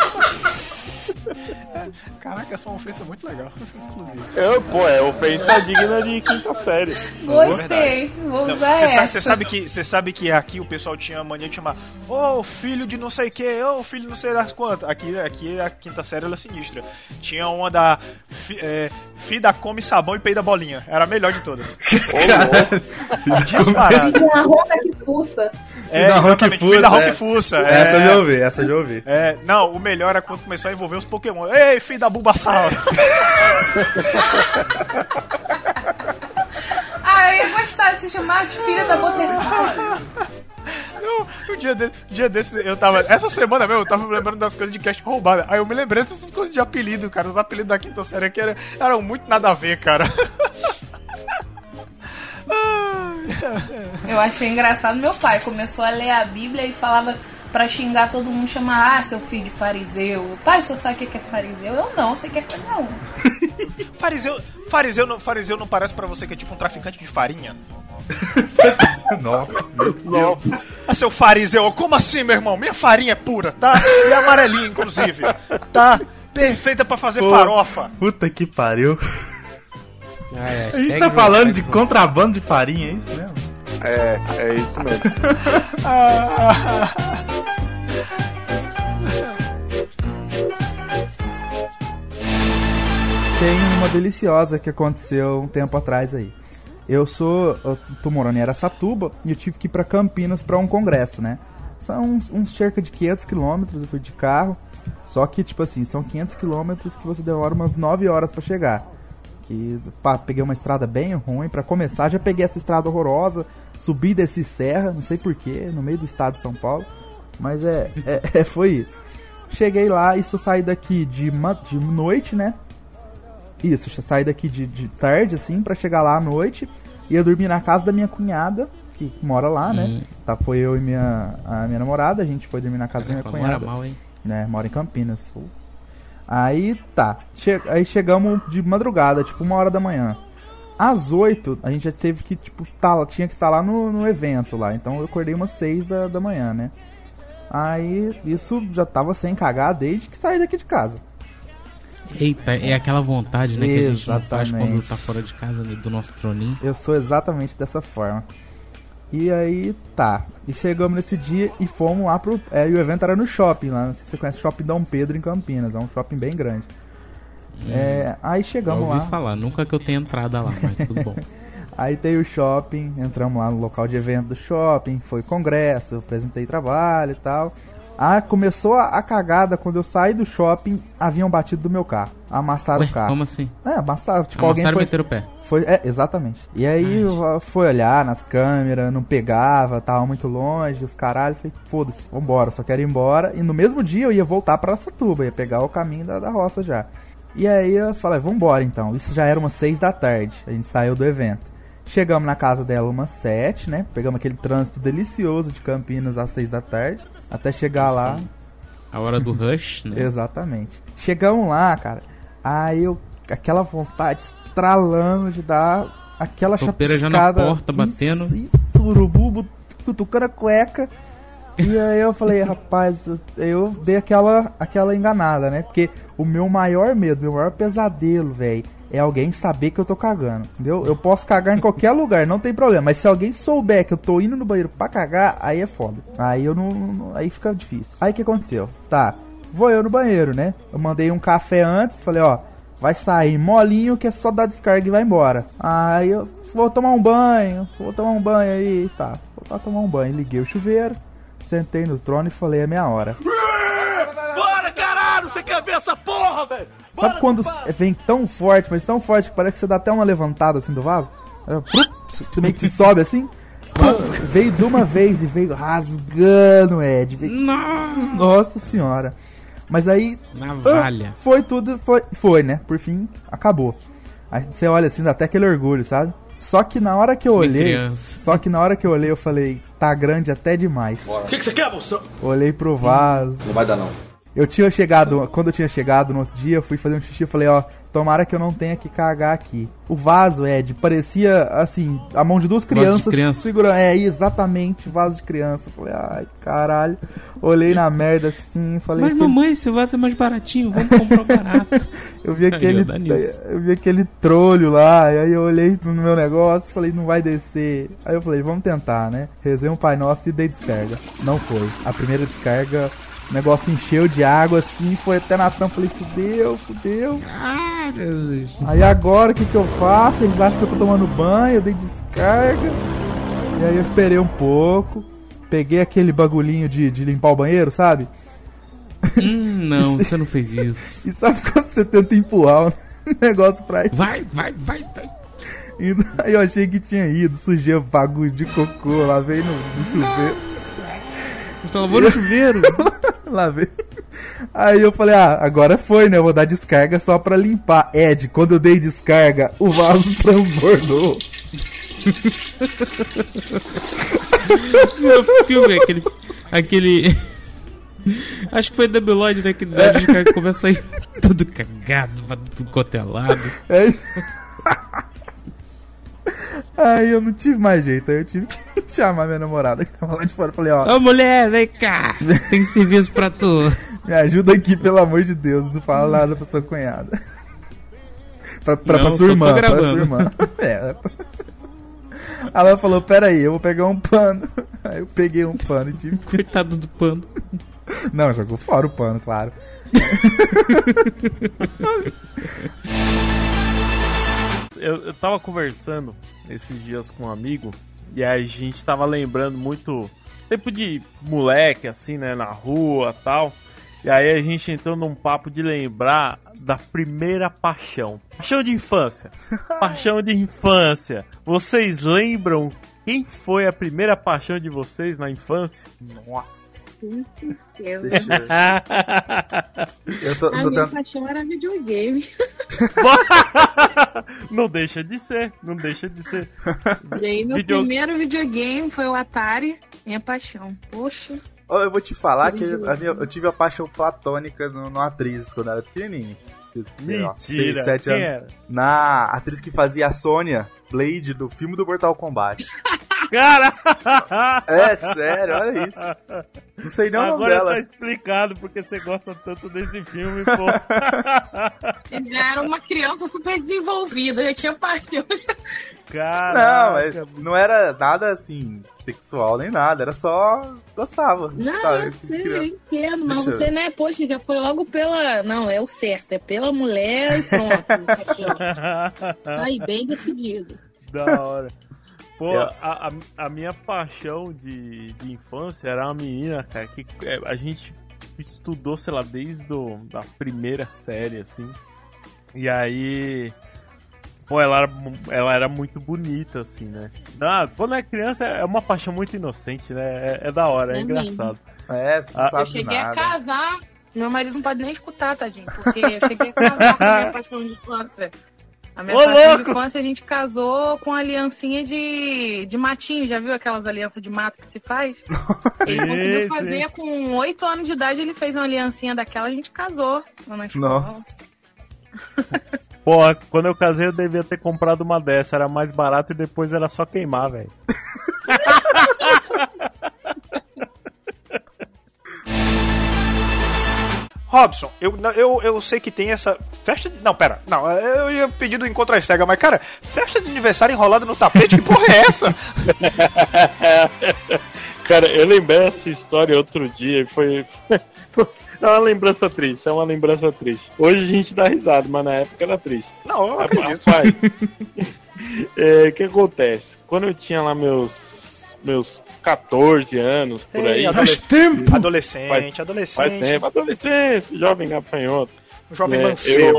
Caraca, essa é uma ofensa muito legal, <laughs> inclusive. Eu, pô, é ofensa digna de quinta série. Gostei, vou usar Você sabe, essa. você sabe que você sabe que aqui o pessoal tinha a mania de chamar Ô filho de não sei o que, ô filho de não sei das quantas. Aqui, aqui a quinta série ela é sinistra. Tinha uma da fi, é, Fida come sabão e peida bolinha. Era a melhor de todas. Disparado. Filho da ronca que. É, Da Rock filho da Rock é. Fuça. Essa é. eu já ouvi, essa eu já ouvi. É, não, o melhor era quando começou a envolver os Pokémon. Ei, filho da Bulbasaur! <laughs> Ah, eu ia gostar de se chamar de filha da Butterfly. <laughs> Não, um dia, de, um dia desse eu tava. Essa semana mesmo, eu tava me lembrando das coisas de cast roubada. Aí eu me lembrei dessas coisas de apelido, cara. Os apelidos da quinta série aqui eram, eram muito nada a ver, cara. <laughs> Eu achei engraçado. Meu pai começou a ler a Bíblia e falava pra xingar todo mundo, chamar, ah, seu filho de fariseu. Pai, o senhor sabe o que é fariseu? Eu não, você quer coisa não. <laughs> Fariseu, fariseu, não, fariseu não parece pra você que é tipo um traficante de farinha? <laughs> Nossa, meu Deus. Ah, seu fariseu, como assim, meu irmão? Minha farinha é pura, tá? E amarelinha, inclusive. Tá? Perfeita pra fazer Pô, farofa. Puta que pariu. Ai, ai, A gente segue tá falando segue de contrabando de farinha, é isso mesmo? É, é isso mesmo. <laughs> Tem uma deliciosa que aconteceu um tempo atrás aí. Eu sou. Eu tô morando em Aracatuba e eu tive que ir pra Campinas pra um congresso, né? São uns, uns cerca de 500 quilômetros, eu fui de carro. Só que, tipo assim, são 500 quilômetros que você demora umas 9 horas pra chegar. Que, pá, peguei uma estrada bem ruim. Pra começar, já peguei essa estrada horrorosa. Subi desse serra, não sei porquê, no meio do estado de São Paulo. Mas é, é, <laughs> é, foi isso. Cheguei lá, isso saí daqui de, de noite, né? Isso, saí daqui de, de tarde, assim, pra chegar lá à noite. Ia dormir na casa da minha cunhada, que mora lá, né? Hum. Tá, foi eu e minha, a minha namorada, a gente foi dormir na casa da minha Caraca, mora cunhada. mal, hein? Né, mora em Campinas. Aí tá. Che aí chegamos de madrugada, tipo uma hora da manhã. Às oito, a gente já teve que, tipo, tá, lá- tinha que estar lá no, no evento lá. Então eu acordei umas seis da, da manhã, né? Aí isso já tava sem cagar desde que saí daqui de casa. Eita, é aquela vontade, né, que a gente faz quando Exatamente. tá fora de casa né, do nosso troninho. Eu sou exatamente dessa forma. E aí, tá. E chegamos nesse dia e fomos lá pro. É, e o evento era no shopping lá. Não sei se você conhece o Shopping Dom Pedro em Campinas. É um shopping bem grande. É, aí chegamos ouvi lá. falar, nunca que eu tenha entrada lá, mas tudo bom. <laughs> Aí tem o shopping, entramos lá no local de evento do shopping, foi congresso, apresentei trabalho e tal. Ah, começou a, a cagada quando eu saí do shopping, haviam batido do meu carro, amassaram Ué, o carro. como assim? É, amassaram, tipo, Amassaram alguém foi... o pé. Foi, é, exatamente. E aí foi olhar nas câmeras, não pegava, tava muito longe, os caralho, falei, foda-se, vambora, só quero ir embora. E no mesmo dia eu ia voltar pra Satuba, ia pegar o caminho da, da roça já. E aí eu falei, vambora então. Isso já era umas seis da tarde, a gente saiu do evento. Chegamos na casa dela umas sete, né? Pegamos aquele trânsito delicioso de Campinas às seis da tarde, até chegar lá. A hora do rush, né? <laughs> Exatamente. Chegamos lá, cara. Aí eu, aquela vontade estralando de dar aquela Topeira já na porta, batendo. Isso, isso urubu, cutucando a cueca. E aí eu falei, <laughs> rapaz, eu- eu dei aquela, aquela enganada, né? Porque o meu maior medo, meu maior pesadelo, velho, é alguém saber que eu tô cagando, entendeu? Eu posso cagar em qualquer lugar, não tem problema. Mas se alguém souber que eu tô indo no banheiro pra cagar, aí é foda. Aí eu não. aí fica difícil. Aí o que aconteceu? Tá, vou eu no banheiro, né? Eu mandei um café antes, falei, ó, vai sair molinho que é só dar descarga e vai embora. Aí eu vou tomar um banho, vou tomar um banho aí, tá. Vou lá tomar um banho. Liguei o chuveiro, sentei no trono e falei, é minha hora. Bora, caralho! Você quer ver essa porra, velho? Sabe quando vem tão forte, mas tão forte que parece que você dá até uma levantada assim do vaso? Você meio que sobe assim? Mano, veio de uma vez e veio rasgando, Ed. Veio... Nossa senhora. Mas aí. Navalha. ah, Foi tudo. Foi, foi, né? Por fim, acabou. Aí você olha assim, dá até aquele orgulho, sabe? Só que na hora que eu olhei. Só que na hora que eu olhei, eu falei, tá grande até demais. O que, que você quer, monstro? Olhei pro vaso. Não vai dar, não. Eu tinha chegado, quando eu tinha chegado no outro dia, eu fui fazer um xixi, eu falei, ó, tomara que eu não tenha que cagar aqui. O vaso, Ed, parecia, assim, a mão de duas de crianças criança. segurando. É, exatamente, vaso de criança. Eu falei, ai, caralho. Olhei na merda assim, falei... Mas aquele- mamãe, esse vaso é mais baratinho, vamos comprar barato. <laughs> Eu vi aquele, eu vi aquele trolho lá, e aí eu olhei no meu negócio e falei, não vai descer. Aí eu falei, vamos tentar, né? Rezei um Pai Nosso e dei descarga. Não foi. A primeira descarga, o negócio encheu de água assim, foi até na tampa. Falei, fudeu, fudeu. Ah, Jesus. Aí agora o que, que eu faço? Eles acham que eu tô tomando banho, eu dei descarga. E aí eu esperei um pouco. Peguei aquele bagulhinho de, de limpar o banheiro, sabe? Hum, <laughs> não, você não fez isso. <laughs> E sabe quando você tenta empurrar o <laughs> negócio pra ir? Vai, vai, vai, vai. E aí eu achei que tinha ido, sujei o bagulho de cocô, lavei no, no chuveiro. Então, vou no chuveiro. Lavei. Aí eu falei, ah, agora foi, né? Eu vou dar descarga só pra limpar. Ed, quando eu dei descarga, o vaso <laughs> transbordou. Meu filme, aquele. aquele. Acho que foi Debiloid, né? Que dá descarga e começa a ir tudo cagado, tudo quanto é. É. <laughs> Aí eu não tive mais jeito, aí eu tive que <laughs> chamar minha namorada que tava lá de fora. Eu Falei, ó, Ô mulher, vem cá! <laughs> Tem serviço pra tu. me ajuda aqui, pelo amor de Deus, não fala nada pra sua cunhada. <laughs> Pra, pra, Não, pra sua irmã, pra sua irmã. É. Ela falou, pera aí, eu vou pegar um pano. Aí eu peguei um pano e tive. Coitado do pano. Não, jogou fora o pano, claro. Eu, eu tava conversando esses dias com um amigo e a gente tava lembrando muito tempo de moleque, assim, né, na rua tal. E aí a gente entrou num papo de lembrar da primeira paixão. Paixão de infância. <laughs> paixão de infância. Vocês lembram quem foi a primeira paixão de vocês na infância? Nossa. Com certeza. Deixa <laughs> eu... tô, A tô minha tentando- paixão era videogame. <laughs> não deixa de ser, não deixa de ser. E aí, meu Video- primeiro videogame foi o Atari. Minha paixão. Poxa. Eu vou te falar que minha- eu tive a paixão platônica no, numa atriz quando eu era pequenininho. Sei lá, Mentira, seis, sete quem anos. era? Na atriz que fazia a Sônia Blade do filme do Mortal Kombat. <laughs> Cara! É sério, olha isso. Não sei nem o nome Agora dela. tá explicado porque você gosta tanto desse filme, pô. <laughs> Ele já era uma criança super desenvolvida, já tinha paixão. Já... Não, mas não era nada assim, sexual nem nada, era só gostava. Não, sabe? eu sei, eu entendo, mas eu- você, né, poxa, já foi logo pela. Não, é o certo, é pela mulher e pronto. <laughs> paixão. Aí, bem decidido. <laughs> Da hora. Pô, Eu- a, a, a minha paixão de, de infância era uma menina, cara, que é, a gente estudou, sei lá, desde do, da primeira série, assim. E aí. Pô, ela era, ela era muito bonita, assim, né? Ah, quando é criança é uma paixão muito inocente, né? É, é da hora, é, É engraçado. É, você Ah, Eu cheguei a casar. Meu marido não pode nem escutar, tadinho, porque eu cheguei a casar com a minha <laughs> paixão de infância. A minha Ô, de infância a gente casou com aliancinha de, de matinho. Já viu aquelas alianças de mato que se faz? <laughs> Ele conseguiu fazer com 8 anos de idade, ele fez uma aliancinha daquela, a gente casou. na escola. Nossa. <laughs> Pô, quando eu casei eu devia ter comprado uma dessa, era mais barato e depois era só queimar, velho. <laughs> Robson, eu, eu, eu sei que tem essa festa de... Não, pera. Não, eu ia pedir do Encontro às Cegas, mas, cara, festa de aniversário enrolada no tapete, que porra é essa? <laughs> Cara, eu lembrei essa história outro dia e foi. É uma lembrança triste, é uma lembrança triste. Hoje a gente dá risada, mas na época era triste. Não, eu acredito. Rapaz, <laughs> é, o que acontece? Quando eu tinha lá meus, meus 14 anos, por Ei, aí. adolesc- tempo! Adolescente, Faz- adolescente. Faz tempo, adolescência, jovem gafanhoto. Um jovem Né, mancebo.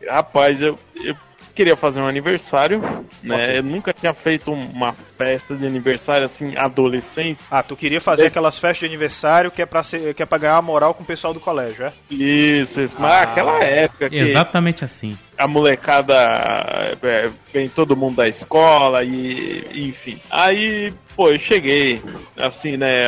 eu- rapaz, eu, eu queria fazer um aniversário, né? Eu nunca tinha feito uma festa de aniversário assim, adolescente. Ah, tu queria fazer aquelas festas de aniversário que é pra, ser, que é pra ganhar a moral com o pessoal do colégio, é? Isso, isso. Mas Ah. aquela época que Exatamente assim. a molecada é, vem todo mundo da escola e enfim. Aí, pô, eu cheguei, assim, né?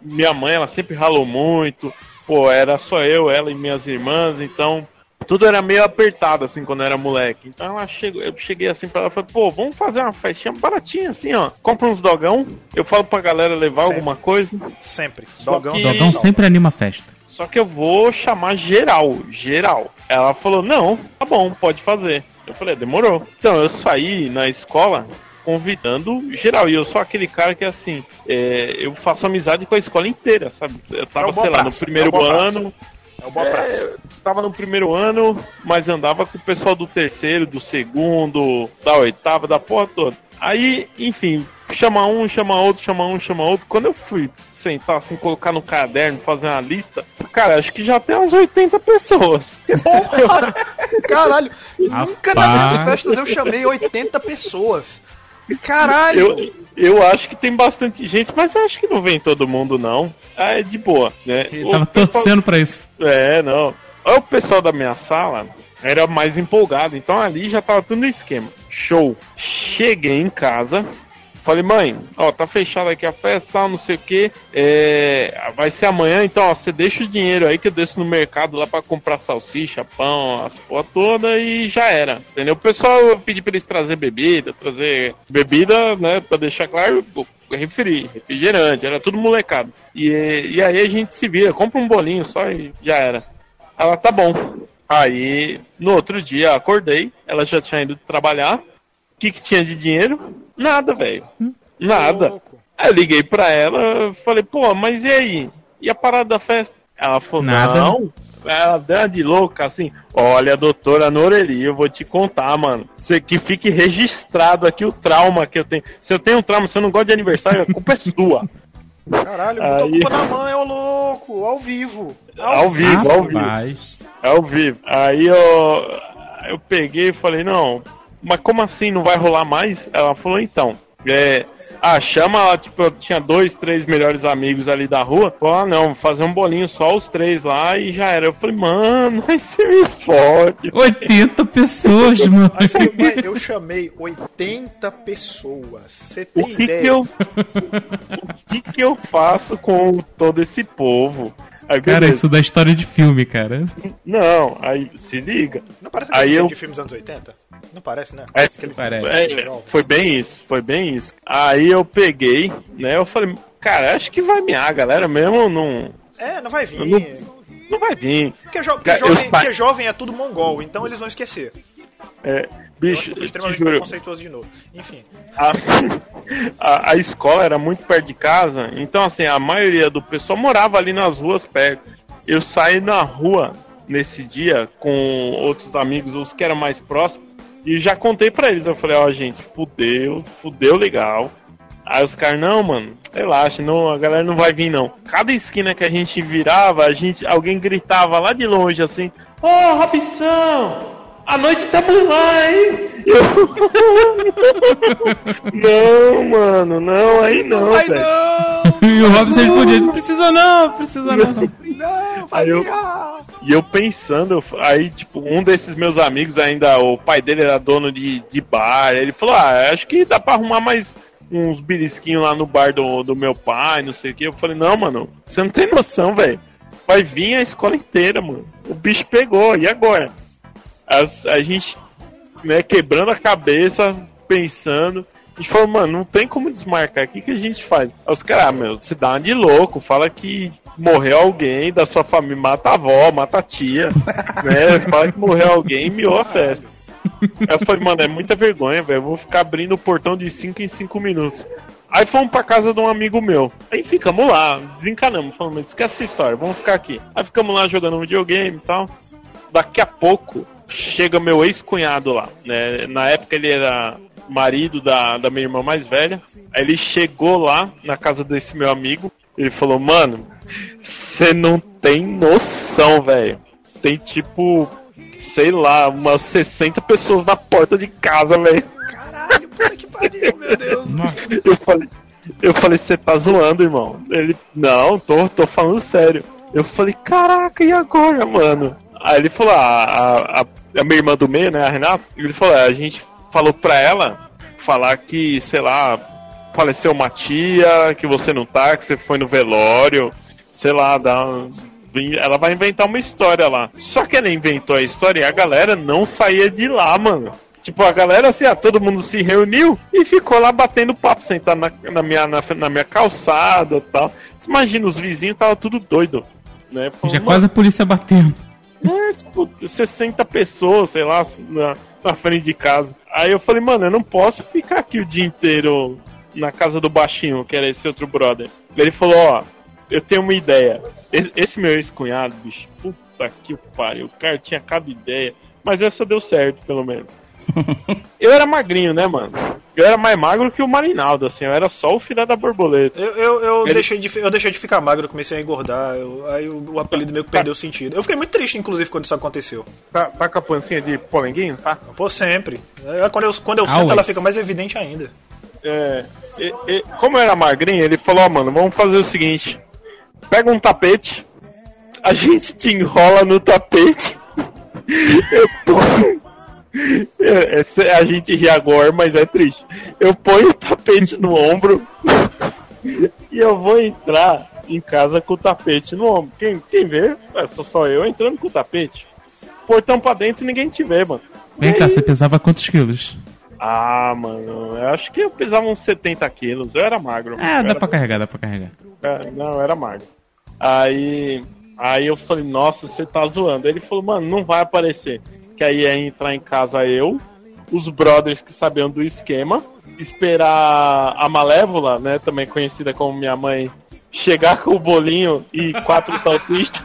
Minha mãe, ela sempre ralou muito. Pô, era só eu, ela e minhas irmãs, então tudo era meio apertado, assim, quando eu era moleque. Então ela chegou, eu cheguei assim pra ela e falei, pô, vamos fazer uma festinha baratinha, assim, ó. Compra uns dogão, eu falo pra galera levar alguma coisa. Sempre. Só Dogão, que- Dogão sempre anima a festa. só que eu vou chamar geral, geral. Ela falou, não, tá bom, pode fazer. Eu falei, demorou. Então eu saí na escola convidando geral. E eu sou aquele cara que, assim, é, eu faço amizade com a escola inteira, sabe? Eu tava, É sei lá, no praça, primeiro é ano. É boa praça. É, tava no primeiro ano, mas andava com o pessoal do terceiro, do segundo, da oitava, da porra toda. Aí, enfim, chama um, chama outro, chama um, chama outro. Quando eu fui sentar assim, colocar no caderno, fazer uma lista, cara, acho que já tem umas 80 pessoas. Caralho, nunca nas Rapaz. minhas festas eu chamei 80 pessoas. Caralho! Eu, eu acho que tem bastante gente, mas eu acho que não vem todo mundo, não. Ah, é de boa, né? Ele O tava pessoal- torcendo pra isso. É, não. O pessoal da minha sala era mais empolgado, então ali já tava tudo no esquema. Show. Cheguei em casa, falei, mãe, ó, tá fechada aqui a festa, não sei o que. vai ser amanhã, então, ó, você deixa o dinheiro aí que eu desço no mercado lá pra comprar salsicha, pão, as porra toda e já era. Entendeu? O pessoal eu pedi pra eles trazer bebida, trazer bebida, né, pra deixar claro. pô, Refri, refrigerante, era tudo molecado. E, e aí a gente se vira, compra um bolinho só e já era. Ela, tá bom. Aí, no outro dia, acordei, ela já tinha ido trabalhar. O que, que tinha de dinheiro? Nada, velho. Nada. Aí eu liguei pra ela, falei, pô, mas e aí? E a parada da festa? Ela falou, Nada. não. Ela deu uma de louca assim. Olha, doutora Noreli, eu vou te contar, mano. Você que fique registrado aqui o trauma que eu tenho. Se eu tenho um trauma, se eu não gosto de aniversário, a culpa é <laughs> sua. Caralho, botou a Aí- culpa na mãe, ô louco, ao vivo. Ao vivo, ao vivo. Ao vivo. Aí eu, eu peguei e falei, não, mas como assim não vai rolar mais? Ela falou, então, é, ah, chama lá, tipo, eu tinha dois, três melhores amigos ali da rua. Falou, ah, não, vou fazer um bolinho só os três lá e já era. Eu falei, mano, <laughs> aí você me fode. 80 pessoas, mano. Aí você- mãe, eu chamei 80 pessoas. Você tem O que ideia? que eu, o que que eu faço com todo esse povo? Aí, Cara, beleza. isso dá história de filme, cara. Não, aí se liga. Não parece Aí aquele eu de filmes dos anos 80? Não parece, né? É, Aquele- é, foi bem isso, foi bem isso. Aí eu peguei, né? Eu falei, cara, acho que vai miar, a galera mesmo não. É, não vai vir. Não, não vai vir. Porque, jo- porque jovem, porque jovem é tudo mongol, então eles vão esquecer. É, bicho, eu extremamente juro. preconceituoso de novo. Enfim. A, <laughs> a, a escola era muito perto de casa, então assim, a maioria do pessoal morava ali nas ruas perto. Eu saí na rua nesse dia com outros amigos, os que eram mais próximos, e já contei pra eles. Eu falei, ó, gente, fudeu, fudeu legal. Aí os caras, não, mano, relaxa, não, a galera não vai vir não. Cada esquina que a gente virava, a gente, alguém gritava lá de longe assim, ô oh, Robson, a noite tá por lá, hein? Eu... <laughs> não, mano, não, aí não, vai velho. e o Robson respondia, não precisa não, precisa não. Não, Aí eu, e eu pensando, eu- aí, tipo, um desses meus amigos ainda, o pai dele era dono de, de bar, ele falou, ah, acho que dá pra arrumar mais uns belisquinhos lá no bar do, do meu pai, não sei o que. Eu falei, não, mano, você não tem noção, velho. Vai vir a escola inteira, mano. O bicho pegou, e agora? As- a gente, né, quebrando a cabeça, pensando. A gente falou, mano, não tem como desmarcar. O que, que a gente faz? Aí os caras, ah, meu, se dá de louco, fala que morreu alguém da sua família, mata a avó, mata a tia, <laughs> né? Fala que morreu alguém e miou a festa. Aí eu falei, mano, é muita vergonha, velho. Eu vou ficar abrindo o portão de 5 em 5 minutos. Aí fomos pra casa de um amigo meu. Aí ficamos lá, desencanamos. Falamos, esquece essa história, vamos ficar aqui. Aí ficamos lá jogando um videogame e tal. Daqui a pouco chega meu ex-cunhado lá, né? Na época ele era marido da, da minha irmã mais velha. Aí ele chegou lá na casa desse meu amigo. Ele falou, mano, você não tem noção, velho. Tem tipo, sei lá, umas 60 pessoas na porta de casa, velho. Caralho, puta que pariu, meu Deus. <laughs> Eu falei, eu falei, você tá zoando, irmão? Ele, não, tô, tô falando sério. Eu falei, caraca, e agora, mano? Aí ele falou, ah, a, a, a minha irmã do meio, né, a Renata, ele falou, "É, a gente falou pra ela falar que, sei lá, faleceu uma tia, que você não tá, que você foi no velório, sei lá, dá ela vai inventar uma história lá. Só que ela inventou a história e a galera não saía de lá, mano. Tipo, a galera assim, ah, todo mundo se reuniu e ficou lá batendo papo, sentado na, na minha, na, na minha calçada e tal. Você imagina, os vizinhos tava tudo doido, né? Falando, Já quase a polícia batendo. É, tipo, 60 pessoas, sei lá, na, na frente de casa. Aí eu falei, mano, eu não posso ficar aqui o dia inteiro na casa do baixinho, que era esse outro brother. Ele falou, ó, eu tenho uma ideia. Esse, esse meu ex-cunhado, bicho, puta que pariu, o cara tinha cada ideia. Mas essa deu certo, pelo menos. <laughs> eu era magrinho, né, mano? Eu era mais magro que o Marinaldo, assim, eu era só o filho da borboleta. Eu, eu, eu Ele- deixei de, eu deixei de ficar magro, comecei a engordar, eu- aí o, o apelido meio que perdeu sentido. Eu fiquei muito triste, inclusive, quando isso aconteceu. Tá, tá com a pancinha de polenguinho, tá? Pô, sempre. É, Quando eu, quando eu Always. ela fica mais evidente ainda. É, e- e- como eu era magrinho, ele falou, ó, mano, vamos fazer o seguinte: pega um tapete, a gente te enrola no tapete. <laughs> Eu ponho. É, é, a gente ri agora, mas é triste. Eu ponho o tapete no ombro <laughs> e eu vou entrar em casa com o tapete no ombro. Quem, quem vê, é só, só eu entrando com o tapete. Portão pra dentro e ninguém te vê, mano. Vem cá, você pesava quantos quilos? Ah, mano, eu acho que eu pesava uns 70 quilos. Eu era magro. Ah, eu dá era... pra carregar, dá pra carregar. É, não, eu era magro. Aí, aí eu falei, nossa, você tá zoando. Ele falou, mano, não vai aparecer. Que aí ia entrar em casa eu, os brothers que sabiam do esquema, esperar a Malévola, né, também conhecida como minha mãe, chegar com o bolinho e quatro <laughs> salsichas.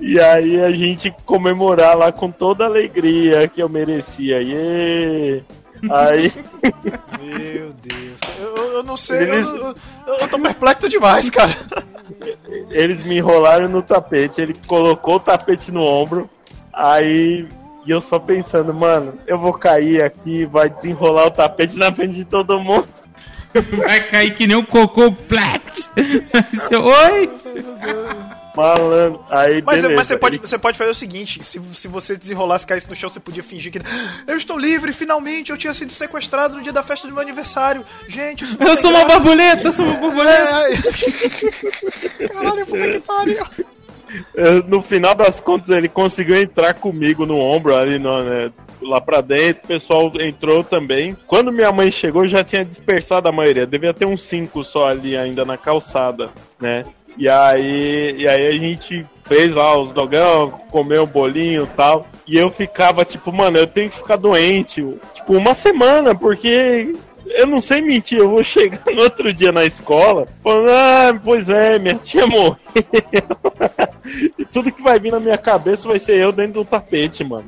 E aí a gente comemorar lá com toda a alegria que eu merecia. E aí <laughs> Meu Deus. Eu, eu não sei, Eles- eu, eu, eu tô perplexo demais, cara. eles me enrolaram no tapete, ele colocou o tapete no ombro, aí e eu só pensando, mano, eu vou cair aqui, vai desenrolar o tapete na frente de todo mundo. Vai cair que nem um cocô plat. <laughs> Oi! Malandro. Aí, Mas, beleza. mas você, pode, você pode fazer o seguinte: se, se você desenrolasse, caísse no chão, você podia fingir que. "Ah, Eu estou livre, finalmente! Eu tinha sido sequestrado no dia da festa do meu aniversário. Gente, isso Eu sou uma graça." borboleta, eu sou uma borboleta. É. <laughs> Caralho, puta que pariu. No final das contas, ele conseguiu entrar comigo no ombro ali no, né, lá pra dentro. O pessoal entrou também. Quando minha mãe chegou, já tinha dispersado a maioria. Devia ter uns cinco só ali ainda na calçada, né? E aí, e aí a gente fez lá os dogão, comeu um bolinho e tal. E eu ficava tipo, mano, eu tenho que ficar doente. Tipo, uma semana, porque eu não sei mentir, eu vou chegar no outro dia na escola falando, ah, pois é, minha tia morreu. <laughs> e tudo que vai vir na minha cabeça vai ser eu dentro do tapete, mano.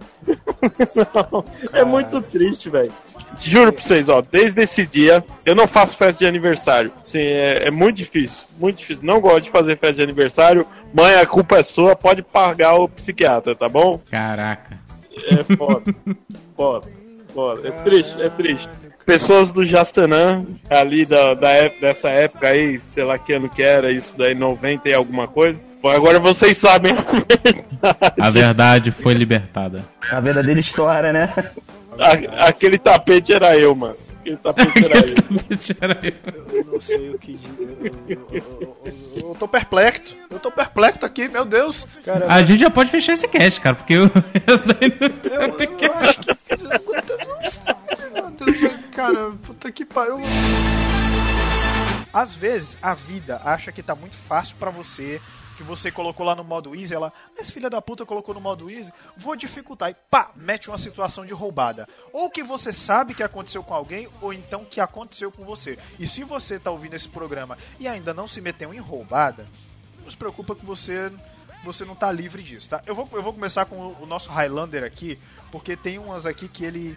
Não, <laughs> é muito triste, velho. Juro pra vocês, ó, desde esse dia eu não faço festa de aniversário. Sim, é, é muito difícil, muito difícil. Não gosto de fazer festa de aniversário. Mãe, a culpa é sua, pode pagar o psiquiatra, tá bom? Caraca. É foda. foda. Foda. É triste, é triste. Pessoas do Jastanã, ali da, da ép- dessa época aí, sei lá que ano que era, isso daí, 90 e alguma coisa. Bom, agora vocês sabem a verdade. A verdade foi libertada. A verdadeira história, né? A- aquele tapete era eu, mano. Aquele tapete era eu. Eu não sei o que dizer. Eu, eu- eu- eu- eu tô perplexo. Eu tô perplexo aqui, meu Deus. Cara, A gente já pode fechar esse cast, cara, porque eu. daí não- eu acho que. Cara, puta que pariu. Às vezes a vida acha que tá muito fácil pra você, que você colocou lá no modo easy, ela, esse filho da puta colocou no modo easy, vou dificultar e pá, mete uma situação de roubada. Ou que você sabe que aconteceu com alguém, ou então que aconteceu com você. E se você tá ouvindo esse programa e ainda não se meteu em roubada, não se preocupa que você você não tá livre disso, tá? Eu vou, eu vou começar com o nosso Highlander aqui, porque tem umas aqui que ele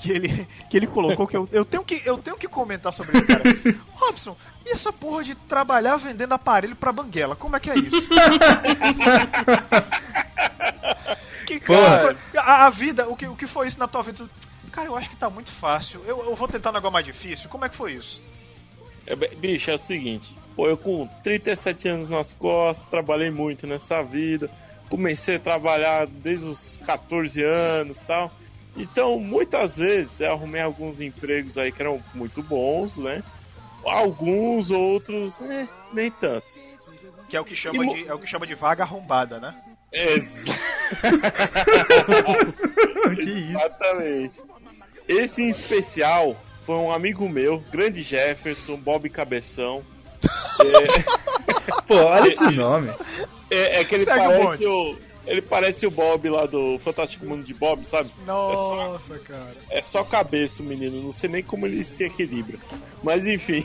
que ele que ele colocou que eu, eu tenho que eu tenho que comentar sobre isso, cara. <laughs> Robson, e essa porra de trabalhar vendendo aparelho pra banguela? Como é que é isso? <laughs> que cara, a, a vida, o que, o que foi isso na tua vida? Cara, eu acho que tá muito fácil. Eu, eu vou tentar um negócio mais difícil. Como é que foi isso? É, bicho, é o seguinte. Pô, eu com 37 anos nas costas, trabalhei muito nessa vida. Comecei a trabalhar desde os 14 anos e tal. Então, muitas vezes eu arrumei alguns empregos aí que eram muito bons, né? Alguns outros, né, nem tanto. Que é o que chama, E de, é o que chama de vaga arrombada, né? Ex- <laughs> Exatamente. Esse em especial foi um amigo meu, grande Jefferson, Bob Cabeção. É... <laughs> Pô, olha esse nome. É, é que ele Segue o parece bonde. o, ele parece o Bob lá do Fantástico Mundo de Bob, sabe? Nossa, cara. É só cabeça o menino, não sei nem como ele se equilibra. Mas enfim,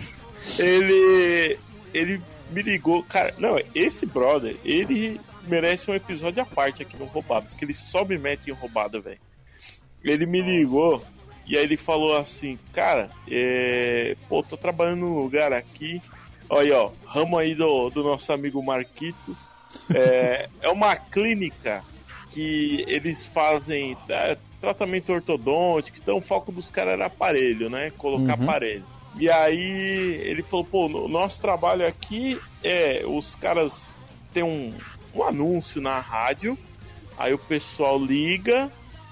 ele ele me ligou, cara, não, esse brother, ele merece um episódio à parte aqui no Roubados, que ele só me mete em roubada, velho. Ele me ligou e aí ele falou assim, cara, é, pô, tô trabalhando num lugar aqui, olha ó, ramo aí do, do nosso amigo Marquito, é, é uma clínica que eles fazem é, tratamento ortodôntico, então o foco dos caras era aparelho, né? Colocar Uhum. aparelho. E aí ele falou, pô, o nosso trabalho aqui é os caras têm um, um anúncio na rádio, aí o pessoal liga,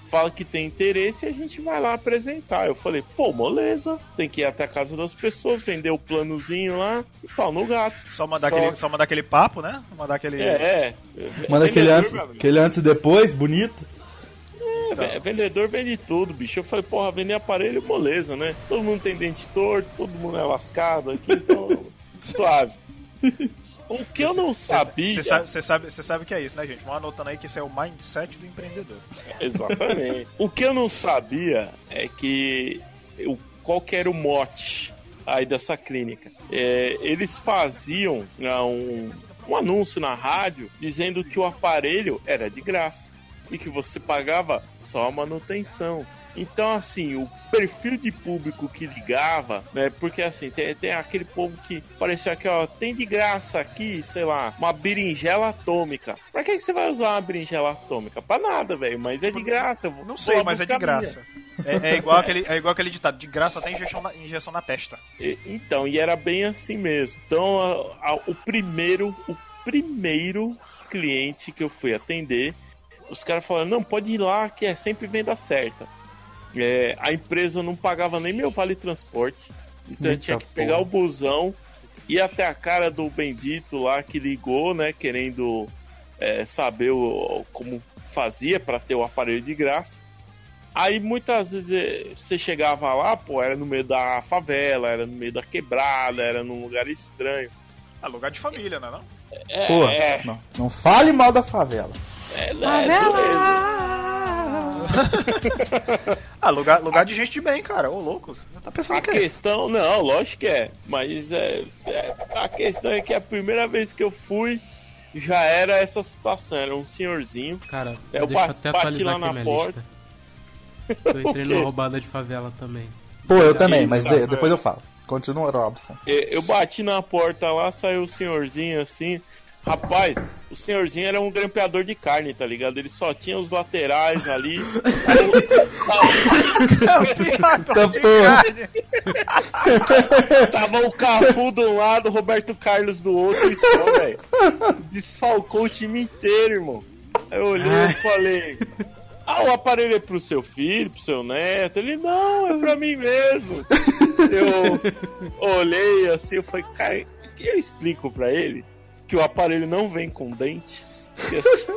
fala que tem interesse e a gente vai lá apresentar. Eu falei, pô, moleza, tem que ir até a casa das pessoas, vender o planozinho lá e pau no gato. Só mandar, Aquele, só mandar aquele papo, né? Mandar aquele. É, é. Manda aquele Vendedor, antes, aquele antes e depois, bonito. É, ve- vendedor vende tudo, bicho. Eu falei, porra, vender aparelho, moleza, né? Todo mundo tem dente torto, todo mundo é lascado aqui, então. <laughs> suave. <laughs> O que eu não sabia. Você sabe, sabe, sabe que é isso, né, gente? Vão anotando aí que isso é o mindset do empreendedor. <laughs> Exatamente. o que eu não sabia é que o, qual que era o mote aí dessa clínica. É, eles faziam ah, um, um anúncio na rádio dizendo que o aparelho era de graça e que você pagava só a manutenção. Então, assim, o perfil de público que ligava, né? Porque assim, tem, tem aquele povo que parecia que, ó, tem de graça aqui, sei lá, uma berinjela atômica. Pra que, que você vai usar uma berinjela atômica? Pra nada, velho, mas é de graça. Não vou sei, mas é de graça. É, é igual aquele, é igual aquele ditado: de graça tem injeção na, injeção na testa. E- Então, e era bem assim mesmo. Então, a- a- o primeiro, o primeiro cliente que eu fui atender, os caras falaram, não, pode ir lá que é sempre venda certa. É, a empresa não pagava nem meu vale transporte. Então eu Eita tinha que pegar porra. o busão, ir até a cara do bendito lá que ligou, né? Querendo é, saber o- como fazia para ter o aparelho de graça. Aí muitas vezes eh, você chegava lá, pô, era no meio da favela, era no meio da quebrada, era num lugar estranho. Ah, lugar de família, não é não? É, Pô, é, não, não fale mal da favela. é, né, <laughs> Ah, lugar, lugar de gente de bem, cara. Ô, louco. Você tá pensando A que questão, não, lógico que é. Mas é, é, a questão é que a primeira vez que eu fui já era essa situação. Era um senhorzinho. Cara, eu deixa eu ba- até bati atualizar lá aqui na minha porta. lista. Eu entrei <laughs> numa roubada de favela também. Pô, eu Já também, vi, mas tá, de- é. depois eu falo. Continua, Robson. É, Eu bati na porta lá, saiu o senhorzinho assim. Rapaz, o senhorzinho era um grampeador de carne, tá ligado? Ele só tinha os laterais ali. Carne. Tava o Cafu de um lado, o Roberto Carlos do outro e só, velho. Desfalcou o time inteiro, irmão. Aí eu olhei e falei: Ah, o aparelho é pro seu filho, pro seu neto? Ele, não, é pra mim mesmo. Eu olhei assim, eu falei, cara, que eu explico pra ele que o aparelho não vem com dente? Que é só,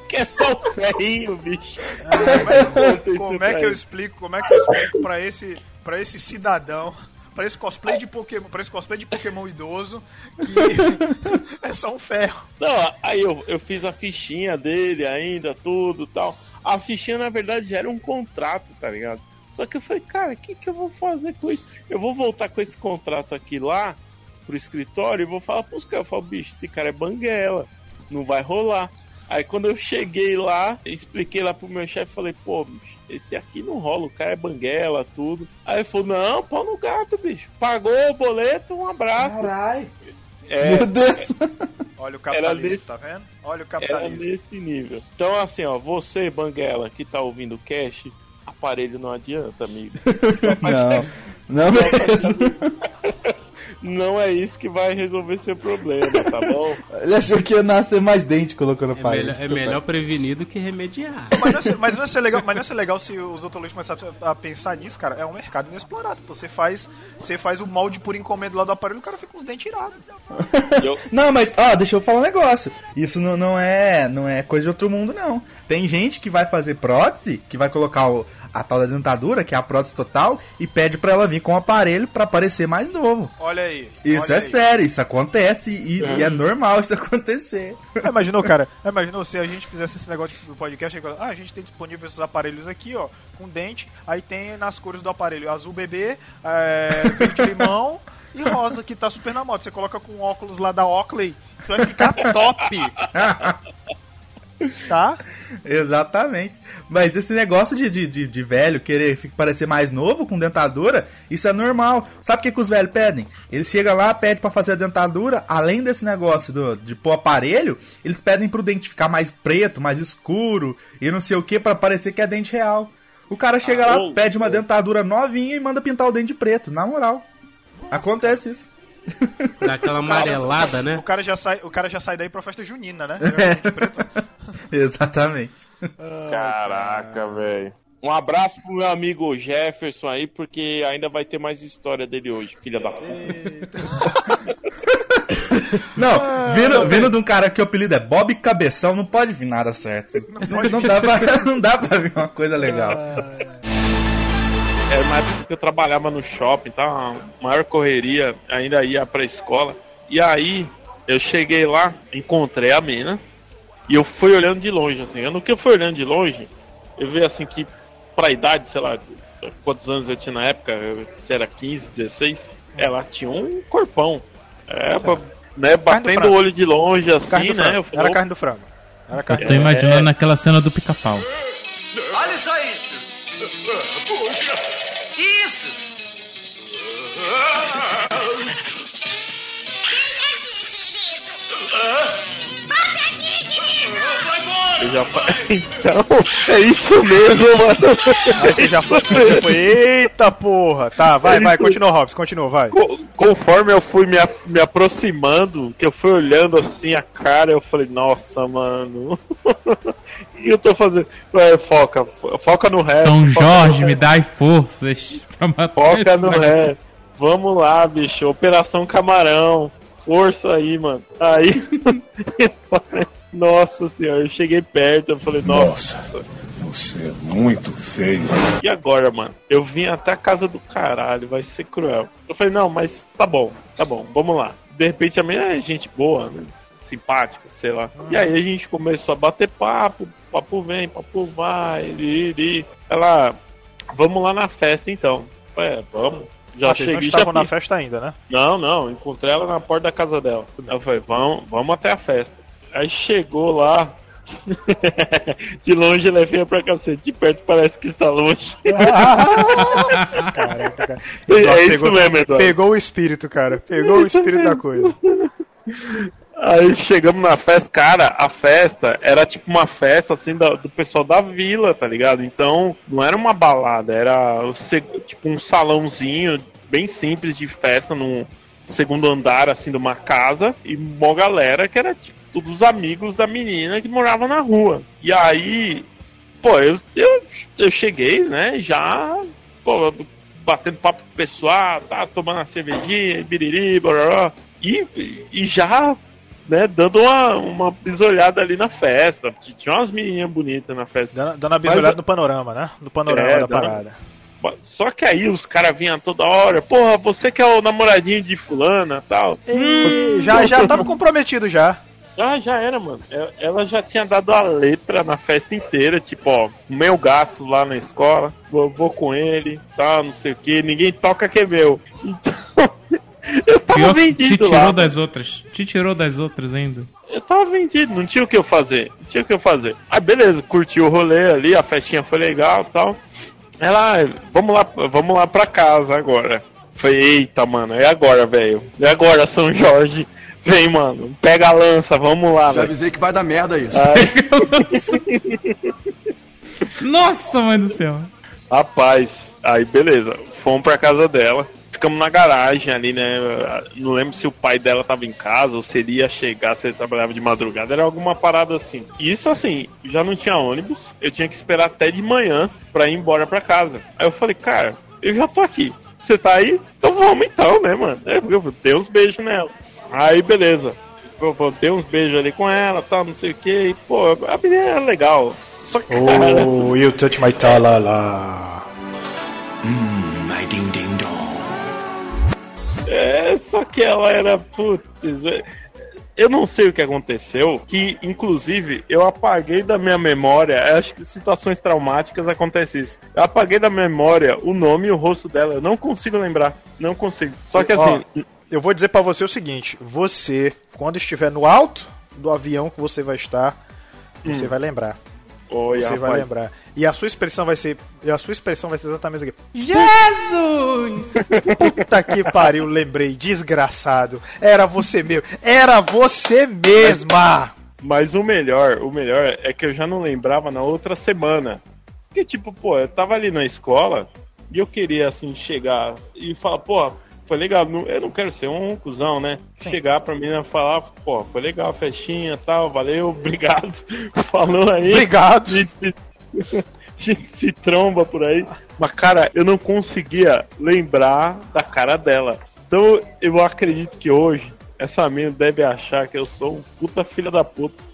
<laughs> que é só o ferrinho, bicho. Isso Como pra é que eu explico? Como é que eu explico pra esse, pra esse cidadão, pra esse cosplay de Pokémon, para esse cosplay de Pokémon idoso, que <laughs> é só um ferro. Não, aí eu, eu fiz a fichinha dele ainda, tudo tal. A fichinha, na verdade, já era um contrato, tá ligado? Só que eu falei, cara, o que, que eu vou fazer com isso? Eu vou voltar com esse contrato aqui lá pro escritório e vou falar pros caras, eu falo, bicho, esse cara é banguela, não vai rolar. Aí quando eu cheguei lá, expliquei lá pro meu chefe, falei, pô, bicho, esse aqui não rola, o cara é banguela, tudo. Aí ele falou, não, pau no gato, bicho. Pagou o boleto, um abraço. Caralho. É, Meu Deus. Olha o Era capitalismo, desse- tá vendo? Olha o Era capitalismo. nesse nível. Então, assim, ó, você, Banguela, que tá ouvindo o cast, aparelho não adianta, amigo. <laughs> Não, não mesmo. <laughs> Não é isso que vai resolver seu problema, tá bom? <laughs> Ele achou que ia nascer mais dente colocando É aparelho. melhor, é melhor prevenir do que remediar. Mas não, é, mas não ia ser legal, mas não ia ser legal se os odontologistas começarem a pensar nisso, cara. É um mercado inexplorado. Você faz, você faz o molde por encomenda lá do aparelho, o cara fica com os dentes tirados. <laughs> Não, mas, ó, deixa eu falar um negócio. Isso não, não é não é coisa de outro mundo, não. Tem gente que vai fazer prótese, que vai colocar o- a tal da dentadura, que é a prótese total, e pede pra ela vir com o aparelho pra parecer mais novo. Olha aí. Isso olha é aí. sério, isso acontece e, e é normal isso <laughs> acontecer. Ah, Imaginou, cara? Imaginou se a gente fizesse esse negócio do podcast ah, a gente tem disponível esses aparelhos aqui, ó, com dente, aí tem nas cores do aparelho azul bebê, é, verde limão <laughs> e rosa, que tá super na moda. Você coloca com óculos lá da Oakley, vai ficar top. <laughs> tá? <laughs> Exatamente. Mas esse negócio de, de, de, de velho querer parecer mais novo com dentadura, isso é normal. Sabe o que, que os velhos pedem? Eles chegam lá, pedem pra fazer a dentadura, além desse negócio do, de pôr aparelho, eles pedem pro dente ficar mais preto, mais escuro e não sei o que pra parecer que é dente real. O cara chega Ah, lá, ô, pede uma dentadura novinha e manda pintar o dente de preto, na moral. Acontece isso. Dá aquela amarelada, né? O cara já sai, o cara já sai daí pra festa junina, né? <laughs> <laughs> Exatamente. Caraca, velho. Um abraço pro meu amigo Jefferson aí, porque ainda vai ter mais história dele hoje, filha da puta. <laughs> Não, Ah, vindo, vindo de um cara que o apelido é Bob Cabeção, não pode vir nada certo. Não, não dá, pra, <laughs> não dá pra vir uma coisa legal. Era uma época que eu trabalhava no shopping, tá? Uma maior correria, ainda ia pra escola. E aí, eu cheguei lá, encontrei a mina, e eu fui olhando de longe, assim. No que eu fui olhando de longe, eu vi assim que, pra idade, sei lá, quantos anos eu tinha na época, eu- se era 15, 16, ela tinha um corpão. É, pra- né, batendo o olho de longe, assim, né? Eu falei, Era "Opa, carne do frango. Era carne Eu tô imaginando aquela cena do pica-pau. Olha só isso! Puxa! Isso! Eu já, fa- <laughs> Então, é isso mesmo, mano. Você já foi, você foi, eita porra. Tá, vai, É vai, continua, Robson, continua, vai. Co- Conforme eu fui me, me aproximando, que eu fui olhando assim a cara, eu falei, nossa, mano. Que <laughs> eu tô fazendo? É, foca, fo- foca no resto. São Jorge, me dai forças pra matar Foca no ré. Vamos lá, bicho. Operação Camarão. Força aí, mano. Aí. <laughs> nossa senhora, eu cheguei perto. Eu falei, nossa. Você é muito feio. E agora, mano? Eu vim até a casa do caralho, vai ser cruel. Eu falei, não, mas tá bom, tá bom, vamos lá. De repente a menina é gente boa, né? Simpática, sei lá. E aí a gente começou a bater papo, papo vem, papo vai, iri. Ela, vamos lá na festa então. Eu falei, É, vamos. Já Ah, vocês não cheguei, estavam já na festa ainda, né? Não, não, encontrei ela na porta da casa dela. Eu falei, vamos, vamos até a festa. Aí chegou lá. <laughs> de longe ela é feia pra cacete, de perto parece que está longe. <laughs> Caraca, cara. É Eduardo isso pegou, mesmo, Eduardo. Pegou o espírito, cara. Pegou o Isso espírito da mesmo. coisa. Aí chegamos na festa, cara, a festa era tipo uma festa assim da- do pessoal da vila, tá ligado? Então não era uma balada, era o tipo um salãozinho bem simples de festa num segundo andar assim de uma casa e uma galera que era tipo todos os amigos da menina que morava na rua. E aí, pô, eu, eu, eu cheguei, né, já, pô, batendo papo com o pessoal, tá tomando uma cervejinha, biriri, e, e já, né, dando uma, uma bisolhada ali na festa, porque tinha umas menininhas bonitas na festa. Dando, dando a bisolhada no panorama, né? No panorama É, da parada. Só que aí os caras vinham toda hora, porra, você que é o namoradinho de fulana tal. E já, já tava comprometido já. Já, já era, mano. E- Ela já tinha dado a letra na festa inteira, tipo, ó, meu gato lá na escola, vou, vou com ele, tal, não sei o que, ninguém toca que é meu. Então, <laughs> eu tava Pior que te vendido tirou lá. das outras. Te tirou das outras ainda. Eu tava vendido, não tinha o que eu fazer. Não tinha o que eu fazer. Aí beleza, curti o rolê ali, a festinha foi legal e tal. Ela, "Ah, vamos lá, vamos lá pra casa agora. Falei, eita, mano, é agora, velho. É agora, São Jorge. Vem, mano, pega a lança, vamos lá, Já velho. avisei que vai dar merda isso. <laughs> Nossa, mãe do céu. Rapaz, aí beleza, fomos pra casa dela. Ficamos na garagem ali, né? Não lembro se o pai dela tava em casa ou se ele ia chegar, se ele trabalhava de madrugada. Era alguma parada assim. Isso assim, já não tinha ônibus. Eu tinha que esperar até de manhã pra ir embora pra casa. Aí eu falei, cara, eu já tô aqui. Você tá aí? Então vamos então, né, mano? Aí Eu dei uns beijos nela. Aí beleza. Eu eu dei uns beijos ali com ela, tal, não sei o que. E, pô, a menina era legal. Só que, cara, Oh, you touch my talala. Hum, my ding ding dong. É, só que ela era. Putz, é, eu não sei o que aconteceu. Que, inclusive, eu apaguei da minha memória. Acho que situações traumáticas acontece isso. Eu apaguei da memória o nome e o rosto dela. Eu não consigo lembrar. Não consigo. Só que assim. Ó, eu vou dizer pra você o seguinte: você, quando estiver no alto do avião que você vai estar, você Hum. vai lembrar. Oi, você vai rapaz. lembrar. E a sua expressão vai ser. E a sua expressão vai ser exatamente aqui. Jesus! Puta que pariu, lembrei, desgraçado. Era você mesmo. Era você mesma! Mas o melhor, o melhor é que eu já não lembrava na outra semana. Porque, tipo, pô, eu tava ali na escola e eu queria, assim, chegar e falar, pô, foi legal. Eu não quero ser um cuzão, né? Chegar pra menina falar, pô, foi legal a festinha e tal, valeu, <laughs> obrigado. Falou aí. Obrigado. A gente, <laughs> a gente se tromba por aí. Mas, cara, eu não conseguia lembrar da cara dela. Então, eu acredito que hoje essa menina deve achar que eu sou um puta filha da puta.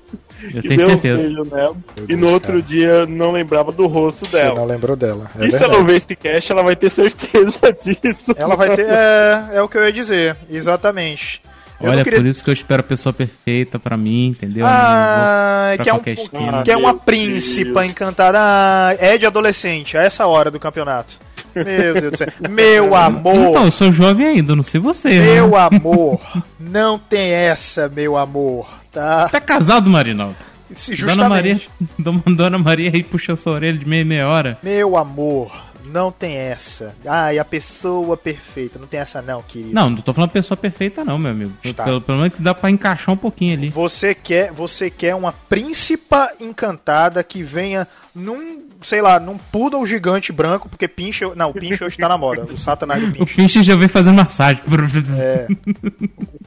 Eu tenho deu certeza. um beijo nela. E no outro cara. dia não lembrava do rosto Você dela. não lembrou dela. É e se verdade. ela ver esse cast, ela vai ter certeza <laughs> disso. Ela vai ter. É, é o que eu ia dizer, exatamente. Eu Olha, não queria por isso que eu espero a pessoa perfeita pra mim, entendeu? Ah, que é, um, esquina. que é uma Meu príncipa Deus. encantada. Ah, é de adolescente, a essa hora do campeonato. Meu Deus do céu. <laughs> Meu amor. Então, eu sou jovem ainda, não sei você. né? Meu <laughs> amor. Não tem essa, meu amor. Tá? Tá casado, Marinaldo? Se Dona Maria, Justamente. Dona <laughs> Dona Maria aí puxa sua orelha de meia meia hora. Meu amor. Não tem essa. Ah, e a pessoa perfeita. Não tem essa não, querido. Não, não tô falando pessoa perfeita, não, meu amigo. Está. Pelo, pelo menos que dá pra encaixar um pouquinho ali. Você quer, você quer uma príncipa encantada que venha num, sei lá, num poodle gigante branco, porque pinche, não, o pinche hoje tá na moda, o satanás do <laughs> O pinche. Pinche já vem fazendo massagem. É.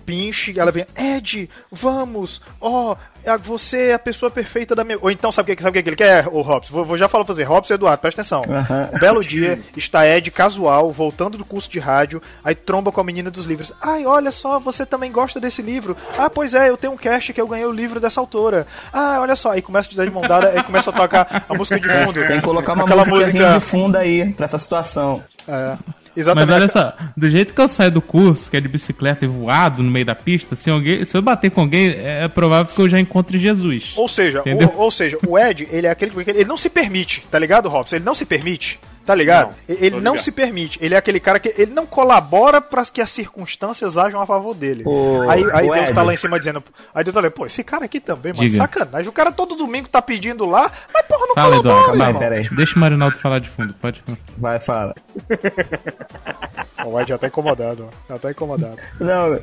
Pinche, ela vem, Ed, vamos, ó, é- você é a pessoa perfeita da minha. Ou então, sabe o que, sabe o que ele quer, o Robson? Vou, vou já falar pra você, Robson e Eduardo, presta atenção. Aham. Um belo dia, está Ed casual, voltando do curso de rádio, aí tromba com a menina dos livros. Ai, olha só, você também gosta desse livro. Ah, pois é, eu tenho um cast que eu ganhei o livro dessa autora. Ah, olha só, aí começa a dar de mão dada, aí começa a tocar a música de fundo. Tem que colocar uma Aquela música. de fundo aí pra essa situação. É, Mas exatamente. olha só, do jeito que eu saio do curso, que é de bicicleta e voado no meio da pista, se, alguém, se eu bater com alguém, é provável que eu já encontre Jesus. Ou seja, Entendeu? o, ou seja, o Ed, ele é aquele que ele não se permite, tá ligado, Robson? Ele não se permite. Tá ligado? Não, ele não ligado. se permite. Ele é aquele cara que ele não colabora para que as circunstâncias ajam a favor dele. Ô, aí aí Deus Ed. tá lá em cima dizendo. Aí Deus tá lá, pô, esse cara aqui também, mano, Diga. sacanagem. O cara todo domingo tá pedindo lá, mas porra, não Fala, colabora, Eduardo. irmão. pera aí. Deixa o Marinaldo falar de fundo, pode. Vai, fala. <laughs> O Ed já tá incomodado, ó. Já tá incomodado. Não,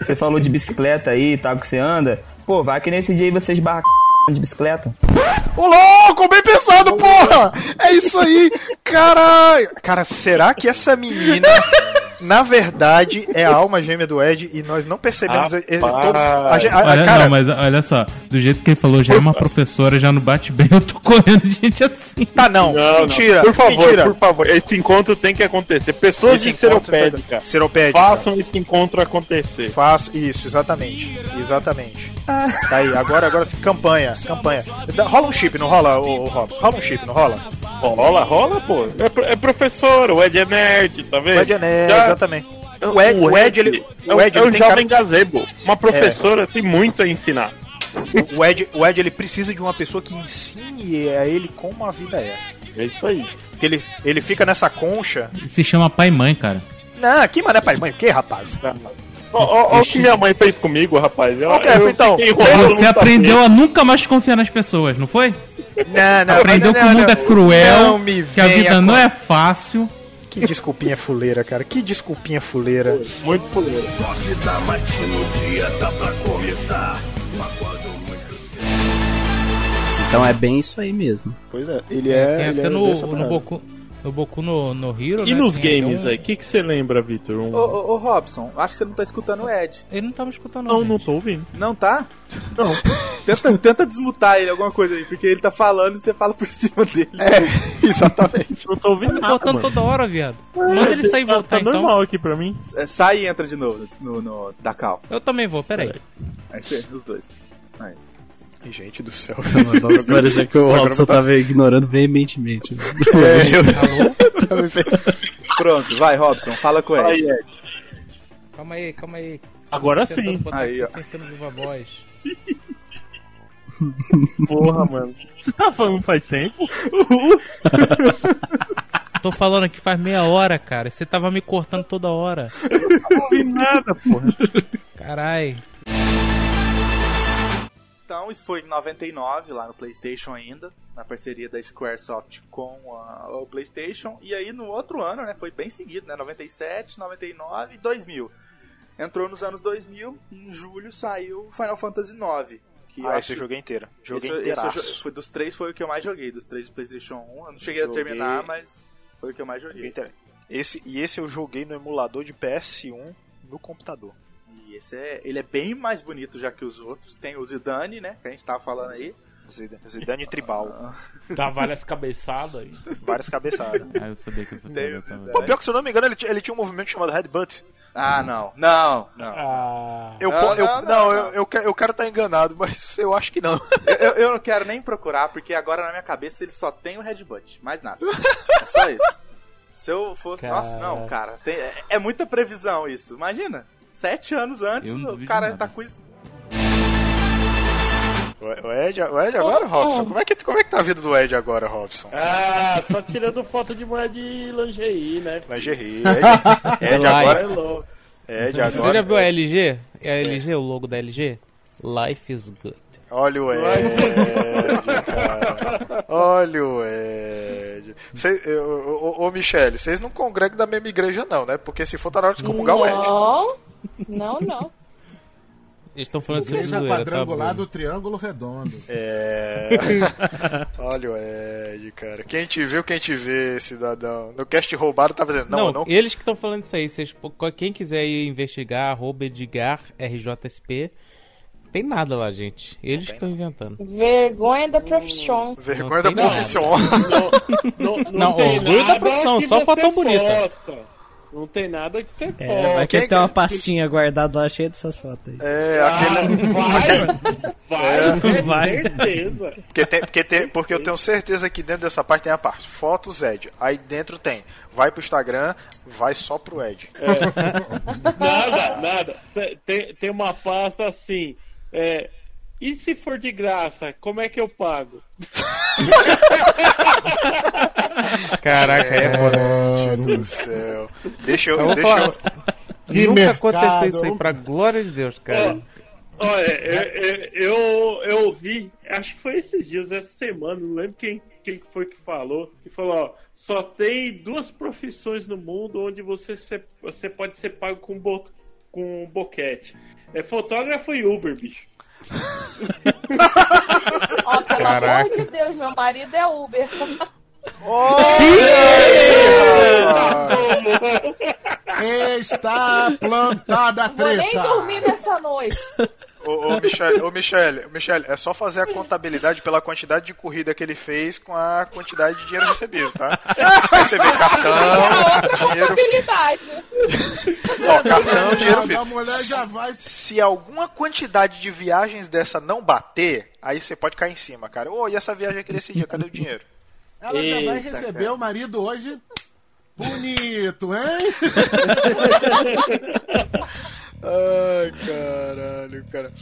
você falou de bicicleta aí e tal, que você anda. Pô, vai que nesse dia aí vocês barra de bicicleta. Ô louco, bem pensado, porra! É isso aí! Caralho! Cara, será que essa menina, na verdade, é a alma gêmea do Ed e nós não percebemos. ele- todo- a a- a- Olha, cara, não, mas olha só, do jeito que ele falou, já é uma professora, já não bate bem, eu tô correndo de <laughs> gente assim. Tá, não. Não, mentira. não. Por favor, mentira. por favor. Esse encontro tem que acontecer. Pessoas Esse de seropédica. Seropédica. Façam esse encontro acontecer. Faço isso, exatamente. Exatamente. Tá aí, agora, agora sim, campanha, campanha. Rola um chip, não rola, o, Robson? Rola um chip, não rola? Rola, rola, pô. É, é professor, o Ed é nerd, tá vendo? O Ed é nerd, Já- exatamente. O Ed, o Ed, ele. é, O Ed, é ele um tem jovem cara- gazebo. Uma professora tem muito a ensinar. O Ed, o Ed, ele precisa de uma pessoa que ensine a ele como a vida é. É isso aí. Ele, ele fica nessa concha. Se chama pai e mãe, cara. Não, que mané pai e mãe, o que, rapaz? Ó, ó o que minha mãe fez comigo, rapaz. Eu, Ok, eu então, Você aprendeu tapete. a nunca mais confiar nas pessoas, não foi? Não, não, Aprendeu não, que o mundo não. é cruel, Não me que a vida com- não é fácil. Que desculpinha fuleira, cara. Que desculpinha fuleira. Muito fuleira. Toque da matina, o dia tá pra começar. Mas quando muito Então é bem isso aí mesmo. Pois é, ele é. Tem ele até é no, no. Boku, no Boku no, no Hero, E né, nos games um- aí, o que que você lembra, Vitor? Um- Ô, ô, ô, Robson, acho que você não tá escutando o Ed. Ele não tava escutando, Não, gente. não tô ouvindo. Não tá? <laughs> Não. <laughs> Tenta, tenta desmutar ele, alguma coisa aí, porque ele tá falando e você fala por <laughs> cima dele. É, exatamente. Não tô ouvindo Tá nada, cortando mano. toda hora, viado. Manda ele sair e Tá- voltar, tá então. normal aqui pra mim. É, sai e entra de novo no, no da Cal. Eu também vou, peraí. Aí você, os dois. Aí. Gente do céu. <laughs> Nossa, <laughs> parecia que o Robson tava ignorando veementemente. né? É, <laughs> Pronto, vai, Robson, fala com ele. aí, Ed. Calma aí, calma aí. Agora sim. Aí, ó. sem Viva Voz. Porra, mano. Você tá falando faz tempo? Tô falando aqui faz meia hora, cara. Você tava me cortando toda hora. Não ouvi nada, porra. Carai. Então, isso foi em 99, lá no PlayStation ainda, na parceria da Squaresoft com a- o PlayStation. E aí no outro ano, né, foi bem seguido, né, 97, 99 e 2000. Entrou nos anos 2000, em julho saiu Final Fantasy IX. Que Ah, esse eu joguei inteiro. Joguei foi dos três foi o que eu mais joguei, dos três do PlayStation 1. Eu não cheguei Joguei- a terminar, mas foi o que eu mais Joguei joguei. inteiro. Esse, e esse eu joguei no emulador de PS1 no computador. E esse é, ele é bem mais bonito já que os outros. Tem o Zidane, né, que a gente tava falando aí. Zidane, Zidane Tribal. <laughs> Dá várias cabeçadas aí. Várias cabeçadas. Ah, eu sabia que. Pô, pior que se eu não me engano, ele, tinha- ele tinha um movimento chamado Headbutt. Ah, não. Não, não. Ah, Eu, Não, po- eu, não, não, não, eu, não. eu, eu quero estar enganado, mas eu acho que não. eu, eu- não quero nem procurar, porque agora na minha cabeça ele só tem o headbutt, mais nada. É só isso. Se eu fosse. Nossa, não, cara. tem- é, é muita previsão isso. Imagina. Sete anos antes, o cara nada. tá com isso. O Ed, o Ed agora, Robson? Como é, que, como é que tá a vida do Ed agora, Robson? Ah, só tirando foto de moeda de lingerie, né? Lingerie. <laughs> Ed, Ed agora. É louco. Ed Você agora. já viu a LG? É a LG, o logo da LG? Life is good. Olha o Ed. cara. Olha o Ed. Cê, ô, ô, ô, Michele, vocês não congregam da mesma igreja, não, né? Porque se for, tá na hora de comungar o Ed. Não, não, não. Eles estão falando sobre Igreja zoeira, tá quadrangular bom. do triângulo redondo. É. <laughs> Olha o Ed, cara. Quem te viu, quem te vê, cidadão. No cast roubado tava dizendo, não, Não, não. eles que estão falando isso aí. Vocês, quem quiser ir investigar, arroba Edgar RJSP, tem nada lá, gente. Eles que estão inventando. Vergonha da profissão. Vergonha Não da profissão. Não, Não, tem orgulho da profissão, só foto bonita. posta. Não tem nada que você. É, vai que tem uma pastinha guardada lá cheia dessas fotos aí. É, Ah, aquele. vai, É. vai, certeza. Porque, tem, porque, tem, porque eu tenho certeza que dentro dessa parte tem a parte fotos Ed. Aí dentro tem vai pro Instagram, vai só pro Ed. Nada, nada. Tem- Tem, tem uma pasta assim. É, e se for de graça, como é que eu pago? <laughs> Caraca, é foda. Gente do céu. Deixa eu. Deixa eu... Que Nunca mercado, aconteceu isso aí, pra glória de Deus, cara. Olha, eu, eu, eu ouvi, acho que foi esses dias, essa semana, não lembro quem, quem foi que falou, que falou, ó, só tem duas profissões no mundo onde você, se- você pode ser pago com, bo, com boquete. É fotógrafo e Uber, bicho. Ó, pelo Caraca. amor de Deus, meu marido é Uber. Está plantada a Vou nem treta. dormir nessa noite. Ô, ô, Michele, ô Michele, Michele, é só fazer a contabilidade pela quantidade de corrida que ele fez com a quantidade de dinheiro recebido, tá? <laughs> Vê cartão, dinheiro. Contabilidade. Ó, cartão, dinheiro A vivo. mulher já vai. Se alguma quantidade de viagens dessa não bater, aí você pode cair em cima, cara. Ô, e essa viagem aqui desse dia, cadê o dinheiro? Ela já vai Eita, receber cara. o marido hoje. Bonito, hein? <laughs> Ai, caralho, cara.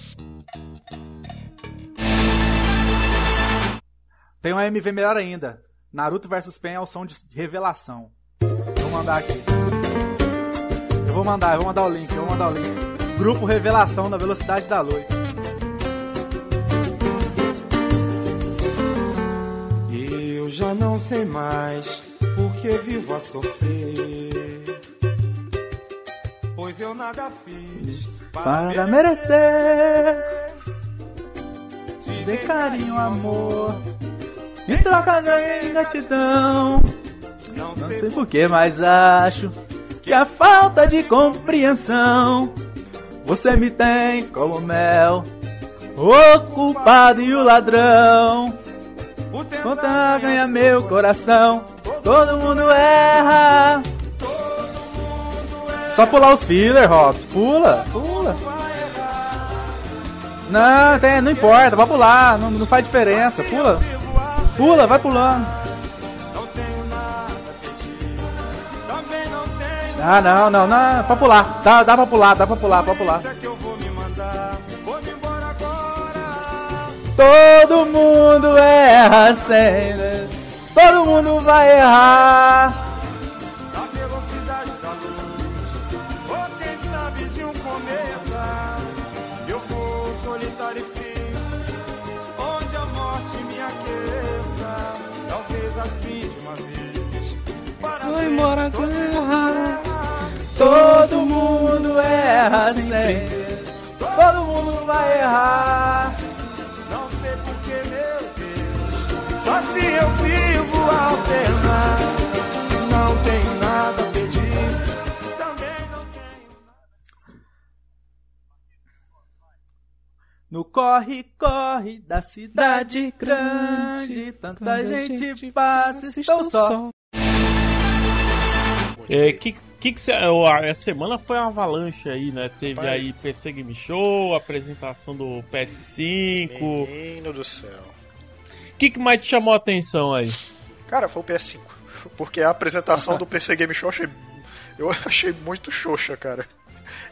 Tem um MV melhor ainda. Naruto vs Pen é o som de revelação. Vou mandar aqui. Eu vou mandar, eu vou mandar o link, eu vou mandar o link. Grupo Revelação na Velocidade da Luz. Eu já não sei mais porque vivo a sofrer. Pois eu nada fiz Para merecer. Te dei carinho, amor. Em troca ganhei gratidão. Não sei porquê, mas acho que a falta de compreensão. Você me tem como mel, o culpado e o ladrão. Conta ganha meu coração, todo mundo erra. Só pular os filler, Robs. Pula, pula. Não, tem, não importa, vai pular, não, não faz diferença. Pula, pula, vai pulando. Ah, não, não, não, pra pular. Dá, dá pra pular, dá pra pular, pra pular. Todo mundo erra sempre. Todo mundo vai errar. Sempre embora todo mundo erra sempre. Todo mundo vai errar. Não sei porquê, meu Deus. Só se eu vivo a pena. Não tenho nada a pedir. Também não No corre-corre da cidade grande, tanta gente passa, estou só. É, que, que, que cê- ó, a semana foi uma avalanche aí, né? Teve Rapaz. aí PC Game Show, apresentação do PS5. Menino do céu. O que, que mais te chamou a atenção aí? Cara, foi o PS5. Porque a apresentação <laughs> do PC Game Show eu achei, eu achei muito xoxa, cara.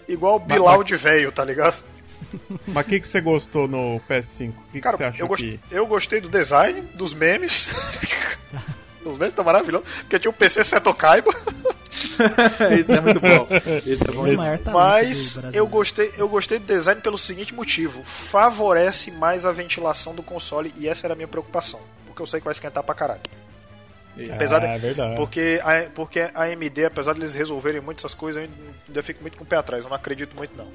Igual o Bilal de velho, tá ligado? <laughs> Mas o que, que você gostou no PS5? O que, que você achou eu, gost- que. eu gostei do design, dos memes. <laughs> Os memes estão maravilhosos. Porque tinha o PC Seto Kaiba. <laughs> Esse é muito bom. Esse é bom. Talento Mas eu gostei, eu gostei do design pelo seguinte motivo: favorece mais a ventilação do console e essa era a minha preocupação, porque eu sei que vai esquentar pra caralho. Apesar de- é verdade. Porque a, porque a AMD, apesar de eles resolverem muitas essas coisas, eu ainda fico muito com o pé atrás, eu não acredito muito não.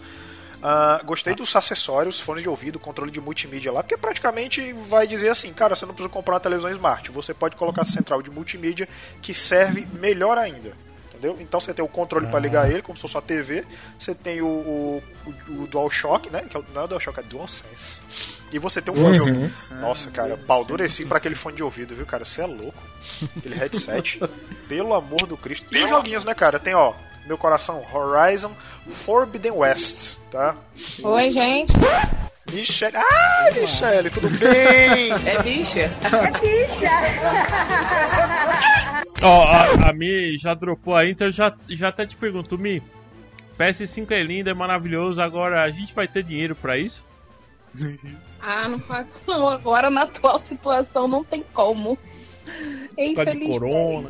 Ah, gostei dos acessórios, fones de ouvido, controle de multimídia lá, porque praticamente vai dizer assim, cara, você não precisa comprar uma televisão smart, você pode colocar a central de multimídia que serve melhor ainda. Entendeu? Então você tem o controle para ligar ele, como se fosse uma TV. Você tem o, o, o, o DualShock, né? Que é o- não é o DualShock, é DualSense. E você tem um fone de Uhum. ouvido. Nossa, cara, pau dureci pra aquele fone de ouvido, viu, cara? Você é louco. Aquele headset. <laughs> Pelo amor do Cristo. E os joguinhos, né, cara? Tem, ó, meu coração, Horizon Forbidden West, tá? Oi, gente. Michelle. Ah, Michelle, tudo bem? <laughs> É bicha. <laughs> Ó, a, a Mi já dropou aí, então eu já, já até te pergunto, Mi, PS5 é lindo, é maravilhoso, agora a gente vai ter dinheiro pra isso? <laughs> Ah, não faz não. Agora na atual situação não tem como. Por causa de Infelizmente. corona.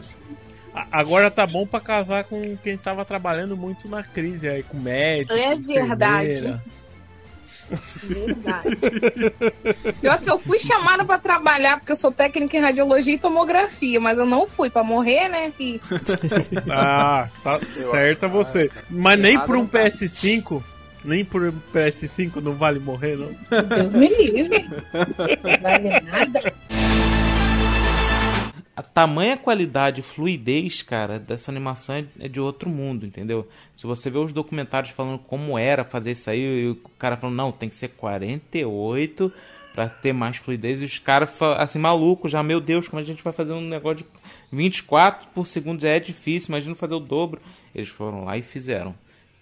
Agora tá bom pra casar com quem tava trabalhando muito na crise aí, com médico. É verdade. Verdade. Pior que eu fui chamada pra trabalhar, porque eu sou técnica em radiologia e tomografia, mas eu não fui pra morrer, né? E... <laughs> Ah, tá certa você. Mas nem Errado por um não tá. PS5, nem por um PS5 não vale morrer, não? Deus me livre. Não vale nada. A tamanha qualidade e fluidez, cara, dessa animação é- é de outro mundo, entendeu? Se você vê os documentários falando como era fazer isso aí, e o cara falando, não, tem que ser 48 pra ter mais fluidez, e os caras, assim, malucos já, meu Deus, como a gente vai fazer um negócio de 24 por segundo já é difícil, imagina fazer o dobro. Eles foram lá e fizeram.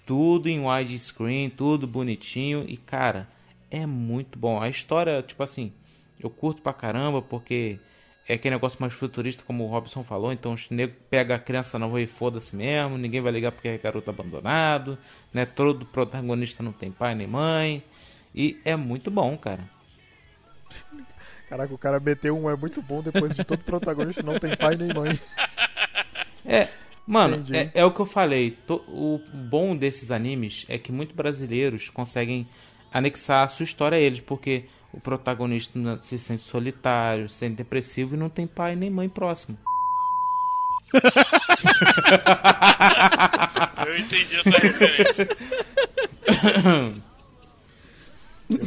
Tudo em widescreen, tudo bonitinho, e cara, é muito bom. A história, tipo assim, eu curto pra caramba, porque é aquele negócio mais futurista, como o Robson falou, então os negros pega a criança na rua e foda-se mesmo, ninguém vai ligar porque é garoto abandonado, né? Todo protagonista não tem pai nem mãe. E é muito bom, cara. Caraca, o cara meteu um é muito bom depois de todo protagonista não tem pai nem mãe. É, mano, é, é o que eu falei. O bom desses animes é que muitos brasileiros conseguem anexar a sua história a eles, porque o protagonista se sente solitário, se sente depressivo e não tem pai nem mãe próximo. <laughs> Eu entendi essa referência.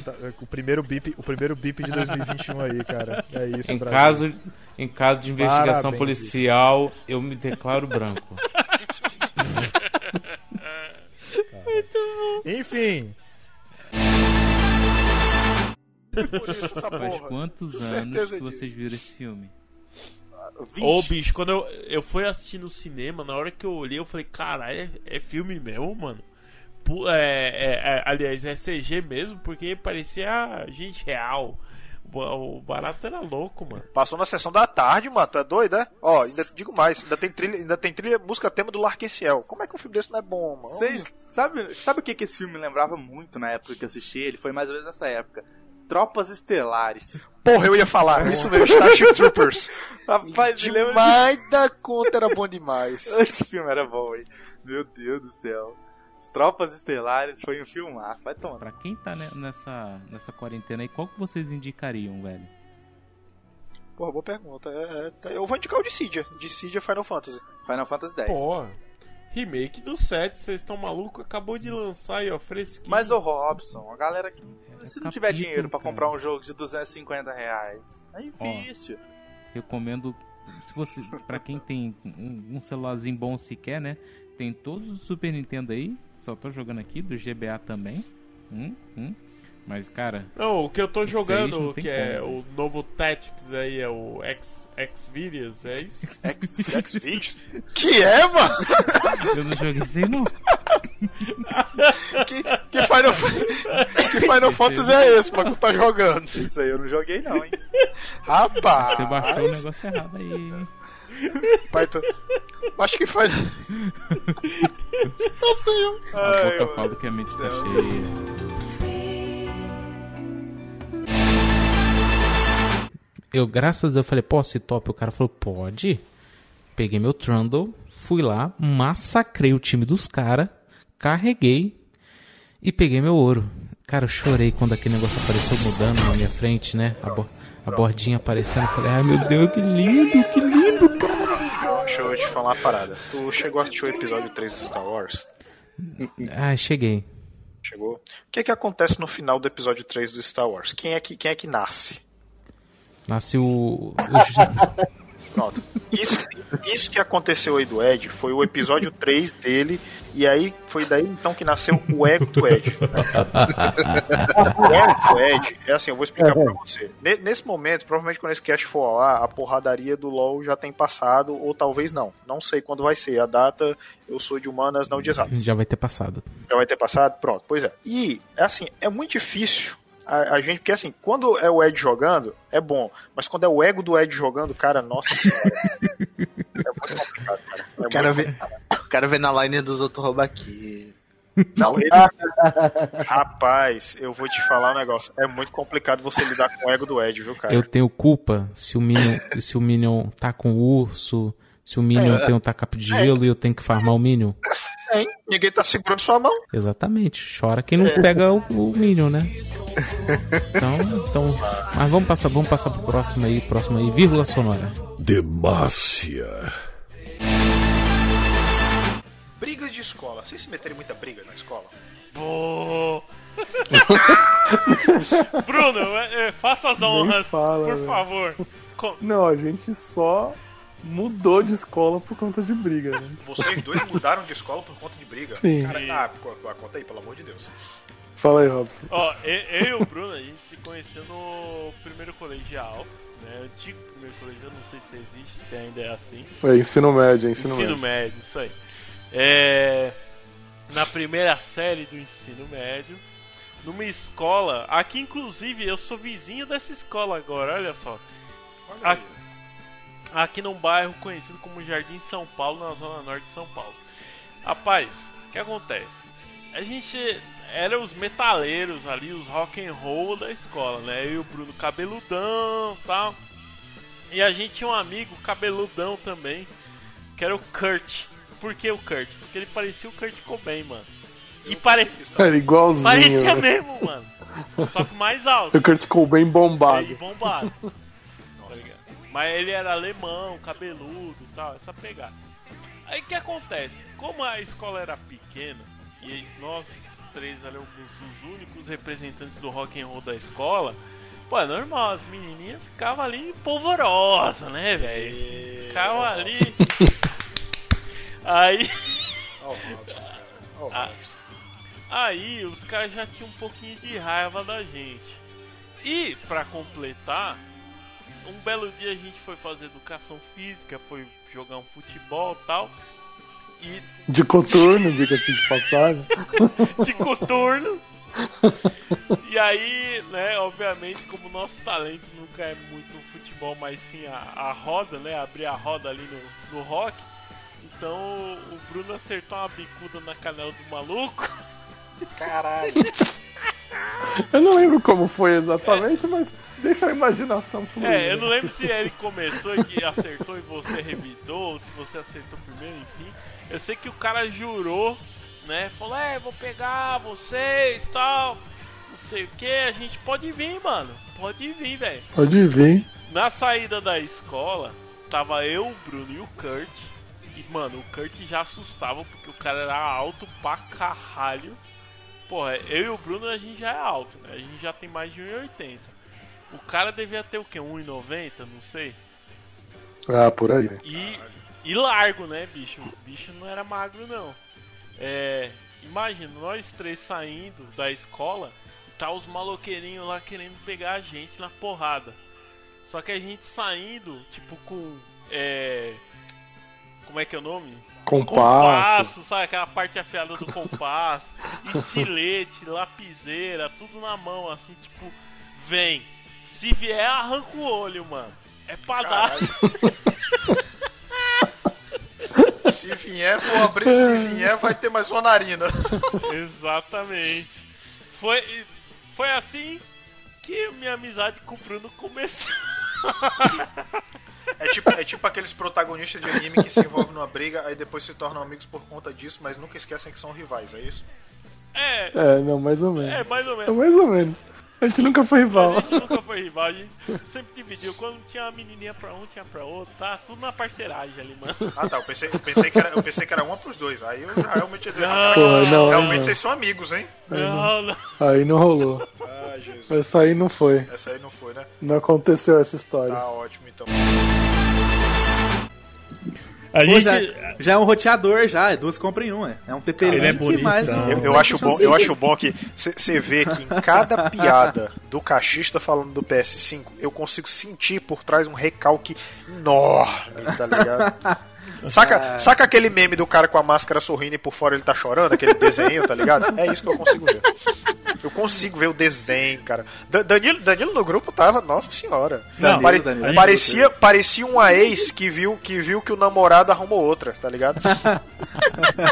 Tá- O primeiro bip, o primeiro bip de 2021 aí, cara. É isso, Em Brasil. caso, em caso de investigação Parabéns, policial, eu me declaro branco. <laughs> Enfim. Faz quantos anos que vocês viram esse filme? Ô, bicho, quando eu, eu fui assistir no cinema, na hora que eu olhei, eu falei, caralho, é, é filme mesmo, mano? É, é- é- aliás, é CG mesmo, porque parecia gente real. O, o barato era louco, mano. Passou na sessão da tarde, mano. Tu é doido, é? Ó, ainda digo mais, ainda tem trilha, ainda tem trilha, música tema do Larkenciel. Como é que um filme desse não é bom, mano? Vocês sabe, sabe o que, que esse filme lembrava muito na época que eu assisti? Ele foi mais ou menos nessa época. Tropas Estelares. Porra, eu ia falar, isso mesmo, Starship Troopers. <laughs> Rapaz, lembra demais da conta era bom demais. <laughs> Esse filme era bom, hein? Meu Deus do céu. As Tropas Estelares foi um filmaço. Vai tomar. Pra quem tá ne- nessa, nessa quarentena aí, qual que vocês indicariam, velho? Porra, boa pergunta. É, é, eu vou indicar o Dissidia. Dissidia Final Fantasy. Final Fantasy X. Pô, remake do 7, vocês estão malucos? Acabou de lançar aí, ó, fresquinho. Mas o Robson, a galera que. Se não tiver dinheiro pra cara. comprar um jogo de 250 reais, é difícil. Recomendo, se você, para quem tem um, um celularzinho bom sequer, né? Tem todos os Super Nintendo aí. Só tô jogando aqui do GBA também. Hum, hum. Mas cara, Não, o que eu tô não jogando, que é como, o novo Tactics aí, é o X, Xvideos, é isso? <laughs> Xvideos? Que é, mano? Eu não joguei isso aí, não. que, que Final, que Final Fantasy é esse, mano, que tu tá jogando? Isso aí eu não joguei, não, hein? Rapaz. Você baixou o negócio errado aí, hein? Pai, tu... Acho que foi. Não sei, eu. A boca fala que a mente tá cheia. Eu, graças a Deus, falei, posso ir top? O cara falou, pode. Peguei meu Trundle, fui lá, massacrei o time dos caras, carreguei e peguei meu ouro. Cara, eu chorei quando aquele negócio apareceu mudando na minha frente, né? A, bo- a bordinha aparecendo. Eu falei, ai meu Deus, que lindo, que lindo, cara. Deixa eu te falar uma parada. Tu chegou a assistir o episódio 3 do Star Wars? Ah, cheguei. Chegou? O que é que acontece no final do episódio 3 do Star Wars? Quem é que, quem é que nasce? Nasce o. <laughs> Pronto. Isso, isso que aconteceu aí do Ed foi o episódio 3 dele, e aí foi daí então que nasceu o ego do Ed. o ego do Ed é assim, eu vou explicar pra você. Ne- Nesse momento, provavelmente quando esse cast for ao ar, a porradaria do LoL já tem passado, ou talvez não. Não sei quando vai ser. A data, eu sou de humanas, não de exatas. Já vai ter passado. Já vai ter passado? Pronto, pois é. E, é assim, é muito difícil a, a gente, porque assim, quando é o Ed jogando, é bom, mas quando é o ego do Ed jogando, cara, nossa <laughs> senhora. é muito complicado, cara. É O cara, muito vê, o cara vê na line dos outros rouba aqui. Não, ele... <laughs> Rapaz, eu vou te falar um negócio. É muito complicado você lidar com o ego do Ed, viu, cara? Eu tenho culpa se o Minion, se o Minion tá com o urso, se o Minion É. tem um tacapo de gelo e eu tenho que farmar o Minion. Hein? Ninguém tá segurando sua mão. Exatamente. Chora quem não pega o, o Minion, né? Então, então. Mas vamos passar, vamos passar pro próximo aí, próximo aí, vírgula sonora. Demácia. Brigas de escola. Vocês se meterem em muita briga na escola? Pô. <laughs> Bruno, é, é, faça as honras, fala, por velho. favor. Não, a gente só mudou de escola por conta de briga. Né? Tipo, Vocês dois mudaram de escola por conta de briga? Sim. Cara, ah, co- co- conta aí, pelo amor de Deus. Fala aí, Robson. Ó, e- eu e o Bruno, a gente se conheceu no primeiro colegial, né? Antigo primeiro colegial, não sei se existe, se ainda é assim. É, ensino médio, é ensino, médio. médio, isso aí. É, na primeira série do ensino médio, numa escola, aqui inclusive eu sou vizinho dessa escola agora, olha só. A- Aqui num bairro conhecido como Jardim São Paulo, na zona norte de São Paulo. Rapaz, o que acontece? A gente era os metaleiros ali, os rock and roll da escola, né? Eu e o Bruno cabeludão, tal. E a gente tinha um amigo cabeludão também, que era o Kurt. Por que o Kurt? Porque ele parecia o Kurt Cobain, mano. E pare... Era igualzinho. parecia né? mesmo, mano. Só que mais alto. Eu Kurt Cobain bombado. E bombado. Mas ele era alemão, cabeludo e tal, essa pegada. Aí o que acontece? Como a escola era pequena e nós três éramos os únicos representantes do rock and roll da escola, pô, é normal, as menininhas ficavam ali polvorosa, né, velho? Ficavam ali. Aí. Ó, o Robson, cara. Ó, o. Robson. Aí os caras já tinham um pouquinho de raiva da gente. E, pra completar, um belo dia a gente foi fazer educação física, foi jogar um futebol e tal. E De coturno, diga-se de passagem. <laughs> de coturno. E aí, né, obviamente, como o nosso talento nunca é muito futebol, mas sim a, a roda, né? Abrir a roda ali no, no rock. Então o Bruno acertou uma bicuda na canela do maluco. Caralho. Eu não lembro como foi exatamente, mas deixa a imaginação fluir. É, eu não lembro se ele começou e que acertou e você revidou, ou se você acertou primeiro, enfim. Eu sei que o cara jurou, né? Falou, é, vou pegar vocês tal. Não sei o que, a gente pode vir, mano. Pode vir, velho. Pode vir. Na saída da escola, tava eu, o Bruno e o Kurt. E, mano, o Kurt já assustava porque o cara era alto pra caralho. Porra, eu e o Bruno a gente já é alto, né? A gente já tem mais de 1,80. O cara devia ter o quê? 1,90? Não sei. Ah, por aí. E, e largo, né, bicho? O bicho não era magro, não. É, imagina, nós três saindo da escola e tá os maloqueirinhos lá querendo pegar a gente na porrada. Só que a gente saindo, tipo, com. É, como é que é o nome? Compasso. Compasso, sabe? Aquela parte afiada do compasso, <laughs> estilete, lapiseira, tudo na mão, assim, tipo, vem. Se vier, arranca o olho, mano. É pra dar. <laughs> Se vier, vou abrir. Se vier, vai ter mais uma narina. <laughs> Exatamente. Foi, foi assim que minha amizade com o Bruno começou. É tipo, é tipo aqueles protagonistas de anime que se envolvem numa briga, aí depois se tornam amigos por conta disso, mas nunca esquecem que são rivais, é isso? É, É, não, mais ou menos. É, mais ou menos. É mais ou menos. A gente nunca foi rival. A gente nunca foi rival, a gente sempre dividiu. Quando tinha uma menininha pra um, tinha pra outro, tá tudo na parceragem ali, mano. Ah tá, eu pensei, eu pensei, que, era, eu pensei que era uma pros dois. Aí eu realmente ia dizer, Não, Pô, não, realmente não. vocês são amigos, hein? Aí Não, não. Aí não rolou. Ah, Jesus. Essa aí não foi. Essa aí não foi, né? Não aconteceu essa história. Tá ótimo, então. A Pô, gente. já, já é um roteador, já. É duas compras em um. É, é um TP Ele é que bonitão. mais um- Eu, eu acho bom, eu acho bom que você vê que em cada piada do cachista falando do PS5, eu consigo sentir por trás um recalque enorme, tá ligado? <laughs> Saca, saca aquele meme do cara com a máscara sorrindo e por fora ele tá chorando, aquele desenho, tá ligado? É isso que eu consigo ver. Eu consigo ver o desdém, cara. Da- Danilo, Danilo no grupo tava, nossa senhora. Danilo, Pare- Danilo. parecia, parecia uma ex que viu, que viu que o namorado arrumou outra, tá ligado?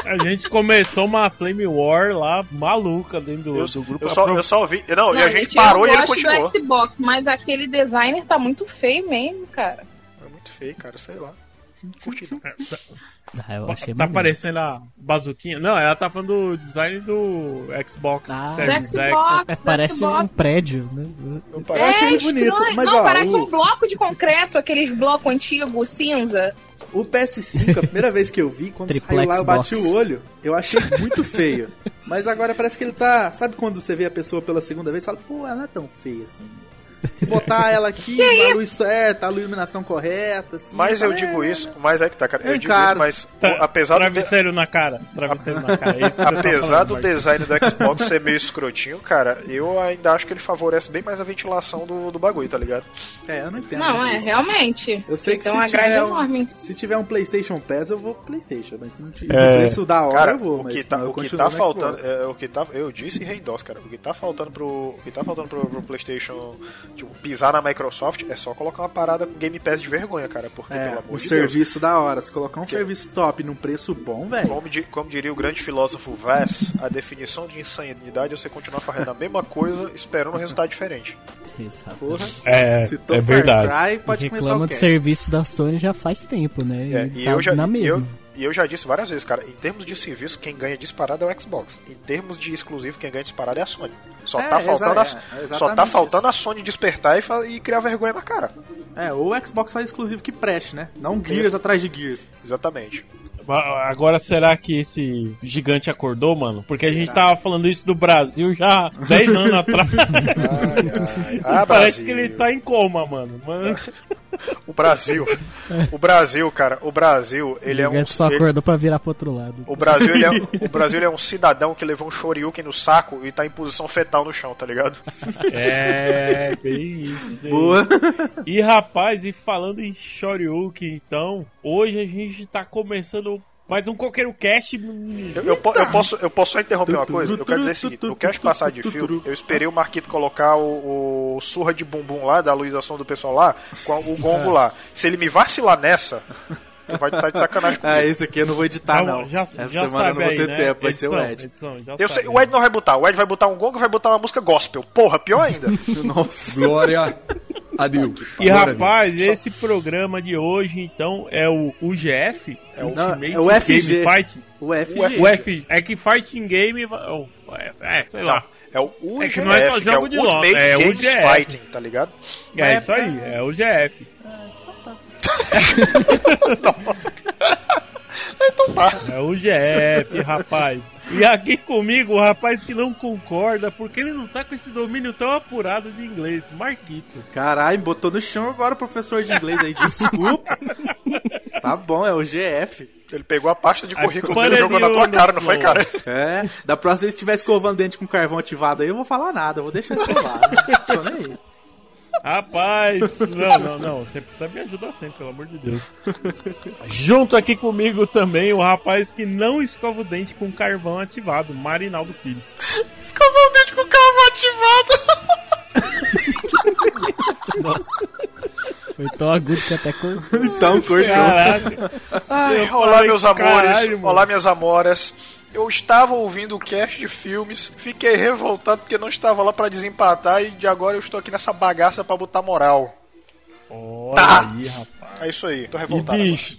A gente começou uma Flame War lá maluca dentro do, do grupo. Eu só, eu só vi. Não, e a gente eu parou e ele gosto continuou. do Xbox, mas aquele designer tá muito feio mesmo, cara. É muito feio, cara, sei lá. Curti não. Ah, eu achei Tá maneiro. parecendo a bazuquinha. Não, ela tá falando do design do Xbox Ah. Series Do X. Xbox, É, parece um Xbox. prédio, né? É, achei estranho. bonito, mas, Não, ó, parece o- um bloco de concreto, aqueles blocos antigos, cinza. O PS5, a primeira vez que eu vi, quando Triplex saiu lá, eu bati box. o olho, eu achei muito feio. Mas agora parece que ele tá. Sabe quando você vê a pessoa pela segunda vez e fala, pô, ela não é tão feia assim. Se botar ela aqui <laughs> Que na luz certa, a iluminação correta, assim. Mas eu fala, digo é, isso, mas é que tá, cara. Eu digo isso, mas o- apesar do, de- Travesseiro na cara. Travesseiro na cara. É isso que tá apesar falando, do Marcos. design do <laughs> Xbox ser meio escrotinho, cara, eu ainda acho que ele favorece bem mais a ventilação do, do bagulho, tá ligado? É, eu não entendo. Não, é, isso. realmente. Eu sei que Tem se uma grade tiver, um, enorme. se tiver um PlayStation Pass, eu vou pro PlayStation. Mas se não tiver É. o preço da hora, Cara, eu vou. o mas que tá, o que tá faltando, é, o que tá, eu disse rei dós, cara. O que tá faltando pro, o que tá faltando pro, pro PlayStation, tipo, pisar na Microsoft é só colocar uma parada com Game Pass de vergonha, cara, porque É, pelo amor um de Deus. serviço da hora. Se colocar um Que- serviço top num preço bom, velho. Como, como diria o grande filósofo Vaz, a definição de insanidade é você continuar fazendo a mesma coisa esperando um resultado diferente. Exato. Porra. É, é verdade. Cry, pode começar Reclama do cast. serviço da Sony já faz tempo, né? É, E e tá eu já, na mesma. eu, e eu já disse várias vezes, cara, em termos de serviço, quem ganha disparado é o Xbox. Em termos de exclusivo, quem ganha disparado é a Sony. Só, É, tá, faltando a, é, só tá faltando a Sony despertar e, e criar vergonha na cara. É, ou o Xbox faz exclusivo que preste, né? Não Gears Isso. atrás de Gears. Exatamente. Agora será que esse gigante acordou, mano? Porque a gente tava falando isso do Brasil já 10 <laughs> anos atrás. Ai, ai. Ah, Parece Brasil. que ele tá em coma, mano. Mano, <laughs> O Brasil. O Brasil, cara, o Brasil, ele é um. Gigante só ele- acordou pra virar pro outro lado. o Brasil, ele é, <laughs> o Brasil ele é um cidadão que levou um shoryuken no saco e tá em posição fetal no chão, tá ligado? É, bem isso. bem Boa. isso. E rapaz, e falando em Shoryuken, então, hoje a gente tá começando mais um Coqueiro Cast. Eu, eu eu posso, eu posso só interromper uma coisa? Eu quero dizer o seguinte: no cast passar de fio, eu esperei o Marquito colocar o, o surra de bumbum lá, da luização do pessoal lá, com o gongo lá. Se ele me vacilar nessa, tu vai estar de sacanagem <laughs> comigo. Ah, esse aqui eu não vou editar, Calma, não. já- Essa já semana eu não vou aí, ter né? tempo, vai ser o Edição, Ed. edição, Eu sei, o Ed não vai botar. O Ed vai botar um gongo e vai botar uma música gospel. Porra, pior ainda. <laughs> Nossa. Glória a Deus. E rapaz, esse programa de hoje, então, é o UGF, é o Não, Ultimate é o FG. Game Fight. O FG. O F, é que Fighting Game. oh, É, sei lá. É o UGF, É que não é só jogo o de LOL, é Games UGF. Fighting, tá ligado? É isso aí, é o GF. <laughs> <laughs> Então tá. É o GF, rapaz. E aqui comigo o rapaz que não concorda porque ele não tá com esse domínio tão apurado de inglês, Marquito. Caralho, botou no chão agora o professor de inglês aí. Desculpa. <laughs> tá bom, é o GF. Ele pegou a pasta de currículo dele e jogou na tua cara, não foi, cara? É, da próxima vez que tiver escovando dente com carvão ativado aí, eu vou falar nada, eu vou deixar escovar. <laughs> né? Tô nem aí. Rapaz, <laughs> não, não, não. Você precisa me ajudar sempre, pelo amor de Deus. Junto aqui comigo também o rapaz que não escova o dente com carvão ativado, Marinaldo Filho. Escovou o dente com o carro ativado. Foi tão agudo que até cortou. Então, cortou. Caraca. Ai, olá, meus amores. mano. olá, minhas amoras. Eu estava ouvindo o cast de filmes, fiquei revoltado porque não estava lá pra desempatar e de agora eu estou aqui nessa bagaça pra botar moral. Olha Tá. aí, rapaz. É isso aí, tô E revoltado. bicho,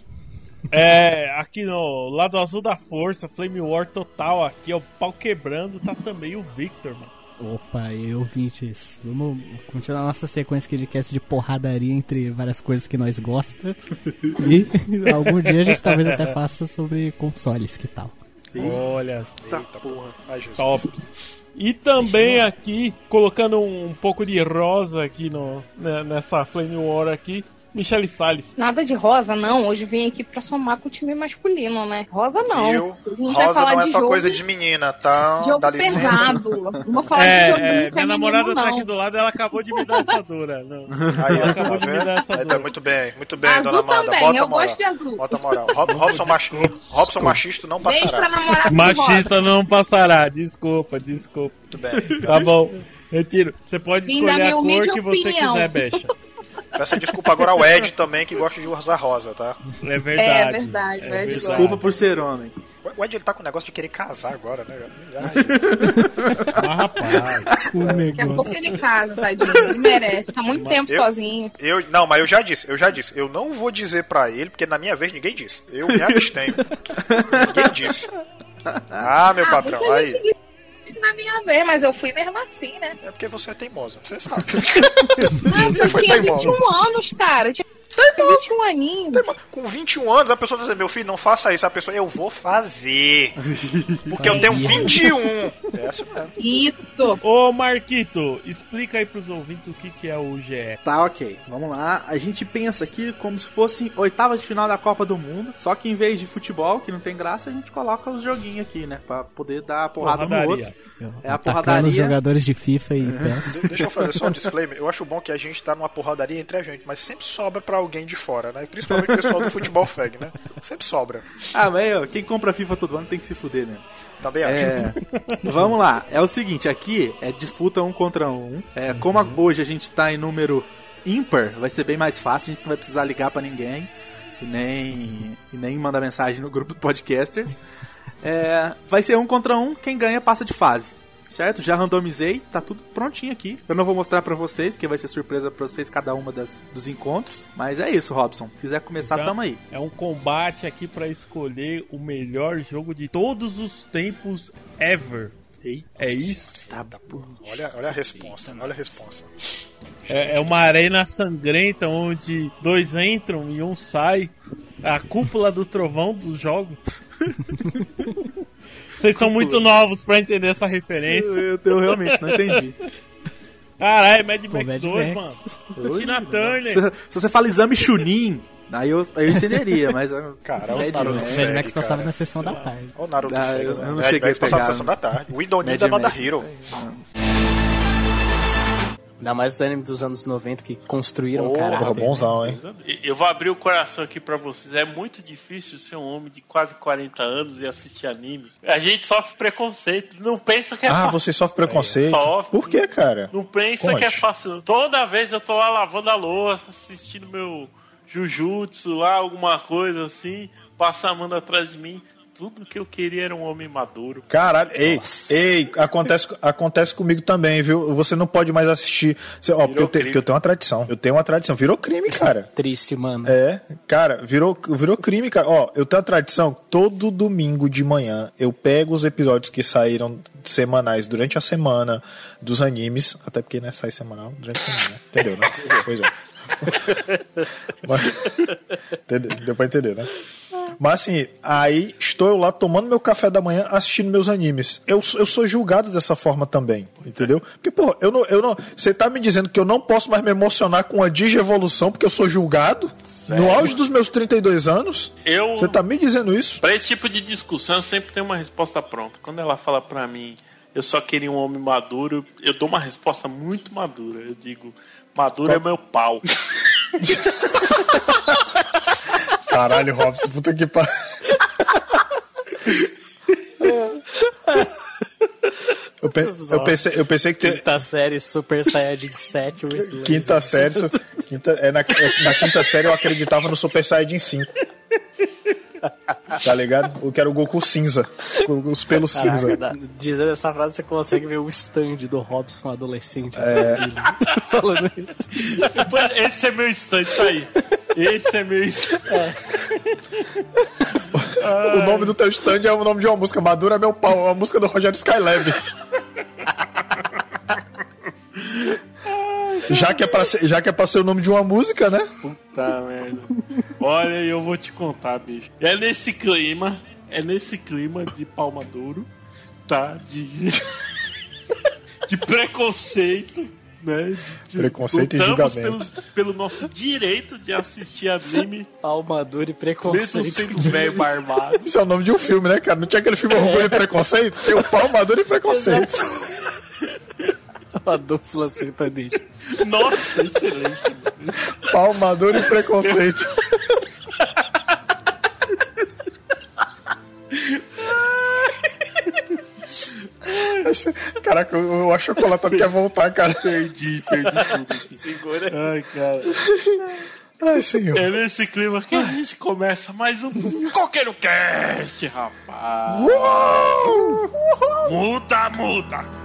é, aqui no lado azul da força, Flame War total aqui, ó, o pau quebrando, tá também o Victor, mano. Opa, e ouvintes, vamos continuar nossa sequência aqui de cast de porradaria entre várias coisas que nós gosta. E <laughs> algum dia a gente talvez até faça sobre consoles, que tal? Olha, Eita porra. Ai, Jesus. tops. E também aqui, colocando um, pouco de rosa aqui no, né, nessa Flame War aqui, Michele Salles. Nada de rosa, não. Hoje vim aqui pra somar com o time masculino, né? Rosa não. Viu? A gente vai Rosa falar não é de só jogo, coisa de menina, tá? jogo Dá licença. pesado. <laughs> Não vou falar É, de joguinho é, minha feminino, namorada não. tá aqui do lado, ela acabou de me dar essa dura. Não. Aí, ela ó, acabou tá de me dar essa Aí tá dura. muito bem, muito bem, Azul dona Amanda. também, Bota eu moral. gosto de azul. Bota moral. Rob- Robson, machi... Robson machista não Beijo passará. pra namorada do Machista não passará, desculpa, desculpa. Muito bem. Tá bom, retiro. Você pode escolher a minha cor que você opinião. quiser, Becha. <laughs> Peço desculpa agora ao Ed também, que gosta de usar rosa, tá? É É verdade, o Ed gosta. Desculpa por ser homem. O Ed ele tá com o negócio de querer casar agora, né? Ai, Mas, rapaz. Daqui a pouco ele casa, tadinho. Ele merece. Tá muito tempo Eu- sozinho. Eu, não, mas eu já disse, eu já disse. Eu não vou dizer pra ele, porque na minha vez ninguém disse. Eu me abstenho. ninguém disse. Ah, meu Ah, patrão, muita aí. Na minha vez, mas eu fui mesmo assim, né? É porque você é teimosa, você sabe. <laughs> Ah, eu tinha teimosa. 21 anos, cara. Eu tinha 21 aninhos. Com 21 anos, a pessoa diz, meu filho, não faça isso. A pessoa, eu vou fazer. <laughs> Porque eu tenho 21. <laughs> É assim mesmo. Isso. Ô, Marquito, explica aí pros ouvintes o que, que é o GE. Tá, ok. Vamos lá. A gente pensa aqui como se fosse oitava de final da Copa do Mundo. Só que em vez de futebol, que não tem graça, a gente coloca os joguinhos aqui, né? Pra poder dar porrada no Porradaria. outro. É a Atacando os porradaria. jogadores de FIFA e <laughs> PES. De- Deixa eu fazer só um disclaimer. Eu acho bom que a gente tá numa porradaria entre a gente, mas sempre sobra pra alguém de fora, né? Principalmente o pessoal do futebol fag, né? Sempre sobra. Ah, mas ó, quem compra FIFA todo ano tem que se fuder mesmo. Também acho. É, <laughs> vamos lá. É o seguinte, aqui é disputa um contra um. É, como a- hoje a gente tá em número ímpar, vai ser bem mais fácil, a gente não vai precisar ligar pra ninguém e nem, e nem mandar mensagem no grupo do podcasters. É, vai ser um contra um, quem ganha passa de fase. Certo? Já randomizei, tá tudo prontinho aqui. Eu não vou mostrar pra vocês, porque vai ser surpresa pra vocês cada uma das, dos encontros. Mas é isso, Robson. Se quiser começar, Então, tamo aí. É um combate aqui pra escolher o melhor jogo de todos os tempos ever. é isso? Tá, Olha, olha a responsa, olha a responsa. É, é uma arena sangrenta onde dois entram e um sai. A cúpula do trovão dos jogos. <laughs> Vocês são muito novos pra entender essa referência. Eu, eu realmente não entendi. Caralho, Mad Pô, Max Mad 2, Max. mano. Tina Turner. Se, se você fala exame Chunin, aí eu, aí eu entenderia, mas. <laughs> Cara, Mad os Naruto Max. Mad Max passava cara. na sessão da tarde. Olha o Naruto Ah, Fag, eu- né? eu não Mad cheguei Max a passava pegar, na sessão da tarde. O Idoninho Mad da Banda. Hero. Ainda mais os animes dos anos 90 que construíram Porra, caráter. bonzão, hein? Eu vou abrir o coração aqui pra vocês. É muito difícil ser um homem de quase 40 anos e assistir anime. A gente sofre preconceito. Não pensa que é Ah, fácil. você sofre preconceito? Sofre. Por que, cara? Não pensa Conte. que é fácil. Toda vez eu tô lá lavando a louça, assistindo meu Jujutsu lá, alguma coisa assim. Passa a mão atrás de mim. Tudo que eu queria era um homem maduro. Caralho, ei, ei, acontece, acontece comigo também, viu? Você não pode mais assistir. Você- Ó, porque eu, te- porque eu tenho uma tradição. Eu tenho uma tradição. Virou crime, cara. <laughs> Triste, mano. É, cara, virou, virou crime, cara. Ó, eu tenho a tradição, todo domingo de manhã eu pego os episódios que saíram semanais durante a semana dos animes, até porque, né, sai semanal durante a semana, né? Entendeu, né? <laughs> Pois é. <laughs> Mas- Entendeu? Deu pra entender, né? Mas assim, aí estou eu lá tomando meu café da manhã assistindo meus animes. Eu, sou- eu sou julgado dessa forma também, entendeu? Porque, pô, eu não. Eu não você tá me dizendo que eu não posso mais me emocionar com a digievolução porque eu sou julgado? No auge dos meus 32 anos? Eu- Você tá me dizendo isso? Pra esse tipo de discussão, eu sempre tenho uma resposta pronta. Quando ela fala pra mim, eu só queria um homem maduro, eu dou uma resposta muito madura. Eu digo, maduro é meu pau. <laughs> Caralho, Robson, puta que pariu. Eu, pe- eu pensei, eu pensei que ter, Quinta série Super Saiyajin 7 with Quinta série, su- quinta, é na, é na quinta série eu acreditava no Super Saiyajin 5. Tá ligado? Eu quero o Goku cinza. Os pelos Caraca, cinza. dá- Dizendo essa frase, você consegue ver o stand do Robson adolescente. É. <laughs> Falando isso. Esse é meu instante, tá aí. Esse é meu. <laughs> O nome do teu stand é o nome de uma música. Madura é meu pau, a música do Rogério Skylab. já, que é pra ser, já que é pra ser o nome de uma música, né? Puta merda. Olha, eu vou te contar, bicho. É nesse clima, é nesse clima de Palmadouro, tá? De, <laughs> de preconceito, né? De, de- Preconceito e julgamento. Pelo, pelo nosso direito de assistir anime, Palmadura e mesmo preconceito. sendo velho barbado. Isso é o nome de um filme, né, cara? Não tinha aquele filme Orgulho e Preconceito? Tem o madura e preconceito. A dupla sertaneja. Nossa, excelente. Pau, madura e preconceito. Caraca, o o achocolatado quer voltar, cara. Perdi, perdi tudo aqui. Segura. Ai, cara. Ai, senhor. É nesse clima que a gente começa mais um Coqueiro Cast, rapaz. Muda, muda.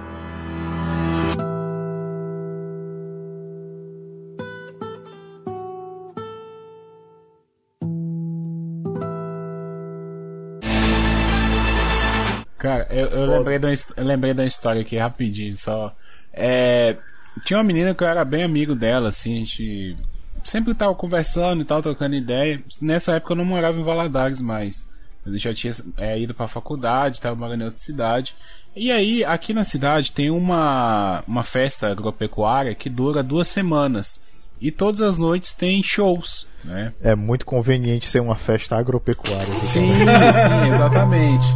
Cara, eu, eu lembrei, de uma, eu lembrei de uma história aqui rapidinho só. É, tinha uma menina que eu era bem amigo dela, assim, a gente sempre tava conversando e tal, trocando ideia. Nessa época eu não morava em Valadares mais. Eu já tinha é, ido pra faculdade, tava morando em outra cidade. E aí, aqui na cidade tem uma, uma festa agropecuária que dura duas semanas. E todas as noites tem shows, né? É muito conveniente ser uma festa agropecuária. Sim, sim, exatamente.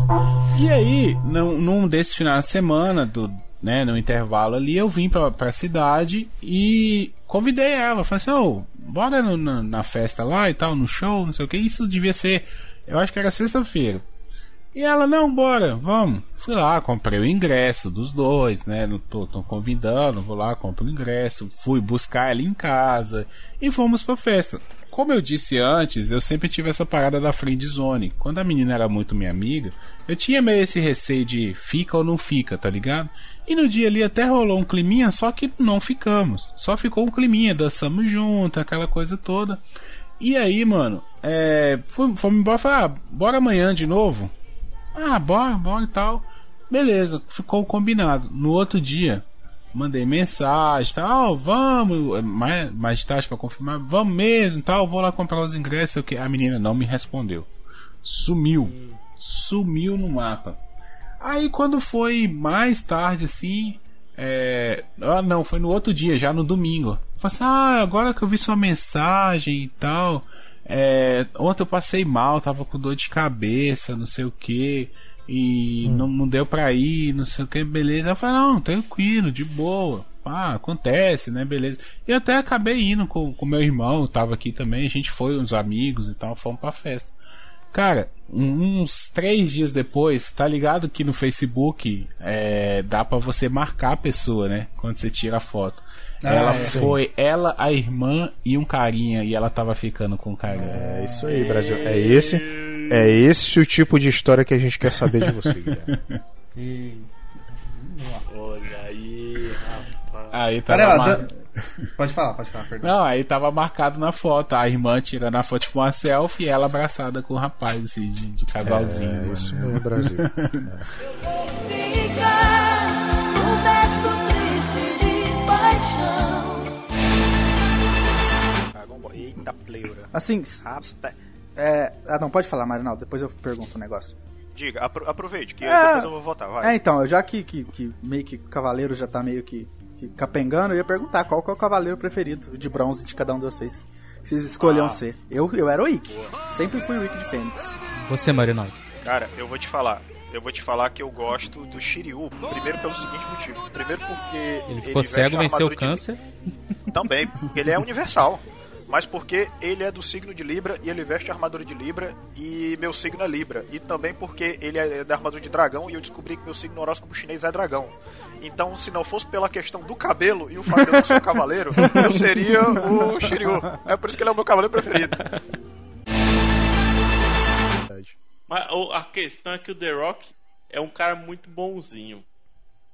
E aí, num, num desses finais de semana, do, né, no intervalo ali, eu vim pra, pra cidade e convidei ela. Falei assim, ô, bora no- na, na festa lá e tal, no show, não sei o que. Isso devia ser, eu acho que era sexta-feira. E ela, não, bora, vamos. Fui lá, comprei o ingresso dos dois, né? Não tô, tô convidando, vou lá, compro o ingresso. Fui buscar ela em casa e fomos pra festa. Como eu disse antes, eu sempre tive essa parada da friend zone. Quando a menina era muito minha amiga, eu tinha meio esse receio de fica ou não fica, tá ligado? E no dia ali até rolou um climinha, só que não ficamos. Só ficou um climinha, dançamos junto, aquela coisa toda. E aí, mano, é, fomos, embora, falei, ah, bora amanhã de novo? Ah, bora, bora e tal. Beleza, ficou combinado. No outro dia, mandei mensagem, tal, "Ah, vamos, mais, mais tarde pra confirmar, vamos mesmo, tal, vou lá comprar os ingressos, que a menina não me respondeu. Sumiu. Sumiu no mapa. Aí quando foi mais tarde assim, é... ah não, foi no outro dia, já no domingo. Falei assim, ah, agora que eu vi sua mensagem e tal, é, ontem eu passei mal, tava com dor de cabeça, não sei o que, e não, não deu pra ir, não sei o que, beleza. Eu falei, não, tranquilo, de boa. Ah, acontece, né? Beleza. E até acabei indo com o meu irmão, tava aqui também, a gente foi, uns amigos e tal, fomos pra festa. Cara, uns três dias depois, tá ligado que no Facebook é, dá pra você marcar a pessoa, né? Quando você tira a foto. Ah, ela é. foi ela, a irmã e um carinha, e ela tava ficando com o carinha. É isso aí, Brasil. É esse, é esse o tipo de história que a gente quer saber de você, <laughs> Guilherme. Olha aí, rapaz. Aí tava Pera, mar- Pode falar, pode falar, perdão. Não, aí tava marcado na foto, a irmã tirando a foto com uma selfie e ela abraçada com o rapaz, assim, de, de casalzinho. É, isso mesmo, Brasil. <laughs> Um verso triste de paixão. Eita, pleura. Assim, Rapaz. É... Ah, não, pode falar, Marinaldo, depois eu pergunto um negócio. Diga, apro- aproveite, que É. depois eu vou votar, vai. É, então, já que, que, que meio que cavaleiro já tá meio que, que capengando, eu ia perguntar qual que é o cavaleiro preferido de bronze de cada um de vocês. Que vocês escolham Ah. ser. Eu, eu era o Ikki. Sempre fui o Ikki de Fênix. Você, Marinaldo. Cara, eu vou te falar. Eu vou te falar que eu gosto do Shiryu. Primeiro pelo seguinte motivo. Primeiro porque. Ele ficou veste cego, venceu o armadura de- câncer. Também, porque ele é universal. Mas porque ele é do signo de Libra e ele veste a armadura de Libra e meu signo é Libra. E também porque ele é da armadura de dragão e eu descobri que meu signo no horóscopo chinês é dragão. Então, se não fosse pela questão do cabelo e o fato de eu não ser um cavaleiro, <laughs> eu seria o Shiryu. É por isso que ele é o meu cavaleiro preferido. Mas a questão é que o The Rock é um cara muito bonzinho.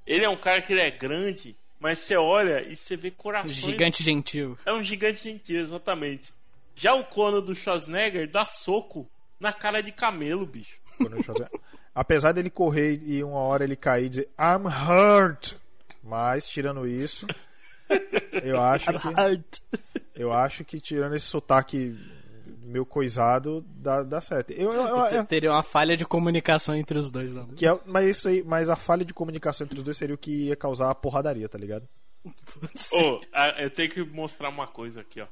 Ele é um cara que ele é grande, mas você olha e você vê corações. Gigante gentil. É um gigante gentil, exatamente. Já o Conan do Schwarzenegger dá soco na cara de camelo, bicho. Apesar dele correr e uma hora ele cair e dizer I'm hurt. Mas, tirando isso, eu acho <laughs> que. Eu acho que tirando esse sotaque meu coisado, dá, dá certo. Eu, eu- eu- eu- Teria uma falha de comunicação entre os dois, não. que é- mas isso aí, mas a falha de comunicação entre os dois seria o que ia causar a porradaria, tá ligado? Ô, a- eu tenho que mostrar uma coisa aqui, ó.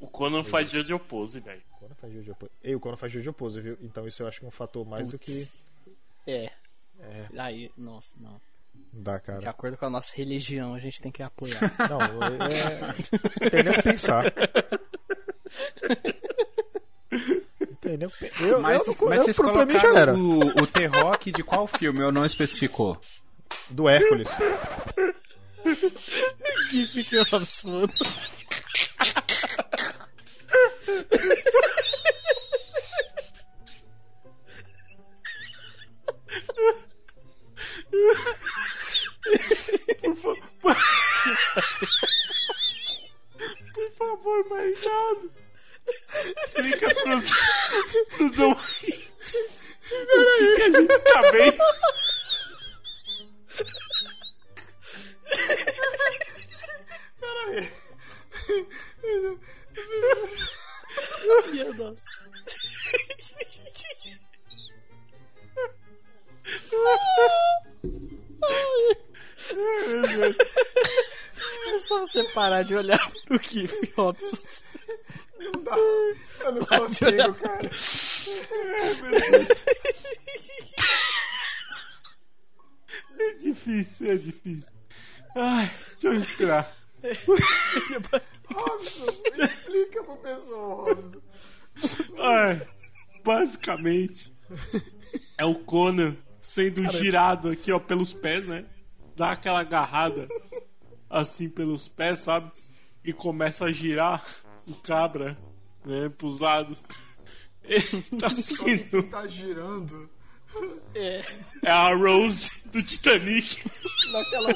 O Conan faz Jojo Pose, velho. Quando faz Jojo Pose. Ei, o Quando faz Jojo Pose, viu? Então isso eu acho que é um fator mais do que. É. É. Aí, nossa, não. Dá, De cara. acordo com a nossa religião, a gente tem que apoiar. Não, é. Não tem nem o que pensar. <laughs> Pensar. <laughs> Eu, mas eu não, mas eu, vocês pra mim já era. colocaram o, o T-Rock de qual filme? Eu não especificou. Do Hércules. <laughs> que fica absurdo. <laughs> parar de olhar pro Kiff Robson. Não dá. Eu não consigo, cara. É difícil, é difícil. Ai, deixa eu respirar. Robson, explica pro pessoal, Robson. Ai, basicamente, é o Conan sendo Cara, girado aqui, ó, pelos pés, né? Dá aquela agarrada assim pelos pés, sabe? E começa a girar o cabra, né, pros lados. <laughs> Ele tá sendo. Tá girando. É. É a Rose do Titanic. Naquela <laughs>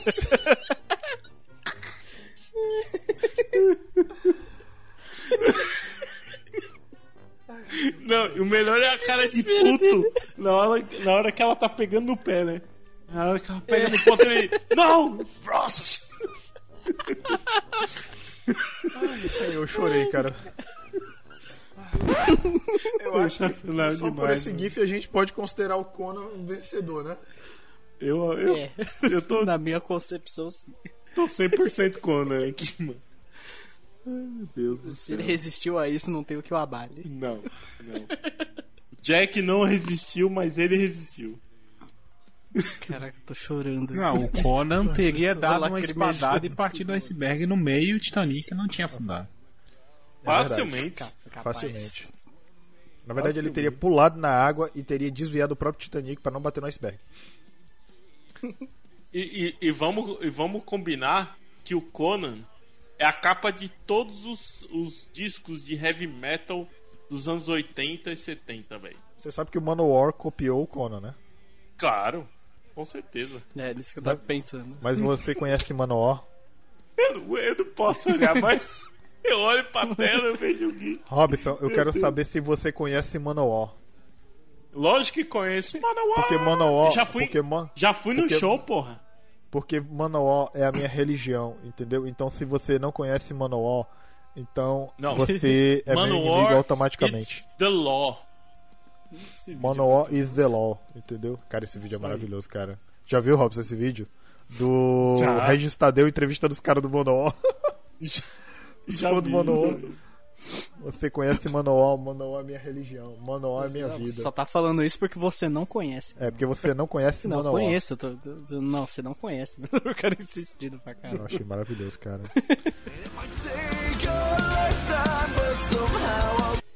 Não, e o melhor é a cara de puto na hora, na hora que ela tá pegando no pé, né? Na hora que ela pega no ponto ele. Não! Bros! Isso aí, eu chorei, cara. Eu acho que só por demais, esse mano. GIF a gente pode considerar o Conan um vencedor, né? Eu, eu, É. eu tô, Na minha concepção, sim. tô 100% Conan aqui, mano. Ai, meu Deus do Se céu. ele resistiu a isso, não tem o que o abale. Não, não. Jack não resistiu, mas ele resistiu. Caraca, tô chorando. Não, o Conan <laughs> teria dado uma espadada e partido o iceberg no meio e o Titanic não tinha afundado. Facilmente. Facilmente. Na verdade, ele teria pulado na água e teria desviado o próprio Titanic pra não bater no iceberg. E, e- e vamos, e vamos combinar que o Conan é a capa de todos os, os discos de heavy metal dos anos 80 e 70, velho. Você sabe que o Manowar copiou o Conan, né? Claro, com certeza. É, nisso que eu tava pensando. Mas você conhece que Manowar? Eu não, eu não posso olhar, mas eu olho pra tela e vejo o Gui. Robson, eu Meu quero saber se você conhece Manowar. Lógico que conheço Manowar. Porque Manowar. Já fui, porque já fui no porque- show, porra. Porque Manowar é a minha religião, entendeu? Então se você não conhece Manowar, então Não. você é meu Manowar, inimigo automaticamente. it's The Law. Manowar is the law, entendeu? Cara, esse vídeo é Isso aí. maravilhoso, cara. Já viu, Robson, esse vídeo? Do Já. Regis Tadeu entrevistando os caras do Manowar. <laughs> Já, Os já do vi. Você conhece Manowar, Manowar é minha religião, Manowar é minha Não, vida. Só tá falando isso porque você não conhece. É, porque você não conhece Não, Manowar. conheço. eu tô- eu- não, você não conhece. O cara insistindo pra Eu caramba. achei maravilhoso, cara. <laughs>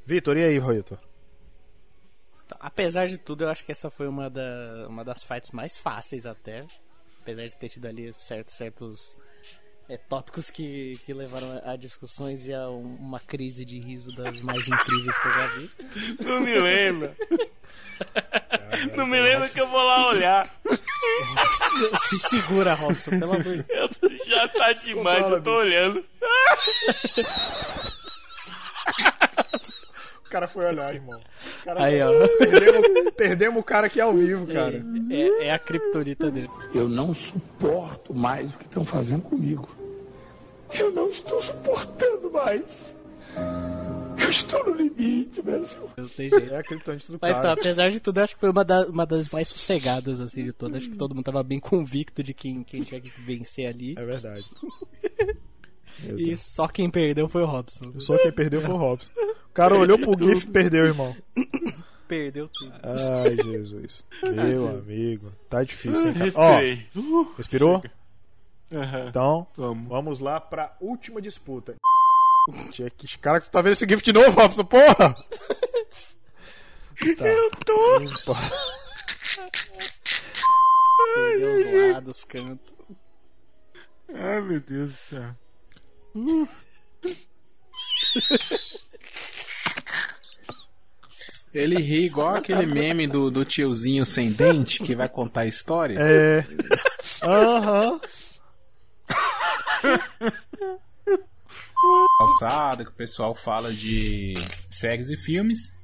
Vitor, e aí, Roito? Então, apesar de tudo, eu acho que essa foi uma, da, uma das fights mais fáceis até. Apesar de ter tido ali certos, certos é, tópicos que, que levaram a, a discussões e a um- uma crise de riso das mais incríveis que eu já vi. <laughs> Não me lembra. Não me lembra que eu vou lá olhar. <laughs> Se segura, Robson, pelo amor de Deus. Eu- já tá demais, Controla, eu tô olhando. <laughs> cara foi olhar, irmão. Cara- Aí, ó. Perdemos, perdemos o cara aqui ao vivo, cara. É, é a criptonita dele. Eu não suporto mais o que estão fazendo comigo. Eu não estou suportando mais. Eu estou no limite, Brasil. Não tem jeito. É a criptonite do Mas cara. então, apesar de tudo, acho que foi uma, da- uma das mais sossegadas, assim, de todas. Acho que todo mundo tava bem convicto de quem, quem tinha que vencer ali. É verdade. <laughs> E só quem perdeu foi o Robson. Só quem perdeu foi o Robson. O cara olhou pro GIF e perdeu, irmão. <coughs> Perdeu tudo. Ai, Jesus. Meu amigo. Tá difícil, hein, cara? Ó, respirou? Aham. Então, vamos. lá pra última disputa. Tinha que- Cara, tu tá vendo esse GIF de novo, Robson? Porra! <laughs> Tá. Eu tô. Limpa. Perdeu os lados, canto. Ai, meu Deus do céu. Ele ri igual aquele meme do, do tiozinho sem dente que vai contar a história. É. Aham. Calçada, que o pessoal fala de séries e filmes.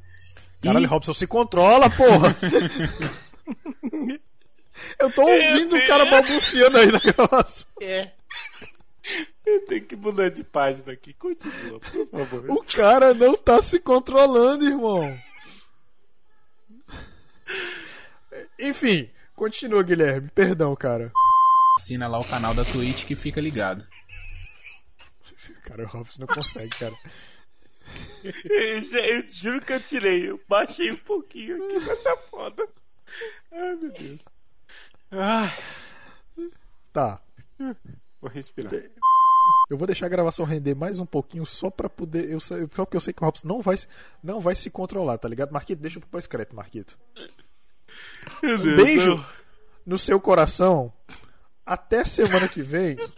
Caralho, Robson, se controla, porra! Eu tô ouvindo o cara balbuciando aí na gravação. É. Eu tenho que mudar de página aqui. Continua, por favor. O cara não tá se controlando, irmão. Enfim, continua, Guilherme. Perdão, cara. Assina lá o canal da Twitch que fica ligado. Cara, o Robson não consegue, cara. Eu, juro que eu tirei. Eu baixei um pouquinho aqui, mas tá foda. Ai, meu Deus. Ai, Tá. vou respirar. Eu vou deixar a gravação render mais um pouquinho só pra poder. Eu, sei- só porque eu sei que o Robson não vai, se- não vai se controlar, tá ligado? Marquito, deixa pro pós-crédito, Marquito. Meu Um Deus, beijo não. no seu coração. Até semana que vem. <laughs>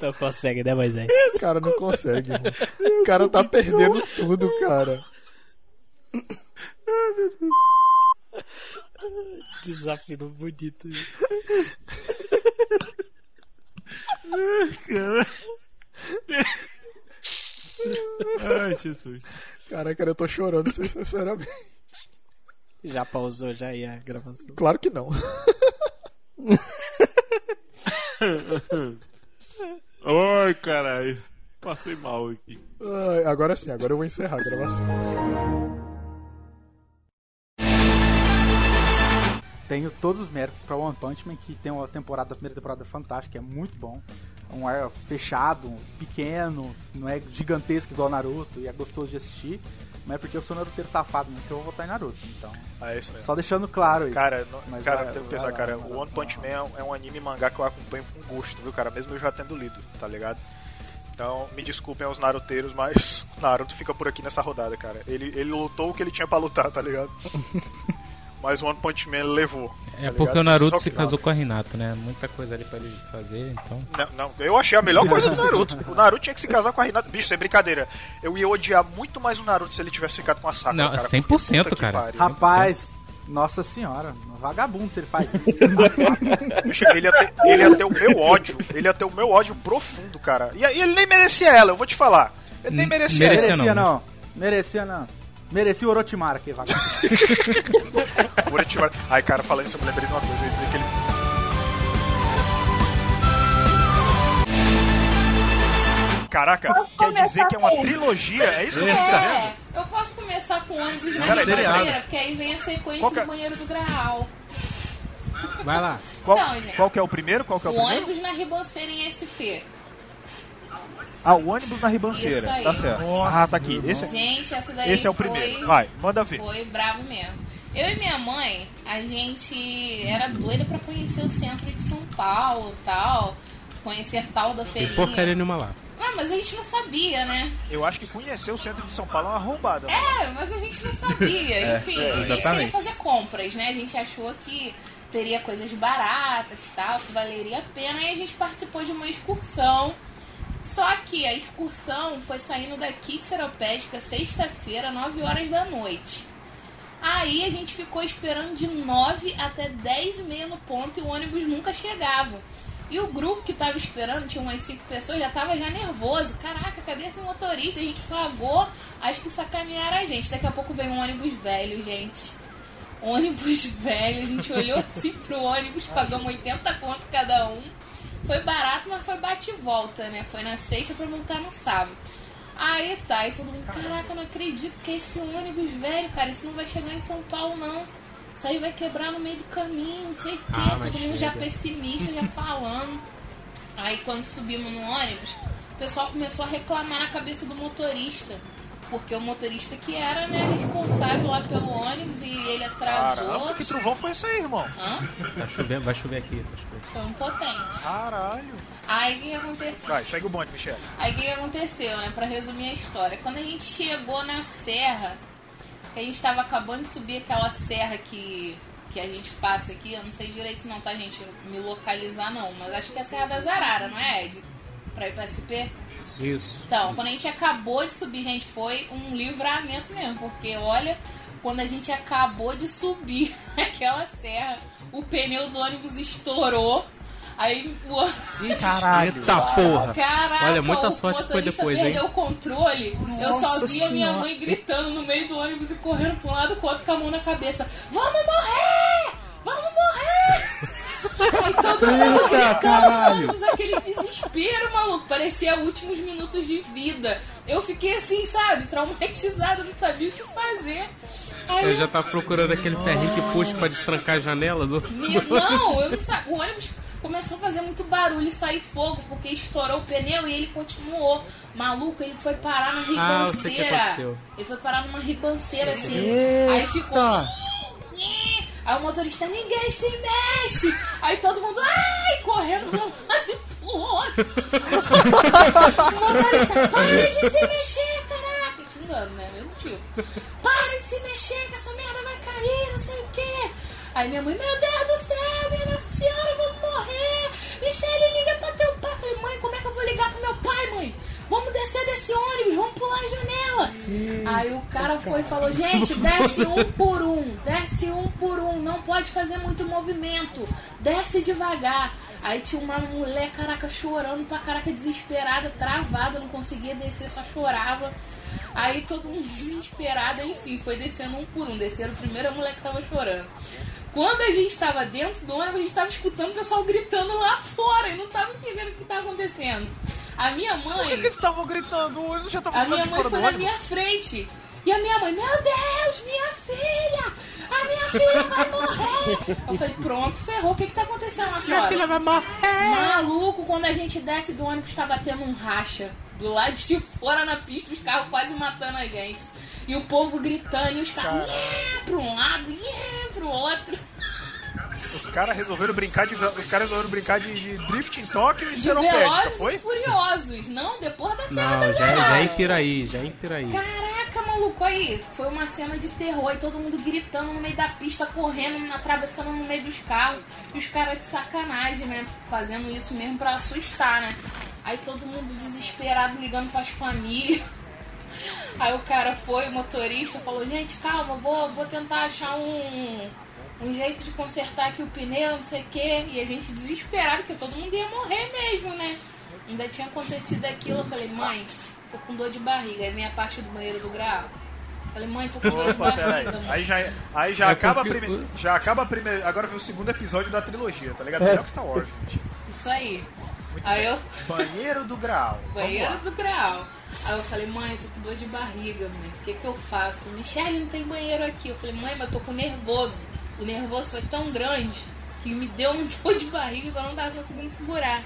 Não consegue, né, Moisés? O cara não consegue, irmão. O cara tá perdendo tudo, cara. <laughs> Desafio bonito. <laughs> Ai, Jesus. Caraca, cara, eu tô chorando, sinceramente. Já pausou já aí a gravação? Claro que não. <laughs> Ai, caralho. Passei mal aqui. Ai, agora sim, agora eu vou encerrar a gravação. Tenho todos os méritos pra One Punch Man, que tem uma temporada, a primeira temporada fantástica, é muito bom. Um ar fechado, pequeno, não é gigantesco igual Naruto, e é gostoso de assistir. Mas é porque eu sou naruteiro safado, né? Que eu vou votar em Naruto. Então, Ah, é isso mesmo. só deixando claro isso. Cara, não- Mas cara, vai- tem que pensar, lá, cara, o. One Punch Man é um- é um anime mangá que eu acompanho com gosto, viu, cara? Mesmo eu já tendo lido, tá ligado? Então, me desculpem aos naruteiros, mas <laughs> Naruto fica por aqui nessa rodada, cara. Ele, ele lutou o que ele tinha pra lutar, tá ligado? <laughs> mas o One Punch Man levou. É tá porque ligado? o Naruto se casou com a Hinata, né? Muita coisa ali pra ele fazer, então. Não, não, eu achei a melhor coisa do <laughs> Naruto. O Naruto tinha que se casar com a Hinata. Bicho, sem brincadeira. Eu ia odiar muito mais o Naruto se ele tivesse ficado com a Sakura, Não, cara. 100%, Puta que cara. pariu. Rapaz, nossa senhora, um vagabundo se ele faz isso. <laughs> Ele, ia ter, ele ia ter o meu ódio. Ele ia ter o meu ódio profundo, cara. E, e ele nem merecia ela, eu vou te falar. Ele nem merecia, Merecia ela. não. Merecia não. Merecia o Orochimaru aqui, vagabundo. <laughs> Orochimaru. Ai, cara, falando isso, eu me lembrei de uma coisa. Eu ia dizer que ele. Caraca, quer dizer que é uma trilogia? É isso que eu tô entendendo? É, eu posso começar com ônibus na porque aí vem a sequência que é- do banheiro do Graal. Vai lá. Qual, Então, qual que é o primeiro? Qual que é o O primeiro? ônibus na ribanceira em SP. Ah, o ônibus na ribanceira. Isso aí. Tá certo. Nossa, ah, tá aqui. Esse, Gente, essa daí esse é o foi- primeiro. Vai, manda ver. Foi bravo mesmo. Eu e minha mãe, a gente era doida pra conhecer o centro de São Paulo e tal. Conhecer tal da Tem feirinha. porcaria nenhuma lá. Ah, mas a gente não sabia, né? Eu acho que conhecer o centro de São Paulo é uma arrombada. né? É, mas a gente não sabia. É, <laughs> Enfim, é, a gente queria fazer compras, né? A gente achou que teria coisas baratas tal, que valeria a pena. E a gente participou de uma excursão. Só que a excursão foi saindo daqui de Seropédica sexta-feira, 9 horas da noite. Aí a gente ficou esperando de 9 até 10 e meia no ponto e o ônibus nunca chegava. E o grupo que tava esperando, tinha umas cinco pessoas, já tava já nervoso. Caraca, cadê esse motorista? A gente pagou, acho que sacanearam a gente. Daqui a pouco veio um ônibus velho, gente. Ônibus <laughs> velho, a gente olhou assim pro ônibus, pagamos 80 conto cada um. Foi barato, mas foi bate e volta, né? Foi na sexta pra voltar no sábado. Aí tá, e todo mundo, caraca, não acredito que é esse ônibus velho, cara, isso não vai chegar em São Paulo, não. Isso aí vai quebrar no meio do caminho, não sei o quê. Ah, todo mundo já pessimista, já <laughs> falando. Aí quando subimos no ônibus, o pessoal começou a reclamar na cabeça do motorista. Porque o motorista que era, né, responsável lá pelo ônibus e ele atrasou. Caramba, que trovão foi esse aí, irmão? Hã? Vai chover, vai chover aqui. Vai chover. Foi um potente. Caralho. Aí o que aconteceu? Vai, segue o bonde, Michel. Aí o que, que aconteceu, né? Pra resumir a história. Quando a gente chegou na serra, que a gente tava acabando de subir aquela serra que, que a gente passa aqui, eu não sei direito não, tá, gente? Me localizar não, mas acho que é a Serra da Zarara, não é, Ed? Pra ir pra SP? Isso. Então, quando a gente acabou de subir, gente, foi um livramento mesmo, porque olha, quando a gente acabou de subir <laughs> aquela serra, o pneu do ônibus estourou. Aí o. Ih, caralho. Eita porra. Caraca, Olha, muita o sorte que foi motorista depois, hein? perdeu o controle. eu só Nossa vi a minha mãe gritando no meio do ônibus e correndo pra um lado com o outro com a mão na cabeça. Vamos morrer! Aí todo mundo gritando aquele desespero, maluco. Parecia últimos minutos de vida. Eu fiquei assim, sabe, traumatizada, não sabia o que fazer. Aí Eu já tava procurando aquele ferrinho que puxa pra destrancar a janela do. Não, eu não sabia. O ônibus começou a fazer muito barulho e sair fogo, porque estourou o pneu e ele continuou. Maluco, ele foi parar na Ah, ribanceira. aconteceu. ele foi parar numa ribanceira assim. Eita. Aí ficou. Nhê. Aí o motorista, ninguém se mexe! Aí todo mundo, ai, correndo pra e pro outro. o motorista, para de se mexer, caraca! Xingando, né? Mesmo tipo. Para de se mexer, que essa merda vai cair, não sei o quê. Aí minha mãe, meu Deus do céu, minha Nossa Senhora, vamos morrer. Michele, liga pra teu pai. Falei, mãe, como é que eu vou ligar pro meu pai, mãe? Vamos descer desse ônibus, vamos pular a janela. Aí o cara foi e falou, gente, desce um por um, desce um por um, não pode fazer muito movimento, desce devagar. Aí tinha uma mulher, caraca, chorando pra caraca, desesperada, travada, não conseguia descer, só chorava. Aí todo mundo <laughs> desesperado, enfim, foi descendo um por um. Desceram primeiro a mulher que tava chorando. Quando a gente tava dentro do ônibus, a gente tava escutando o pessoal gritando lá fora e não tava entendendo o que tava acontecendo. A minha mãe. Por que, que eles estavam gritando? Ônibus já tava A minha mãe foi na minha frente. E a minha mãe, meu Deus, minha filha! A minha filha vai morrer! Eu falei, pronto, ferrou. O que que tá acontecendo lá Minha fora? filha vai morrer! Maluco, quando a gente desce do ônibus, tá batendo um racha. Do lado de fora na pista, os carros quase matando a gente. E o povo gritando, e os carros nhé, pra um lado, nhé, pro outro. Os caras resolveram brincar de. Os caras resolveram brincar de, de drift em Tóquio e Seropédica, velozes foi? furiosos. Não, depois da Serra Não, da já, é- já é em Piraí, já é em Piraí. Caraca, maluco, aí foi uma cena de terror, aí todo mundo gritando no meio da pista, correndo, atravessando no meio dos carros, e os caras de sacanagem, né? Fazendo isso mesmo pra assustar, né? Aí todo mundo desesperado ligando pras famílias. <laughs> Aí o cara foi, o motorista, falou, gente, calma, vou, vou tentar achar um, um jeito de consertar aqui o pneu, não sei o quê. E a gente desesperado, porque todo mundo ia morrer mesmo, né? Ainda tinha acontecido aquilo, eu falei, mãe, tô com dor de barriga. Aí vem a parte do banheiro do grau. Falei, mãe, tô com dor de barriga, mãe. Aí já, aí já É acaba a porque- primeira. Já acaba a primeira. Agora vem o segundo episódio da trilogia, tá ligado? Melhor que Star Wars, gente. Isso aí. aí eu. Banheiro do grau. <laughs> Banheiro do grau. Aí eu falei, mãe, eu tô com dor de barriga, mãe. O que que eu faço? Michelle, não tem banheiro aqui. Eu falei, mãe, mas eu tô com nervoso. O nervoso foi tão grande que me deu um <laughs> dor de barriga que eu não tava conseguindo segurar.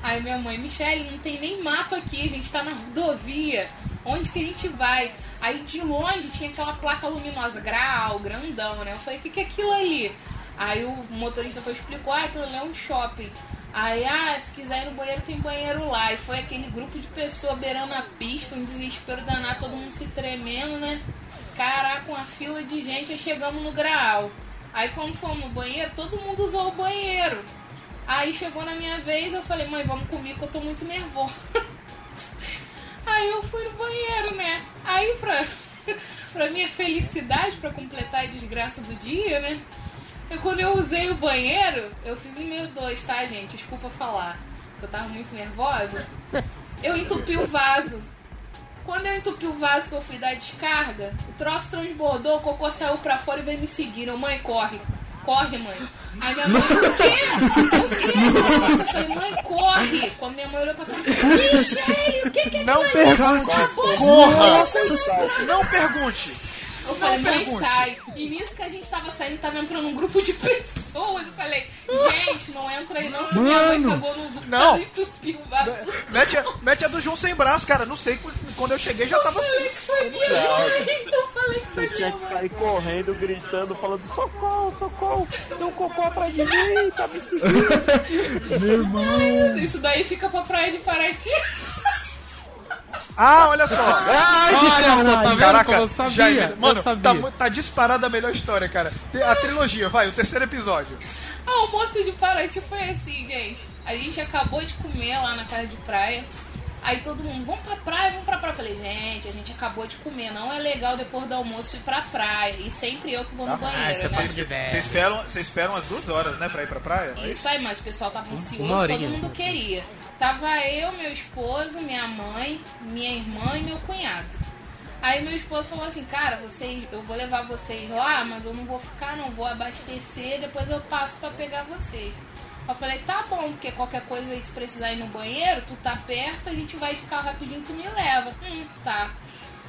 Aí minha mãe, Michelle, não tem nem mato aqui, a gente tá na rodovia. Onde que a gente vai? Aí de longe tinha aquela placa luminosa, grau, grandão, né? Eu falei, o que, que é aquilo ali? Aí o motorista foi explicou, ah, aquilo ali é um shopping. Aí, ah, se quiser ir no banheiro, tem banheiro lá. E foi aquele grupo de pessoas beirando a pista, um desespero danado, todo mundo se tremendo, né? Caraca, uma fila de gente, aí chegamos no grau. Aí quando fomos no banheiro, todo mundo usou o banheiro. Aí chegou na minha vez, eu falei, mãe, vamos comigo que eu tô muito nervosa. <laughs> Aí eu fui no banheiro, né? Aí pra, <laughs> pra minha felicidade, pra completar a desgraça do dia, né? Quando eu usei o banheiro, eu fiz em meio dois, tá, gente? Desculpa falar. Que eu tava muito nervosa. Eu entupi o vaso. Quando eu entupi o vaso que eu fui dar descarga, o troço transbordou, o cocô saiu pra fora e veio me seguir. Mãe, corre. Corre, mãe. Aí minha mãe, o quê? O quê? Eu falei, mãe, corre. Quando minha mãe olhou pra trás, Michele, o que que é Não pergunte. Corra. Não pergunte. Eu falei, mãe, sai. E nisso que a gente tava saindo, tava entrando um grupo de <laughs> pessoas. Eu falei, gente, não entra aí não, que minha mãe Mano. cagou no Não. entupiu o vaso. Mete a, mete a do João sem braço, cara. Não sei, quando eu cheguei já tava assim. Eu falei que foi Você tinha que sair correndo, gritando, falando: socorro, socorro, tem um cocô atrás de mim, tá me seguindo. <laughs> Meu irmão. Isso daí fica pra praia de Paraty. <laughs> Ah, olha só. Ai, olha só, tá vendo como eu sabia, Já, eu mano, sabia. Tá, tá disparada a melhor história, cara. A trilogia, vai, o terceiro episódio. O almoço de Paraty foi assim, gente. A gente acabou de comer lá na casa de praia. Aí todo mundo, vamos pra praia, vamos pra praia. Eu falei, gente, a gente acabou de comer. Não é legal depois do almoço ir pra praia. E sempre eu que vou no banheiro, né? Vocês esperam, vocês esperam as duas horas, né, pra ir pra praia? Isso aí, mas o pessoal tava ansioso, uma todo mundo queria. Tava eu, meu esposo, minha mãe, minha irmã e meu cunhado. Aí meu esposo falou assim, cara, vocês, eu vou levar vocês lá, mas eu não vou ficar, não vou abastecer, depois eu passo pra pegar vocês. Eu falei, tá bom, porque qualquer coisa aí, se precisar ir no banheiro, tu tá perto, a gente vai de carro rapidinho, tu me leva. Hum, tá.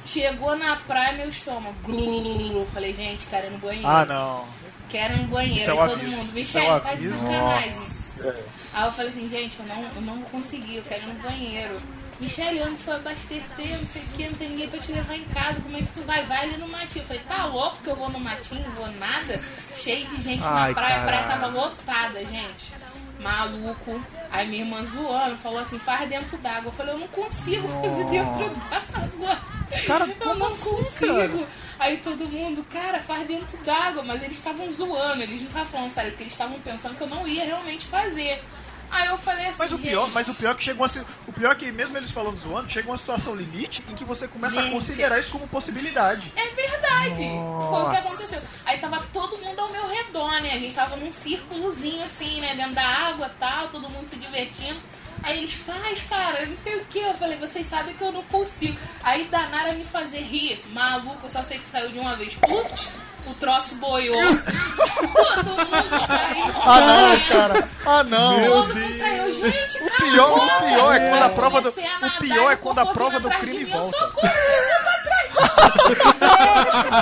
Chegou na praia, meu estômago. Glulululu. Falei, gente, quero ir no banheiro. Ah, não. Quero ir no banheiro. Isso é um todo aviso. mundo, Isso é um tá de sacanagem. Nossa. Aí eu falei assim, gente, eu não, eu não vou conseguir, eu quero ir no banheiro. Michelle, antes foi abastecer, não sei o que, não tem ninguém pra te levar em casa, como é que tu vai? Vai ali no matinho. Eu falei, tá louco que eu vou no matinho, não vou nada? Cheio de gente Ai, na praia, a praia caralho. tava lotada, gente. Maluco. Aí minha irmã zoando, falou assim, faz dentro d'água. Eu falei, eu não consigo fazer dentro d'água. Cara, eu não assim, consigo. cara? Aí todo mundo, cara, faz dentro d'água. Mas eles estavam zoando, eles não estavam falando sério, porque eles estavam pensando que eu não ia realmente fazer. Aí eu falei assim, Mas o pior, mas o pior é que chegou a ser, o pior é que mesmo eles falando zoando, chega uma situação limite em que você começa a Gente. considerar isso como possibilidade. É verdade. Foi o que Nossa. aconteceu. Aí tava todo mundo ao meu redor, né? A gente tava num círculozinho assim, né? Dentro da água e tal, todo mundo se divertindo. Aí eles, faz, cara, não sei o que. Eu falei, vocês sabem que eu não consigo. Aí danaram a me fazer rir. Maluco, eu só sei que saiu de uma vez. Putz, o troço boiou. <laughs> todo mundo saiu. Ah não, cara. Ah não. Todo mundo saiu, gente, O pior, o pior é quando a prova do, o pior é quando a prova do crime volta.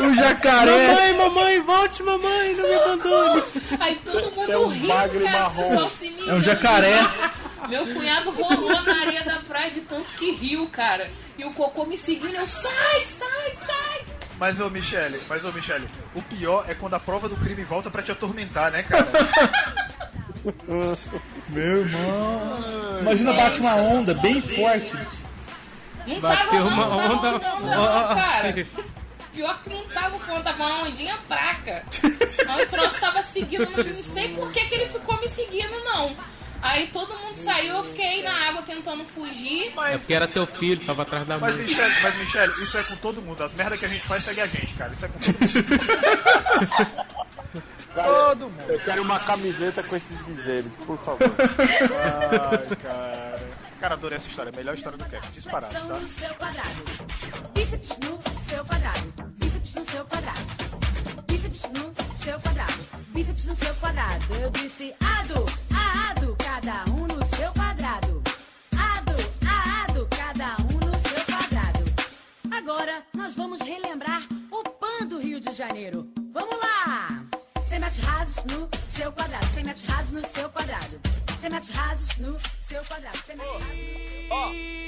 O jacaré. <laughs> Mamãe, mamãe, volte, mamãe, não me abandone. Aí todo mundo É um rindo, bagre cara, marrom. É um jacaré. Meu cunhado rolou na areia da praia de tanto que riu, cara. E o cocô me seguindo, eu sai, sai, sai. Mas ô Michele, mas ô Michele, o pior é quando a prova do crime volta pra te atormentar, né, cara? <laughs> Meu irmão. Imagina bate uma onda bem forte. Não Bateu uma onda não, forte. cara. Pior que não tava com tava uma ondinha fraca. <laughs> Mas o troço tava seguindo, mas não sei por que, que ele ficou me seguindo, não. Aí todo mundo saiu, eu fiquei na água tentando fugir. É porque era teu filho, tava atrás da mãe. Mas Michele, mas Michele, isso é com todo mundo. As merdas que a gente faz segue a gente, cara. Isso é com todo mundo. <laughs> Todo mundo. Eu quero uma camiseta com esses dizeres, por favor. Ai, cara. Cara, adorei essa história. Melhor história do cast. Disparado, tá? no seu quadrado. Bíceps no seu quadrado. Bíceps no seu quadrado. Bíceps no seu quadrado. Bíceps no seu quadrado. Eu disse ado, aado, cada um no seu quadrado. Ado, aado, cada um no seu quadrado. Agora nós vamos relembrar o PAN do Rio de Janeiro. Vamos lá! 100 metros rasos no seu quadrado. 100 metros rasos no seu quadrado. 100 metros rasos no seu quadrado. 100 metros rasos.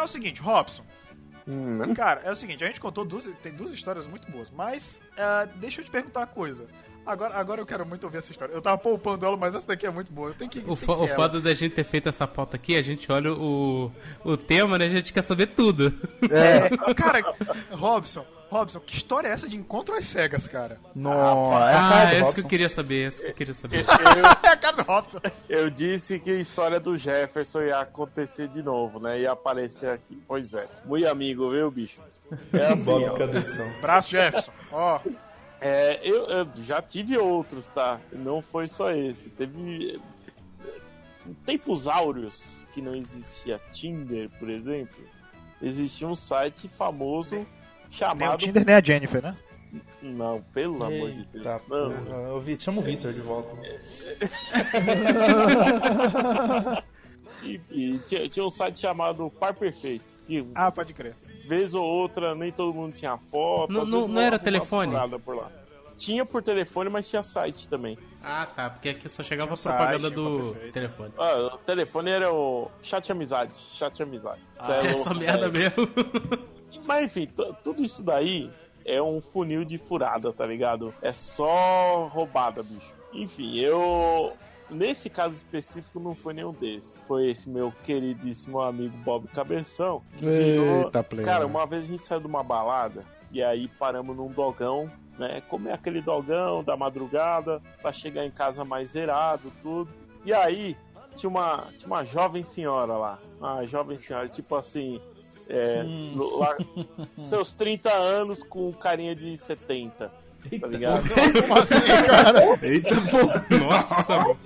Mas é o seguinte, Robson. Cara, é o seguinte, a gente contou duas, tem duas histórias muito boas, mas ah, deixa eu te perguntar uma coisa. Agora, agora eu quero muito ouvir essa história. Eu tava poupando ela, mas essa daqui é muito boa. Eu tenho que. O, tem que fo- ser o ela. foda da gente ter feito essa pauta aqui, a gente olha o, o tema, né? A gente quer saber tudo. É, cara, Robson, Robson, que história é essa de encontro às cegas, cara? Nossa, é a Ah, cara do essa que eu queria saber, essa que eu queria saber. <laughs> <laughs> é a cara do Robson. Eu disse que a história do Jefferson ia acontecer de novo, né? Ia aparecer aqui. Pois é. Muito amigo, viu, bicho? É <laughs> assim, ó. Braço, Jefferson. Ó. É, eu, eu já tive outros, tá? Não foi só esse. Teve. Em tempos áureos, que não existia Tinder, por exemplo, existia um site famoso Nem o chamado. Tinder, nem a Jennifer, né? Não, pelo amor de Deus. Eita, Não. Eu vi- Chama o Vitor de volta. <laughs> Enfim, tinha, tinha um site chamado Par Perfeito. Que Ah, pode crer. vez ou outra nem todo mundo tinha foto. Não- não- não era telefone? Por lá. Tinha por telefone, mas tinha site também. Ah, tá, porque aqui só chegava a Tinha propaganda site, do telefone. Ah, o telefone era o chat amizade. Chat amizade. Ah, é <laughs> essa louco, merda é. mesmo. Mas enfim, tudo isso daí é um funil de furada, tá ligado? É só roubada, bicho. Enfim, eu. Nesse caso específico não foi nenhum desses. Foi esse meu queridíssimo amigo Bob Cabeção. Eita, play. Cara, uma vez a gente saiu de uma balada e aí paramos num dogão, né? Comer aquele dogão da madrugada pra chegar em casa mais zerado, tudo. E aí tinha uma, tinha uma jovem senhora lá. Uma jovem senhora, tipo assim. É, Hum. lá, <laughs> seus 30 anos com carinha de 70. Tá ligado? <laughs> Como assim, cara? Eita, pô. Nossa.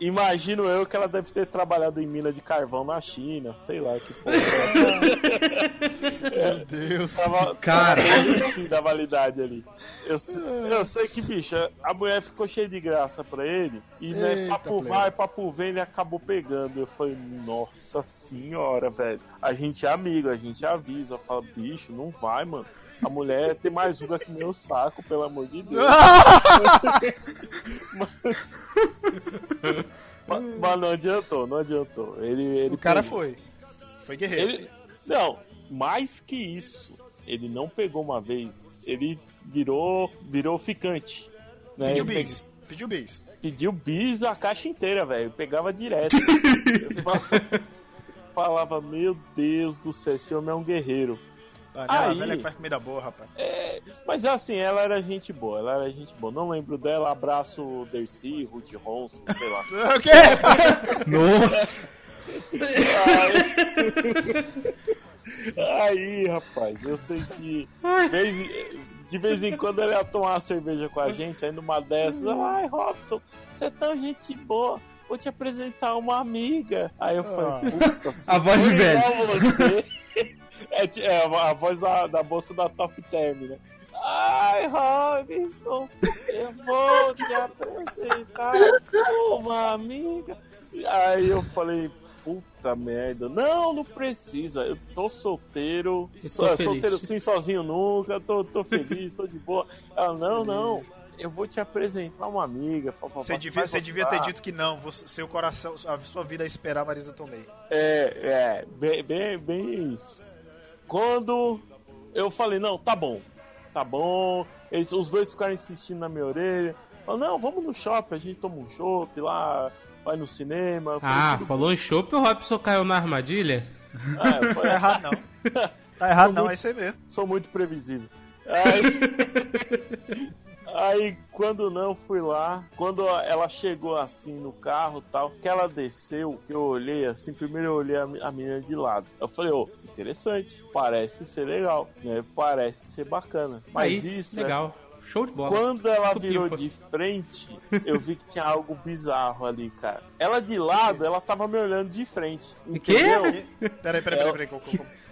Imagino eu que ela deve ter trabalhado em mina de carvão na China, sei lá que porra. <laughs> Meu Deus. Tava, Cara. tava fim da validade ali. Eu, eu sei que, bicho, a mulher ficou cheia de graça pra ele. E né, Eita, papo plebe. vai, papo vem, ele acabou pegando. Eu falei, nossa senhora, velho. A gente é amigo, a gente avisa. Eu falo, bicho, não vai, mano. A mulher tem mais uva que meu saco, pelo amor de Deus. <laughs> mas, mas não adiantou, não adiantou. Ele, ele O cara pegou. foi. Foi guerreiro. Ele, não, mais que isso, ele não pegou uma vez, ele virou, virou ficante. Né? Pediu bis. Pediu bis. pe- Pediu bis a caixa inteira, velho. Pegava direto. <laughs> Eu falava- Falava, meu Deus do céu, esse homem é um guerreiro. Panela Aí- velha que faz comida boa, rapaz. É, mas assim, ela era gente boa, ela era gente boa. Não lembro dela, abraço Dercy, Ruth Ronson, sei lá. <laughs> O quê? <laughs> Nossa. Aí, rapaz, eu sei que de vez em quando ele ia tomar uma cerveja com a gente, aí numa dessas, ai, Robson, você é tão gente boa, vou te apresentar uma amiga. Aí eu falei, puta, se A voz de velho. você. <laughs> É, é, a voz da, da moça da Top Term, né? Ai, Robson, eu vou te apresentar uma amiga. Aí eu falei, puta merda. Não, não precisa. Eu tô solteiro. Sou, feliz. solteiro sim, sozinho nunca. Tô, tô feliz, tô de boa. Ela, não, não. Eu vou te apresentar uma amiga. pá, pá, Você devia, você devia ter dito que não. Você, seu coração, a sua vida é esperar a Marisa Tomei. É, é, bem, bem, bem isso. Quando eu falei, não, tá bom, tá bom. Eles, os dois ficaram insistindo na minha orelha. Falaram, não, vamos no shopping, a gente toma um chopp lá, vai no cinema. Ah, "Tudo falou em chopp, o Robson caiu na armadilha? bom." É, foi Tá errado, não. Tá errado, não, é isso aí mesmo. Sou muito previsível. Aí, aí, quando não, fui lá. Quando ela chegou assim no carro tal, que ela desceu, que eu olhei assim, primeiro eu olhei a, a menina de lado. Eu falei, ô, interessante, parece ser legal, né? Parece ser bacana. Mas Aí, isso, é- legal. Show de bola. quando ela Supimpa. virou de frente, eu vi que tinha algo bizarro ali, cara. Ela de lado, ela tava me olhando de frente. quê? Entendeu? <laughs> Peraí, peraí, peraí, peraí. co-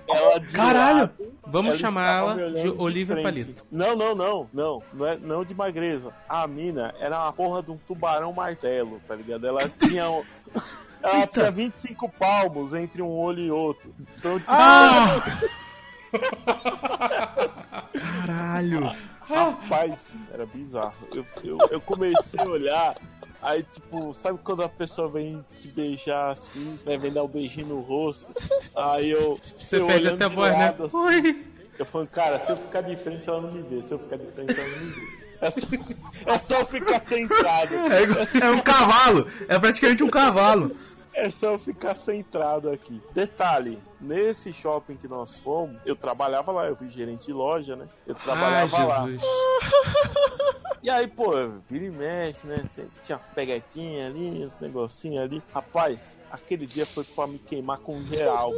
Ela de Caralho! lado, Vamos ela chamar ela de Olivia frente. Palito. Não, não, não, não. Não, é, não de magreza. A mina era uma porra de um tubarão martelo, tá ligado? Ela tinha. um- <laughs> Ela tinha 25 palmos entre um olho e outro. Então, tipo, Ah! <laughs> Caralho! Rapaz, era bizarro. Eu, eu, eu comecei a olhar, aí tipo, sabe quando a pessoa vem te beijar assim, né, vem dar um beijinho no rosto? Aí eu. Você eu perde até a voz, né? assim, Eu falei, cara, se eu ficar de frente ela não me vê, se eu ficar de frente ela não me vê. É só, é só eu ficar centrado. É, é um cavalo! É praticamente um cavalo! É só eu ficar centrado aqui. Detalhe, Nesse shopping que nós fomos, eu trabalhava lá, eu fui gerente de loja, né? Eu trabalhava lá. <laughs> E aí, pô, vira e mexe, né? Sempre tinha as peguetinhas ali, uns negocinhos ali. Rapaz, aquele dia foi pra me queimar com geral.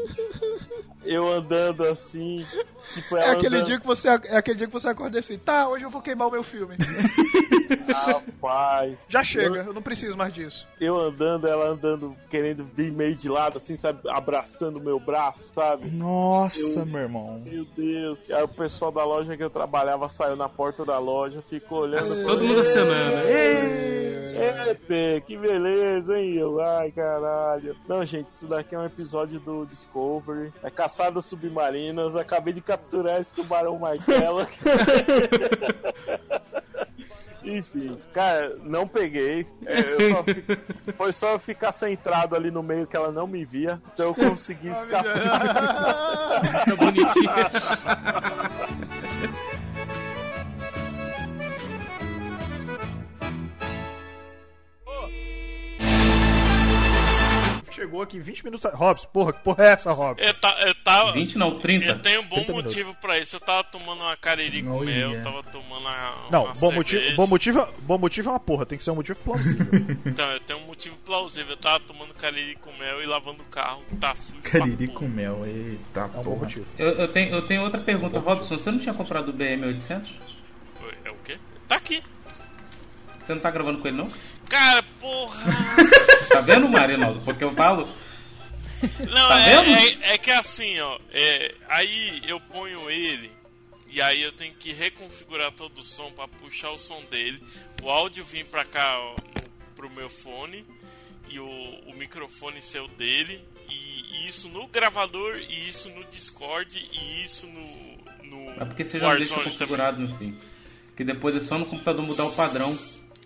<laughs> Eu andando assim, tipo, É aquele, andando- dia que você, é aquele dia que você acorda assim, tá, hoje eu vou queimar o meu filme. <laughs> Rapaz. Já chega, eu não preciso mais disso. Eu andando, ela andando, querendo vir meio de lado, assim, sabe? Abraçando o meu braço, sabe? Nossa, Eu- meu irmão. Meu Deus. E aí o pessoal da loja que eu trabalhava saiu na porta da loja, ficou olhando. Assim, todo mundo acenando. É, Pê, que beleza, hein? Eu, ai, caralho. Não, gente, isso daqui é um episódio do Discovery. É caçadas submarinas. Acabei de capturar esse tubarão Martela. <laughs> Enfim, cara, não peguei. É, eu só fi- <laughs> Foi só eu ficar centrado ali no meio que ela não me via. Então eu consegui escapar. Tá <laughs> <laughs> bonitinho. Chegou aqui 20 minutos. Robson, porra, que porra é essa, Robson? Eu, ta, eu tava. 20 não, 30. Eu tenho um bom 30 minutos. motivo pra isso. Eu tava tomando uma cariri com mel, yeah. tava tomando uma. Não, uma bom motivo, bom, motivo, bom motivo é uma porra, tem que ser um motivo plausível. <laughs> Então, eu tenho um motivo plausível. Eu tava tomando cariri com mel e lavando o carro. Tá sujo. Cariri com mel, eita porra. Eu, eu tenho, eu tenho outra pergunta, Robson. Você não tinha comprado o BM800? Oi, É o quê? Tá aqui. Você não tá gravando com ele, não? Cara, porra! Tá vendo, Marinaldo? Porque eu falo. Não, Tá é, é, é que assim, ó. é, aí eu ponho ele. E aí eu tenho que reconfigurar todo o som pra puxar o som dele. O áudio vir pra cá, ó, pro meu fone. E o, o microfone ser o dele. E, e isso no gravador, e isso no Discord, e isso no. no É porque você já não deixa configurado no fim. Que depois é só no computador mudar o padrão.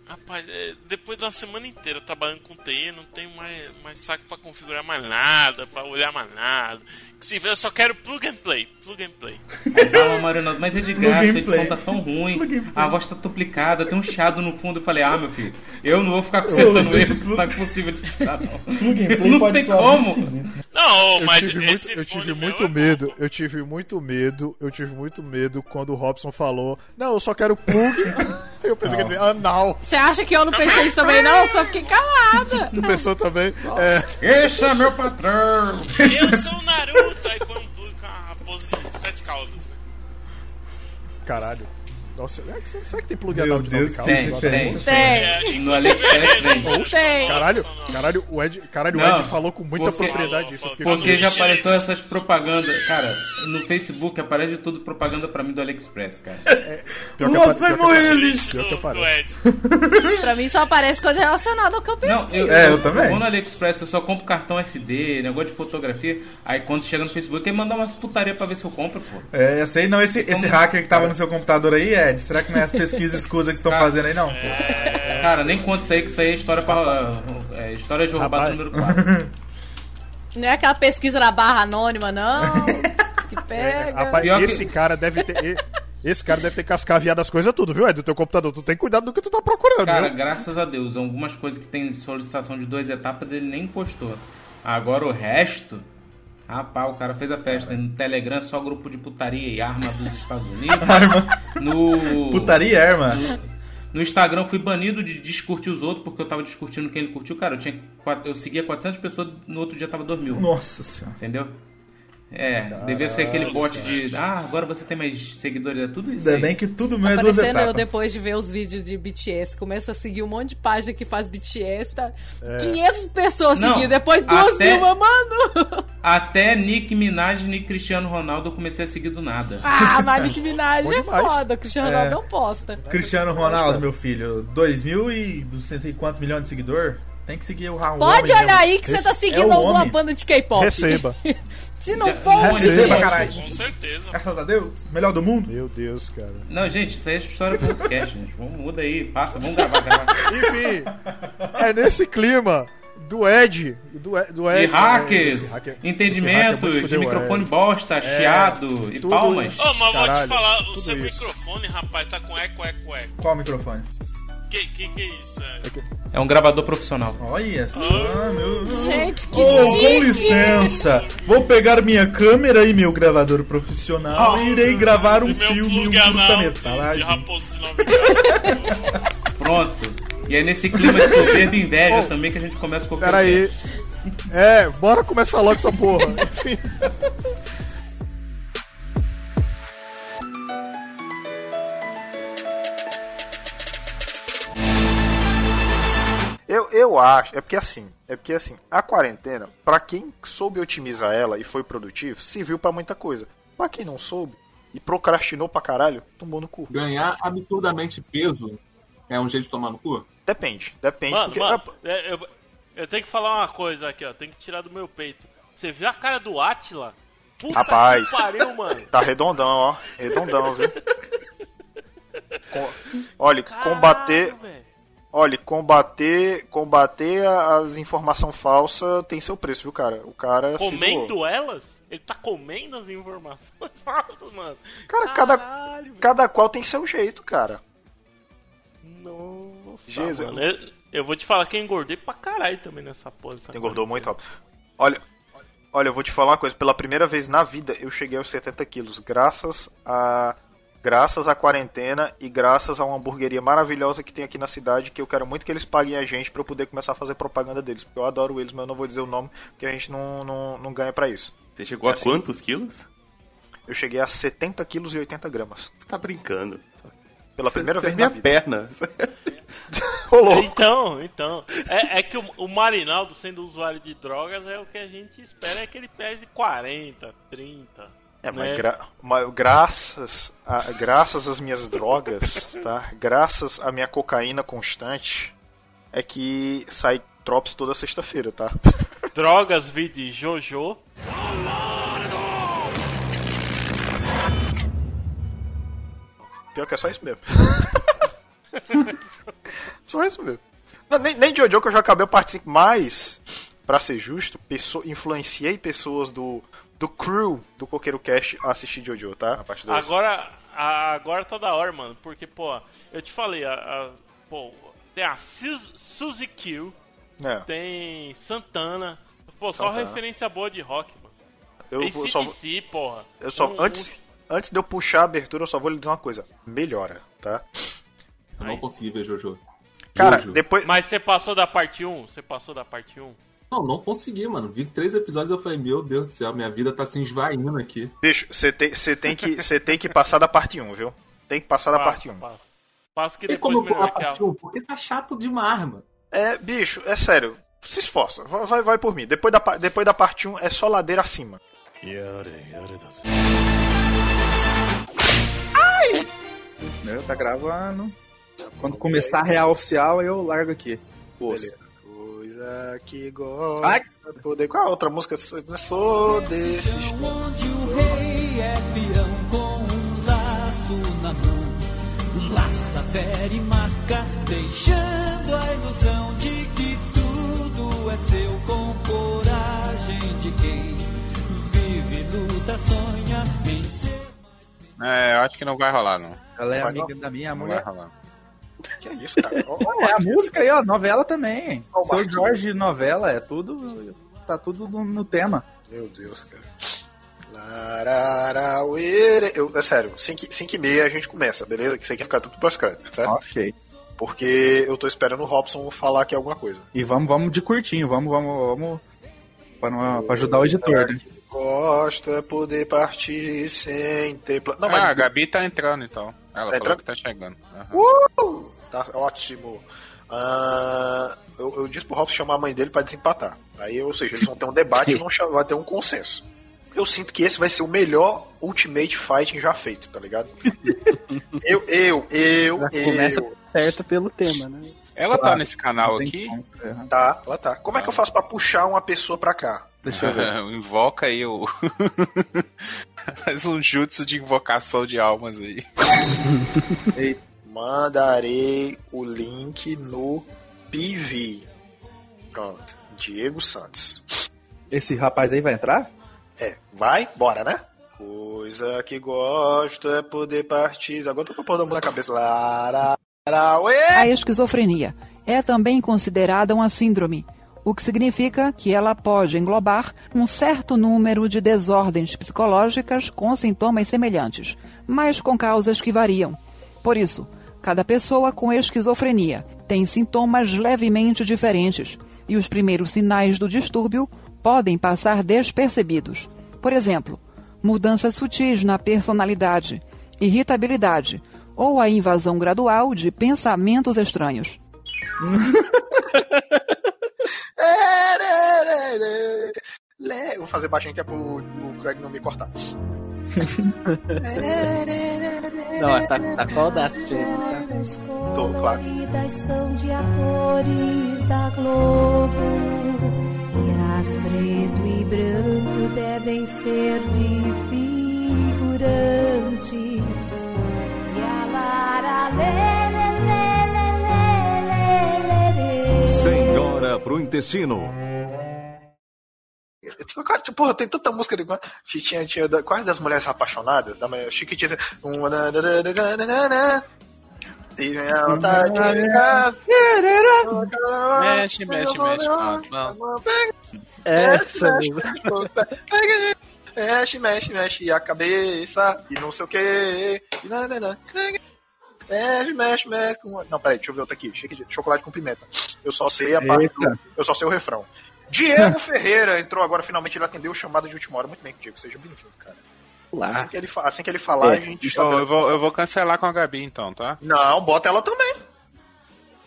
Rapaz, é, depois da semana inteira trabalhando com TI, não tenho mais, mais saco pra configurar mais nada, pra olhar mais nada. Que se vê, eu só quero plug and play, plug and play. Aí fala, Marinaldo, mas é de Plug graça, a edição tá tão ruim, a voz tá duplicada, tem um chiado no fundo. Eu falei, ah, meu filho, eu não vou ficar consertando isso, não é possível de tirar, não. Plug and play não pode tem como. muito Não, eu mas tive esse muito, eu tive muito é medo, eu tive muito medo, eu tive muito medo quando o Robson falou, não, eu só quero plug. <laughs> eu pensei que ia dizer anal. Você acha que eu não pensei isso também, não? Eu só fiquei calada. Tu pensou também? É. Esse é meu patrão. Eu sou o Naruto, aí põe um com a raposa de sete caudas. Caralho. Nossa, é será que tem plug Meu anal de nove Deus, que Lá referência. dentro? Tem. É, No AliExpress <laughs> tem. Tem. Caralho, caralho, o Ed, caralho, o Ed falou com muita porque- propriedade fiquei Porque já apareceu essas propagandas. Cara, no Facebook aparece tudo propaganda pra mim do AliExpress, cara. Pior que Nossa, vai morrer. Ed. <laughs> Pra mim só aparece coisa relacionada ao que eu Não, pesquiso. eu, É, eu também. vou no AliExpress, eu só compro cartão SD, negócio de fotografia. Aí quando chega no Facebook, ele manda umas putaria pra ver se eu compro, pô. É, eu sei, não, esse, esse hacker que tava no seu computador aí, Ed, será que não é as pesquisas escusas que estão Cara, fazendo aí, não? Cara, nem conta isso aí, que isso aí é história pra. É, história de roubado número 4. <laughs> Não é aquela pesquisa na barra anônima, não. <laughs> Que pega. Rapaz, Pior que- esse cara deve ter. e- Esse cara deve ter cascaviado as coisas tudo, viu, Ed? Do teu computador. Tu tem cuidado do que tu tá procurando, Cara, viu? graças a Deus, algumas coisas que tem solicitação de duas etapas ele nem postou. Agora o resto. Rapaz, o cara fez a festa no Telegram, só grupo de putaria e arma dos <laughs> Estados Unidos. No. Putaria e arma. No Instagram fui banido de descurtir os outros, porque eu tava discutindo quem ele curtiu. Cara, eu, tinha, eu seguia 400 pessoas, no outro dia tava 2 mil. Nossa senhora. Entendeu? É, devia ser aquele bot de. Ah, agora você tem mais seguidores, é tudo isso. Ainda bem que tudo Tá meio duas parecendo eu depois de ver os vídeos de BTS. Começa a seguir um monte de página que faz BTS, tá? É. 500 pessoas Não, seguindo, depois 2 até- mil, mano. Até Nick Minaj e Nick Cristiano Ronaldo eu comecei a seguir do nada. Ah, mas Nick Minaj é foda. O Cristiano É. Ronaldo não posta. Cristiano Ronaldo, meu filho, 2 mil e 200 e quantos milhões de seguidor? Tem que seguir o Raul. Pode olhar aí que você tá É seguindo o alguma homem. banda de K-pop. Receba. <laughs> Se não for Receba, caralho. Com certeza. Graças a Deus, melhor do mundo. Meu Deus, cara. Não, gente, isso aí é história do podcast, gente. Vamos, muda aí, passa, vamos gravar, gravar. <laughs> Enfim, é nesse clima do Ed. Do, Ed- do Ed. né, hackers, esse hacker- esse hacker é entendimentos, de microfone é. bosta, chiado e tudo palmas. Ô, mas vou te Caralho, falar, o seu isso. microfone, rapaz, tá com eco, eco, eco. Qual o microfone? Que que, que é isso? É? É um gravador profissional. Olha só, meu. Gente, que Ô, com licença, vou pegar minha câmera e meu gravador profissional e irei gravar um filme, um curta-metragem. Pronto. E é nesse clima de soberba e inveja também que a gente começa com o Pera aí. É, bora começar logo essa porra. <laughs> Enfim. Eu, eu acho, é porque assim, é porque assim, a quarentena, pra quem soube otimizar ela e foi produtivo, serviu pra muita coisa. Pra quem não soube e procrastinou pra caralho, tomou no cu. Ganhar absurdamente peso é um jeito de tomar no cu? Depende, depende. Mano, porque, mano, é, eu, eu tenho que falar uma coisa aqui, ó. Tem que tirar do meu peito. Você viu a cara do Atila? Puta Rapaz, que pariu, mano. tá redondão, ó. Redondão, viu? <laughs> Com- olha, combater. Olha, combater, combater as informações falsas tem seu preço, viu, cara? O cara. Comendo elas? Ele tá comendo as informações <laughs> falsas, mano. Cara, cada, cada qual tem seu jeito, cara. Nossa, Jesus. mano. Eu, eu vou te falar que eu engordei pra caralho também nessa porra. dessa Engordou muito, ó. Olha, olha, eu vou te falar uma coisa. Pela primeira vez na vida, eu cheguei aos 70 quilos. Graças a... Graças à quarentena e graças a uma hamburgueria maravilhosa que tem aqui na cidade, que eu quero muito que eles paguem a gente pra eu poder começar a fazer propaganda deles. Porque eu adoro eles, mas eu não vou dizer o nome, porque a gente não, não, não ganha pra isso. Você chegou a Assim. quantos quilos? Eu cheguei a 70 quilos e 80 gramas. Você tá brincando. Pela Você- primeira você vez é minha na vida. perna. <laughs> Então, então. É, é que o, o Marinaldo, sendo usuário de drogas, é o que a gente espera é que ele pese 40, 30. É, mas, né? gra- mas graças, a, graças às minhas drogas, tá? Graças à minha cocaína constante, é que sai Drops toda sexta-feira, tá? <laughs> Drogas, vide Jojo. Pior que é só isso mesmo. <laughs> só isso mesmo. Não, nem, nem Jojo que eu já acabei participando, mas, pra ser justo, pesso- influenciei pessoas do, do crew do Coqueiro Cast a assistir Jojo, tá? A parte. Agora, a- agora tá da hora, mano. Porque, pô, eu te falei, a, a- pô, tem a Sus- Suzy Q, É. tem Santana. Pô, só Santana. referência boa de rock, mano. Eu vou- só porra. Eu só, Um- antes, antes de eu puxar a abertura, eu só vou lhe dizer uma coisa. Melhora, tá? Eu não consegui ver Jojo. Cara, Jojo. depois. Mas você passou da parte 1? Você passou da parte 1? Não, não consegui, mano. Vi três episódios e eu falei, meu Deus do céu, minha vida tá se esvaindo aqui. Bicho, você tem, tem, que, você tem que passar da parte 1, viu? Tem que passar da parte 1. passa. Passa que Tem depois como a parte 1? Porque tá chato demais, mano. É, bicho, é sério. Se esforça. Vai, vai, vai por mim. Depois da, depois da parte 1 é só ladeira acima. Meu, tá gravando. Quando começar a real oficial, aí eu largo aqui. Pô, Coisa que gosta. Ai. Poder... Qual é a outra música? Sou sou desse. Onde o rei é peão com um laço na mão. Laça, fere e marca, deixando a ilusão de que tudo é seu com coragem de quem vive, luta, sonha em ser. É, eu acho que não vai rolar, não. Ela é Vai amiga não? da minha Não mulher. vai rolar. Que é isso, cara? É, a música aí, ó, novela também. Ó, o Seu. Jorge novela, é tudo. Tá tudo no, no tema. Meu Deus, cara. Eu, é sério, 5 e meia a gente começa, beleza? Que isso aqui fica tudo créditos, certo? Ok. Porque eu tô esperando o Robson falar aqui alguma coisa. E vamos, vamos de curtinho, vamos, vamos, vamos. Pra, não- pra ajudar o editor, né? Gosto é poder partir sem ter plano. Não, ah, mas a Gabi tá entrando então. Ela Tá falou que tá chegando. Aham. Uh! Tá ótimo. Ah, eu, eu disse pro Robson chamar a mãe dele pra desempatar. Aí, ou seja, eles vão ter um debate e vão vai ter um consenso. Eu sinto que esse vai ser o melhor Ultimate Fighting já feito, tá ligado? <laughs> eu, eu, eu, Já eu. começa certo pelo tema, né? Ela tá Claro, nesse canal aqui? Tá, ela tá. Como é que eu faço pra puxar uma pessoa pra cá? Deixa eu ver. <laughs> Invoca aí o. <laughs> Faz um jutsu de invocação de almas aí. Mandarei o link no PV. Pronto. Diego Santos. Esse rapaz aí vai entrar? É, vai? Bora, né? Coisa que gosto é poder partir. Agora eu tô com a porra da mão na cabeça. Lara, lara, ué! A esquizofrenia é também considerada uma síndrome, o que significa que ela pode englobar um certo número de desordens psicológicas com sintomas semelhantes, mas com causas que variam. Por isso, cada pessoa com esquizofrenia tem sintomas levemente diferentes e os primeiros sinais do distúrbio podem passar despercebidos. Por exemplo, mudanças sutis na personalidade, irritabilidade ou a invasão gradual de pensamentos estranhos. <laughs> Le- Vou fazer baixinho que é pro, pro Craig não me cortar. <laughs> Não, tá, tá com Audacity aí, tá? Tô, claro. Corridas são de atores da Globo E as preto e branco devem ser de figurantes E a Lara lê, Senhora pro intestino. Eu cara, Porra, tem tanta música de. Tinha, tinha da- quais das mulheres apaixonadas? Da Chiquitinha. assim, uma da- da- da- da- da- da- da- da. E ela tá de- Mexe, mexe, mexe. Essa Mexe, mexe, mexe a cabeça e não sei o que. Mexe, mexe, mexe. com- Não, peraí, deixa eu ver outra aqui. Chique- Chocolate com pimenta. Eu só sei a parte do. Eu só sei o refrão. Diego <laughs> Ferreira entrou agora, finalmente ele atendeu o chamado de última hora. Muito bem, Diego, seja bem-vindo, cara. Assim que ele, fa- assim que ele falar, a gente. Então, eu, vou, eu vou cancelar com a Gabi então, tá? Não, bota ela também.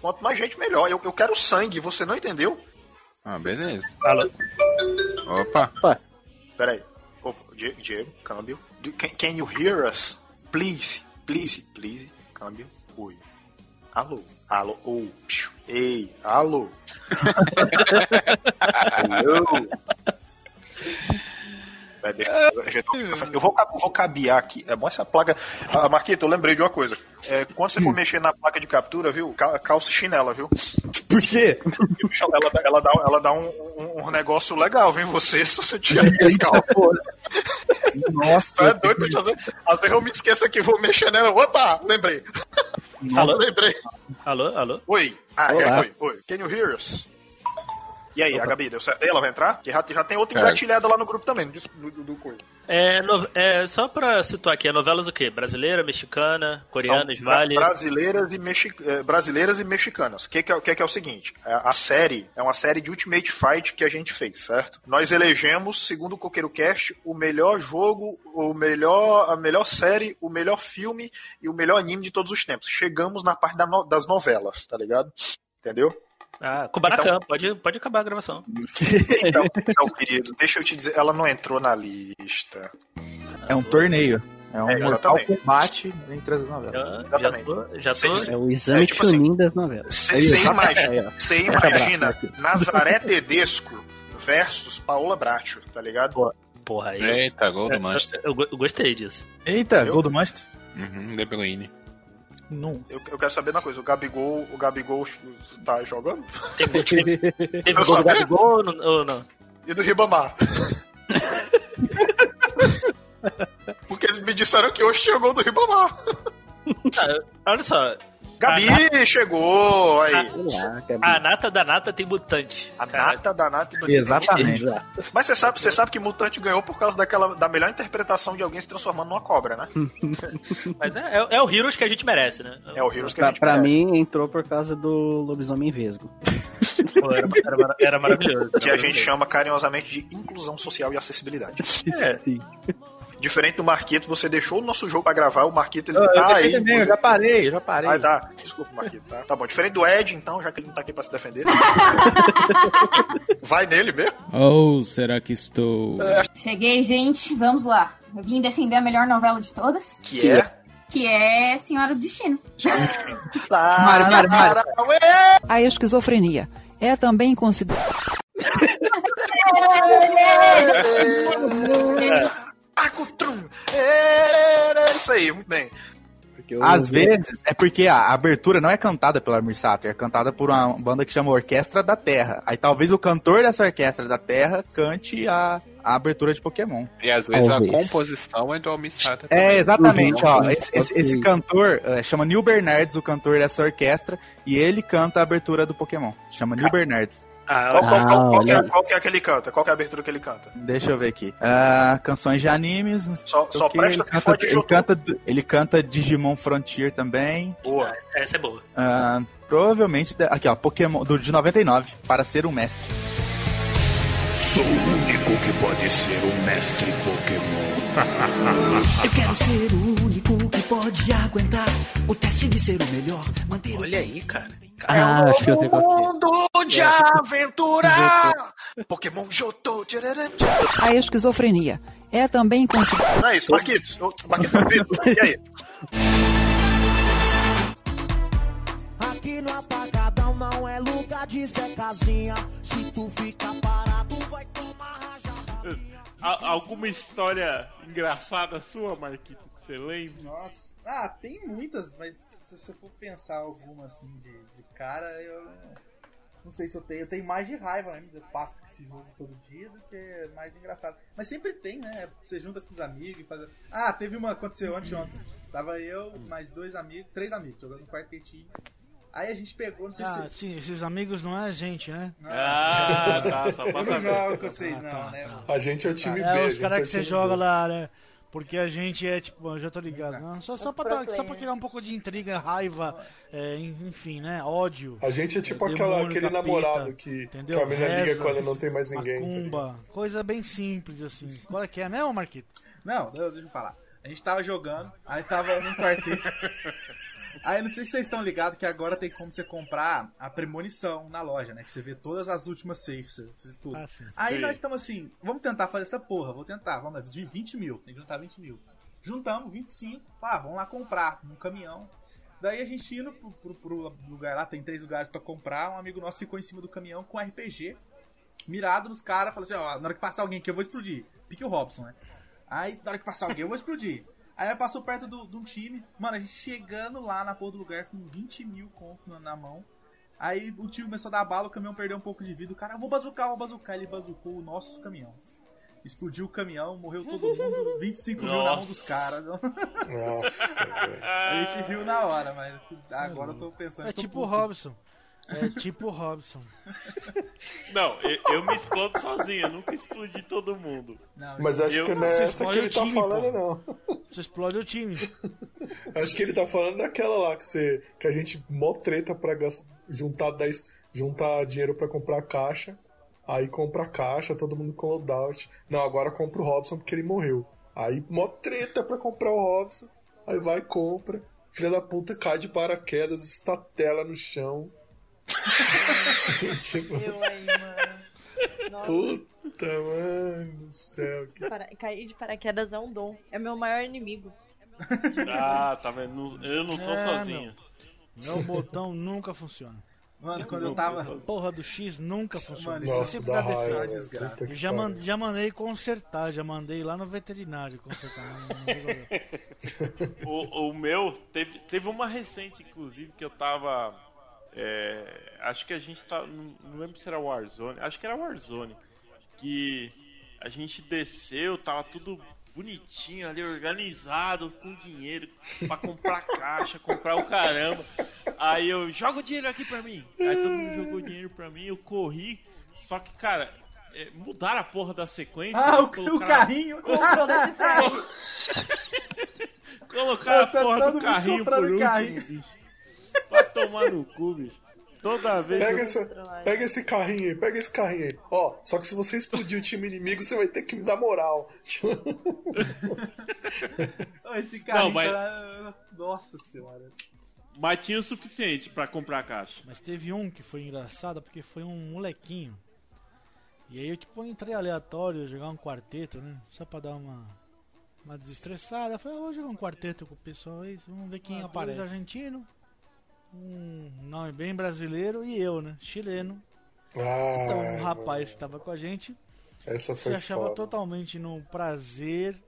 Quanto mais gente, melhor. Eu, eu quero sangue, você não entendeu? Ah, beleza. Fala. Opa. Peraí. Opa, Die- Diego, câmbio. Can, can you hear us? Please, please, please. Câmbio. Oi. Alô. Alô. Oh. Piu. Ei. Alô. <laughs> Alô. <laughs> Deixa eu vou, vou cabear aqui. É bom essa placa. Ah, Marquito, eu lembrei de uma coisa. É, quando você for mexer na placa de captura, viu? Cal- Calça chinela, viu? Por quê? Ela, dá- ela dá, ela dá um, um- um negócio legal, viu? Você, se você tirar <laughs> descalço. Nossa. é doido, às vezes, às vezes eu me esqueço aqui, vou mexer nela. Opa, lembrei. Alô? Lembrei. Alô, alô? Oi. Ah, é, Olá. oi, oi. Can you hear us? E aí, a Gabi, deu certo? Ela vai entrar? Que já, já tem outra Cara. engatilhada lá no grupo também, do, do, do coisa. É, no- é, só pra situar aqui, é novelas o quê? Brasileira, mexicana, coreana, São bra- vale? brasileiras e, mexi eh, brasileiras e mexicanas. O que, que, é, o que, que é o seguinte? A, a série é uma série de Ultimate Fight que a gente fez, certo? Nós elegemos, segundo o Coqueiro Cast, o melhor jogo, o melhor, a melhor série, o melhor filme e o melhor anime de todos os tempos. Chegamos na parte da no- das novelas, tá ligado? Entendeu? Ah, Kubanacan, pode, pode acabar a gravação. <laughs> Então, então, <laughs> querido, deixa eu te dizer, ela não entrou na lista. É um torneio. É um É, mortal combate entre as novelas. Exatamente. Já tô... É o exame É, tipo Chunin das novelas. Você imagina, Aí, ó. você Vai acabar, imagina. Nazaré Tedesco versus Paola Bracho, tá ligado? Porra, aí. Eita, gol do Eu- Manchester. Eu, eu gostei disso. Eita, gol do Manchester. Uhum, De Bruyne. Não. Eu, eu quero saber uma coisa, o Gabigol, o Gabigol tá jogando? Teve, teve, teve Eu gol do. Gabigol ou não- ou não? E do Ribamar? <laughs> Porque eles me disseram que hoje tinha gol do Ribamar. Ah, olha só. Gabi A nata- chegou aí. A nata da nata tem mutante. A nata da nata do Exatamente. Mas você sabe, você sabe que Mutante ganhou por causa daquela, da melhor interpretação de alguém se transformando numa cobra, né? <laughs> Mas é, é, é o Heroes que a gente merece, né? É o Heroes que a Pra, gente pra merece. mim, entrou por causa do lobisomem vesgo. <laughs> Pô, era, era, era maravilhoso. Que a gente chama carinhosamente de inclusão social e acessibilidade. <laughs> É. Sim. Diferente do Marquito, você deixou o nosso jogo pra gravar, o Marquito ele Eu, eu tá deixei aí. também, eu já parei, eu já parei. Ah, tá. Desculpa, Marquito. Tá, tá bom. Diferente do Ed, então, já que ele não tá aqui pra se defender. <laughs> Vai nele mesmo. Ou será que estou. Cheguei, gente. Vamos lá. Eu vim defender a melhor novela de todas. Que é? Que é Senhora do Destino. <laughs> Mário, Mário, Mário. A esquizofrenia é também considerada. <laughs> Acutrum. É isso aí, muito bem. Às vezes é porque a abertura não é cantada pela Amir Sato, é cantada por uma banda que chama Orquestra da Terra. Aí talvez o cantor dessa Orquestra da Terra cante a, a abertura de Pokémon. E às vezes Talvez. a composição é do Almissata É, exatamente, ó. Uhum. Esse, esse- esse cantor é, chama Neil Bernardes, o cantor dessa orquestra, e ele canta a abertura do Pokémon. Chama Neil Bernardes. Ah, qual, qual- qual- qual que é, qual que é que ele canta? Qual que é a abertura que ele canta? Deixa eu ver aqui. Ah, canções de animes. Só- só presta ele canta, ele, Jotô. canta, ele canta Digimon Frontier também. Boa. Essa é boa. Ah, provavelmente. Aqui, ó. Pokémon do, de 99. Para ser um mestre. Sou o único que pode ser o mestre Pokémon. <laughs> Eu quero ser o único que pode aguentar o teste de ser o melhor. Manter Olha aí, cara. Ah, acho que eu sei qual que é. Mundo de aventura! Pokémon Jotô. A esquizofrenia é também considerada. Não é isso, Marquitos. Marquitos, <laughs> e aí? Aqui no apagadão não é lugar de ser casinha. Se tu ficar parado, vai tomar rajada. Alguma história engraçada sua, Marquito, que você lembra? Nossa. Ah, tem muitas, mas se você for pensar alguma assim de, de cara, eu não sei se eu tenho. Eu tenho mais de raiva ainda, pasto que esse jogo todo dia do que mais engraçado. Mas sempre tem, né? Você junta com os amigos e faz. Ah, teve uma. Aconteceu ontem ontem. Tava eu, mais dois amigos, três amigos, jogando um quartetinho. Aí a gente pegou, não sei Ah, se. sim, esses amigos não é a gente, né? Ah, tá, só pra <laughs> Eu não jogo com vocês, Ah, não, tá, né? tá. A gente é o time B. É, os caras é que você joga B. lá, né? Porque a gente é tipo, eu já tô ligado. Não, só, só, Os pra, dar- só pra criar um pouco de intriga, raiva, é, en- enfim, né? Ódio. A gente é tipo é, aquela- demônio, aquele capeta, namorado que- entendeu? que a menina liga quando não tem mais ninguém, tá Macumba, coisa bem simples assim. Qual é que é mesmo, Marquito? Não, não, deixa eu falar. A gente tava jogando, aí tava num quarteto. <laughs> Aí não sei se vocês estão ligados que agora tem como você comprar a premonição na loja, né? Que você vê todas as últimas safes, você vê tudo. Ah, sim. Aí Sim. nós estamos assim, vamos tentar fazer essa porra, vou tentar, vamos lá, de 20 mil, tem que juntar 20 mil. Juntamos 25, pá, vamos lá comprar num caminhão. Daí a gente indo pro, pro- pro lugar lá, tem três lugares pra comprar, um amigo nosso ficou em cima do caminhão com RPG, mirado nos caras, falou assim, ó, na hora que passar alguém aqui eu vou explodir. Pique o Robson, né? Aí, na hora que passar alguém, eu vou explodir. Aí ela passou perto do- de um time. Mano, a gente chegando lá na porra do lugar com 20 mil conto na, na mão. Aí o time começou a dar bala, o caminhão perdeu um pouco de vida. O cara, eu vou bazucar, eu vou bazucar. Ele bazucou o nosso caminhão. Explodiu o caminhão, morreu todo mundo, <laughs> 25 mil na mão dos caras. Nossa, <laughs> a gente riu na hora, mas agora eu tô pensando. É tô tipo o. Robson. É tipo o Robson. <laughs> Não, eu, eu me explodo sozinho, eu nunca explodi todo mundo. Mas acho eu, que não é Você essa que explode ele o tá time, falando, pô. não. Você explode o time. <laughs> Acho que ele tá falando daquela lá que, você, que a gente mó treta pra gas- juntar 10, juntar dinheiro pra comprar caixa. Aí compra a caixa, todo mundo com loadout. Não, agora compra o Robson porque ele morreu. Aí mó treta pra comprar o Robson. Aí vai e compra. Filha da puta cai de paraquedas, estatela no chão. <laughs> tipo, Eu aí, mano. Nossa. puta, mano do céu. que- Para- Cair de paraquedas é um dom. É meu maior inimigo. Ah, tá vendo? Eu não tô É, sozinho. Meu botão nunca funciona. Mano, quando eu tava. Porra do X nunca funciona. Mano, Nossa, sempre dá defeito. desgraça. Eu já, man- já mandei consertar, já mandei lá no veterinário consertar. Não, não resolveu. <laughs> O, o meu, teve, teve uma recente, inclusive, que eu tava. É, acho que a gente tá. Não, lembro se era Warzone. Acho que era Warzone. Que a gente desceu, tava tudo bonitinho ali, organizado, com dinheiro pra comprar <laughs> caixa, comprar o caramba. Aí eu joga o dinheiro aqui pra mim. Aí todo mundo jogou dinheiro pra mim, eu corri. Só que, cara, é, mudaram a porra da sequência. Ah, o- o colocaram- carrinho. <laughs> Colocaram <laughs> a Tá porra do mundo carrinho por último, carrinho. bicho. Vai tomar no cu, bicho. Toda vez Pega, eu- essa, pega esse carrinho aí, pega esse carrinho aí. Ó, só que se você explodir o time inimigo, você vai ter que me dar moral. <laughs> Esse carrinho. Não, mas- tá- Nossa senhora. Mas tinha o suficiente pra comprar a caixa. Mas teve um que foi engraçado porque foi um molequinho. E aí eu tipo entrei aleatório jogar um quarteto, né? Só pra dar uma, uma desestressada. Eu falei, ah, vou jogar um quarteto com o pessoal aí, vamos ver quem Ah, aparece. dois argentino, um nome bem brasileiro e eu, né? Chileno. Ah, então o rapaz que estava com a gente Essa se foi achava foda. totalmente no prazer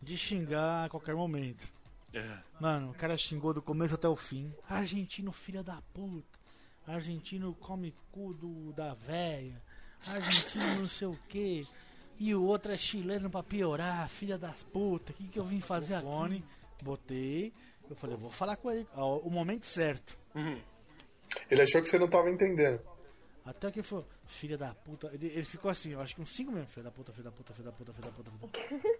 de xingar a qualquer momento. É. Mano, o cara xingou do começo até o fim. Argentino, filha da puta. Argentino come cu do, da véia. Argentino não sei o que. E o outro é chileno pra piorar, filha das putas, o que, que eu vim fazer aqui? Botei, eu falei, eu vou falar com ele, ao- o momento certo. Ele achou que você não tava entendendo. Até que ele falou, filha da puta. Ele, ele ficou assim, eu acho que uns 5 minutos. Filha da puta, filha da puta, filha da puta, filha da puta. Filha da puta.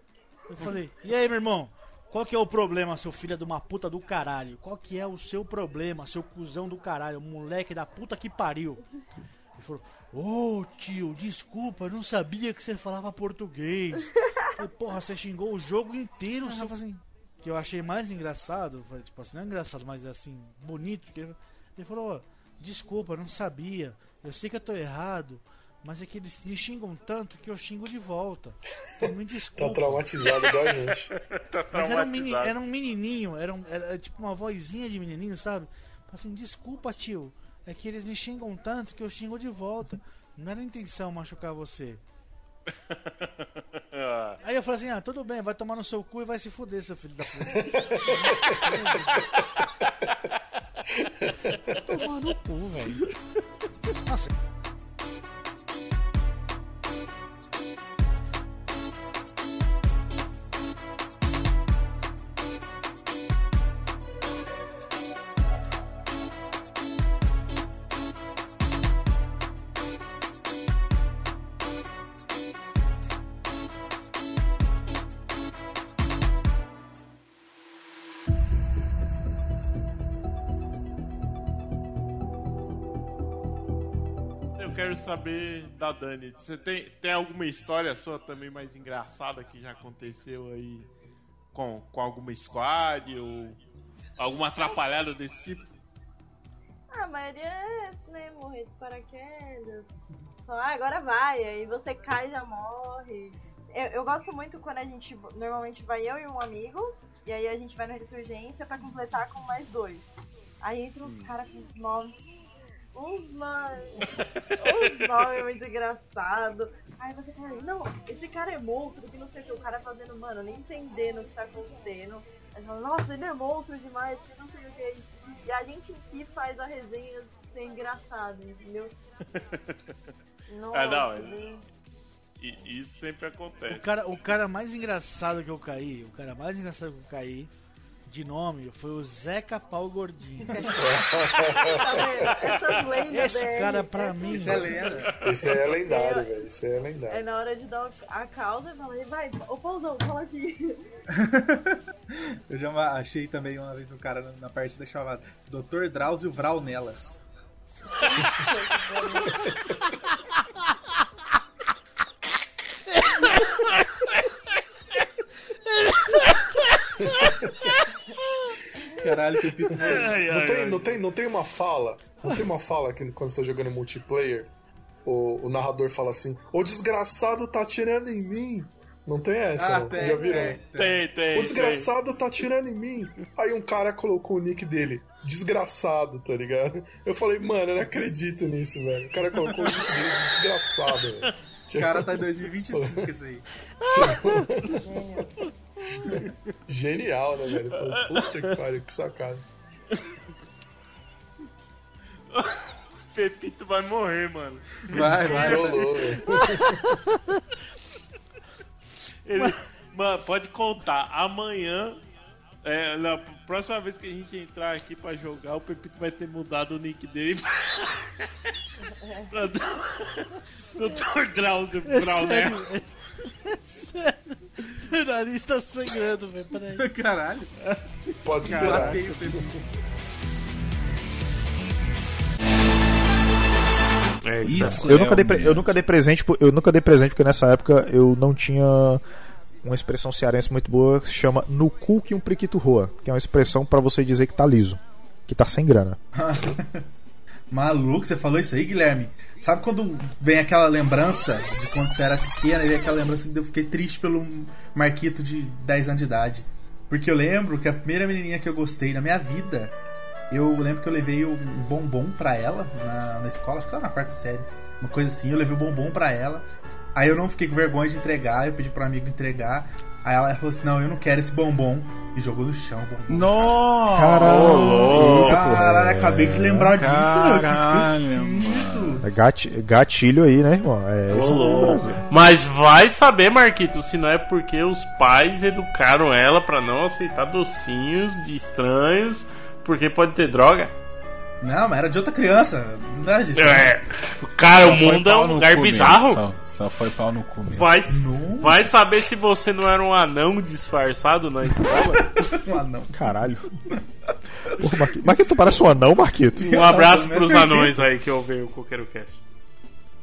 Eu falei, e aí, meu irmão? Qual que é o problema, seu filho de uma puta do caralho? Qual que é o seu problema, seu cuzão do caralho, moleque da puta que pariu? Ele falou, ô tio, desculpa, eu não sabia que você falava português. Eu falei, porra, você xingou o jogo inteiro, seu assim. Que eu achei mais engraçado, foi, tipo assim, não é engraçado, mas assim, bonito. Que ele, ele falou, ó, desculpa, eu não sabia. Eu sei que eu tô errado, mas é que eles me xingam tanto que eu xingo de volta. Então me <laughs> desculpa. Tá traumatizado igual a gente. <laughs> Mas era um, meni- era um menininho, era, um- era tipo uma vozinha de menininho, sabe? Assim, desculpa, tio. É que eles me xingam tanto que eu xingo de volta. Não era intenção machucar você. <laughs> Aí eu falei assim, ah, tudo bem, vai tomar no seu cu e vai se fuder, seu filho da puta. <laughs> Tomar no cu, velho. Nossa. Saber da Dani. Você tem, tem alguma história sua também mais engraçada que já aconteceu aí com, com alguma squad ou alguma atrapalhada desse tipo? Ah, a maioria é né? Morrer de paraquedas. Falar, ah, agora vai, aí você cai e já morre. Eu, eu gosto muito quando a gente. Normalmente vai eu e um amigo, e aí a gente vai na Ressurgência pra completar com mais dois. Aí entra uns caras com os nomes. Uns nomes. uns nomes muito engraçados. Aí você fala, não, esse cara é monstro, que não sei o que, o cara fazendo, mano, nem entendendo o que tá acontecendo. Aí fala, nossa, ele é monstro demais, que não sei o que. E a gente em si faz a resenha ser engraçada, entendeu? <laughs> Nossa, ah, não. é- e- Isso sempre O acontece. cara, o cara mais engraçado que eu caí, o cara mais engraçado que eu caí, de nome, foi o Zeca Pau Gordinho. <laughs> Esse cara, pra mim. Isso é lenda. Isso é lendário, velho. Isso aí é lendário. É na hora de dar a causa e falar, vai, ô Pauzão, fala aqui. <laughs> Eu já achei também uma vez um cara na- na parte da chamada Dr. Drauzio Vral nelas. <laughs> Caralho, Pepito. não, tem, não, tem, não tem uma fala. Não tem uma fala que quando você tá jogando multiplayer, o, o narrador fala assim: O desgraçado tá atirando em mim. Não tem essa, Ah, não? tem, Vocês já viram? tem, tem, tem, O desgraçado tá atirando em mim. Aí um cara colocou o nick dele, desgraçado, tá ligado? Eu falei, mano, eu não acredito nisso, velho. O cara colocou o nick dele, desgraçado, velho. O cara tá em 2025 isso aí. <laughs> Genial, né, velho? Puta que pariu, que sacada. <laughs> Pepito vai morrer, mano. Vai, vai. Velho. <laughs> Ele- Mano, pode contar. Amanhã, é, na próxima vez que a gente entrar aqui pra jogar, o Pepito vai ter mudado o nick dele <laughs> pra Dr. Drauzio É Brown, né? É. Meu nariz tá sangrando, velho. Peraí. Caralho. Pode esperar. esperar. É Isso eu, nunca dei, eu nunca dei presente, eu nunca dei presente porque nessa época eu não tinha uma expressão cearense muito boa que se chama no cu que um priquito roa, que é uma expressão pra você dizer que tá liso, que tá sem grana. <laughs> Maluco, você falou isso aí, Guilherme? Sabe quando vem aquela lembrança de quando você era pequena e aquela lembrança que eu fiquei triste pelo Marquito de 10 anos de idade? Porque eu lembro que a primeira menininha que eu gostei na minha vida, eu lembro que eu levei um bombom pra ela na, na escola, acho que tava na quarta série, uma coisa assim, eu levei o bombom pra ela. Aí eu não fiquei com vergonha de entregar, eu pedi pro amigo entregar. Aí ela falou assim: Não, eu não quero esse bombom. E jogou no chão o bombom. Nossa! Caralho, Caralho, acabei de lembrar disso, meu. Caralho, que esquisito. É gati- gatilho aí, né, irmão? É isso. Brasil. Mas vai saber, Marquito, se não é porque os pais educaram ela pra não aceitar docinhos de estranhos, porque pode ter droga. Não, mas era de outra criança. Não era disso. É. Cara, o Só foi mundo é um no lugar cu bizarro. Só, só foi pau no cu mesmo. Vai, vai saber se você não era um anão disfarçado na escola. <laughs> um anão. Caralho. Porra, Marquito, Marquito, tu parece um anão, Marquito. Um abraço pros anões aí que ouvem o Coqueiro Cast.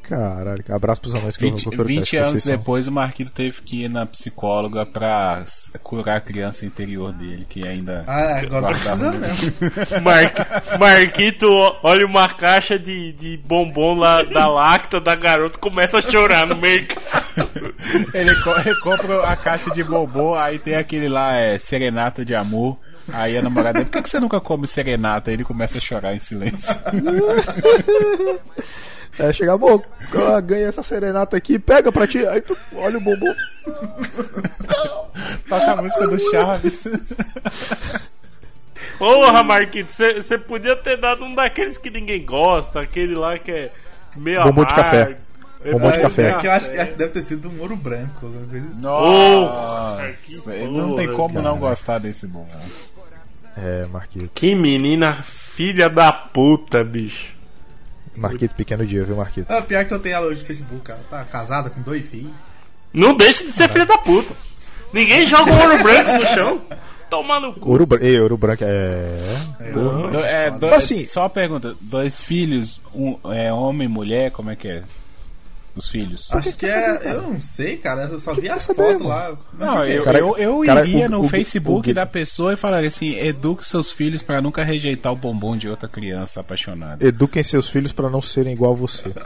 Caralho, abraço pros anões que eu 20, eu quero 20 que anos são- depois, o Marquito teve que ir na psicóloga pra curar a criança interior dele, que ainda. Ah, agora guardava precisa mesmo. <laughs> Mar- Marquito olha uma caixa de, de bombom lá da lacta da garota começa a chorar no mercado. <laughs> Ele, co- ele compra a caixa de bombom, aí tem aquele lá, é serenata de amor. Aí a namorada, por que, que você nunca come serenata? Aí ele começa a chorar em silêncio. <laughs> É, chegar, ah, ganha essa serenata aqui, pega pra ti, aí tu olha o bombom. <laughs> Toca a música do Chaves. Porra, Marquito, você podia ter dado um daqueles que ninguém gosta, aquele lá que é meio Bombom de amargo. café. Bombom de É, café. é, Que eu acho que deve ter sido um ouro branco. assim. Nossa, ele não tem como não cara. gostar desse bombom. É, Marquito. Que menina filha da puta, bicho. Marquito, pequeno dia, viu, Marquito? Ah, pior que eu tenho ela hoje no Facebook, cara. Tá casada com dois filhos. Não deixe de ser filha da puta. Ninguém joga um ouro branco no chão. Toma no cu. Ouro, Ei, ouro branco é. Porra. Do- é, do- Assim- Só uma pergunta: dois filhos, um, é homem e mulher, como é que é? Os filhos? Acho que é. Eu não sei, cara. Eu só vi as saber, fotos lá. Mas Não, eu, Cara, eu, eu cara, iria o- no o- Facebook o- da pessoa e falaria assim: eduque seus filhos pra nunca rejeitar o bombom de outra criança apaixonada. Eduquem seus filhos pra não serem igual a você. <laughs>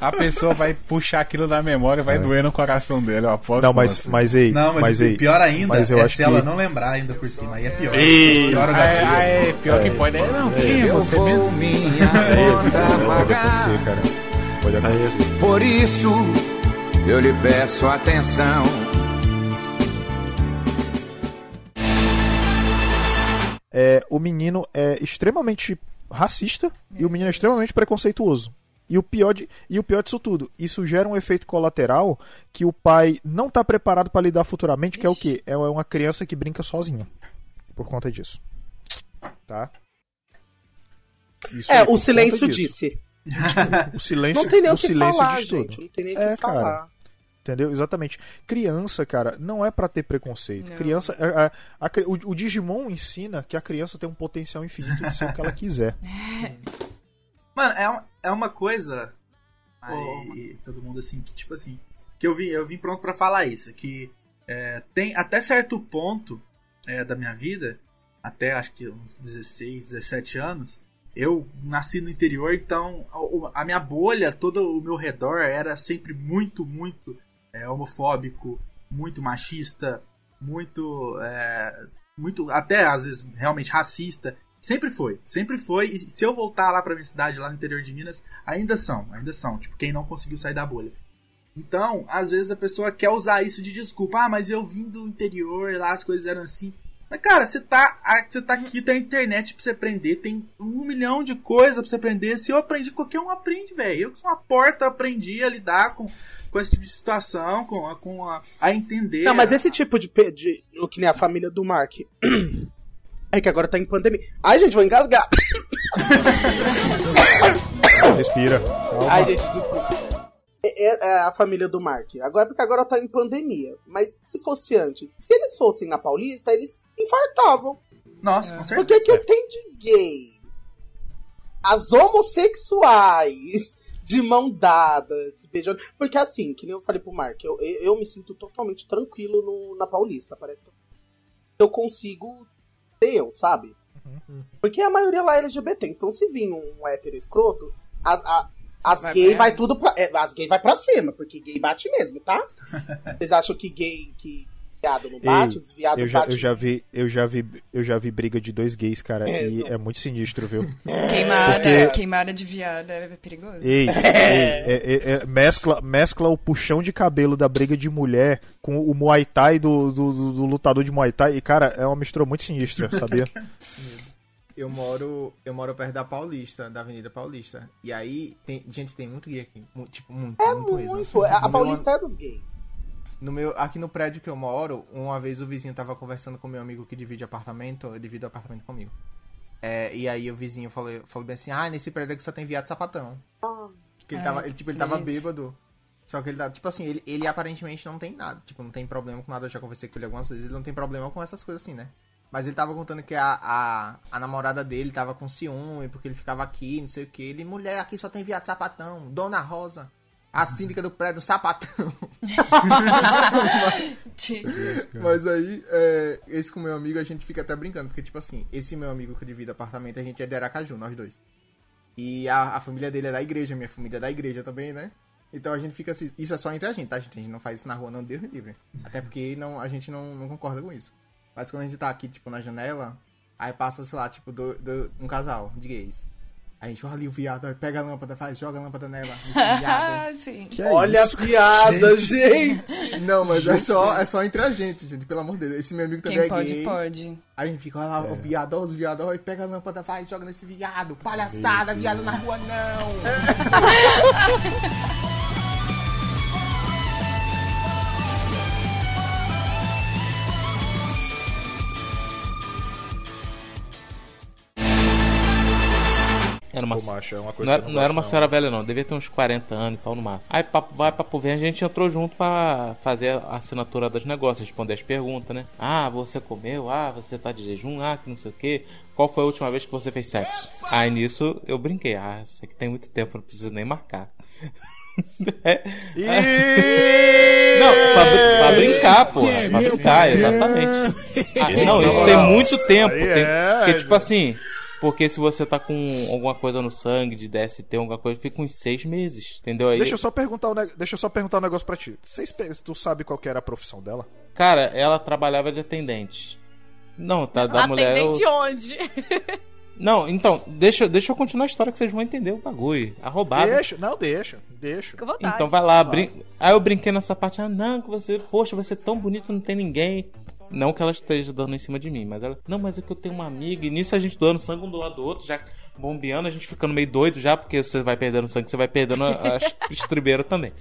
A pessoa vai puxar aquilo na memória e vai É. doer no coração dele, eu aposto. Não, mas, mas ei, Não, mas, o ei, pior ainda mas eu é acho se ela que- não lembrar ainda por cima. Aí é pior. Ei, pior o Ah, gatilho. é, ah, é, pior que pode. é, Não, quem é você mesmo? Pode acontecer, cara. Pode acontecer. Por isso eu lhe peço atenção. É, o menino é extremamente racista e o menino é extremamente preconceituoso. E o, pior de, e o pior disso tudo, isso gera um efeito colateral que o pai não tá preparado pra lidar futuramente, que é o quê? É uma criança que brinca sozinha. Por conta disso. Tá? Isso É, por o silêncio conta disse. O <laughs> silêncio, Não tem nem o o que silêncio falar, diz tudo. gente. Não tem nem o é, que falar. cara. Entendeu? Exatamente. Criança, cara, não é pra ter preconceito. Não. Criança, a- a- a cri- o, o Digimon ensina que a criança tem um potencial infinito de ser o que ela quiser. <laughs> Mano, é, uma- é uma coisa. Aí, todo mundo assim, que tipo assim. Que eu vim, eu vim pronto pra falar isso. Que é, tem até certo ponto é, da minha vida, até acho que uns 16, 17 anos, eu nasci no interior, então a minha bolha, todo o meu redor era sempre muito, muito é, homofóbico, muito machista, muito. é, muito até às vezes realmente racista. Sempre foi, sempre foi. E se eu voltar lá pra minha cidade, lá no interior de Minas, ainda são, ainda são. Tipo, quem não conseguiu sair da bolha. Então, às vezes a pessoa quer usar isso de desculpa. Ah, mas eu vim do interior, lá as coisas eram assim. Mas, cara, você tá, a- você tá aqui, tem a internet pra você aprender, tem um milhão de coisas pra você aprender. Se eu aprendi, qualquer um aprende, velho. Eu que sou uma porta, aprendi a lidar com, com esse tipo de situação, com, a, com a, a entender. Não, mas esse tipo de, de. O que nem a família do Mark. <clears throat> É que agora tá em pandemia. Ai, gente, vou engasgar. Respira. Ai, gente, desculpa. É, é- é a família do Mark. Agora porque agora tá em pandemia. Mas se fosse antes, se eles fossem na Paulista, eles infartavam. Nossa, com certeza. Porque que eu tenho de gay? As homossexuais de mão dada, se beijando. Porque assim, que nem eu falei pro Mark, eu, eu, eu me sinto totalmente tranquilo no- na Paulista. Parece que eu consigo ser eu, sabe? Porque a maioria lá é LGBT. Então se vir um hétero escroto, a- a- as Vai gays pra- vai tudo pra. é, as gays vai pra cima, porque gay bate mesmo, tá? <laughs> Vocês acham que gay, que viado não bate? Ei, os viados eu, já, batem. eu já vi, eu já vi, eu já vi briga de dois gays, cara, É, e não. é muito sinistro, viu? Queimada, Porque- queimada de viada é perigoso. Ei, ei, é- é- é- mescla, mescla o puxão de cabelo da briga de mulher com o Muay Thai do, do, do- do lutador de Muay Thai. E, cara, é uma mistura muito sinistra, sabia? <laughs> eu moro, eu moro perto da Paulista, da Avenida Paulista. E aí, tem, gente, tem muito gay aqui. mu- Tipo, muito, É muito, mesmo. muito. A No meu Paulista é dos gays. No meu, aqui no prédio que eu moro, uma vez o vizinho tava conversando com meu amigo que divide apartamento, eu divido apartamento comigo. É, e aí o vizinho falou, falou bem assim, ah, nesse prédio aqui só tem viado sapatão. Que ele Ai, tava, ele, tipo, ele tava isso. bêbado. Só que ele tá, tipo assim, ele, ele aparentemente não tem nada. Tipo, não tem problema com nada. Eu já conversei com ele algumas vezes. Ele não tem problema com essas coisas assim, né? Mas ele tava contando que a, a, a namorada dele tava com ciúme, porque ele ficava aqui, não sei o que. Ele, mulher, aqui só tem viado sapatão. Dona Rosa. A síndica do prédio sapatão. <laughs> Mas aí, é, esse com meu amigo, a gente fica até brincando, porque, tipo assim, esse meu amigo que divide apartamento, a gente é de Aracaju, nós dois. E a, a família dele é da igreja, minha família é da igreja também, né? Então a gente fica assim, isso é só entre a gente, tá, gente? A gente não faz isso na rua, não, Deus me livre. Até porque não, a gente não, não concorda com isso. Mas quando a gente tá aqui, tipo, na janela, aí passa, sei lá, tipo, do, do- um casal de gays. A gente olha ali o viado, pega a lâmpada, faz, joga a lâmpada nela. <laughs> viado. Sim. Que é Olha isso? a piada, gente! Não, mas é só, é só entre a gente, gente, pelo amor de Deus. Esse meu amigo também Quem é pode, gay. pode. Aí a gente fica, olha lá, o viado, olha os viados, olha, pega a lâmpada, vai, joga nesse viado. Palhaçada, viado na rua, não. <laughs> Era uma, Pô, macho, é uma coisa não era, não não era uma não. senhora velha, não. Devia ter uns 40 anos e tal no máximo. Aí papo vai, papo vem, a gente entrou junto pra fazer a assinatura dos negócios, responder as perguntas, né? Ah, você comeu? Ah, você tá de jejum? Ah, que não sei o quê. Qual foi a última vez que você fez sexo? Aí nisso eu brinquei. Ah, isso aqui tem muito tempo, não preciso nem marcar. <laughs> É. <laughs> Não, pra, pra brincar, pô. Pra brincar, exatamente. Ah, não, isso tem muito tempo. Tem, é, porque, tipo assim, porque se você tá com alguma coisa no sangue de DST, alguma coisa, fica uns seis meses. Entendeu? Aí, Deixa eu só perguntar um, neg- deixa eu só perguntar um negócio pra ti. Vocês pe- tu sabe qual que era a profissão dela? Cara, ela trabalhava de atendente. Não, tá da mulher. eu- Atendente onde? <laughs> Não, então, deixa, deixa eu continuar a história que vocês vão entender o bagulho. A roubada. Deixa, não, deixa, deixa. Fica vontade. Então vai lá, brin... aí eu brinquei nessa parte, ah, não, que você, poxa, você é tão bonito, não tem ninguém. Não que ela esteja dando em cima de mim, mas ela, não, mas é que eu tenho uma amiga, e nisso a gente doando sangue um do lado do outro, já bombeando, a gente ficando meio doido já, porque você vai perdendo sangue, você vai perdendo a- as <laughs> estribeiras também.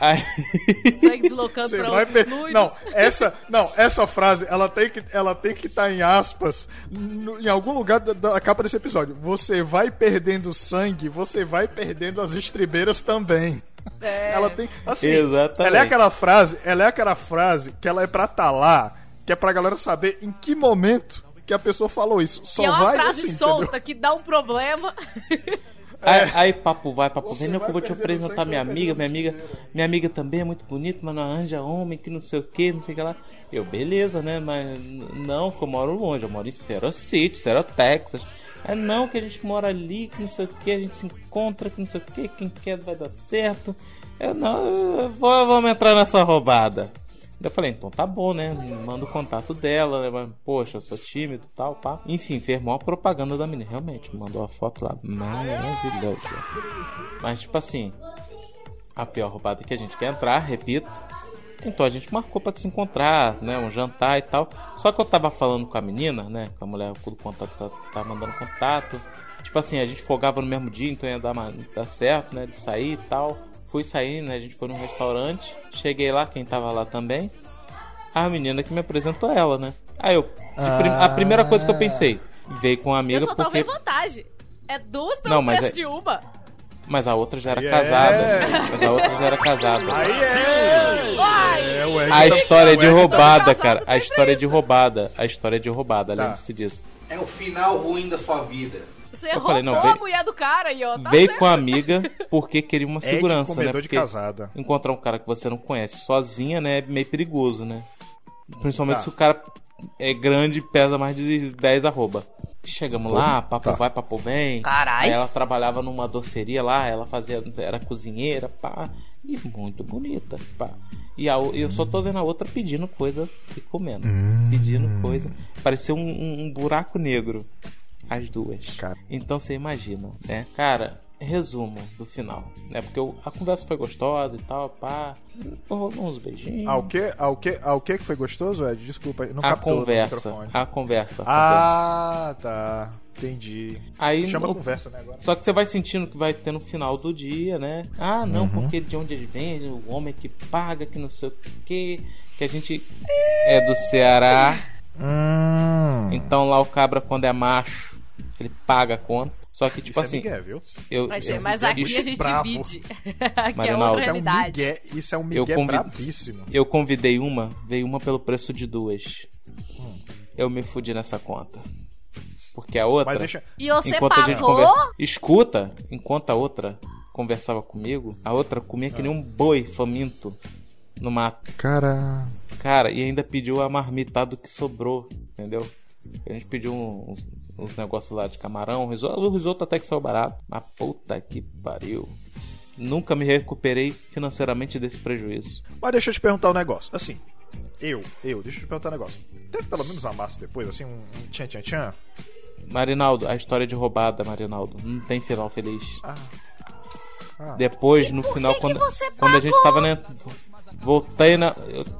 Aí... <laughs> Sangue deslocando Você pra vai per-. Não, essa, não, essa frase, ela tem que ela tem que estar em aspas no- em algum lugar da, da capa desse episódio. Você vai perdendo sangue, você vai perdendo as estribeiras também. Ela tem assim, Exatamente. ela é aquela frase, ela é aquela frase que ela é pra tá lá, que é pra galera saber em que momento que a pessoa falou isso. Só que é uma vai frase assim, solta entendeu? que dá um problema. <laughs> Aí, aí papo vai, papo vem, não, que eu vou te apresentar minha amiga, minha amiga, minha amiga também é muito bonita, mas não arranja homem, que não sei o que, não sei o que lá. Eu, beleza, né? Mas não, que eu moro longe, eu moro em Cero City, Cero Texas. É não, que a gente mora ali, que não sei o que, a gente se encontra, que não sei o que, quem quer vai dar certo. Eu não, vou, vamos entrar nessa roubada. Eu falei, então tá bom, né? Manda o contato dela, né? Poxa, eu sou tímido tal, pá. Enfim, fez mó propaganda da menina. Realmente, mandou a foto lá. Maravilhosa. Mas, tipo assim, a pior roubada que a gente quer entrar, repito. Então a gente marcou pra se encontrar, né? Um jantar e tal. Só que eu tava falando com a menina, né? Com a mulher do contato, tá, tá mandando contato. Tipo assim, a gente folgava no mesmo dia, então ia dar, dar certo, né? De sair e tal. Fui sair, né? A gente foi num restaurante. Cheguei lá, quem tava lá também. A menina que me apresentou ela, né? Aí eu. de prim- a primeira coisa que eu pensei, veio com a amiga eu só porque. vendo vantagem. É duas pelo Não, mas preço é- de uma. Mas a outra já era Aí é. casada. Mas a outra já era casada. Aí é. É, A tá- história é de tá- roubada, cara. A história é de roubada. A história é de roubada, Tá. lembre-se disso. É o final ruim da sua vida. Você Eu roubou falei, não, a veio- mulher do cara aí, ó. Tá Veio certo. com a amiga porque queria uma É de segurança, né? comedor de Porque casada. encontrar um cara que você não conhece sozinha, né, é meio perigoso, né? Principalmente Tá. se o cara é grande e pesa mais de 10 arroba. Chegamos lá, papo Tá. vai, papo vem. Carai. Aí ela trabalhava numa doceria lá, ela fazia, era cozinheira, pá, e muito bonita, pá. E a, o- eu só tô vendo a outra pedindo coisa e comendo. Pedindo coisa. Parecia um, um- um buraco negro. As duas. Então você imagina, né? Cara, resumo do final, né? Porque eu- a conversa foi gostosa e tal, pá. Rolou uns beijinhos. Ah, o que? Ah, o que? Ah, o que que foi gostoso, Ed? Desculpa, não a conversa, a conversa. a conversa. Ah, tá. Entendi. Aí Chama no- conversa, né, agora. Só que você vai sentindo que vai ter no final do dia, né? Ah, não, Uhum. porque de onde ele vem, o homem que paga, que não sei o que, que a gente é do Ceará. Hum. Então lá o cabra, quando é macho, ele paga a conta. Só que, tipo Isso é assim. migué, viu? Eu, ser, eu- mas aqui a gente brabo. divide. <laughs> aqui é Marinaldo. outra Isso é um realidade. migué, isso é um eu migué convid- brabíssimo. Eu convidei uma, veio uma pelo preço de duas. Hum. Eu me fudi nessa conta. Porque a outra. Mas deixa- E você enquanto a gente pagou? conver- Escuta, enquanto a outra conversava comigo, a outra comia que nem um boi faminto no mato. Cara. Cara, e ainda pediu a marmitada que sobrou, entendeu? A gente pediu uns, uns negócios lá de camarão, risoto. O risoto até que saiu barato. Mas puta que pariu. Nunca me recuperei financeiramente desse prejuízo. Mas deixa eu te perguntar um negócio. Assim, eu, eu, deixa eu te perguntar um negócio. Teve pelo menos uma massa depois, assim, um, um tchan tchan tchan? Marinaldo, a história de roubada, Marinaldo. Não tem final feliz. Ah. Depois, no final, quando, quando a gente tava né, voltei na.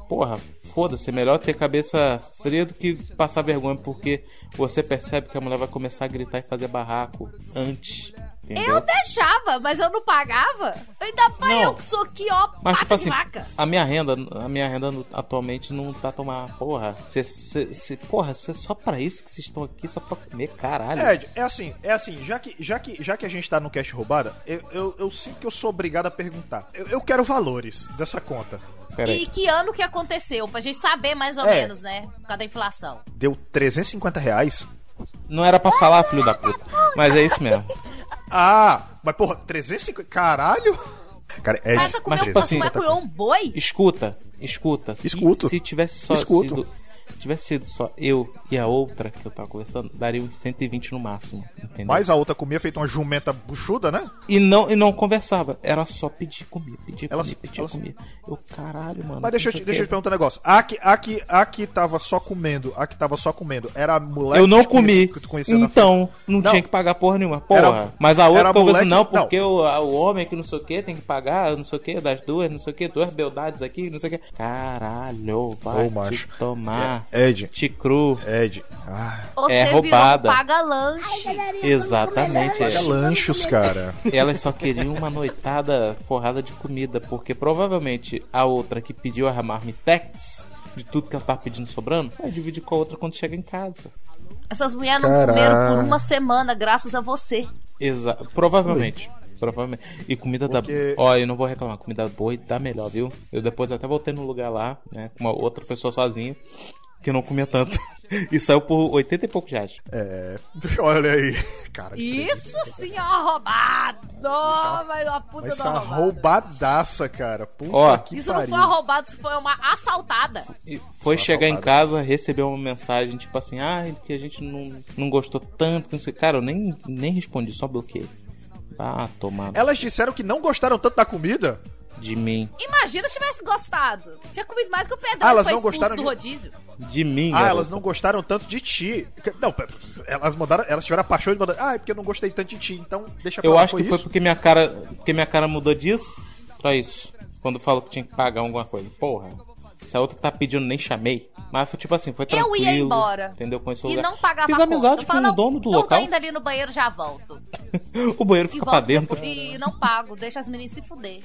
porra, foda-se, é melhor ter cabeça fria do que passar vergonha, porque você percebe que a mulher vai começar a gritar e fazer barraco antes. Entendeu? Eu deixava, mas eu não pagava. Ainda mais Não. eu que sou aqui, ó, Mas, pata tipo de assim, vaca. a minha renda, a minha renda atualmente não tá tomar. Porra, cê, cê, cê- porra, cê, só pra isso que vocês estão aqui, só pra comer, caralho. Ed, é assim, é assim, já que, já que, já que a gente tá no cash roubada, eu, eu, eu sinto que eu sou obrigado a perguntar. Eu, eu quero valores dessa conta. E que ano que aconteceu? Pra gente saber mais ou É. menos, né? Por causa da inflação. Deu 350 reais? Não era pra falar, filho da puta. Mas é isso mesmo. Ah, mas porra, 350. Caralho! Cara, Ed, Essa comeu mas, um tipo assim, mas comeu um boi? Escuta, escuta. Se, Escuto. Se tivesse só Escuto. sido. Tivesse sido só eu e a outra que eu tava conversando, daria uns 120 no máximo. Entendeu? Mas a outra comia feito uma jumenta buchuda, né? E não, e não conversava. Era só pedir comida, pedir Ela- comida, pedir ela- comida. Eu, caralho, mano. Mas deixa eu, não te, deixa eu o te perguntar um negócio. A que, a, que, a que tava só comendo, a que tava só comendo, era a moleque Eu não que comi. que tu conhecia Então, não, Não. tinha que pagar porra nenhuma. Porra. Era- Mas a outra assim, moleque- não, porque O, a- o homem que não sei o que tem que pagar, não sei o que, das duas, não sei o que, duas beldades aqui, não sei o que. Caralho, vai Ô, macho. tomar. É, Ed. Te cru. Ed. Ah. Você é virou roubada. um paga-lanche. Exatamente. Paga é. lanchos, cara. Elas só queriam uma noitada forrada de comida, porque provavelmente a outra que pediu a marmitex de tudo que ela tava pedindo sobrando, vai dividir com a outra quando chega em casa. Essas mulheres não comeram por uma semana, graças a você. Exa provavelmente. Provavelmente. E comida Porque- da. Ó, eu não vou reclamar. Comida boa e tá melhor, viu? Eu depois até voltei no lugar lá, né? Com uma outra pessoa sozinha, que não comia tanto. <laughs> e saiu por 80 e poucos reais. É. Olha aí. Cara, Isso sim é uma roubada! Vai uma puta Mas da isso é uma roubada. roubadaça, cara. Puta Ó. que Isso não pariu. foi uma roubada, isso foi uma assaltada. Foi Só chegar em assaltada. casa, recebeu uma mensagem, tipo assim, ah, que a gente não, não gostou tanto, que não sei. Cara, eu nem, nem respondi, só bloqueei. Ah, tomado Elas disseram que não gostaram tanto da comida? De mim. Imagina se tivesse gostado. Tinha comido mais que o Pedrão Ah, elas foi não gostaram do de- rodízio. De mim, Ah, garota. elas não gostaram tanto de ti. Não, pera, elas mandaram, elas tiveram a paixão de mandar. Ah, é porque eu não gostei tanto de ti, então deixa pra Eu acho que foi isso? porque minha cara. Porque minha cara mudou disso pra isso. Quando falou que tinha que pagar alguma coisa. Porra. Se a outra que tá pedindo, nem chamei. Mas foi tipo assim, foi Eu tranquilo. ia embora. Entendeu? Conheci o E lugar. não pagava Fiz conta. amizade Eu com o dono do Eu tô local. indo ali no banheiro, já volto. <laughs> O banheiro E fica volto pra dentro. E não pago, deixa as meninas se fuder.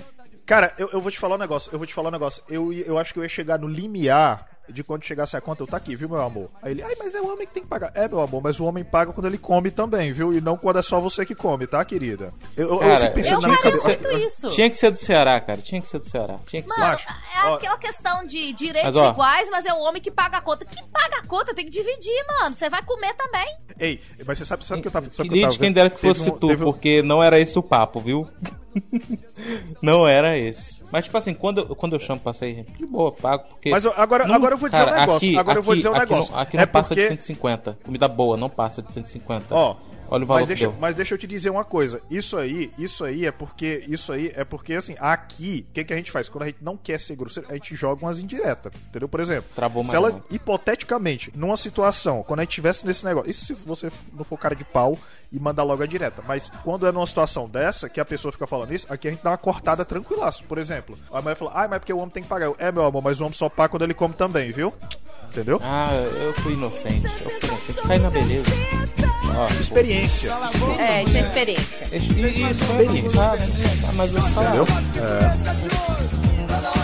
Cara, eu, eu vou te falar um negócio, eu vou te falar um negócio. Eu, eu acho que eu ia chegar no limiar de quando chegasse a conta, eu tá aqui, viu, meu amor? Aí ele, ai, mas é o homem que tem que pagar. É, meu amor, mas o homem paga quando ele come também, viu? E não quando é só você que come, tá, querida? Eu, eu, eu Cara, fico pensando tinha na ser minha cabeça. Isso. Tinha que ser do Ceará, cara. Tinha que ser do Ceará. Tinha que ser. Mano, é aquela questão de direitos Mas, iguais, mas é o homem que paga a conta. Que paga a conta? Tem que dividir, mano. Você vai comer também. Ei, mas você sabe, sabe que eu tava. Sabe que eu tava quem dera que fosse um- tu, um- porque não era esse o papo, viu? <laughs> não era esse. Mas, tipo assim, quando eu, quando eu chamo pra sair, de boa, pago, porque... Mas agora- Não- agora eu vou dizer um cara, negócio, aqui- agora eu vou aqui- dizer um aqui negócio. Não, aqui É não passa porque- de 150. Comida boa, não passa de 150. Ó, Olha o valor mas deixa, mas deixa eu te dizer uma coisa. Isso aí, isso aí é porque. Isso aí é porque, assim, aqui, o que, que a gente faz? Quando a gente não quer ser grosseiro, a gente joga umas indiretas. Entendeu? Por exemplo, Travou se ela, não. hipoteticamente, numa situação, quando a gente tivesse nesse negócio. Isso se você não for cara de pau e mandar logo a direta. Mas quando é numa situação dessa, que a pessoa fica falando isso, aqui a gente dá uma cortada tranquilaço. Por exemplo, a mulher fala, ah, mas porque o homem tem que pagar. Eu, é, meu amor, mas o homem só paga quando ele come também, viu? Entendeu? Ah, eu fui inocente. Eu fui inocente. Cai na beleza. Ó, Experiência. É, isso é experiência. Isso, isso, Experiência. Ah, mas falar. Entendeu? É.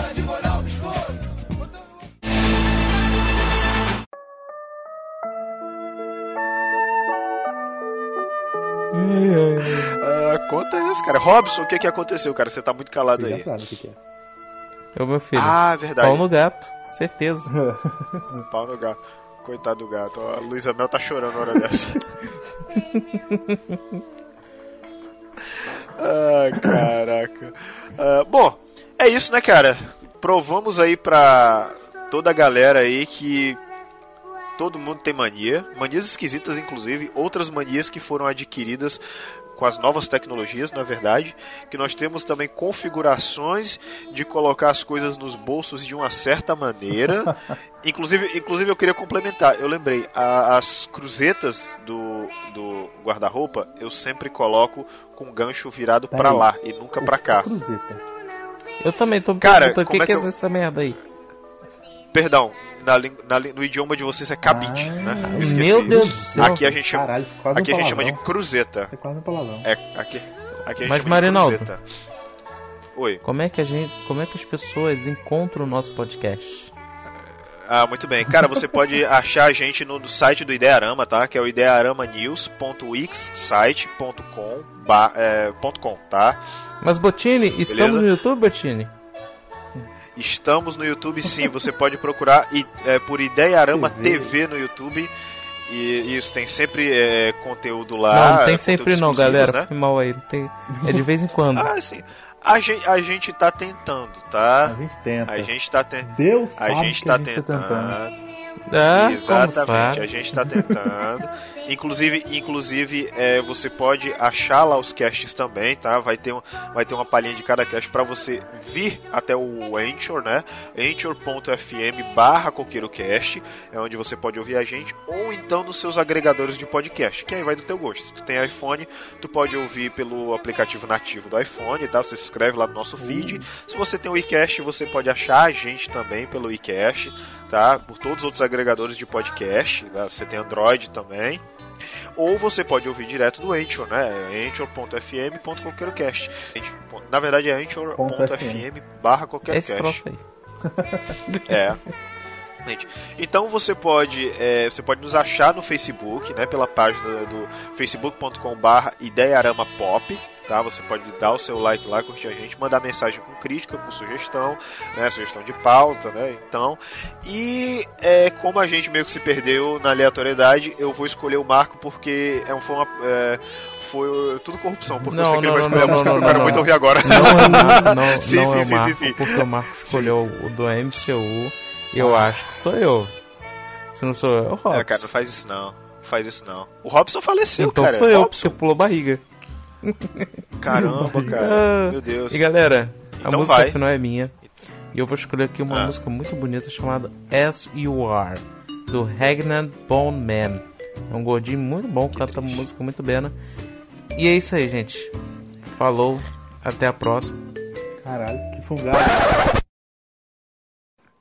Ah, conta isso, cara. Robson, o que que aconteceu, cara? Você tá muito calado aí. É o meu filho. Ah, verdade. Pau no gato, certeza. <laughs> Pau no gato. Coitado do gato. A Luísa Mel tá chorando na hora dessa. <laughs> Ai, caraca. Ah, bom, é isso, né, cara? Provamos aí pra toda a galera aí que todo mundo tem mania. Manias esquisitas, inclusive. Outras manias que foram adquiridas com as novas tecnologias, na verdade, que nós temos também configurações de colocar as coisas nos bolsos de uma certa maneira. <laughs> inclusive, inclusive eu queria complementar, eu lembrei, a- as cruzetas do, do guarda-roupa eu sempre coloco com o gancho virado aí. lá e nunca pra cá. Eu também tô me Cara, perguntando o que, é que é que eu- essa merda aí. Perdão, na, na no idioma de vocês é cabide, né? Eu esqueci. meu Deus do céu. Aqui a gente chama, Caralho, quase um aqui a gente chama de cruzeta. É quase um palavrão. É, aqui, aqui a gente Mas, chama Marinaldo, de cruzeta. Oi. Como é que a gente, como é que as pessoas encontram o nosso podcast? Ah, muito bem. Cara, você pode <laughs> achar a gente no, no site do Idearama, tá? Que é o idearamanews.wixsite.com, é, ponto com, tá? Mas Botini, estamos Beleza? no YouTube, Botini? Estamos no YouTube, sim. Você pode procurar é, por Idearama TV. no YouTube. E isso tem sempre é, conteúdo lá. não, não tem sempre não, galera. Né? Foi mal aí. não Tem, é de vez em quando. Ah, sim. A gente, a gente tá tentando, tá? A gente tenta. A gente tá tentando. Deus a sabe gente que tá a gente tá tentando. tentando. Ah, Exatamente, a gente tá tentando. Inclusive, inclusive é, você pode achar lá os casts também, tá? Vai ter, um, vai ter uma palhinha de cada cast para você vir até o Anchor, né? anchor.fm barra coqueirocast, é onde você pode ouvir a gente, ou então nos seus agregadores de podcast, que aí vai do teu gosto. Se tu tem iPhone, tu pode ouvir pelo aplicativo nativo do iPhone, tá? Você se inscreve lá no nosso feed. Se você tem o iCast, você pode achar a gente também pelo iCast, tá? Por todos os outros agregadores de podcast, tá? Você tem Android também. Ou você pode ouvir direto do Anchor, né? anchor.fm.coqueirocast. Na verdade é anchor.fm barra coqueirocast. É. Então você pode, é, você pode nos achar no Facebook, né, pela página do facebook.com/barra Ideiarama Pop, tá? Você pode dar o seu like lá, curtir a gente, mandar mensagem com crítica, com sugestão, né, sugestão de pauta, né? Então, e é, como a gente meio que se perdeu na aleatoriedade, eu vou escolher o Marco porque é um foi uma é, foi tudo corrupção, porque eu sei que ele vai escolher a música que eu quero muito ouvir agora. Não, é o Marco, não, <laughs> sim, não sim, é sim, Marco, sim, sim. porque o Marco escolheu o do MCU. Eu acho que sou eu. Se não sou eu, é o Robson. É, cara, não faz isso não. Não faz isso não. O Robson faleceu, então cara. sou eu, Robson. porque pulou barriga. Caramba, cara. Ah, Meu Deus. E galera, a Então música vai. final é minha. E eu vou escolher aqui uma Ah. música muito bonita chamada As You Are, do Ragnar Bone Man. É um gordinho muito bom, canta uma música muito bem. E é isso aí, gente. Falou, até a próxima. Caralho, que fungado.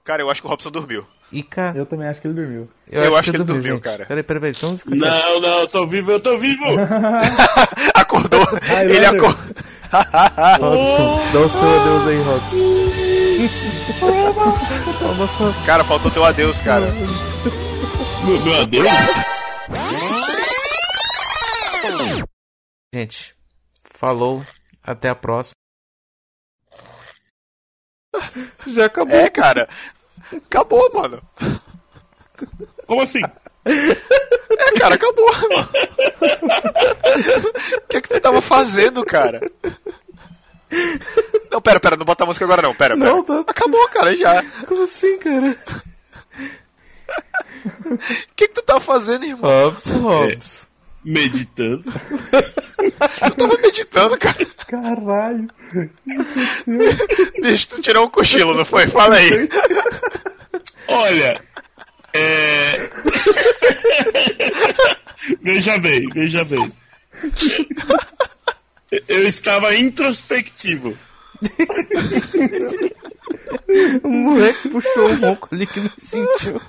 Cara, eu acho que o Robson dormiu. Ica. Eu também acho que ele dormiu. Eu acho que ele dormiu, dormiu, cara. Peraí, peraí, peraí. Então fica Não, não, eu tô vivo, eu tô vivo! <laughs> Acordou! Highlander. ele acordou. <laughs> Robson, dá o seu adeus aí. Robson. <laughs> Cara, faltou teu adeus, cara. Meu, meu adeus? Gente, falou, até a próxima. Já acabou. É, cara. Acabou, mano. Como assim? É, cara, acabou. O que que tu tava fazendo, cara? Não, pera, pera, não bota a música agora não, pera, pera. Não, tá- Acabou, cara, já. Como assim, cara? O que que tu tava fazendo, irmão? Robson, Robson. Meditando. <laughs> Eu tava meditando, cara. Caralho. Bicho, tu tirou um cochilo, não foi? Fala aí. Olha. É. <laughs> veja bem, veja bem. Eu estava introspectivo. o moleque puxou o ronco ali que não sentiu.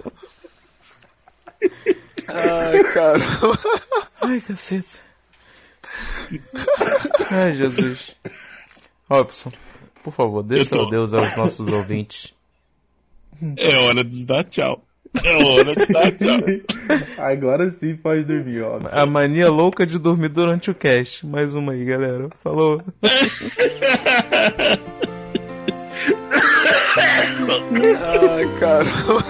Ai, caramba. Ai, cacete. Ai, Jesus. Robson, por favor, dê seu então. adeus aos nossos ouvintes. É hora de dar tchau. É hora de dar tchau. Agora sim pode dormir, ó. A mania louca de dormir durante o cast. Mais uma aí, galera. Falou. <laughs> Ai, caramba.